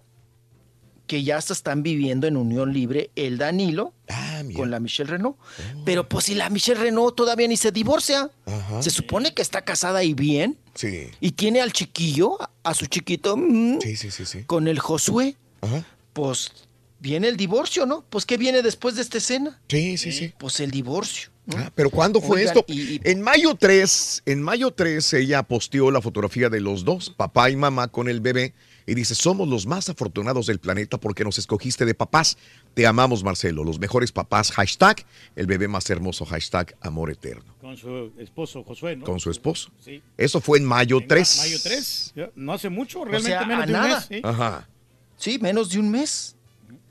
que ya hasta están viviendo en unión libre el Danilo Ah, con la Michelle Renault. Pero pues si la Michelle Renault todavía ni se divorcia, Ajá. se supone que está casada y bien, Sí. y tiene al chiquillo, a- a su chiquito, mm, Sí, sí, sí, sí. con el Josué. Ajá. Pues viene el divorcio, ¿no? Pues ¿qué viene después de esta escena? Sí, sí, sí. Pues el divorcio. ¿no? Ah, pero ¿cuándo fue Oigan, esto? y- y- En mayo 3, en mayo 3 ella posteó la fotografía de los dos, papá y mamá con el bebé, y dice, somos los más afortunados del planeta porque nos escogiste de papás. Te amamos, Marcelo, los mejores papás, hashtag, el bebé más hermoso, hashtag, amor eterno, Con su esposo Josué, ¿no? con su esposo. Sí. Eso fue en mayo En 3. Mayo 3. No hace mucho, O realmente sea, menos a de un nada. mes. ¿sí? Ajá. Sí, menos de un mes.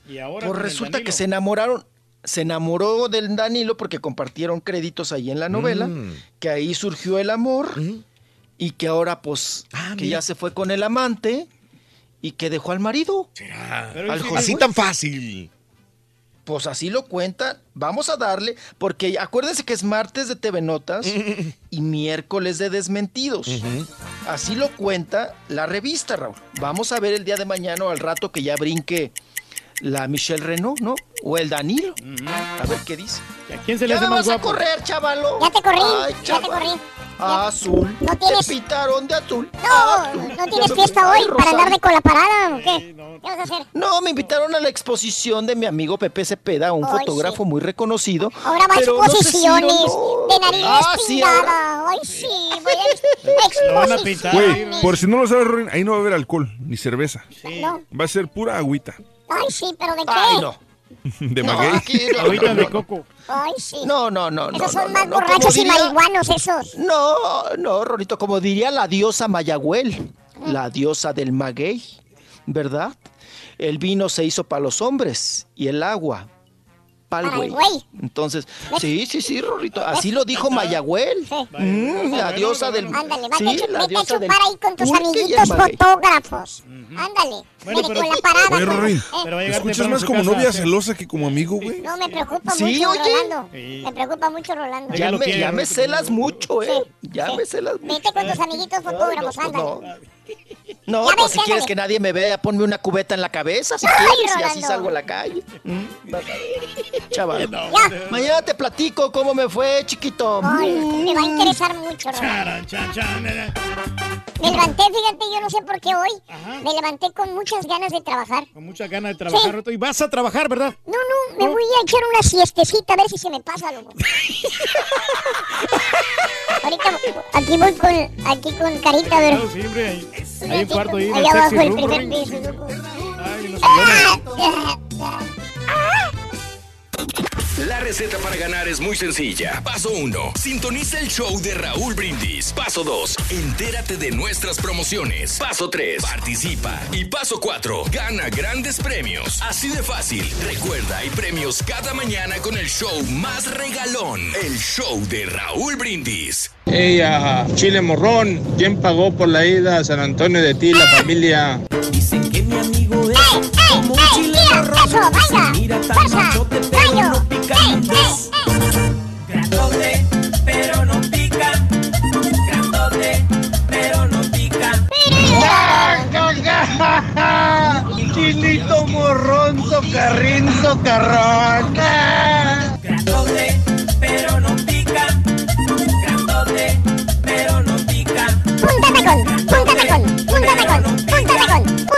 Y ahora Pues resulta que se enamoraron, se enamoró del Danilo porque compartieron créditos ahí en la novela, Mm. que ahí surgió el amor y que ahora pues Ah, que mira. ya se fue con el amante y que dejó al marido. Al sí. Así tan fácil. Pues así lo cuentan. Vamos a darle, porque acuérdense que es martes de TV Notas <laughs> y miércoles de Desmentidos. Así lo cuenta la revista, Raúl. Vamos a ver el día de mañana o al rato que ya brinque la Michelle Renault, ¿no? O el Danilo. A ver qué dice. ¿A quién se le Ya hace me más vas a guapo? correr, chavalo. Ya te corrí, Ay, ya te corrí. Azul. No tienes- Te pintaron de azul. No, no tienes fiesta hoy para andar de cola parada o qué? ¿Qué vas a hacer? No, me invitaron a la exposición de mi amigo Pepe Cepeda, un Ay, fotógrafo muy reconocido. Ahora va a pero no sé si exposiciones no. de nariz Ah, sí, ahora. Ay, sí, voy a <laughs> a exposiciones. pintar. Güey, por si no lo sabes, ahí no va a haber alcohol ni cerveza. No. Va a ser pura agüita Ay, sí, pero ¿de qué? Ay, no. <laughs> de No, maguey. aquí no. <laughs> Ahorita de coco. Ay, sí. No, no, no. no, Esos no, son no, más borrachos y diría- marihuanos esos. No, no, Ronito, como diría la diosa Mayagüel, la diosa del maguey, ¿verdad? El vino se hizo para los hombres y el agua pa'l Para el güey. Entonces, sí, sí, sí, Rorrito. Así lo dijo Mayagüel. Mm, la diosa del. Ándale, vete, Sí, a la vete a diosa del chupar ahí con tus amiguitos fotógrafos. Ándale, Bueno, vete pero- con la parada. Oye, Rorín, eh, Pero a ¿escuchas a más como casa, novia sí. celosa que como amigo, güey? No, me preocupa Sí, mucho oye. Rolando. Me preocupa mucho Rolando. Ya me, quiere, ya me celas mucho, ¿eh? Ya me celas mucho. Vete con tus amiguitos fotógrafos, no, ándale. No. No, Ya pues ves, si quieres que nadie me vea, ponme una cubeta en la cabeza si Ay, quieres y así salgo a la calle. Mm, Chaval. Ya. Mañana te platico cómo me fue, chiquito. Ay, Mm. me va a interesar mucho, Rolando. Me levanté, fíjate, yo no sé por qué hoy. Me levanté con muchas ganas de trabajar. Con muchas ganas de trabajar. Roto. Y vas a trabajar, ¿verdad? No, no, me voy a echar una siestecita a ver si se me pasa, loco. <laughs> Ahorita aquí voy con, aquí con carita, a ver. No, sí, ahí, hay un cuarto ahí en el Allá abajo, el primer piso, loco. Ay, los sillones. La receta para ganar es muy sencilla. Paso 1. Sintoniza el show de Raúl Brindis. Paso 2. Entérate de nuestras promociones. Paso 3. Participa. Y paso 4. Gana grandes premios. Así de fácil. Recuerda, hay premios cada mañana con el show más regalón. El show de Raúl Brindis. Ella, Chile Morrón, ¿quién pagó por la ida a San Antonio de ti, la familia? Dicen que mi amigo es como un chile Eso, venga. Mira tan Fuerza. machote, pero Gallo. no pica tres. Grandote, pero no pica. Grandote, pero no pica. Chilito Morrón, socarrín, socarrón. Grandote, pero no pica. Grandote, pero no pica. Púntame con,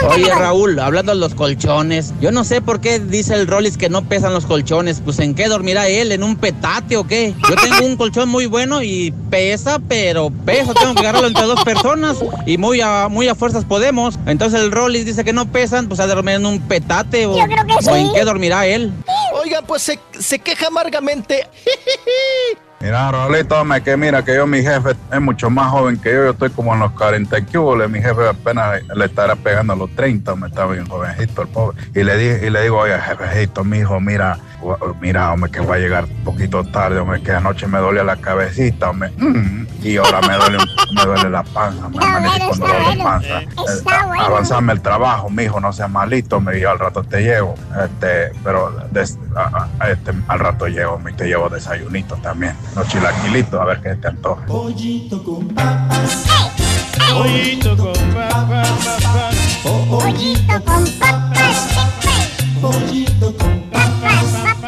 Oye Raúl, hablando de los colchones, yo no sé por qué dice el Rollis que no pesan los colchones, pues ¿en qué dormirá él? ¿En un petate o qué? Yo tengo un colchón muy bueno y pesa, pero pesa, tengo que agarrarlo entre dos personas y muy a, muy a fuerzas podemos. Entonces el Rollis dice que no pesan, pues ha de dormir en un petate o, Yo creo que o en sí. qué dormirá él. Oiga, pues se, se queja amargamente. Mira, Rolito, me que mira que yo, mi jefe es mucho más joven que yo, yo estoy como en los 40 y mi jefe apenas le estará pegando a los 30, me está bien jovencito el pobre. Y le, dije, y le digo, oye, jefecito, mi hijo, mira, mira, hombre, que voy a llegar un poquito tarde, hombre, que anoche me dolía la cabecita, hombre, mm, y ahora me duele, <laughs> me duele la panza, me amanecí con dolor de panza. Eh, a- avanzarme el trabajo, mi hijo, no seas malito, me dijo, al rato te llevo, este, pero des- a- a- este, al rato llego, me te llevo desayunito también, los chilaquilitos, a ver qué te antoja. Pollito con papas. Pollito con papas, papas. Pollito con papas. Pollito con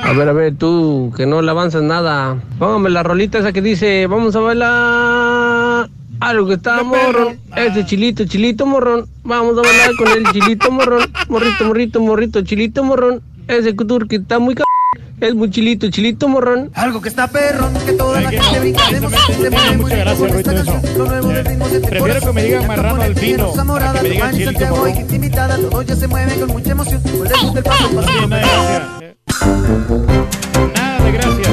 A ver, a ver, tú, que no le avanzas nada. Póngame la rolita esa que dice, vamos a bailar. Algo que está morrón. Ese chilito, chilito morrón. Vamos a bailar con el chilito morrón. Morrito, morrito, morrito, chilito morrón. Ese couture que está muy c... Es muy chilito, chilito morrón. Algo que está perrón, que toda la gente brinca de eso me- emoción, eso se me da mueve mucha muy gracia, rico con esta Ruito, eso. este Prefiero que me digan marrano al vino, que me digan chilito morrón. gente invitada, todo ya se mueve con mucha emoción. Volvemos del paso, paso. Nada de gracia. Nada de gracia.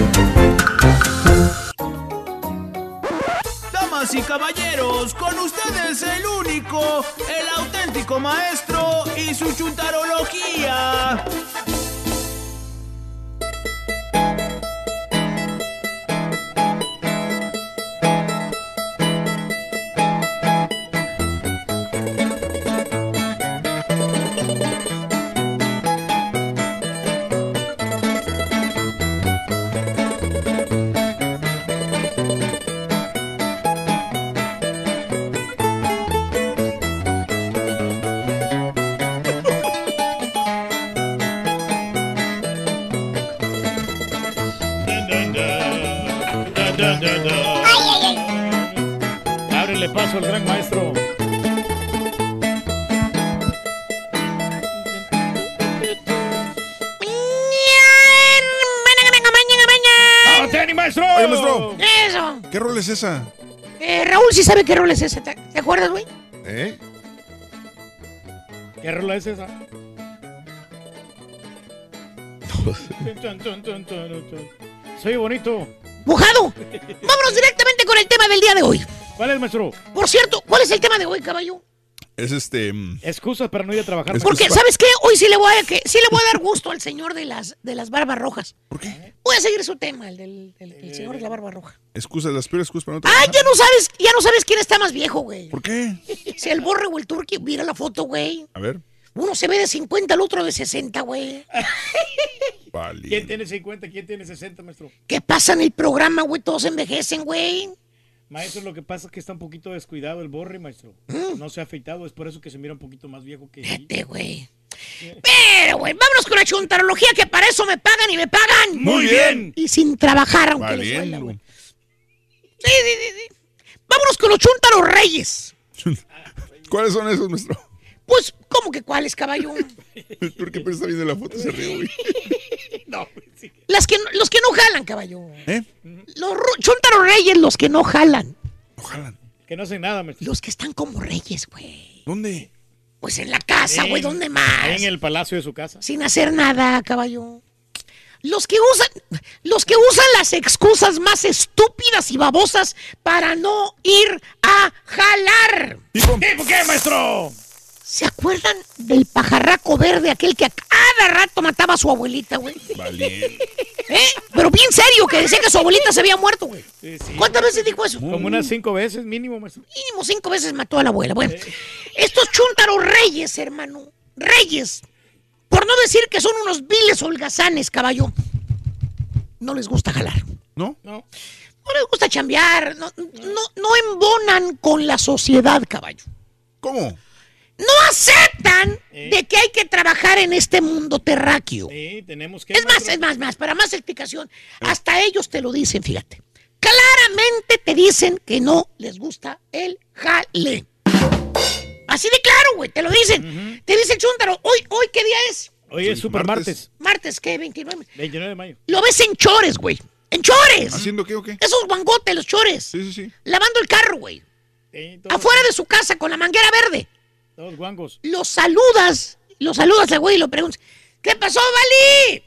Damas y caballeros, con ustedes el único, el auténtico maestro y su chuntarología. Esa? Eh, Raúl sí sabe qué rol es ese. ¿Te, te acuerdas, güey? ¿Eh? ¿Qué rola es esa? Soy bonito. ¡Mojado! <laughs> Vámonos directamente con el tema del día de hoy. ¿Cuál es, maestro? Por cierto, ¿cuál es el tema de hoy, caballo? Es este. mm, Excusas para no ir a trabajar. Porque, ¿sabes qué? Hoy sí le voy a, que, sí le voy a dar gusto al señor de las, de las barbas rojas. ¿Por qué? Voy a seguir su tema, el del, del- del señor de la barba roja. Excusas, las peores excusas para no Ah, ya no sabes, ya no sabes quién está más viejo, güey. ¿Por qué? Si el borre o el turqui, mira la foto, güey. A ver. Uno se ve de 50, el otro de 60, güey. <laughs> Vale. ¿Quién tiene 50? ¿Quién tiene 60, maestro? ¿Qué pasa en el programa, güey? Todos envejecen, güey. Maestro, lo que pasa es que está un poquito descuidado el borre, maestro. Mm. No se ha afeitado, es por eso que se mira un poquito más viejo que Vete, güey. Pero, güey, vámonos con la chuntarología, que para eso me pagan y me pagan. Muy bien. Y sin trabajar, aunque les duela, güey. Sí, sí, sí, sí. Vámonos con los chuntaros reyes. <laughs> ¿Cuáles son esos, maestro? Pues, ¿cómo que cuáles, caballo? <laughs> ¿Por qué pero está viendo la foto y se ríe, güey? <laughs> <laughs> Las que, no- los que no jalan, caballo. ¿Eh? Los chuntaros reyes, los que no jalan. Que no hacen nada, maestro. Los que están como reyes, güey. ¿Dónde? Pues en la casa, güey, ¿dónde más? Ahí en el palacio de su casa. Sin hacer nada, caballo. Los que usan, los que usan las excusas más estúpidas y babosas para no ir a jalar. ¿Tipo qué, maestro? ¿Se acuerdan del pajarraco verde, aquel que a cada rato mataba a su abuelita, güey? Vale. <laughs> ¿Eh? Pero bien serio, que decía que su abuelita se había muerto, güey. Sí, sí. ¿Cuántas veces dijo eso? Como unas cinco veces mínimo, maestro. Mínimo cinco veces mató a la abuela. Bueno, estos chúntaros reyes, hermano. Reyes. Por no decir que son unos viles holgazanes, caballo. No les gusta jalar. ¿No? No. No les gusta chambear. No, no, no embonan con la sociedad, caballo. ¿Cómo? No aceptan de que hay que trabajar en este mundo terráqueo. Sí, tenemos que. Es más, es más, más, para más explicación, hasta ellos te lo dicen, fíjate. Claramente te dicen que no les gusta el jale. Así de claro, güey, te lo dicen. Te dice el chúntaro, hoy, hoy, ¿qué día es? Hoy es super martes. Martes, ¿qué? 29. 29 de mayo. Lo ves en chores, güey. En chores. ¿Haciendo qué o qué? Esos guangotes, los chores. Sí, sí, sí. Lavando el carro, güey. Sí, Afuera de su casa con la manguera verde. Todos guangos. Lo saludas. Lo saludas al güey y lo preguntas. ¿Qué pasó, Vali?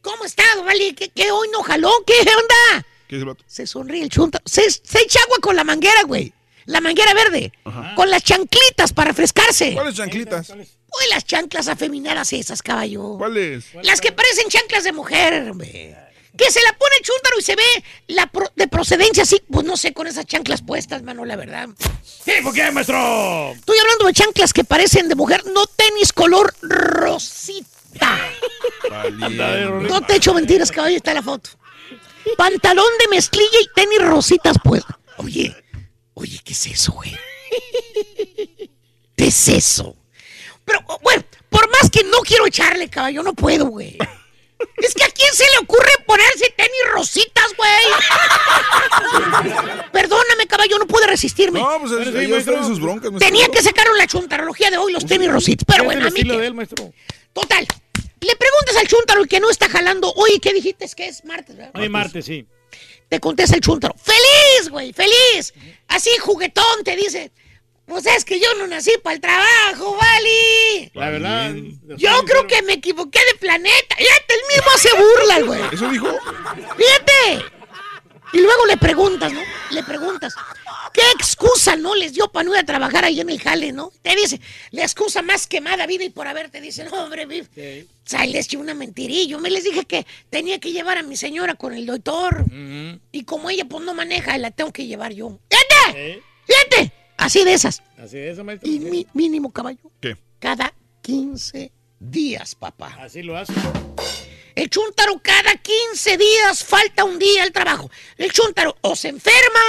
¿Cómo estás, Vali? ¿Qué, qué hoy no jaló? ¿Qué onda? ¿Qué es el vato? Se sonríe el chunta. Se, se echa agua con la manguera, güey. La manguera verde. Con las chanclitas para refrescarse. ¿Cuáles chanclitas? Uy, las chanclas afeminadas esas, caballo. ¿Cuáles? Las que parecen chanclas de mujer, hombre. Que se la pone chúntaro y se ve la pro- de procedencia así, pues no sé, con esas chanclas puestas, mano, la verdad. ¿Tipo qué, maestro? Estoy hablando de chanclas que parecen de mujer, no tenis color rosita. No te echo mentiras, caballo, ahí está la foto. Pantalón de mezclilla y tenis rositas, pues. Oye, oye, ¿qué es eso, güey? ¿Qué es eso? Pero, bueno, por más que no quiero echarle, caballo, no puedo, güey. Es que a quién se le ocurre ponerse tenis rositas, güey. Perdóname, caballo, no pude resistirme. No, pues sí, ellos maestro. traen sus broncas. maestro. Tenía que sacar la chuntarología de hoy, los tenis rositas. Pero bueno, a mí estilo que- de él, maestro. Total. Le preguntas al chuntaro el que no está jalando. Oye, ¿qué dijiste? Es que es martes, ¿verdad? Hoy martes, sí. Te contesta el chuntaro. ¡Feliz, güey! ¡Feliz! Así, juguetón, te dice. Pues es que yo no nací para el trabajo, ¿vale? La verdad. Yo creo que me equivoqué de planeta. Fíjate, él mismo hace burla, güey. ¿Eso dijo? Fíjate. Y luego le preguntas, ¿no? Le preguntas. ¿Qué excusa no les dio para no ir a trabajar ahí en el jale, no? Te dice, la excusa más quemada vida y por haber, te dice, no, hombre, vi- o sea, les eché una mentirillo. Me les dije que tenía que llevar a mi señora con el doctor. Y como ella, pues, no maneja, la tengo que llevar yo. ¡Fíjate! ¡Fíjate! Así de esas. Así es, maestro. Y mi- mínimo, caballo. ¿Qué? Cada 15 días, papá. Así lo hace. El chúntaro cada 15 días falta un día al trabajo. El chúntaro o se enferma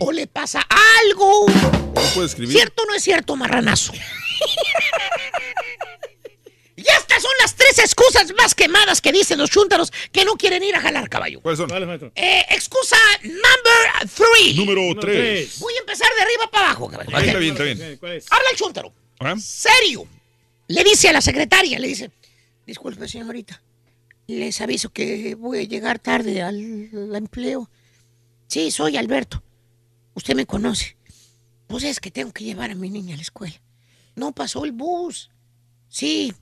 o le pasa algo. No puede escribir. ¿Cierto o no es cierto, marranazo? <laughs> y estas son las tres excusas más quemadas que dicen los chúntaros que no quieren ir a jalar caballo. ¿Cuáles son? Eh, excusa number three. Número Número 3. tres. Voy a empezar de arriba para abajo, caballo. Ahí está bien, está bien. ¿Cuál es? Habla el chúntaro. ¿Ah? serio. Le dice a la secretaria, le dice, disculpe señorita, les aviso que voy a llegar tarde al, al empleo. Sí, soy Alberto. Usted me conoce. Pues es que tengo que llevar a mi niña a la escuela. No pasó el bus. Sí.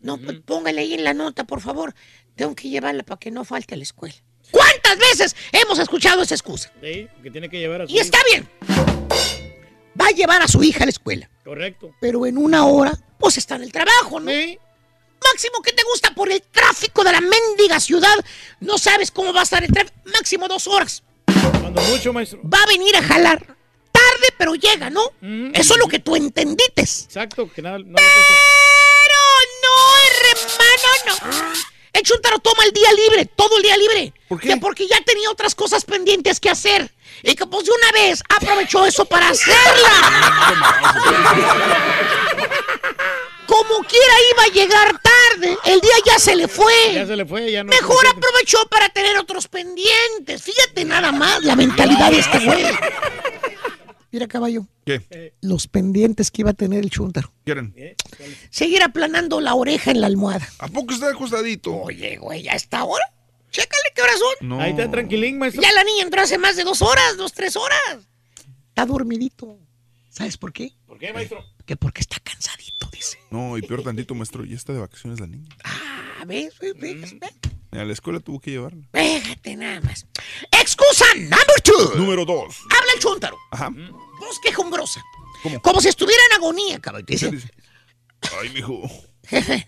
No, pues póngale ahí en la nota, por favor. Tengo que llevarla para que no falte a la escuela. ¿Cuántas veces hemos escuchado esa excusa? Sí, que tiene que llevar a su Y está bien. Va a llevar a su hija a la escuela. Correcto. Pero en una hora, pues está en el trabajo, ¿no? Máximo que te gusta por el tráfico de la mendiga ciudad. No sabes cómo va a estar el tráfico. Máximo dos horas. Cuando mucho, maestro. Va a venir a jalar. Tarde, pero llega, ¿no? Eso es lo que tú entendites. Exacto, que nada. no no, hermano, no. El chuntaro toma el día libre, todo el día libre. ¿Por qué? porque ya tenía otras cosas pendientes que hacer. Y que pues de una vez aprovechó eso para hacerla. Como quiera iba a llegar tarde. El día ya se le fue. Ya se le fue, ya no. Mejor aprovechó para tener otros pendientes. Fíjate nada más la mentalidad de este güey. Mira, caballo. ¿Qué? Los pendientes que iba a tener el chuntaro. ¿Quieren? Seguir aplanando la oreja en la almohada. ¿A poco está acostadito? Oye, güey, ¿ya está ahora? Chécale qué horas son. No. Ahí está tranquilín, maestro. Ya la niña entró hace más de dos horas, dos, tres horas. Está dormidito. ¿Sabes por qué? ¿Por qué, maestro? Que porque está cansadito, dice. No, y peor tantito, maestro, ya está de vacaciones la niña. Ah, ¿ves? ¿Ves? ¿Ves? ¿Ves? A la escuela tuvo que llevarla. Fíjate nada más. Excusa number two. Número dos. Habla el chuntaro. Ajá. Voz quejumbrosa. Como si estuviera en agonía, cabrón. Dice, Ay, mijo. jefe.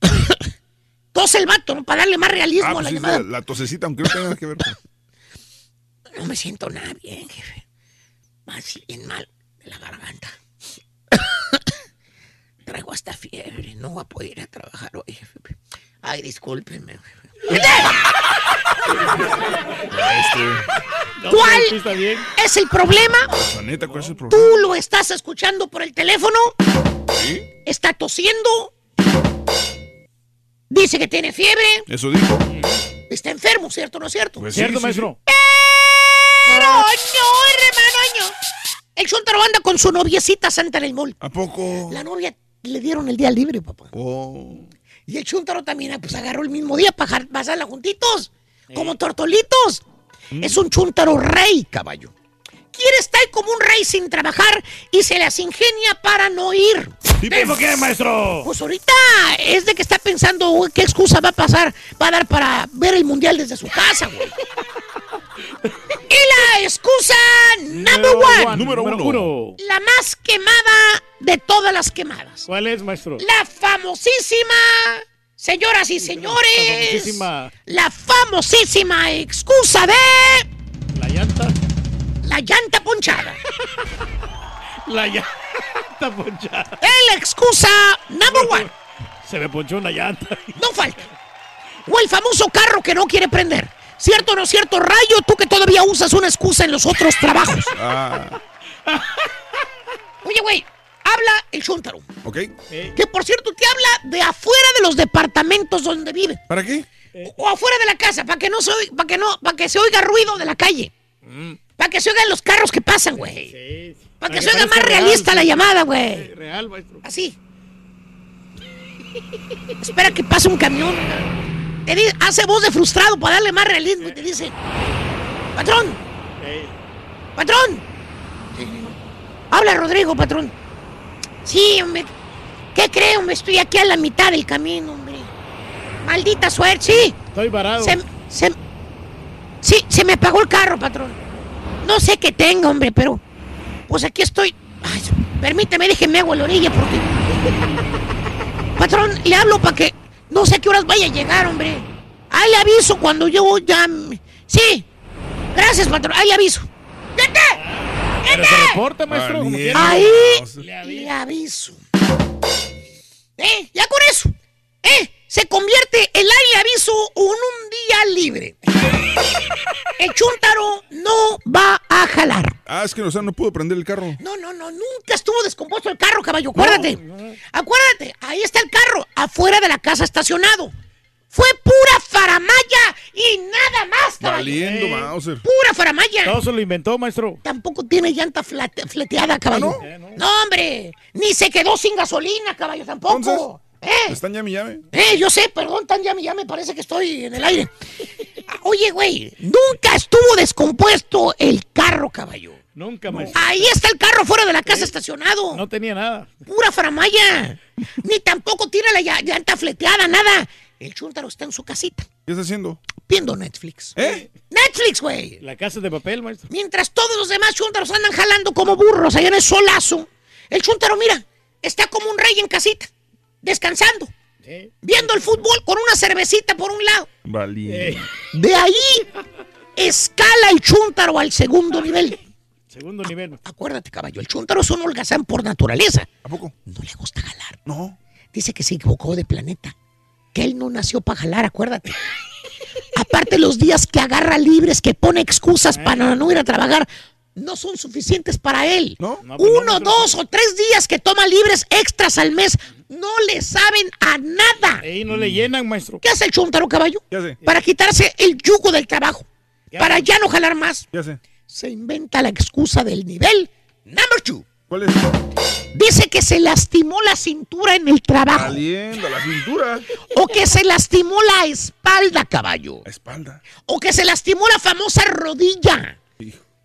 <coughs> Tose el vato, ¿no? Para darle más realismo Ah, a pues la sí, llamada. la, la tosecita, aunque no tenga nada que ver. <coughs> No me siento nada bien, jefe. Más bien mal de la garganta. <coughs> Traigo hasta fiebre. No voy a poder ir a trabajar hoy, jefe. Ay, discúlpeme, jefe. ¿Cuál es el problema? La neta, ¿cuál es el problema? Tú lo estás escuchando por el teléfono. ¿Sí? Está tosiendo. Dice que tiene fiebre. Eso dijo. Está enfermo, ¿cierto o no es cierto? Pues ¿Cierto, sí, maestro? Pero no, hermano, no. El Chuntaro anda con su noviecita Santa en el mall. ¿A poco? La novia le dieron el día libre, papá. Oh. Y el Chuntaro también pues, agarró el mismo día para pasarla juntitos. Como tortolitos. Es un Chuntaro rey, caballo. Quiere estar como un rey sin trabajar y se las ingenia para no ir. ¿Tipo qué, maestro? Pues ahorita es de que está pensando uy, qué excusa va a pasar, va a dar para ver el mundial desde su casa, güey. <laughs> y la excusa number one, Número uno. la más quemada de todas las quemadas. ¿Cuál es, maestro? La famosísima, señoras y señores, famosísima. la famosísima excusa de La llanta. La llanta ponchada. La llanta ponchada. Es la excusa number one. Se me ponchó una llanta. No falta. O el famoso carro que no quiere prender. ¿Cierto o no cierto, Rayo? Tú que todavía usas una excusa en los otros trabajos. Ah, Oye, güey, habla el Chuntaro. ok. Que por cierto te habla de afuera de los departamentos donde vive. ¿Para qué? O afuera de la casa, para que no se oiga, para que no, para que se oiga ruido de la calle. Para que se oigan los carros que pasan, güey. Para que se oiga más real, realista sí. la llamada, güey. Real, maestro. Así. Espera que pase un camión. Te dice- hace voz de frustrado para darle más realismo y te dice, patrón, patrón. Habla Rodrigo, patrón. Sí, hombre. ¿Qué creo? Me estoy aquí a la mitad del camino, hombre. Maldita suerte, sí. Estoy varado. Se, se- sí, se me apagó el carro, patrón. No sé qué tenga, hombre, pero pues aquí estoy. Ay, permíteme, déjeme agua a la orilla porque. <laughs> Patrón, le hablo para que no sé a qué horas vaya a llegar, hombre. Ahí le aviso cuando yo ya. Sí. Gracias, patrón. Ahí le aviso. ¡Vete! Pero se reporta, maestro. como. Ahí Le le aviso. ¿Eh? Ya con eso. ¿Eh? Se convierte el aire aviso en un día libre. <laughs> El chúntaro no va a jalar. Ah, es que o sea, no pudo prender el carro. No, no, no, nunca estuvo descompuesto el carro, caballo. Acuérdate. Acuérdate, ahí está el carro, afuera de la casa estacionado. Fue pura faramaya y nada más, caballo. Valiendo, Mauser. Pura faramaya. Todo se lo inventó, maestro. Tampoco tiene llanta flate- fleteada, caballo. ¿Ah, no? hombre. Ni se quedó sin gasolina, caballo, tampoco. Entonces, ¿Eh? ¿Están llame llame? Eh, yo sé, perdón, tan ya, me- ya me parece que estoy en el aire. Ah, Oye, güey, nunca estuvo descompuesto el carro, caballo. Nunca, maestro. Ahí está el carro fuera de la casa estacionado. No tenía nada. Pura faramaya. Ni tampoco tiene la lla- llanta fleteada, nada. El chúntaro está en su casita, ¿Qué está haciendo? viendo Netflix. ¿Eh? Netflix, güey. La casa de papel, maestro. Mientras todos los demás chúntaros andan jalando como burros allá en el solazo, el chúntaro, mira, está como un rey en casita, descansando, viendo el fútbol con una cervecita por un lado. Valiente. De ahí escala el chúntaro al segundo nivel. Segundo nivel. Acuérdate, caballo, el chúntaro es un holgazán por naturaleza. ¿A poco? No le gusta jalar. No. Dice que se equivocó de planeta. Que él no nació para jalar, acuérdate. Aparte, los días que agarra libres, que pone excusas para no ir a trabajar, no son suficientes para él. Uno, dos o tres días que toma libres extras al mes no le saben a nada. Ey, no le llenan, maestro. ¿Qué hace el chuntaro caballo? Ya sé. Para quitarse el yugo del trabajo. Para ya no jalar más. Ya sé. Se inventa la excusa del nivel number two. ¿Cuál es? Dice que se lastimó la cintura en el trabajo. Saliendo la cintura. O que se lastimó la espalda, caballo. La espalda. O que se lastimó la famosa rodilla.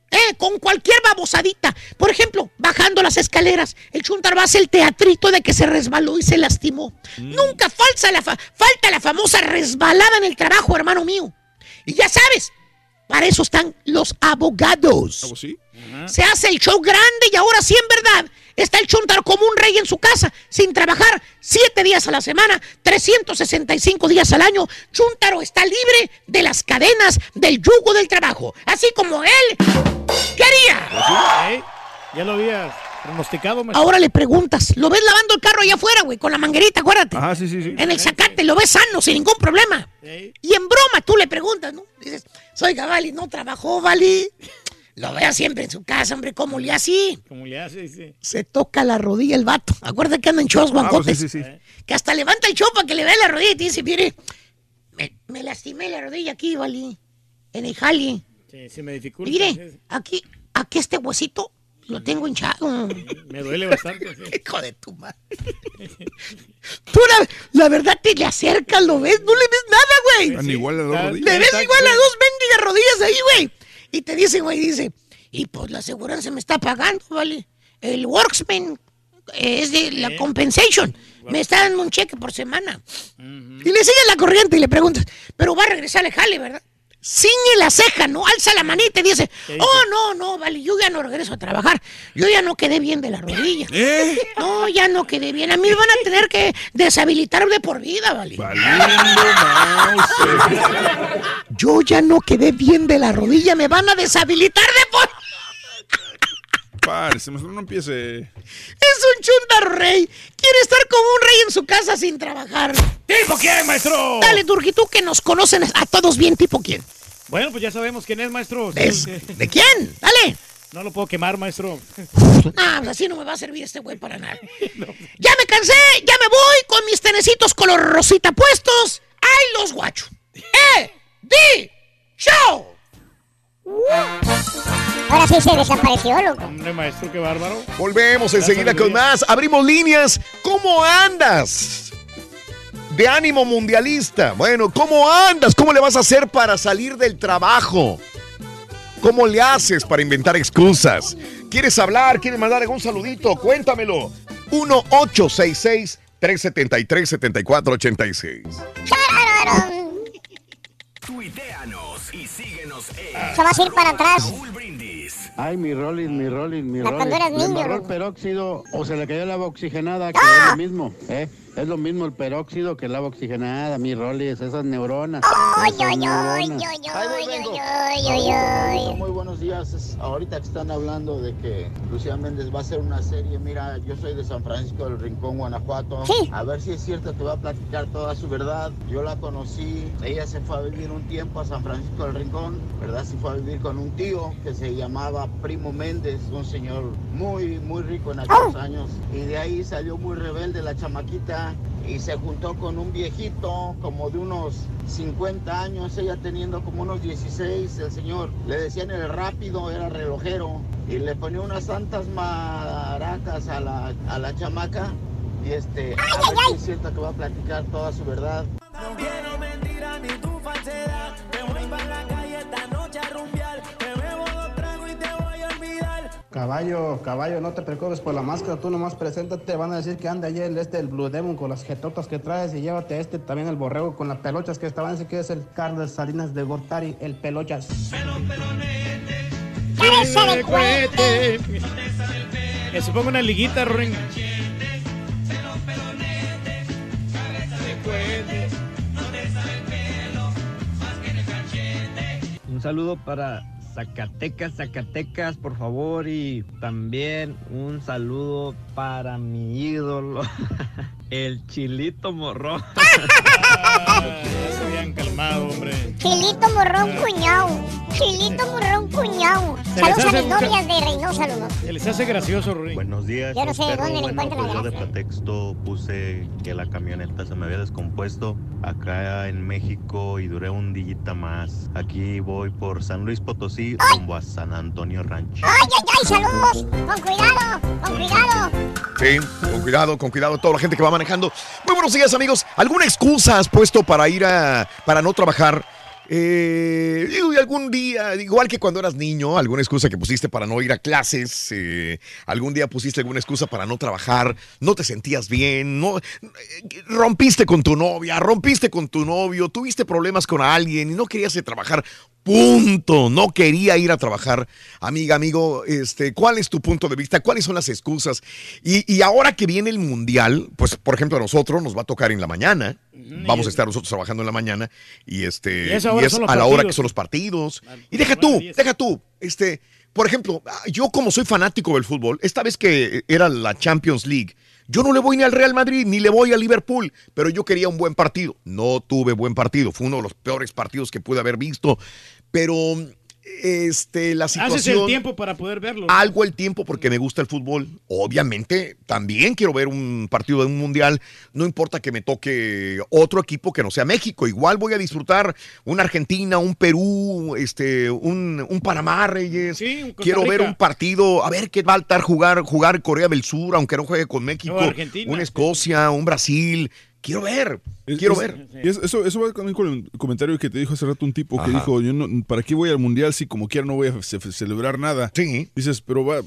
Eh, con cualquier babosadita. Por ejemplo, bajando las escaleras, el chuntar va a hacer el teatrito de que se resbaló y se lastimó. Nunca falsa la fa- falta la famosa resbalada en el trabajo, hermano mío. Y ya sabes, para eso están los abogados. Se hace el show grande y ahora sí, en verdad, está el chuntaro como un rey en su casa, sin trabajar, siete días a la semana, 365 días al año. Chuntaro está libre de las cadenas del yugo del trabajo, así como él quería. Ey, ya lo había pronosticado, maestro. Ahora le preguntas, ¿lo ves lavando el carro allá afuera, güey, con la manguerita, acuérdate? Ah, sí, sí, sí. En el zacate, lo ves sano, sin ningún problema. Y en broma tú le preguntas, ¿no? Dices, soy Vali, no trabajó, Vali. Lo veo siempre en su casa, hombre, ¿cómo le así? Como le hace, sí. Se toca la rodilla el vato. Acuérdate que anda en chos Ah, pues guancotes. sí, sí, sí. Que hasta levanta el show para que le vea la rodilla y te dice, mire, me, me lastimé la rodilla aquí, Vali. En el jali. Sí, se me dificulta. Mire, aquí, aquí este huesito lo tengo hinchado. Me duele bastante. sí. <laughs> Hijo de tu madre. Tú la, la verdad te le acercas, lo ves, no le ves nada, güey. Están igual las dos rodillas. Le ves igual las dos mendigas rodillas ahí, güey. Y te dice, güey, dice, y pues la aseguranza me está pagando, ¿vale? El Worksman eh, es de la compensation. Me está dando un cheque por semana. Y le sigues la corriente y le preguntas, pero va a regresar al jale, ¿verdad? Ciñe la ceja, ¿no? Alza la manita y dice, oh, no, no, vale, yo ya no regreso a trabajar. Yo ya no quedé bien de la rodilla. <laughs> ¿Eh? No, ya no quedé bien. A mí me van a tener que deshabilitar de por vida, vale. Valiendo. Yo ya no quedé bien de la rodilla, me van a deshabilitar de por... Mejor no empiece. Es un chundaro rey. Quiere estar como un rey en su casa sin trabajar. ¿Tipo quién, maestro? Dale, Turki, tú que nos conocen a todos bien, tipo quién. Bueno, pues ya sabemos quién es, maestro. ¿De quién? Dale. No lo puedo quemar, maestro. <laughs> Ah, pues así no me va a servir este güey para nada. Ya me cansé, ya me voy con mis tenecitos color rosita puestos. ¡Ay, los guacho! <laughs> ¡Eh! ¡Di! ¡Chao! Ahora sí se desapareció, loco. Hombre, maestro, qué bárbaro. Volvemos enseguida con más. Abrimos líneas. ¿Cómo andas? De ánimo mundialista. Bueno, ¿cómo andas? ¿Cómo le vas a hacer para salir del trabajo? ¿Cómo le haces para inventar excusas? ¿Quieres hablar? ¿Quieres mandar algún saludito? Cuéntamelo. 1-866-373-7486. Tuiteanos y síguenos en Se va a ir para atrás. Ay, mi Rollins, mi Rollins, mi La cuando eras Le niño, embarró el loco. peróxido o se le cayó el agua oxigenada, que ¡Ah! es lo mismo, ¿eh? Es lo mismo el peróxido que el agua oxigenada, mi Rollins, esas neuronas. Ay, ay, ay, ay, ay. Muy buenos días. Ahorita que están hablando de que Lucía Méndez va a hacer una serie, mira, yo soy de San Francisco del Rincón, Guanajuato. Sí. A ver si es cierto, te va a platicar toda su verdad. Yo la conocí, ella se fue a vivir un tiempo a San Francisco del Rincón, ¿verdad? Se fue a vivir con un tío que se llamaba Primo Méndez, un señor muy, muy rico en aquellos años. Y de ahí salió muy rebelde la chamaquita y se juntó con un viejito como de unos 50 años, ella teniendo como unos 16, el señor le decían el rápido, era relojero, y le ponía unas santas maracas a la, a la chamaca, y este, a ver si es cierto que va a platicar toda su verdad. No quiero mentira ni tu falsedad. Me voy para la calle esta noche a Caballo, caballo, no te preocupes por la máscara, tú nomás preséntate, van a decir que anda allí el, este, el Blue Demon con las jetotas que traes y llévate a este también el borrego con las pelochas que estaban, decir que es el Carlos Salinas de Gortari, el pelochas. Cabeza de cohete. Que se ponga una liguita, Ring. Un saludo para Zacatecas, Zacatecas, por favor, y también un saludo para mi ídolo, <laughs> el Chilito Morrón. <laughs> Ya se habían calmado, hombre. Chilito morrón cuñado. Chilito morrón cuñado. Saludos a mis novias de Reynosa, saludos. Se les hace gracioso, Ring. Buenos días. Yo no sé de dónde le encuentran la yo de pretexto puse que la camioneta se me había descompuesto acá en México y duré un día más. Aquí voy por San Luis Potosí rumbo a San Antonio Rancho. Ay, ay, ay, saludos. Con cuidado, con cuidado. Sí, con cuidado, con cuidado, toda la gente que va Muy buenos días, amigos. ¿Alguna excusa has puesto para ir a, para no trabajar? Eh, algún día, igual que cuando eras niño, alguna excusa que pusiste para no ir a clases, eh, algún día pusiste alguna excusa para no trabajar, no te sentías bien, eh, rompiste con tu novia, rompiste con tu novio, tuviste problemas con alguien y no querías trabajar. Punto. No quería ir a trabajar. Amiga, amigo, este, ¿cuál es tu punto de vista? ¿Cuáles son las excusas? Y, y ahora que viene el mundial, pues, por ejemplo, a nosotros nos va a tocar en la mañana. Vamos a estar nosotros trabajando en la mañana y este Y y es a la hora que son los partidos. Y deja tú, deja tú, este, por ejemplo, yo como soy fanático del fútbol, esta vez que era la Champions League, yo no le voy ni al Real Madrid ni le voy al Liverpool, pero yo quería un buen partido. No tuve buen partido, fue uno de los peores partidos que pude haber visto, pero este la situación Haces el tiempo para poder verlo. algo el tiempo porque me gusta el fútbol. Obviamente, también quiero ver un partido de un mundial. No importa que me toque otro equipo que no sea México. Igual voy a disfrutar una Argentina, un Perú, este, un, un Panamá, Reyes. Costa quiero ver un partido, a ver qué va a estar jugar, jugar Corea del Sur, aunque no juegue con México. No, Argentina. una Escocia, un Brasil. Quiero ver, quiero Es- ver. y es- eso, eso va también con el comentario que te dijo hace rato un tipo que Ajá. dijo, yo no, ¿para qué voy al mundial si como quiera no voy a ce- celebrar nada? Sí. Dices, pero va,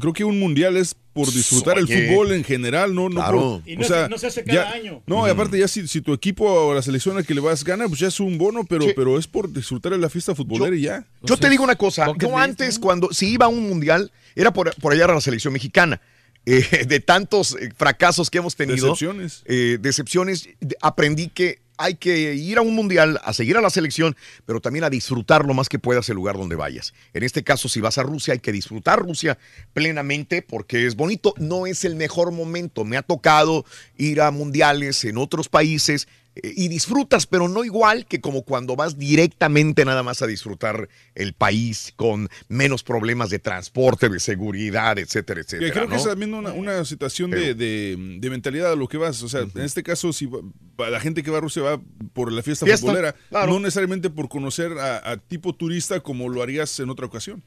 creo que un mundial es por disfrutar Oye. el fútbol en general, no, no Claro. por- Y no se- no se hace cada año. No, y aparte ya si, si tu equipo o la selección al que le vas gana, pues ya es un bono, pero, Sí. pero es por disfrutar de la fiesta futbolera y ya. Yo te digo una cosa, yo antes cuando si iba a un mundial, era por, por allá a la selección mexicana. Eh, <laughs> de tantos eh, fracasos que hemos tenido, Decepciones. eh, decepciones, de- aprendí que hay que ir a un mundial, a seguir a la selección, pero también a disfrutar lo más que puedas el lugar donde vayas. En este caso, si vas a Rusia, hay que disfrutar Rusia plenamente porque es bonito. No es el mejor momento. Me ha tocado ir a mundiales en otros países y disfrutas, pero no igual que como cuando vas directamente nada más a disfrutar el país con menos problemas de transporte, de seguridad, etcétera, etcétera. creo que es también una, una situación de, de- de mentalidad a lo que vas. O sea, en este caso, si va- va- la gente que va a Rusia va por la fiesta, Fiesta, futbolera, claro. no necesariamente por conocer a, a tipo turista como lo harías en otra ocasión.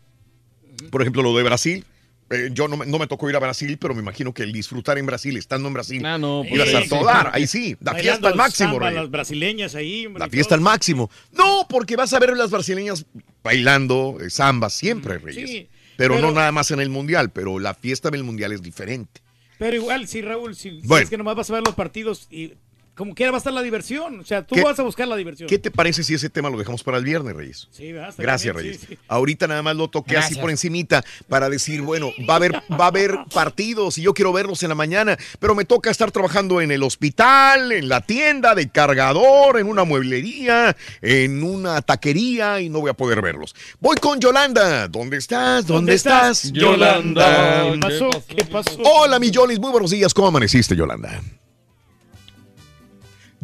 Por ejemplo, lo de Brasil. Eh, yo no me, no me tocó ir a Brasil, pero me imagino que el disfrutar en Brasil, estando en Brasil, Ah, no, iba a pues, estar sí. Ahí sí, <laughs> la fiesta al máximo, samba, las brasileñas ahí, hombre, La fiesta al máximo. No, porque vas a ver a las brasileñas bailando eh, samba siempre, Reyes. sí, pero, pero- no nada más en el mundial, pero la fiesta del mundial es diferente. Pero igual, sí, Raúl, si, si Bueno. es que nomás vas a ver los partidos y como quiera va a estar la diversión. O sea, tú ¿Qué- vas a buscar la diversión. ¿Qué te parece si ese tema lo dejamos para el viernes, Reyes? Sí, Gracias, bien, Reyes. sí, sí. Ahorita nada más lo toqué así por encimita para decir, bueno, va a haber, va a haber partidos y yo quiero verlos en la mañana, pero me toca estar trabajando en el hospital, en la tienda de cargador, en una mueblería, en una taquería y no voy a poder verlos. Voy con Yolanda. ¿Dónde estás? ¿Dónde, estás? Yolanda. ¿Qué pasó? ¿Qué pasó? Hola, mi Yolis. Muy buenos días. ¿Cómo amaneciste, Yolanda?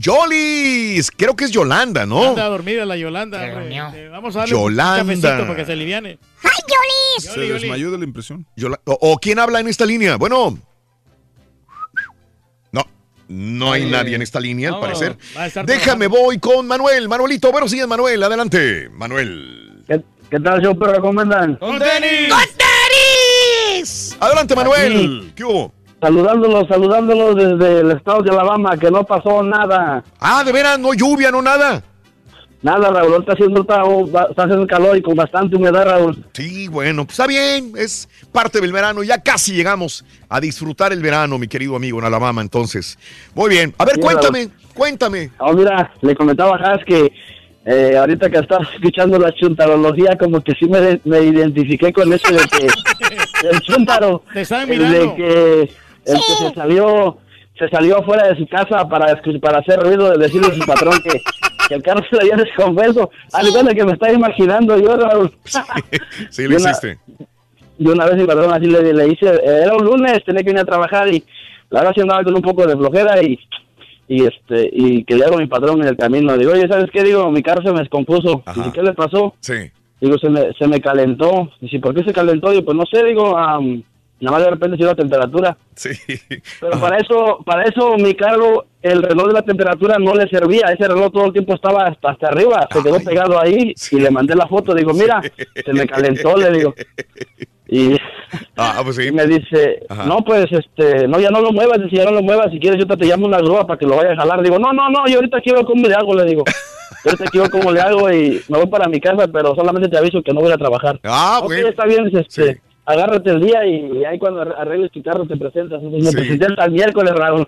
Yolis, creo que es Yolanda, ¿no? Anda a dormir a la Yolanda. Eh, Vamos a darle Yolanda. un cafecito para que se aliviane. ¡Ay, Yolis! Se desmayó de la impresión. Yola- o, o quién habla en esta línea? Bueno. No, no hay Ay. nadie en esta línea, al parecer. Déjame, voy con Manuel. Manuelito, buenos días, Manuel. Adelante, Manuel. ¿Qué tal, show perro? ¿Cómo andan? ¡Con tenis! tenis! Adelante, Manuel. ¿Qué hubo? Saludándolos, saludándolos desde el estado de Alabama, que no pasó nada. Ah, de veras, no lluvia, no nada. Nada, Raúl, está haciendo, está, está haciendo calor y con bastante humedad, Raúl. Sí, bueno, pues está bien, es parte del verano, ya casi llegamos a disfrutar el verano, mi querido amigo en Alabama, entonces. Muy bien, a ver, Sí, cuéntame, Raúl. cuéntame. Oh, mira, le comentaba a Has que eh, ahorita que estaba escuchando la chuntarología, como que sí me, me identifiqué con eso de que <laughs> el chuntaro, Te el mirando. de que el que se salió se salió afuera de su casa para para hacer ruido, de decirle a su patrón que, que el carro se le había descompuesto. Al igual de que me estaba imaginando yo, Raúl. <laughs> Sí, lo Y una- hiciste. Y una vez mi patrón así le, le hice, era un lunes, tenía que venir a trabajar y la verdad sí andaba con un poco de flojera y, y este, y que le hago a mi patrón en el camino. Digo, oye, ¿sabes qué? Digo, mi carro se me descompuso. Dice, ¿qué le pasó? Sí. Digo, se me, se me calentó. Dice, ¿por qué se calentó? Digo, pues no sé, digo, am, nada más de repente dio la temperatura. Sí. Pero para eso, para eso mi carro, el reloj de la temperatura no le servía. Ese reloj todo el tiempo estaba hasta, hasta arriba, se quedó pegado ahí y le mandé la foto. Digo, mira, se me calentó, le digo. Y, Ah, pues sí. y me dice, Ajá. no, pues, este, no, ya no lo muevas. Dice, ya no lo muevas. Si quieres, yo te, llamo una grúa para que lo vaya a jalar. Digo, no, no, no, yo ahorita quiero cómo le hago, le digo. Yo ahorita quiero cómo le hago y me voy para mi casa, pero solamente te aviso que no voy a trabajar. Ah, Ok, bueno. está bien, dice, este, agárrate el día y ahí cuando arre- arregles tu carro te presentas. Entonces, Sí. Me presenté hasta el miércoles, Raúl.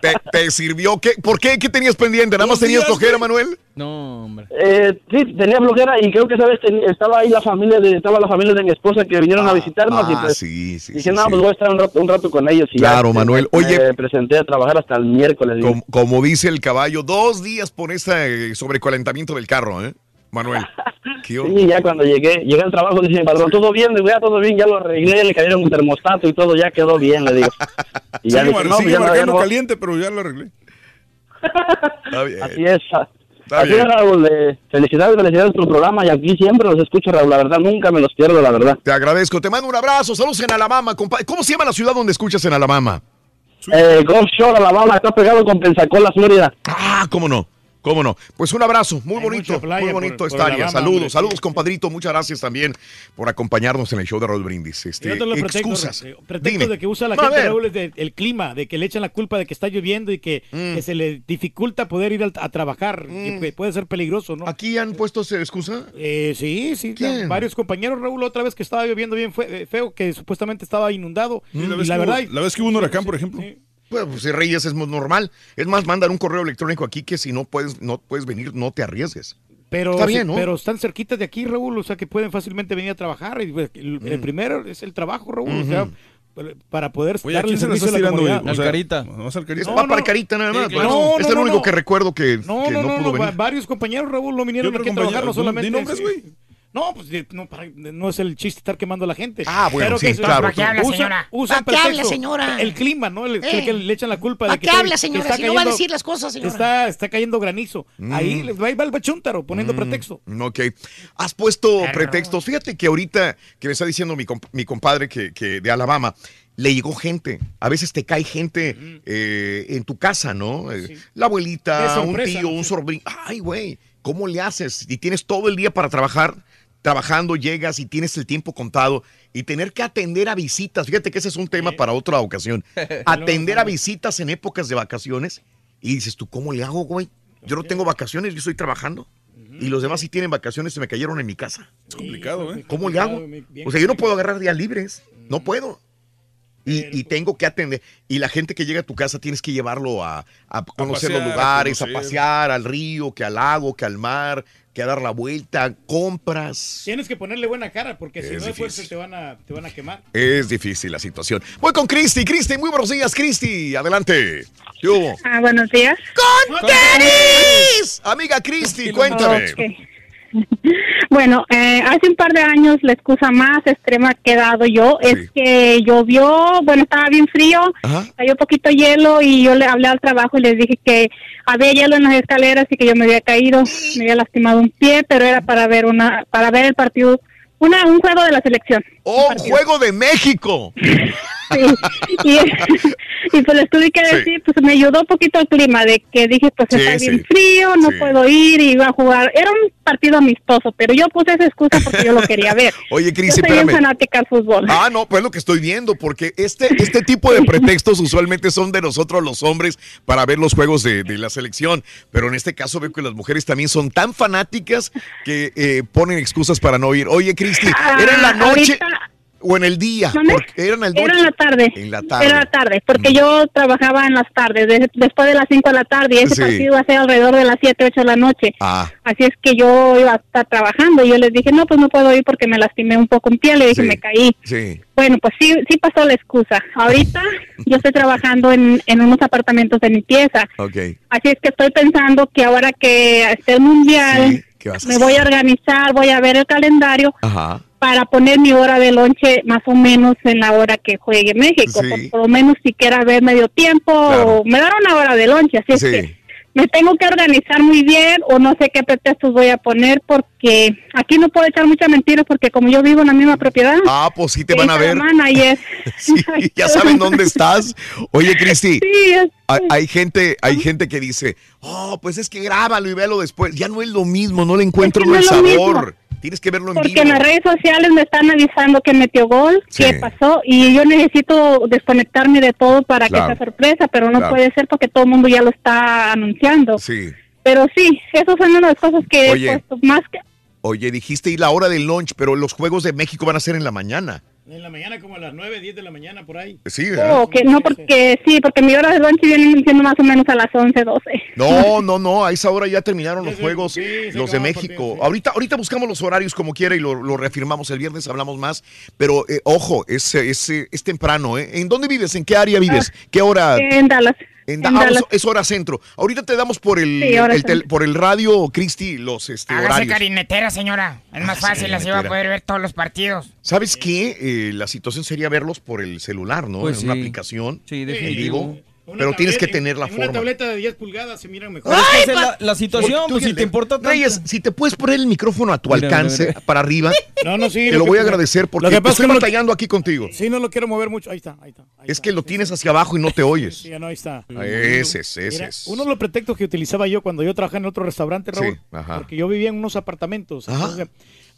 ¿Te, te sirvió? ¿Qué, ¿Por qué? ¿Qué tenías pendiente? ¿Nada más tenías flojera. Manuel? No, hombre. Eh, sí, tenía flojera y creo que, ¿sabes? Ten- estaba ahí la familia de, estaba la familia de mi esposa que vinieron a visitarnos y ah, pues sí, sí, dije, sí, no, sí. pues voy a estar un rato, un rato con ellos. Y Claro, ya, Manuel. me- Oye- Me presenté a trabajar hasta el miércoles. Como, como dice el caballo, dos días por este eh, sobrecalentamiento del carro, ¿eh? Manuel. <laughs> ¿Qué Sí, ya cuando llegué, llegué al trabajo, dice mi patrón, todo bien, digo, ya todo bien, ya lo arreglé, le cayeron un termostato y todo, ya quedó bien, le digo. <laughs> Y ya Sigue, dije, mar- no, sigue ya no, ya marcando no. caliente, pero ya lo arreglé. Está bien. Así es. Está Así bien. es, Raúl. eh, felicidades, felicidades por tu programa y aquí siempre los escucho, Raúl. La verdad, nunca me los pierdo, la verdad. Te agradezco. Te mando un abrazo. Saludos en Alabama, compa- ¿Cómo se llama la ciudad donde escuchas en Alabama? Eh, Gulf Shore, Alabama, está pegado con Pensacola, Florida. Ah, cómo no. ¿Cómo no? Pues un abrazo, muy bonito, muy bonito por Saludos, hombre, sí. saludos, compadrito. Muchas gracias también por acompañarnos en el show de Raúl Brindis. Este, Y otro lo pretexto, excusas. eh, pretexto Dime. de que usa la gente. Raúl, es de- el clima, de que le echan la culpa de que está lloviendo y que, Mm. que se le dificulta poder ir a, trabajar, pu- puede ser peligroso, ¿no? ¿Aquí han puesto esa excusa? Eh, sí, sí, ¿Quién? varios compañeros, Raúl, otra vez que estaba lloviendo bien fue- eh, feo, que supuestamente estaba inundado. Y la y vez, la que, verdad, hubo, la vez que hubo un huracán, por ejemplo. Bueno, pues si Reyes es muy normal. Es más, mandan un correo electrónico aquí que si no puedes, no puedes venir, no te arriesgues. Pero, Está bien, ¿no? pero están cerquitas de aquí, Raúl, o sea que pueden fácilmente venir a trabajar. Y, pues, el, el Mm. primero es el trabajo, Raúl, o sea, para- poder Oye, ¿a darle quién se la servicio a la tirando? O sea, Vamos al Carita. Es va para Carita nada más. Pues. No, es no, el no, único no. que recuerdo que, No, que no, no, no, pudo no, venir. varios compañeros, Raúl, no vinieron ¿Qué aquí a trabajar, no solamente... Di nombres, güey. No, pues no, para- no es el chiste estar quemando a la gente. Ah, bueno, Pero sí, que se- claro. ¿Para qué habla, señora? usan ¿Para qué habla, señora? El clima, ¿no? El, Eh. que, le echan la culpa de ¿Para que qué está- habla, señora? está Si no va a cayendo- decir las cosas, señora. Está, está cayendo granizo. Mm. Ahí les va, ahí va el bachúntaro poniendo pretexto. Ok. Has puesto pretextos. Fíjate que ahorita que me está diciendo mi, comp- mi compadre que, que de Alabama, le llegó gente. A veces te cae gente eh, en tu casa, ¿no? Eh, La abuelita, un tío, un sobrino. Ay, güey, ¿cómo le haces? Y tienes todo el día para trabajar. Trabajando, llegas y tienes el tiempo contado y tener que atender a visitas. Fíjate que ese es un tema para otra ocasión. <laughs> Atender a visitas en épocas de vacaciones. Y dices tú, ¿cómo le hago, güey? Yo no tengo vacaciones, yo estoy trabajando. Y los demás sí tienen vacaciones, se me cayeron en mi casa. Es complicado, ¿eh? ¿Cómo le hago? O sea, yo no puedo agarrar días libres. No puedo. Y, y tengo que atender. Y la gente que llega a tu casa tienes que llevarlo a, a conocer los pasear, lugares, a, pasear, al río, que al lago, que al mar, que a dar la vuelta, compras. Tienes que ponerle buena cara porque si no después te van, a, te van a quemar. Es difícil la situación. Voy con Cristi. Cristi, muy buenos días, Cristi. Adelante. ¿Qué hubo? Ah, buenos días. ¡Con tenis! Amiga Cristi, cuéntame. <laughs> Bueno, eh, hace un par de años la excusa más extrema que he dado yo es que llovió, bueno, estaba bien frío, cayó poquito hielo y yo le hablé al trabajo y les dije que había hielo en las escaleras y que yo me había caído, me había lastimado un pie, pero era para ver una, para ver el partido, una, un juego de la selección. ¡Oh, juego de México! <laughs> Y, <laughs> Y pues les tuve que Sí. decir, pues me ayudó un poquito el clima, de que dije, pues Sí, está bien frío, no puedo ir, y iba a jugar. Era un partido amistoso, pero yo puse esa excusa porque yo lo quería ver. <laughs> Oye, Cris, yo soy bien espérame. fanática al fútbol. Ah, no, pues lo que estoy viendo, porque este, este tipo de <laughs> pretextos usualmente son de nosotros los hombres para ver los juegos de, de la selección, pero en este caso veo que las mujeres también son tan fanáticas que eh, ponen excusas para no ir. Oye, Cristi, ¿era en la Ah, noche ahorita- o en el día? Era en el Era en la tarde. En la tarde. Mm. Era la tarde, porque yo trabajaba en las tardes, de- después de las 5 de la tarde, y ese Sí. partido iba a ser alrededor de las 7, 8 de la noche. Ah, Así es que yo iba a estar trabajando y yo les dije, no, pues no puedo ir porque me lastimé un poco un pie, le dije, Sí. me caí. sí. Bueno, pues sí, sí pasó la excusa. Ahorita yo estoy trabajando en, en unos apartamentos de limpieza. Ok. Así es que estoy pensando que ahora que esté el mundial, ¿Qué vas a me voy a organizar, voy a ver el calendario Ajá. Para poner mi hora de lonche más o menos en la hora que juegue México. Sí. Por, por lo menos siquiera ver medio tiempo o me dan una hora de lonche. Así es que me tengo que organizar muy bien o no sé qué pretextos voy a poner porque aquí no puedo echar muchas mentiras porque como yo vivo en la misma propiedad. Ah, pues sí te van a ver. Y es, <laughs> Sí, ya saben dónde estás. Oye, Cristi, <laughs> Sí, es- hay, hay gente, hay gente que dice, oh, pues es que grábalo y véalo después. Ya no es lo mismo, no le encuentro no el sabor. Tienes que verlo en Porque vivo. en las redes sociales me están avisando que metió gol, Sí. qué pasó, y yo necesito desconectarme de todo para Claro. que sea sorpresa, pero no Claro. puede ser porque todo el mundo ya lo está anunciando. Sí. Pero sí, esas son una de las cosas que Oye. he puesto más que... Oye, dijiste ir la hora del lunch, pero los Juegos de México van a ser en la mañana. En la mañana, como a las 9, 10 de la mañana, por ahí. Sí, ¿verdad? Oh, que no, porque sí, porque mi hora de lunch viene siendo más o menos a las 11, 12. No, no, no, a esa hora ya terminaron los juegos, sí, los de México. Ahorita, ahorita buscamos los horarios como quiera y lo, lo reafirmamos. El viernes hablamos más, pero eh, ojo, es, es, es temprano. ¿eh? ¿En dónde vives? ¿En qué área vives? ¿Qué hora? En Dallas. En en ah, es- es hora centro. Ahorita te damos por el, Sí, hora el tel- por el radio, Cristi, los este, Hágase horarios. carinetera, señora. Es más Hágase fácil, así va a poder ver todos los partidos. ¿Sabes qué? Eh, la situación sería verlos por el celular, ¿no? Pues en una aplicación. Sí, en definitivo. vivo. Pero tienes que tener la en Una forma. tableta de 10 pulgadas se miran mejor. Pero es que esa es la, la situación, Tú pues si te importa tanto. Reyes, si te puedes poner el micrófono a tu Mira, mira, alcance, mira. para arriba, <laughs> No, no, sí. te lo voy a agradecer porque lo que pasa estoy es que no lo- batallando aquí contigo. Sí, no lo quiero mover mucho. Ahí está, ahí está. Es que lo tienes hacia abajo y no te oyes. Sí, ya no, ahí está. Ah, Ese es, ese Mira, es. uno de los pretextos que utilizaba yo cuando yo trabajaba en otro restaurante, Raúl, Sí, ajá. porque yo vivía en unos apartamentos. Ajá. entonces,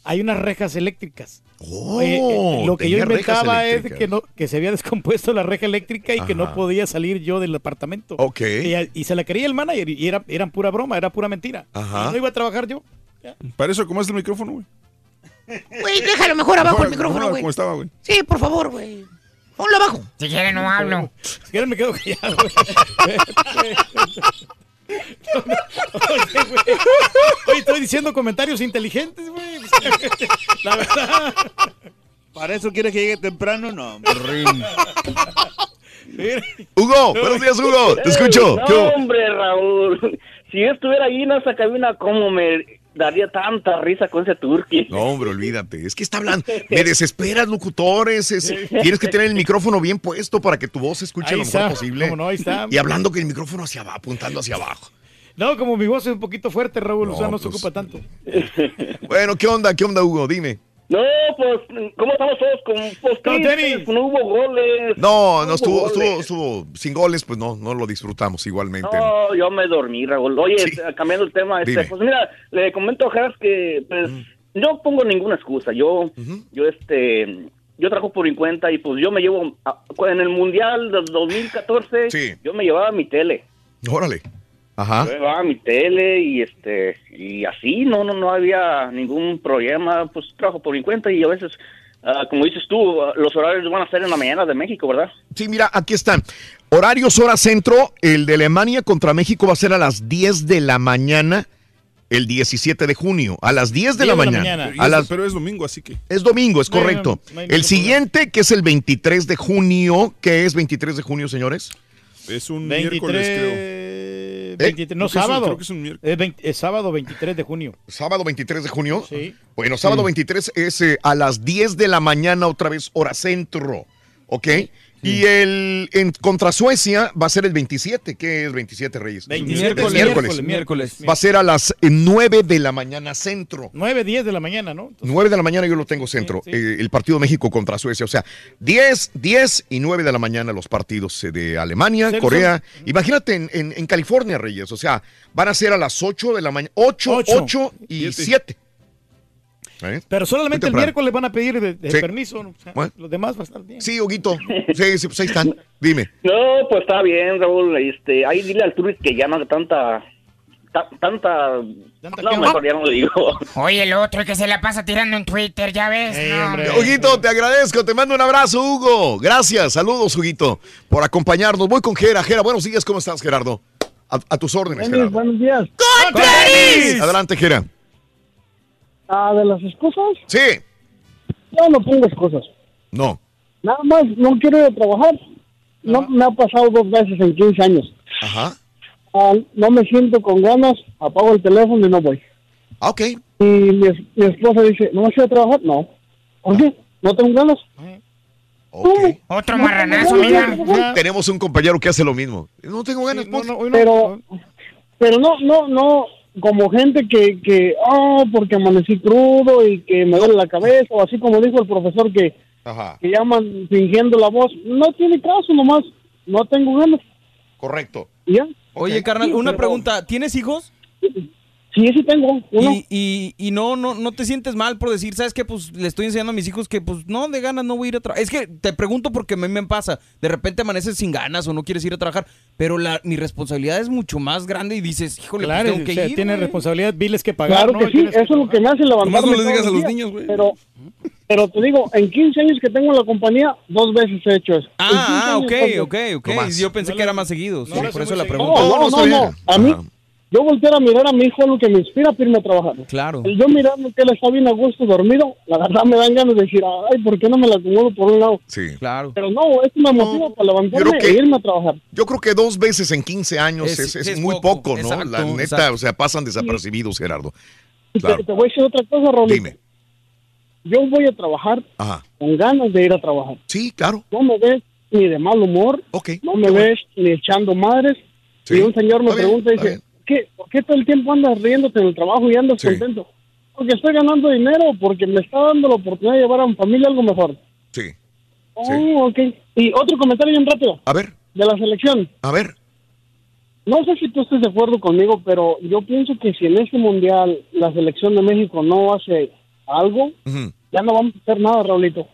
hay unas rejas eléctricas. Oh, Eh, eh, lo que yo inventaba es que, no, que se había descompuesto la reja eléctrica y que no podía salir yo del apartamento. Ok. Y, y se la quería el manager y era, eran pura broma, era pura mentira. Ajá. Y no iba a trabajar yo. Para eso, ¿cómo es el micrófono, güey? Güey, déjalo mejor abajo Mejor- el micrófono, güey. como estaba, güey. Sí, por favor, güey. Ponlo abajo. Si quiere, no hablo. Si quieren me quedo callado. güey. <laughs> Oye, güey. Oye, estoy diciendo comentarios inteligentes, güey. La verdad. ¿Para eso quieres que llegue temprano? No, Hugo, buenos días, Hugo. Te escucho. No, ¿Qué hubo? hombre, Raúl. Si yo estuviera ahí en esa cabina, ¿cómo me daría tanta risa con ese turqui? No, hombre, olvídate. Es que está hablando. Me desesperas, locutores. es- tienes que tener el micrófono bien puesto para que tu voz se escuche Ahí lo mejor está, posible. cómo no, ahí está. Y hablando que el micrófono hacia abajo, apuntando hacia abajo. No, como mi voz es un poquito fuerte, Raúl, o sea, no se pues. ocupa tanto. <laughs> Bueno, ¿qué onda? ¿Qué onda, Hugo? Dime. No, pues, ¿cómo estamos todos? Con, pues, tristes, tenis. no hubo goles. No, no estuvo, goles. estuvo, estuvo sin goles, pues no, no lo disfrutamos igualmente. No, yo me dormí, Raúl. Oye, Sí. este, cambiando el tema, este, Dime. pues mira, le comento a Haas que, pues, no pongo ninguna excusa. Yo, yo, este, yo trabajo por mi cuenta y pues yo me llevo, a- en el Mundial del 2014, Sí. yo me llevaba mi tele. Órale. Ajá. Yo llevaba mi tele y este y así no no no había ningún problema, pues trabajo por mi cuenta y a veces ah, como dices tú, los horarios van a ser en la mañana de México, ¿verdad? Sí, mira, aquí están. Horarios hora centro, el de Alemania contra México va a ser a las 10 de la mañana el 17 de junio, a las 10 de la mañana. A las- Pero es domingo, así que. es domingo, es No, no, correcto. no el siguiente, que es el 23 de junio, ¿qué es 23 de junio, señores? Es un 23, miércoles, creo. 23, no, Creo que es un- sábado. creo que es un miércoles. Es, 20 es sábado 23 de junio. ¿Sábado 23 de junio? Sí. Bueno, sábado Sí. 23 es eh, a las 10 de la mañana, otra vez hora centro. ¿Ok? Y el en contra Suecia va a ser el 27. ¿Qué es 27 Reyes? 27, Es miércoles, miércoles. Va a ser a las eh, 9 de la mañana centro. 9, 10 de la mañana, ¿no? 9 de la mañana yo lo tengo centro. eh, el partido México contra Suecia. O sea, 10, 10 y 9 de la mañana los partidos eh, de Alemania. Corea. Imagínate en, en- en California, Reyes. O sea, van a ser a las 8 de la mañana. 8, Ocho. 8 y 7. Pero solamente el miércoles van a pedir de, de Sí. permiso. ¿no? O sea, Bueno. Los demás va a estar bien. Sí, Huguito. Sí, sí, pues ahí están. Dime. No, pues está bien, Raúl. Este, ahí dile al Turis que ya no haga tanta. ta- tanta. no, mejor ya no lo digo. Oye, el otro que se la pasa tirando en Twitter, ya ves. No, hombre. Huguito, te agradezco, te mando un abrazo, Hugo. Gracias, saludos, Huguito, por acompañarnos. Voy con Gera. Gera, buenos días, ¿cómo estás, Gerardo? A, a tus órdenes, Gerardo. buenos días. Adelante, Gera. Ah, de las excusas, Sí. yo no pongo excusas. No. Nada más, no quiero ir a trabajar. No me ha pasado dos veces en 15 años. Ajá. Ah, no me siento con ganas, apago el teléfono y no voy. Ah, Ok. Y mi, es- mi esposa dice, ¿no vas a ir a trabajar? No. ¿Por qué? ¿No tengo ganas? Otro No, marranazo, mira. Tenemos un compañero que hace lo mismo. No tengo ganas. pues. pero, pero no, no, no, como gente que, que, oh, porque amanecí crudo y que me duele la cabeza, o así como dijo el profesor que, Ajá. que llaman fingiendo la voz, no tiene caso nomás, no tengo ganas. Correcto. ¿Y ya? Oye, carnal, una pregunta. ¿Tienes hijos? Sí, sí tengo. Uno. Y, y, y no, no, no te sientes mal por decir, ¿sabes qué? Pues le estoy enseñando a mis hijos que, pues, no, de ganas no voy a ir a trabajar. Es que te pregunto porque a mí me pasa. De repente amaneces sin ganas o no quieres ir a trabajar, pero la, mi responsabilidad es mucho más grande y dices, híjole, Claro, pues tengo que o sea, ir. tiene güey". responsabilidad, biles que pagar. Claro ¿no? que sí, eso es lo que me hace levantarme. No le digas a los días. niños, güey. Pero, pero te digo, en 15 años que tengo en la compañía, dos veces he hecho eso. En 15 Ah, ah, ok, veces. ok, ok. Yo pensé que era más seguido. sí, por eso la No, pregunta. no, no, no. A mí, yo voltear a mirar a mi hijo es lo que me inspira para irme a trabajar. Claro. El yo mirando que él está bien a gusto dormido, la verdad me dan ganas de decir, ay, ¿por qué no me la acomodo por un lado? Sí. Claro. Pero no, esto me motiva para levantarme creo que- e irme a trabajar. Yo creo que dos veces en 15 años Es- es, es es muy poco, poco, ¿no? exacto, la neta, exacto. o sea, pasan desapercibidos, Gerardo. Te- Claro. te, voy a decir otra cosa, Rolito. Dime. Yo voy a trabajar Ajá. con ganas de ir a trabajar. Sí, claro. No me ves ni de mal humor. No me ves ni echando madres. Sí. Y un señor me pregunta y dice, ¿qué, ¿por qué todo el tiempo andas riéndote en el trabajo y andas contento? Porque estoy ganando dinero, porque me está dando la oportunidad de llevar a mi familia algo mejor. Sí. Oh, ok. Y otro comentario bien rápido. A ver. De la selección. A ver. No sé si tú estés de acuerdo conmigo, pero yo pienso que si en este mundial la selección de México no hace algo, ya no vamos a hacer nada, Raulito.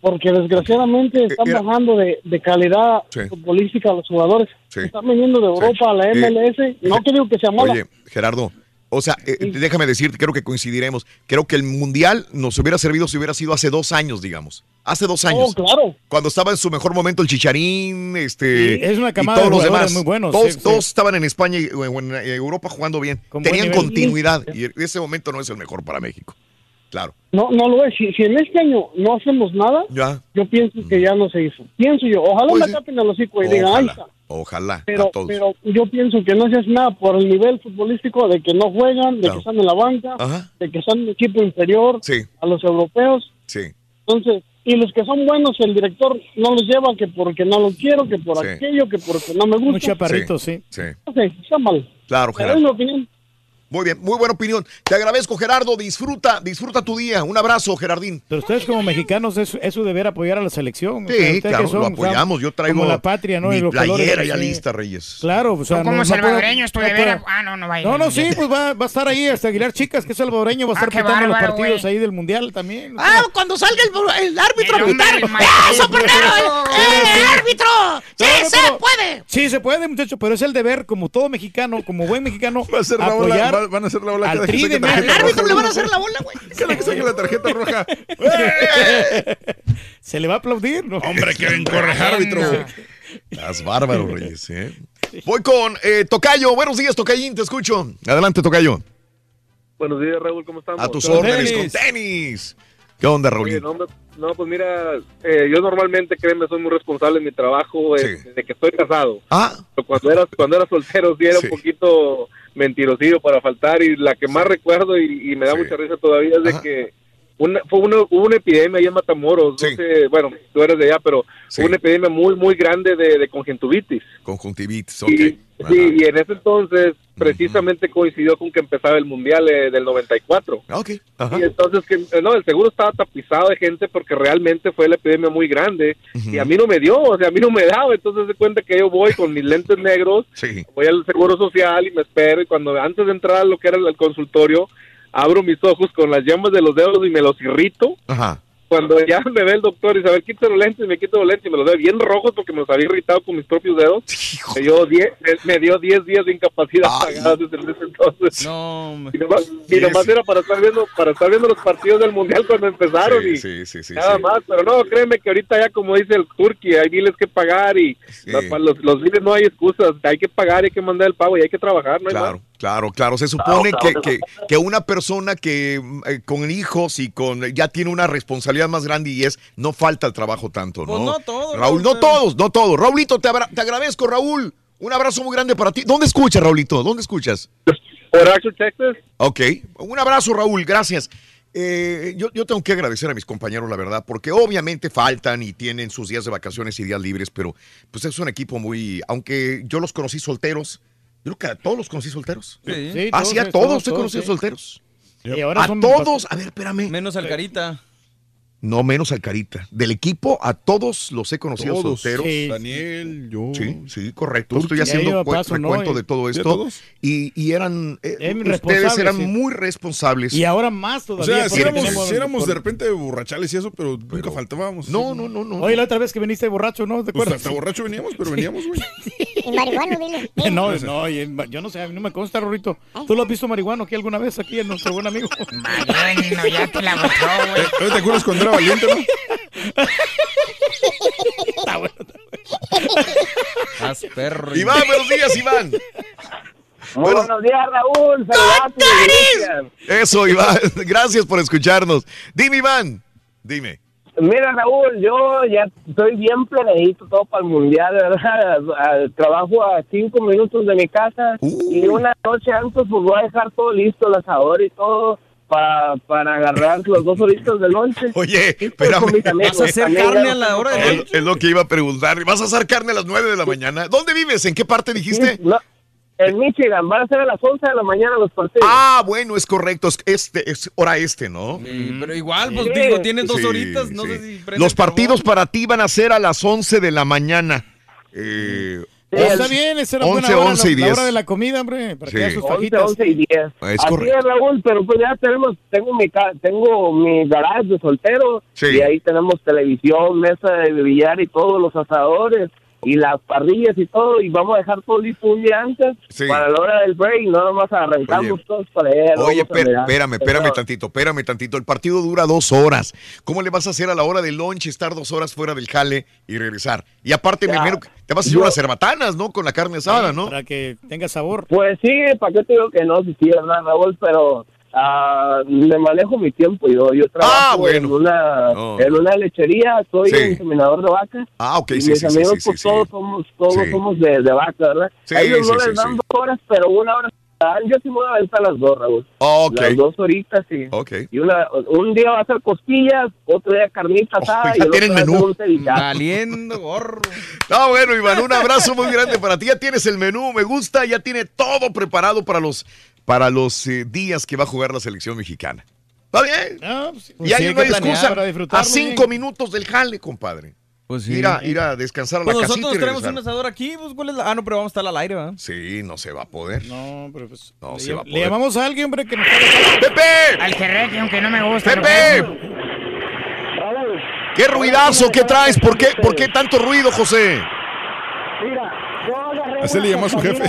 Porque desgraciadamente están era- bajando de, de calidad Sí. futbolística a los jugadores. Sí. Están viniendo de Europa a la Eh, MLS. no digo que sea mala. Oye, Gerardo, o sea, eh, déjame decirte, creo que coincidiremos. Creo que el Mundial nos hubiera servido si hubiera sido hace dos años, digamos. Hace dos años. Oh, claro. Cuando estaba en su mejor momento el Chicharín, este. Sí, es una y camada todos de los demás. muy buenos, Todos, sí, sí. todos estaban en España y o en Europa jugando bien. Con Tenían continuidad. Y ese momento no es el mejor para México. Claro. No, no lo es. Si, si en este año no hacemos nada, Ya. yo pienso que ya no se hizo. Pienso yo. Ojalá Pues me sí. tapen el hocico y digan, ahí Ojalá. está. Ojalá. Pero, a todos. pero yo pienso que no se hace nada por el nivel futbolístico de que no juegan, de Claro. que están en la banca, Ajá. de que están en equipo inferior Sí. a los europeos. Sí. Entonces, y los que son buenos, el director no los lleva que porque no lo quiero, que por Sí. aquello, que porque no me gusta. Muy chaparrito, sí. Sí. Ok, está mal. Claro, Pero es mi Gerardo. opinión. Muy bien, muy buena opinión. Te agradezco, Gerardo. Disfruta, disfruta tu día. Un abrazo, Gerardín. Pero ustedes como mexicanos es, es su deber apoyar a la selección. O sea, Sí, claro, son, lo o sea, apoyamos. Yo traigo como la patria, ¿no? mi Y los playera ya lista, Reyes. Claro, o sea, Tú como no- no salvadoreño es tu no deber. Ah, no, no va a ir No, no, sí, pues va, va a estar ahí hasta Aguilar Chicas, que es salvadoreño, va a Ah, estar pitando los partidos ahí del mundial también. Ah, cuando salga el, el árbitro El a pitar. ¡Eso primero! ¡Eh, árbitro! ¡Sí, No, no, se pero- puede! Sí, se puede, muchacho, pero es el deber, como todo mexicano, como buen mexicano, apoyar va- van a hacer la bola al que tri de árbitro le van a hacer la bola, güey. <laughs> Cada que saque la tarjeta roja. <laughs> Se le va a aplaudir, ¿no? Hombre, <laughs> quieren correr árbitro. Estás bárbaro, Reyes, ¿eh? Voy con eh, Tocayo. Buenos días, Tocayín, te escucho. Adelante, Tocayo. Buenos días, Raúl, ¿cómo estamos? A tus Con órdenes, tenis. con tenis. ¿Qué onda, Oye, Raúl? no, pues mira, eh, yo normalmente, créeme, soy muy responsable en mi trabajo eh, desde que estoy casado. Ah. Pero cuando era, cuando era soltero sí era Sí. un poquito mentirosillo para faltar y la que más recuerdo y, y me da mucha risa todavía es de Ajá. que una, fue una, hubo una epidemia ahí en Matamoros, no sé, bueno, tú eres de allá, pero hubo una epidemia muy, muy grande de, de conjuntivitis. Conjuntivitis, ok. Y, sí, y en ese entonces precisamente coincidió con que empezaba el Mundial eh, del 94. Ok. Y entonces, que, eh, no, el seguro estaba tapizado de gente porque realmente fue la epidemia muy grande y a mí no me dio, o sea, a mí no me daba. Entonces se cuenta que yo voy con mis lentes negros, voy al seguro social y me espero y cuando antes de entrar a lo que era el, el consultorio, abro mis ojos con las llamas de los dedos y me los irrito. Ajá. Cuando ya me ve el doctor y dice, a ver, quita los lentes, y me quito los lentes y me los ve bien rojos porque me los había irritado con mis propios dedos. Me dio 10 me dio 10 días de incapacidad pagada desde ese entonces. No, y nomás, y nomás era para estar viendo para estar viendo los partidos del mundial cuando empezaron y Sí, sí, sí. nada sí. más. Pero no, créeme que ahorita ya como dice el Turqui, hay biles que pagar y los, para los, los biles no hay excusas. Hay que pagar, hay que mandar el pago y hay que trabajar, no hay Claro, más. claro, claro. Se supone Claro, que, claro. que, que una persona que eh, con hijos y con ya tiene una responsabilidad más grande y es no falta el trabajo tanto, ¿no? Pues no todos, Raúl, no todos, no todos. Raulito, te, te agradezco, Raúl. Un abrazo muy grande para ti. ¿Dónde escuchas, Raulito? ¿Dónde escuchas? Por Axel, Texas. Ok, un abrazo Raúl, gracias. Eh, yo, yo tengo que agradecer a mis compañeros, la verdad, porque obviamente faltan y tienen sus días de vacaciones y días libres, pero pues es un equipo muy, aunque yo los conocí solteros, yo creo que a todos los conocí solteros. Sí. Sí, ah, sí, a todos, todos, todos, he todos, conocido sí. solteros. Y ahora a son- todos, a ver, espérame. Menos al Carita. No menos al Carita. Del equipo, a todos los he conocido Todos. solteros. Sí. Daniel, yo. Sí, sí, correcto. Estoy haciendo paso, recuento Y- de todo ¿Sí, a esto. todos? Y, y eran, eh, ustedes eran sí. muy responsables. Y ahora más O todavía. sea, si éramos, tenemos- sí éramos por- de repente borrachales y eso, pero, nunca faltábamos. No, no, no, no. Oye, la otra vez que viniste borracho, ¿no? ¿Te Pues acuerdas? hasta borracho veníamos, pero veníamos, güey. <laughs> Y marihuano, dile. <laughs> No, no, yo no sé, a mí no me consta, Rorrito. ¿Tú lo has visto marihuano aquí alguna vez aquí en nuestro buen amigo? Marihuano, ya te la botó, güey. ¿Todavía ¿Te acuerdas cuando era valiente, no? Haz perro. Iván, buenos días, Iván. Muy buenos días, Raúl. Saludos. Eso, Iván. <laughs> Gracias por escucharnos. Dime, Iván. Dime. Mira, Raúl, yo ya estoy bien planeadito todo para el mundial, ¿verdad? <laughs> Al- Trabajo a cinco minutos de mi casa y una noche antes pues voy a dejar todo listo, el asador y todo. Para, para agarrar los dos horitos de noche. <laughs> Oye, con espérame. amigos. También ya- Es, es lo que iba a preguntar. ¿Vas a hacer carne a las 9 de la mañana? ¿Dónde vives? ¿En qué parte dijiste? No, en Michigan, van a ser a las 11 de la mañana los partidos. Ah, bueno, es correcto. Es este, es hora este, ¿no? Pero igual, pues Sí. digo, tienes dos Sí, horitas, no sí. sé si Los partidos para ti van a ser a las 11 de la mañana. Eh, Está bien, esa era buena 11, hora, 11 y la, la 10. hora de la comida, hombre, para Sí. que sus 11, fajitas. 11 y 10. Es Así correcto. es, Raúl, pero pues ya tenemos, tengo mi, ca- tengo mi garage de soltero Sí. y ahí tenemos televisión, mesa de billar y todos los asadores y las parrillas y todo y vamos a dejar todo listo un día antes Sí. para la hora del break, nada más arrancamos Oye. todos para allá. Oye, espérame, espérame Pero- tantito, espérame tantito. El partido dura dos horas. ¿Cómo le vas a hacer a la hora del lunch estar dos horas fuera del jale y regresar? Y aparte, me Ya. que te vas a hacer Yo- unas cerbatanas, ¿no? Con la carne asada, ¿no? Para que tenga sabor. Pues sí, ¿para qué te digo que no? Sí, sí, ¿verdad, Raúl? Pero ah, me manejo mi tiempo yo. Yo trabajo Ah, bueno. en, una, No. en una lechería, soy Sí. inseminador de vacas. Ah, ok, y sí, mis sí, sí, amigos, sí, pues sí, todos sí. somos todos Sí. somos de, de vaca, ¿verdad? Sí, a ellos no les sí, dan sí. dos horas, pero una hora. Yo sí me voy a aventar las dos, Raúl. Ok. Las dos horitas, sí. Ok. Y una, un día va a ser costillas, otro día carnita asada. ya y el tienen menú. un. Valiendo, gorro. <laughs> No, bueno, Iván, un abrazo muy grande para ti. Ya tienes el menú, me gusta, ya tiene todo preparado para los, para los eh, días que va a jugar la selección mexicana. ¿Está bien? Ah, pues, y ahí sí, hay no hay que planear excusa. para A cinco bien. minutos del jale, compadre. Pues sí. Ir a, ir a descansar a la Pues casita nosotros y tenemos regresar. un asador aquí, pues ¿cuál es la... Ah, no, pero vamos a estar al aire, ¿verdad? Sí, no se va a poder. No, pero pues. No le, se va a le poder. llamamos a alguien, hombre, que nos ¡Pepe! Al Jerreque, aunque no me gusta. que ¡Pepe! ¿Qué ruidazo? ¿Qué traes? ¿Por qué, ¿Por qué tanto ruido, José? Mira, yo agarré Así le una llamó a su jefe.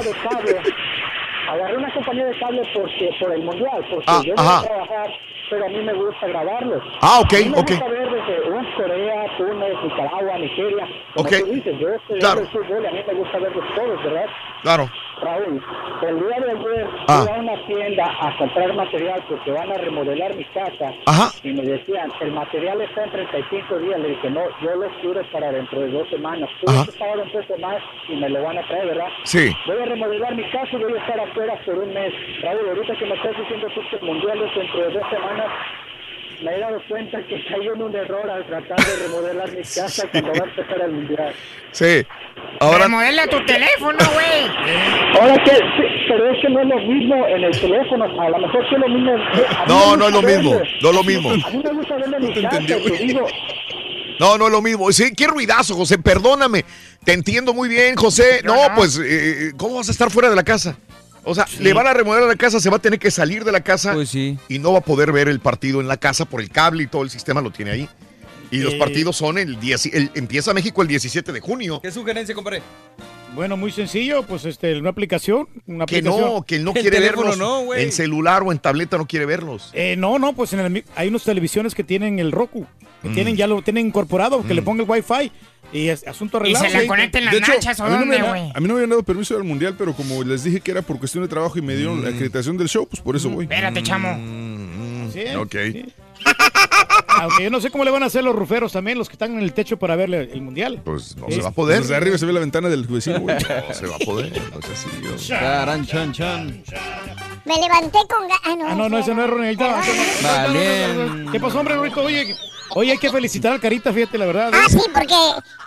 Agarré una compañía de cable porque, por el mundial, porque Ah, yo no ajá. voy a trabajar, pero a mí me gusta grabarlos. Ah, ok, A mí me ok. gusta ver desde Corea, Túnez, Nicaragua, Nigeria. Como Ok. tú dices, yo estoy Claro. el fútbol y a mí me gusta verlos todos, ¿verdad? Claro. Raúl, el día de ayer Ah. fui a una tienda a comprar material porque van a remodelar mi casa Ajá. y me decían, el material está en 35 días. Le dije, no, yo lo quiero para dentro de dos semanas. Tú estado un poco más y me lo van a traer, ¿verdad? Sí. Voy a remodelar mi casa y voy a estar afuera por un mes. Raúl, ahorita que me estás diciendo que el mundial es dentro de dos semanas, me he dado cuenta que caí en un error al tratar de remodelar mi casa cuando va a empezar el mundial. Sí. Ahora. Remodela tu teléfono, güey. Ahora que, sí, pero es que no es lo mismo en el teléfono, a lo mejor sí es lo mismo. No, no es lo mismo. No es lo mismo. A mí me gusta verlo en mi casa, te digo. No, no es lo mismo. Sí, qué ruidazo, José. Perdóname. Te entiendo muy bien, José. No, pues, eh, ¿cómo vas a estar fuera de la casa? O sea, le van a remodelar la casa, se va a tener que salir de la casa y no va a poder ver el partido en la casa por el cable y todo el sistema lo tiene ahí. Y los Eh. partidos son el 10, el- empieza México el 17 de junio. ¿Qué sugerencia, compadre? Bueno, muy sencillo, pues este, una aplicación. Una Que aplicación. no, que él no quiere verlos. en celular o en tableta no quiere verlos. Eh, no, no, pues en el hay unas televisiones que tienen el Roku, que Mm. tienen, ya lo tienen incorporado, que le ponga el wifi y es asunto arreglado. se la Sí. conecten las De hecho, nachas o a mí, no dónde, me, güey. a mí no me habían dado permiso del mundial, pero como les dije que era por cuestión de trabajo y me dieron Mm. la acreditación del show, pues por eso voy. Espérate, chamo. Sí, Ok. <laughs> Aunque yo no sé cómo le van a hacer los ruferos también, los que están en el techo para ver el mundial. Pues no Sí. se va a poder. Desde arriba se ve la ventana del vecino, güey. No se va a poder. No sea así, Dios. Charan, chan, chan. Me levanté con... ga- Ah, no. Ah, no, no, ese no es está. Vale. ¿Qué pasó, hombre, Rorito? Oye, oye, hay que felicitar al Carita, fíjate, la verdad. ¿eh? Ah, sí, porque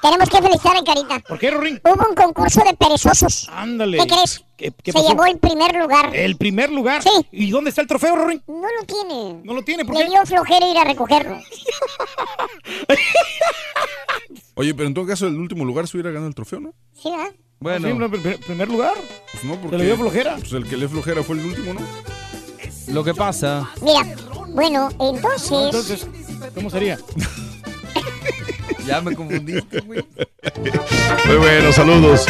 tenemos que felicitar a Carita. ¿Por qué, Rorín? Hubo un concurso de perezosos. Ándale. ¿Qué crees? ¿Qué, qué Se pasó? llevó el primer lugar. ¿El primer lugar? Sí. ¿Y dónde está el trofeo, Rorín? No lo tiene. No lo tiene, ¿por Le qué? dio flojera ir a recogerlo. <laughs> Oye, pero en todo caso, el último lugar se hubiera ganado el trofeo, ¿no? Sí, ¿verdad? Bueno. Sí, no, pr- primer lugar. Pues no, porque. le dio flojera? Pues el que le flojera fue el último, ¿no? Lo que pasa. Mira, bueno, entonces... Entonces, ¿cómo sería? <laughs> Ya me confundiste, güey. Muy bueno, saludos.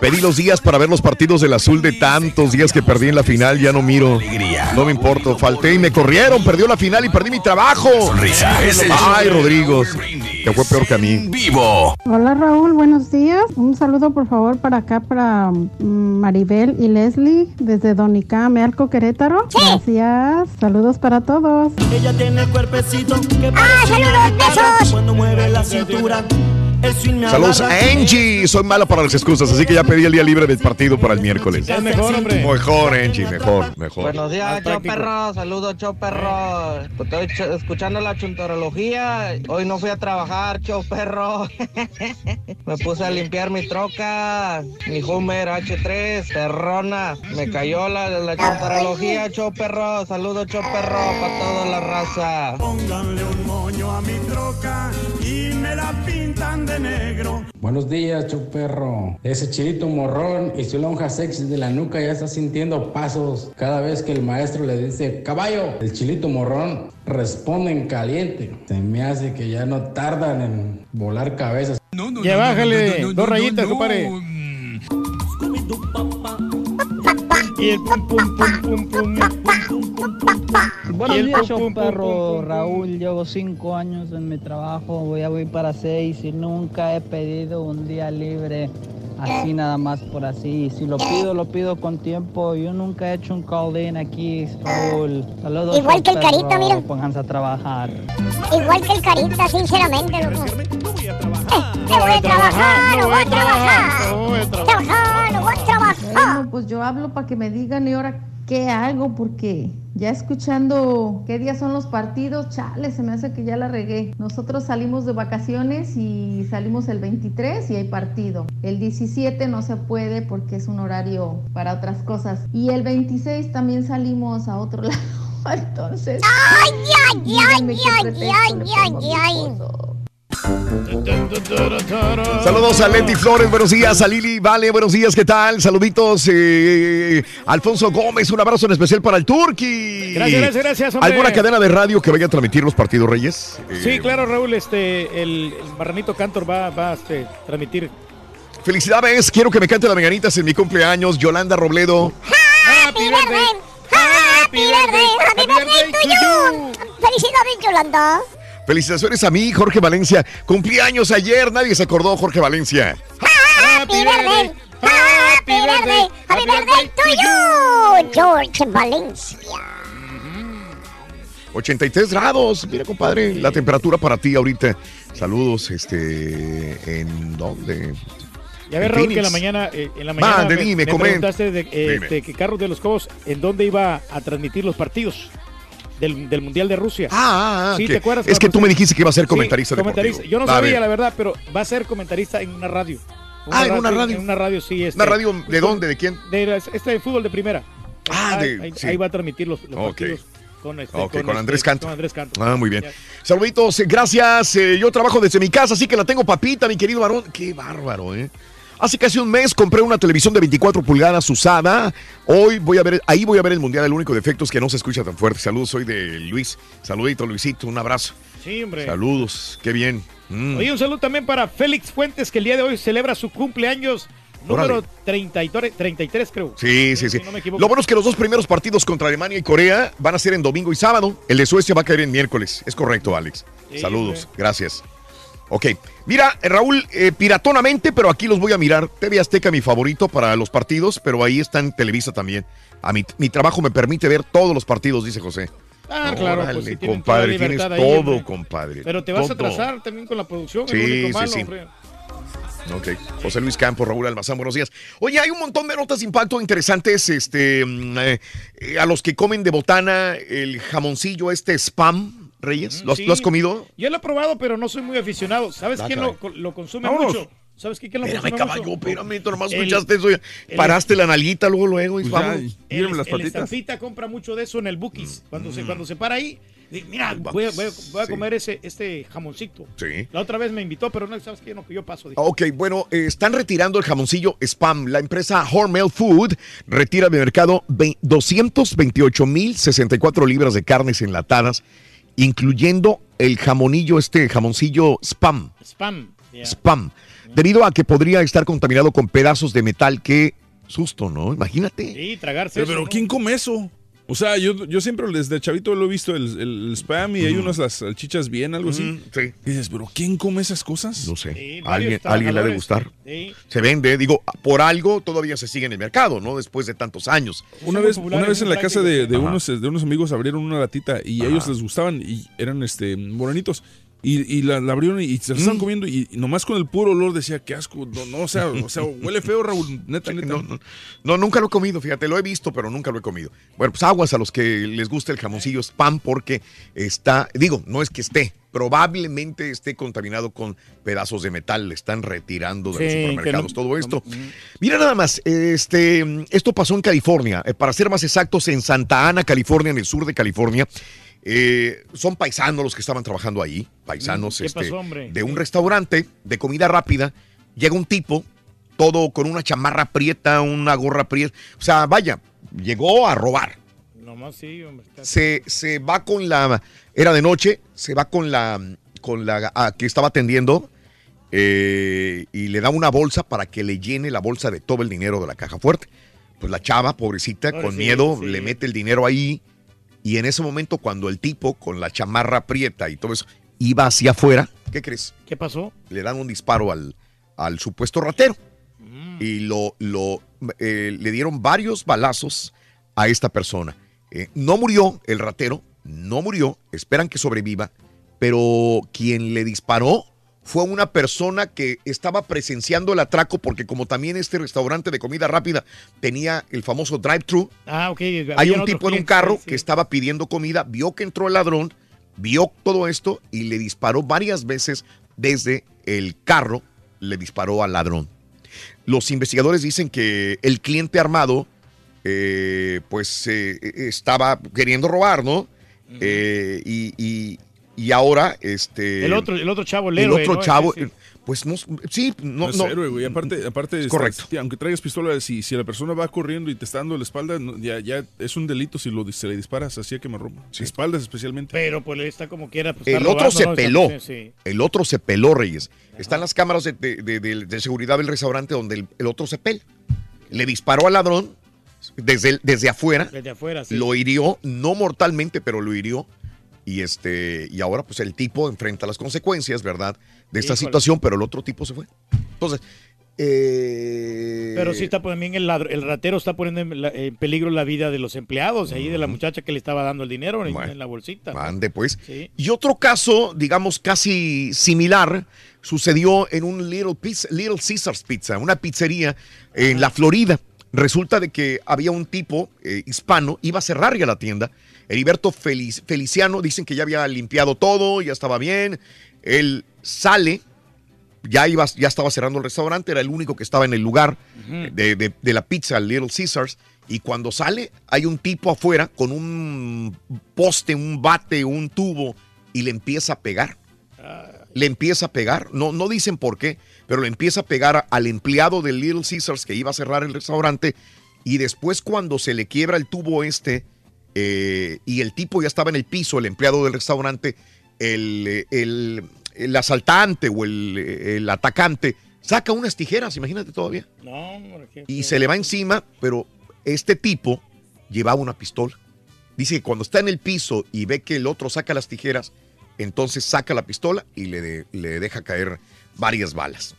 Pedí los días para ver los partidos del azul de tantos días que perdí en la final, ya no miro. No me importa, falté y me corrieron, perdió la final y perdí mi trabajo. Sonrisa, es el Ay, Rodrigo, que fue peor que a mí. Vivo. Hola Raúl, buenos días. Un saludo por favor para acá para mm, Maribel y Leslie desde Donica, Mealco, Querétaro. Gracias. Saludos para todos. Ella tiene el cuerpecito que ¡Ah, saludos, besos! cuando mueve la cintura. Saludos a Angie. Soy mala para las excusas, así que ya pedí el día libre del partido para el miércoles. Es mejor, hombre. Mejor, Angie, mejor, mejor. Buenos días, práctico. Perro. Saludos, Cho Perro. Estoy ch- escuchando la chuntorología. Hoy no fui a trabajar, Cho Perro. <laughs> Me puse a limpiar mi troca, mi Hummer H3, perrona. Me cayó la, la chuntorología, Cho Perro. Saludos, Cho Perro, para toda la raza. Pónganle un moño a mi troca y me la pintan de negro. Buenos días, Choperro. Ese chilito morrón y su lonja sexy de la nuca ya está sintiendo pasos cada vez que el maestro le dice caballo. El chilito morrón responde en caliente. Se me hace que ya no tardan en volar cabezas. Ya bájale dos rayitas, compadre. Y el pum pum pum pum pum. pum, pum, pum, pum. Buenos días, pum, perro Raúl. Llevo cinco años en mi trabajo, voy a voy para seis y nunca he pedido un día libre así nada más por así. Y Si lo pido, lo pido con tiempo. Yo nunca he hecho un call-in aquí, Raúl. Saludos. Igual que el Carita, mira. Pónganse a trabajar. Igual que el Carita, sinceramente, loco. Eh, no voy a trabajar, no voy a trabajar. Trabajar, no voy a trabajar. Bueno, pues yo hablo para que me digan y ahora qué hago porque ya escuchando qué días son los partidos, chale, se me hace que ya la regué. Nosotros salimos de vacaciones y salimos el 23 y hay partido. El 17 no se puede porque es un horario para otras cosas. Y el 26 también salimos a otro <laughs> lado. Entonces, Ay, ay, ay, ay, ay, ay, pongo a mi ay. Saludos a Leti Flores, buenos días, a Lili, vale, buenos días, ¿qué tal? Saluditos, eh, Alfonso Gómez, un abrazo en especial para el Turqui. Gracias, gracias, gracias, hombre. ¿Alguna cadena de radio que vaya a transmitir los partidos Reyes? Eh, Sí, claro, Raúl, este, el, el Marranito Cantor va, va a este, transmitir. Felicidades, quiero que me cante las mañanitas en mi cumpleaños, Yolanda Robledo. Happy birthday, happy birthday, happy birthday to you. Felicidades, Yolanda. Felicitaciones a mí, Jorge Valencia. Cumpleaños ayer, nadie se acordó, Jorge Valencia. Happy birthday, happy birthday, happy birthday to you, George Valencia. 83 grados, mira compadre, la temperatura para ti ahorita. Saludos, este, ¿en dónde? Ya ves, Raúl, que en la mañana, eh, en la mañana Mande, me, dime, me comenta. preguntaste de, eh, Dime. este, que Carros de los Cobos, ¿en dónde iba a transmitir los partidos? Del, del Mundial de Rusia. Ah, ah, ¿Sí que- te acuerdas? es que tú me dijiste que iba a ser Sí, comentarista comentarista. Yo no sabía, la verdad, pero va a ser comentarista en una radio. Ah, ¿en una radio? En una radio, sí. Este, ¿Una radio de dónde? ¿De quién? De este de fútbol de primera. Ah, ahí, de- ahí- sí. ahí va a transmitir los, los partidos con, este, con, este, Andrés Canto. Con Andrés Canto. Ah, muy bien. Saluditos, eh, gracias. eh, yo trabajo desde mi casa, así que la tengo papita, mi querido varón. Qué bárbaro, ¿eh? Hace casi un mes compré una televisión de 24 pulgadas usada. Hoy voy a ver, ahí voy a ver el mundial. El único defecto es que no se escucha tan fuerte. Saludos, soy de Luis. Saludito, Luisito, un abrazo. Sí, hombre. Saludos, qué bien. Mm. Oye, un saludo también para Félix Fuentes, que el día de hoy celebra su cumpleaños número Órale. 33, 33, creo. Sí, sí, sí. no me equivoco. Lo bueno es que los dos primeros partidos contra Alemania y Corea van a ser en domingo y sábado. El de Suecia va a caer en miércoles. Es correcto, Alex. Sí, Saludos, gracias. Ok, mira, eh, Raúl, eh, piratonamente, pero aquí los voy a mirar. TV Azteca, mi favorito para los partidos, pero ahí está en Televisa también. A mi, mi trabajo me permite ver todos los partidos, dice José. Ah, claro, pues compadre, tienes ahí, todo, hombre. compadre. Pero te vas a atrasar también con la producción, Sí, único sí, malo, sí. José Luis Campos, Raúl Almazán, buenos días. Oye, hay un montón de notas de impacto interesantes este, mm, eh, eh, a los que comen de botana el jamoncillo este spam, Reyes. ¿Lo, has- Sí. lo has comido? Yo lo he probado, pero no soy muy aficionado. ¿Sabes Ah, quién lo, lo consume Vámonos. mucho? ¿Sabes quién, quién lo Espérame, consume caballo, mucho? espérame, tú nomás El- escuchaste eso. ya. el- Paraste la nalguita luego, luego y Pues ya, vamos. y- El, Mírame las el patitas. estampita compra mucho de eso en el Bookies. Cuando, Mm. se, cuando se para ahí, mira, voy a, voy a- voy a Sí. comer ese, este jamoncito. Sí. La otra vez me invitó, pero no, ¿sabes qué? No, que yo paso. dije. Ok, bueno, eh, están retirando el jamoncillo spam. La empresa Hormel Food retira de mercado ve- 228.064 libras de carnes enlatadas, incluyendo el jamonillo, este jamoncillo spam. Spam. yeah. Spam. Debido a que podría estar contaminado con pedazos de metal. Qué susto, ¿no? Imagínate. Sí, tragarse Pero, eso, pero ¿no? ¿quién come eso? O sea, yo, yo siempre desde chavito lo he visto el, spam y hay unas las salchichas bien, algo así. Mm, sí. Y dices, pero ¿quién come esas cosas? No sé. Sí, ¿A alguien, alguien le ha de gustar. Sí. Se vende, digo, por algo todavía se sigue en el mercado, ¿no? Después de tantos años. Una vez, una vez en la casa de, de unos, de unos amigos abrieron una latita y a ellos les gustaban y eran este morenitos. Y, y la, la abrieron y se la estaban Mm. comiendo y, y nomás con el puro olor decía, qué asco. No, no, o sea, o sea, <laughs> huele feo, Raúl. Neta, neta. No, no, no, nunca lo he comido, fíjate, lo he visto, pero nunca lo he comido. Bueno, pues aguas a los que les gusta el jamoncillo spam porque está, digo, no es que esté, probablemente esté contaminado con pedazos de metal, le están retirando de Sí, los supermercados no- todo esto. Mira nada más, este, esto pasó en California, eh, para ser más exactos, en Santa Ana, California, en el sur de California. Eh, son paisanos los que estaban trabajando ahí, paisanos Mm, ¿Qué este, pasó, de un restaurante de comida rápida. Llega un tipo, todo con una chamarra prieta, una gorra prieta. O sea, vaya, llegó a robar. Nomás sí, hombre. Se, se va con la. Era de noche, se va con la. con la ah, que estaba atendiendo. eh, y le da una bolsa para que le llene la bolsa de todo el dinero de la caja fuerte. Pues la chava, pobrecita, con miedo, sí. le mete el dinero ahí. Y en ese momento, cuando el tipo con la chamarra prieta y todo eso iba hacia afuera, ¿qué crees? ¿Qué pasó? le dan un disparo al, al supuesto ratero Mm. y lo, lo eh, le dieron varios balazos a esta persona. Eh, no murió el ratero, no murió, esperan que sobreviva, pero quien le disparó fue una persona que estaba presenciando el atraco porque como también este restaurante de comida rápida tenía el famoso drive-thru, Ah, ok. hay un tipo en un carro sí. que estaba pidiendo comida, vio que entró el ladrón, vio todo esto y le disparó varias veces desde el carro, le disparó al ladrón. Los investigadores dicen que el cliente armado, eh, pues eh, estaba queriendo robar, ¿no? Eh, y, y- y ahora, este... El otro, el otro chavo, el el héroe, otro ¿no? chavo, Sí, sí. pues no, sí, no, No, es no- héroe, güey. Aparte, aparte Es correcto. sí, aunque traigas pistola, si, si la persona va corriendo y te está dando la espalda, ya, ya es un delito si lo, se le disparas así a que me rompa. Espaldas especialmente. Pero pues está como quiera. Pues, El otro robando, se ¿no? peló. Sí, sí. El otro se peló, Reyes. Están las cámaras de, de- de- de- de seguridad del restaurante donde el, el otro se pela. Le disparó al ladrón desde, desde afuera. Desde afuera, sí. Lo hirió, no mortalmente, pero lo hirió. Y este, y ahora pues el tipo enfrenta las consecuencias, ¿verdad? De esta Híjole. situación, pero el otro tipo se fue. Entonces, eh, Pero sí está también el, el ratero está poniendo en, la- en peligro la vida de los empleados, ahí de la muchacha que le estaba dando el dinero en, Bueno. en la bolsita. Mande, pues. Sí. Y otro caso, digamos, casi similar, sucedió en un Little, Pizza- Little Caesars Pizza, una pizzería en la Florida. Resulta de que había un tipo eh, hispano, iba a cerrar ya la tienda, Heriberto Felic- Feliciano, dicen que ya había limpiado todo, ya estaba bien. Él sale, ya, iba, ya estaba cerrando el restaurante, era el único que estaba en el lugar de, de- de la pizza, Little Caesars. Y cuando sale, hay un tipo afuera con un poste, un bate, un tubo, y le empieza a pegar. Le empieza a pegar, no, no dicen por qué, pero le empieza a pegar al empleado del Little Caesars que iba a cerrar el restaurante. Y después, cuando se le quiebra el tubo este, eh, y el tipo ya estaba en el piso, el empleado del restaurante, el, el- el asaltante o el, el atacante saca unas tijeras, imagínate todavía No, qué y se le va encima, pero este tipo llevaba una pistola. Dice que cuando está en el piso y ve que el otro saca las tijeras, entonces saca la pistola y le, de- le deja caer varias balas.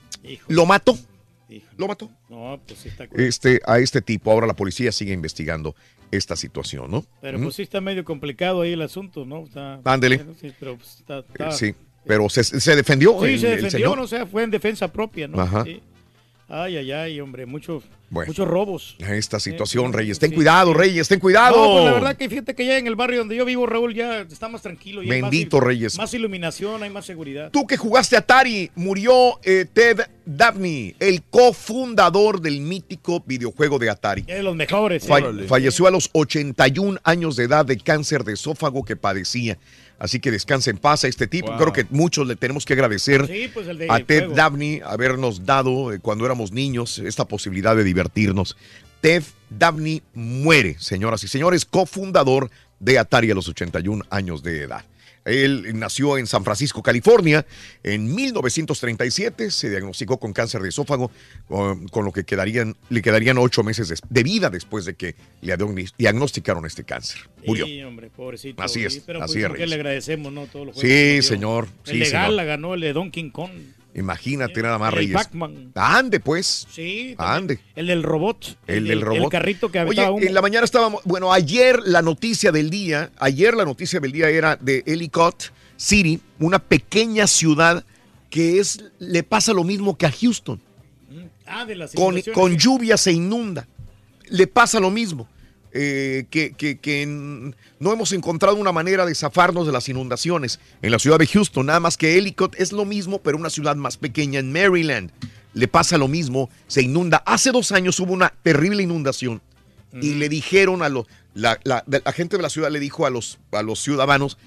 Lo mató. Lo mató. No, pues sí está. Este, a este tipo. Ahora la policía sigue investigando esta situación, ¿no? Pero pues sí está medio complicado ahí el asunto, ¿no? Está, Ándele. sí, pero pues está, Eh, está- Sí, pero se, se defendió Sí, el, se el defendió, señor. no o sea, fue en defensa propia, ¿no? Ajá. Sí. Ay, ay, ay, hombre, mucho, Bueno. muchos robos. Esta situación, sí, Reyes. Ten sí, cuidado. Reyes, ten cuidado. No, pues la verdad que fíjate que ya en el barrio donde yo vivo, Raúl, ya está más tranquilo. ya hay más Bendito il- Reyes. Más iluminación, hay más seguridad. Tú que jugaste Atari, murió eh, Ted Dabney, el cofundador del mítico videojuego de Atari. Es de los mejores. Fa- ¿eh? falleció a los 81 años de edad de cáncer de esófago que padecía. Así que descansa en paz a este tipo. Wow. Creo que muchos le tenemos que agradecer Sí, pues, a Ted juego. Dabney habernos dado eh, cuando éramos niños esta posibilidad de divertirnos. Ted Dabney muere, señoras y señores, cofundador de Atari a los 81 años de edad. Él nació en San Francisco, California, en 1937, se diagnosticó con cáncer de esófago, con, lo que quedarían, le quedarían ocho meses de vida después de que le diagnosticaron este cáncer. Murió. Sí, hombre, pobrecito. Así es, Pero así pues, es, le agradecemos, ¿no? Todos los Sí, señor, El de. Gala ganó el de Donkey Kong. Imagínate nada más, El Reyes. Pac-Man. Ande, pues. Sí. Ande. El del robot. El del robot. El carrito que Oye, aventaba humo. en la mañana estábamos. Bueno, ayer la noticia del día. Ayer la noticia del día era de Ellicott City, una pequeña ciudad que es le pasa lo mismo que a Houston. Ah, de las Con, con lluvia se inunda. Le pasa lo mismo. Eh, que, que- que no hemos encontrado una manera de zafarnos de las inundaciones en la ciudad de Houston. Nada más que Ellicott es lo mismo, pero una ciudad más pequeña en Maryland. Le pasa lo mismo, se inunda. Hace dos años hubo una terrible inundación y le dijeron a los, la, la- la gente de la ciudad le dijo a los, a los ciudadanos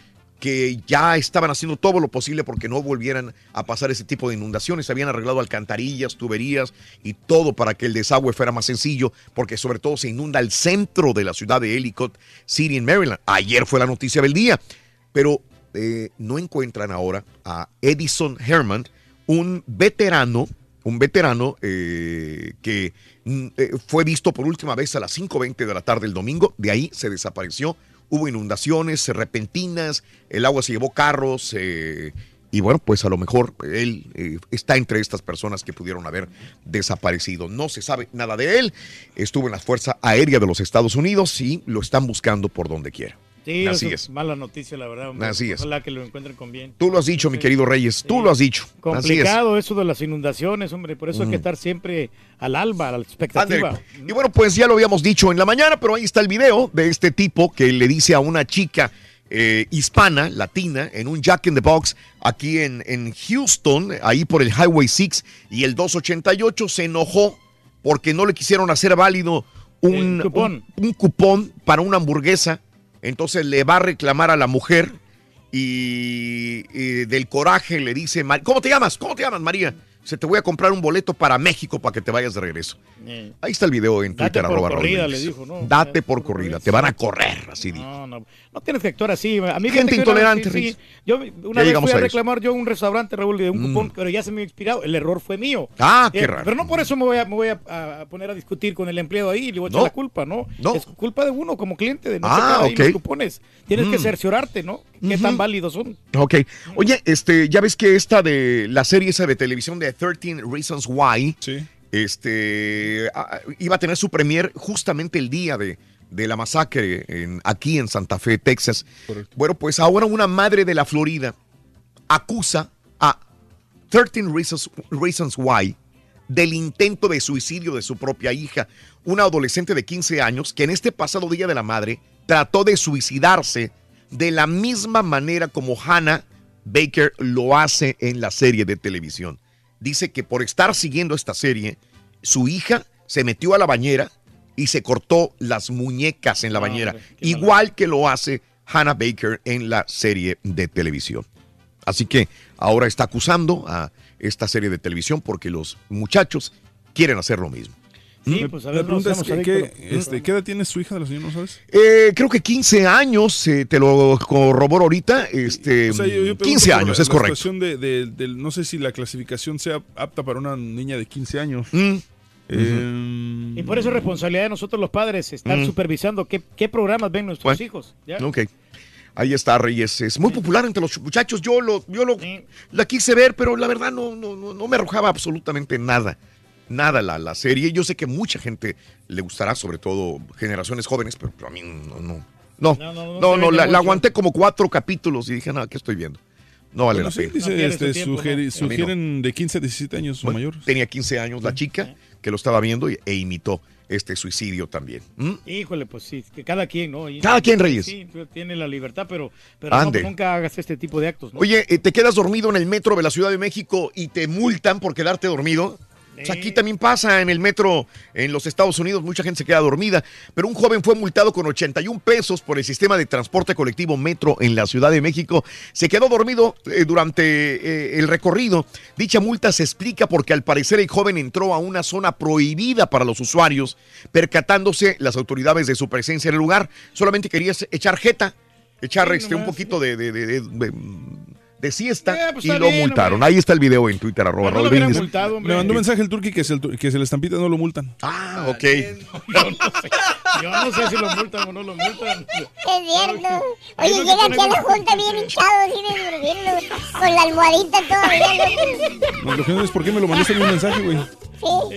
que ya estaban haciendo todo lo posible porque no volvieran a pasar ese tipo de inundaciones. Habían arreglado alcantarillas, tuberías y todo para que el desagüe fuera más sencillo, porque sobre todo se inunda el centro de la ciudad de Ellicott City en Maryland. Ayer fue la noticia del día, pero eh, no encuentran ahora a Edison Herman, un veterano, un veterano eh, que mm, eh, fue visto por última vez a las 5.20 de la tarde el domingo, de ahí se desapareció, hubo inundaciones repentinas, el agua se llevó carros, eh, y bueno, pues a lo mejor él eh, está entre estas personas que pudieron haber desaparecido. No se sabe nada de él, estuvo en la Fuerza Aérea de los Estados Unidos y lo están buscando por donde quiera. Sí, Así eso es. Mala noticia, la verdad. hombre. Así es. Ojalá que lo encuentren con bien. Tú lo has dicho, mi querido Reyes, tú lo has dicho. Es. Complicado eso de las inundaciones, hombre. Por eso hay que estar siempre al alba, a la expectativa. Y bueno, pues ya lo habíamos dicho en la mañana, pero ahí está el video de este tipo que le dice a una chica eh, hispana, latina, en un Jack in the Box aquí en, en Houston, ahí por el Highway 6 y el 288, se enojó porque no le quisieron hacer válido un, cupón. un- un cupón para una hamburguesa. Entonces le va a reclamar a la mujer y, del coraje le dice, "Ma- ¿cómo te llamas? ¿Cómo te llamas, María? Se te voy a comprar un boleto para México para que te vayas de regreso. Eh, Ahí está el video en Date Twitter. por corrida, le dijo, ¿no? Date por corrida. Te van a correr, así dijo. No, no, no tienes que actuar así. A mí Gente intolerante, sí, sí. Riz. Yo una Ya vez fui a, a reclamar yo un restaurante, Raúl, de un Mm. cupón, pero ya se me había expirado. El error fue mío. Ah, qué Eh, raro. Pero no por eso me voy a, me voy a, a poner a discutir con el empleado ahí y le voy a echar No. la culpa, ¿no? No. Es culpa de uno como cliente de no Ah, sacar ahí los cupones. Tienes que Mm. cerciorarte, ¿no? Qué tan válidos son. Ok. Oye, este, ya ves que esta de la serie esa de televisión de 13 Reasons Why, este, iba a tener su premier justamente el día de, de la masacre en- aquí en Santa Fe, Texas. Bueno, pues ahora una madre de la Florida acusa a 13 Reasons, Reasons Why del intento de suicidio de su propia hija, una adolescente de 15 años que en este pasado Día de la Madre trató de suicidarse de la misma manera como Hannah Baker lo hace en la serie de televisión. Dice que por estar siguiendo esta serie, su hija se metió a la bañera y se cortó las muñecas en la bañera, igual que lo hace Hannah Baker en la serie de televisión. Así que ahora está acusando a esta serie de televisión porque los muchachos quieren hacer lo mismo. Sí, pues a ver, La pregunta no es, seamos ¿qué, adictos. qué- este, ¿qué edad tiene su hija de la señora, no sabes? Eh, creo que 15 años, eh, te lo corroboro ahorita. Este, O sea, yo- yo pregunto 15 por años, la- es la correcto. de, de- no sé si la clasificación sea apta para una niña de 15 años. Mm. Eh, Y por eso es responsabilidad de nosotros los padres estar Mm. supervisando qué, qué programas ven nuestros Bueno, hijos. ¿ya? Ok. Ahí está Reyes. Es muy popular entre los muchachos. Yo lo, yo lo la quise ver, pero la verdad no, no, no, no me arrojaba absolutamente nada. Nada la, la serie. Yo sé que mucha gente le gustará, sobre todo generaciones jóvenes, pero, pero a mí no, no. No, No, no, la, aguanté como cuatro capítulos y dije, no, ¿qué estoy viendo? No vale bueno, la sí, pena. dice, este, sugieren de 15 a 17 años o Bueno, mayores. Tenía 15 años la chica que lo estaba viendo y- e imitó este suicidio también. ¿Mm? Híjole, pues sí, que cada quien, ¿no? Y- Cada quien, Reyes. Sí, tiene la libertad, pero, pero no, nunca hagas este tipo de actos, ¿no? Oye, eh, ¿te quedas dormido en el metro de la Ciudad de México y te multan por quedarte dormido? O sea, aquí también pasa en el metro en los Estados Unidos, mucha gente se queda dormida, pero un joven fue multado con 81 pesos por el sistema de transporte colectivo Metro en la Ciudad de México. Se quedó dormido eh, durante eh, el recorrido. Dicha multa se explica porque al parecer el joven entró a una zona prohibida para los usuarios, percatándose las autoridades de su presencia en el lugar. Solamente quería echar jeta, echar Sí, este, un poquito de, de- de- de- de- de siesta Eh, pues y lo bien, multaron. hombre. Ahí está el video en Twitter, arroba no lo multado. Le mandó un mensaje el turqui que, se, el que se le estampita no lo multan. Ah, ok. Yo no sé, yo no sé si lo multan o no lo multan. Es cierto. Oye, no se llega pone aquí a la junta bien hinchado, así de durmiendo, con la almohadita todavía. lo que no es por qué me lo mandaste en un mensaje, güey. Sí.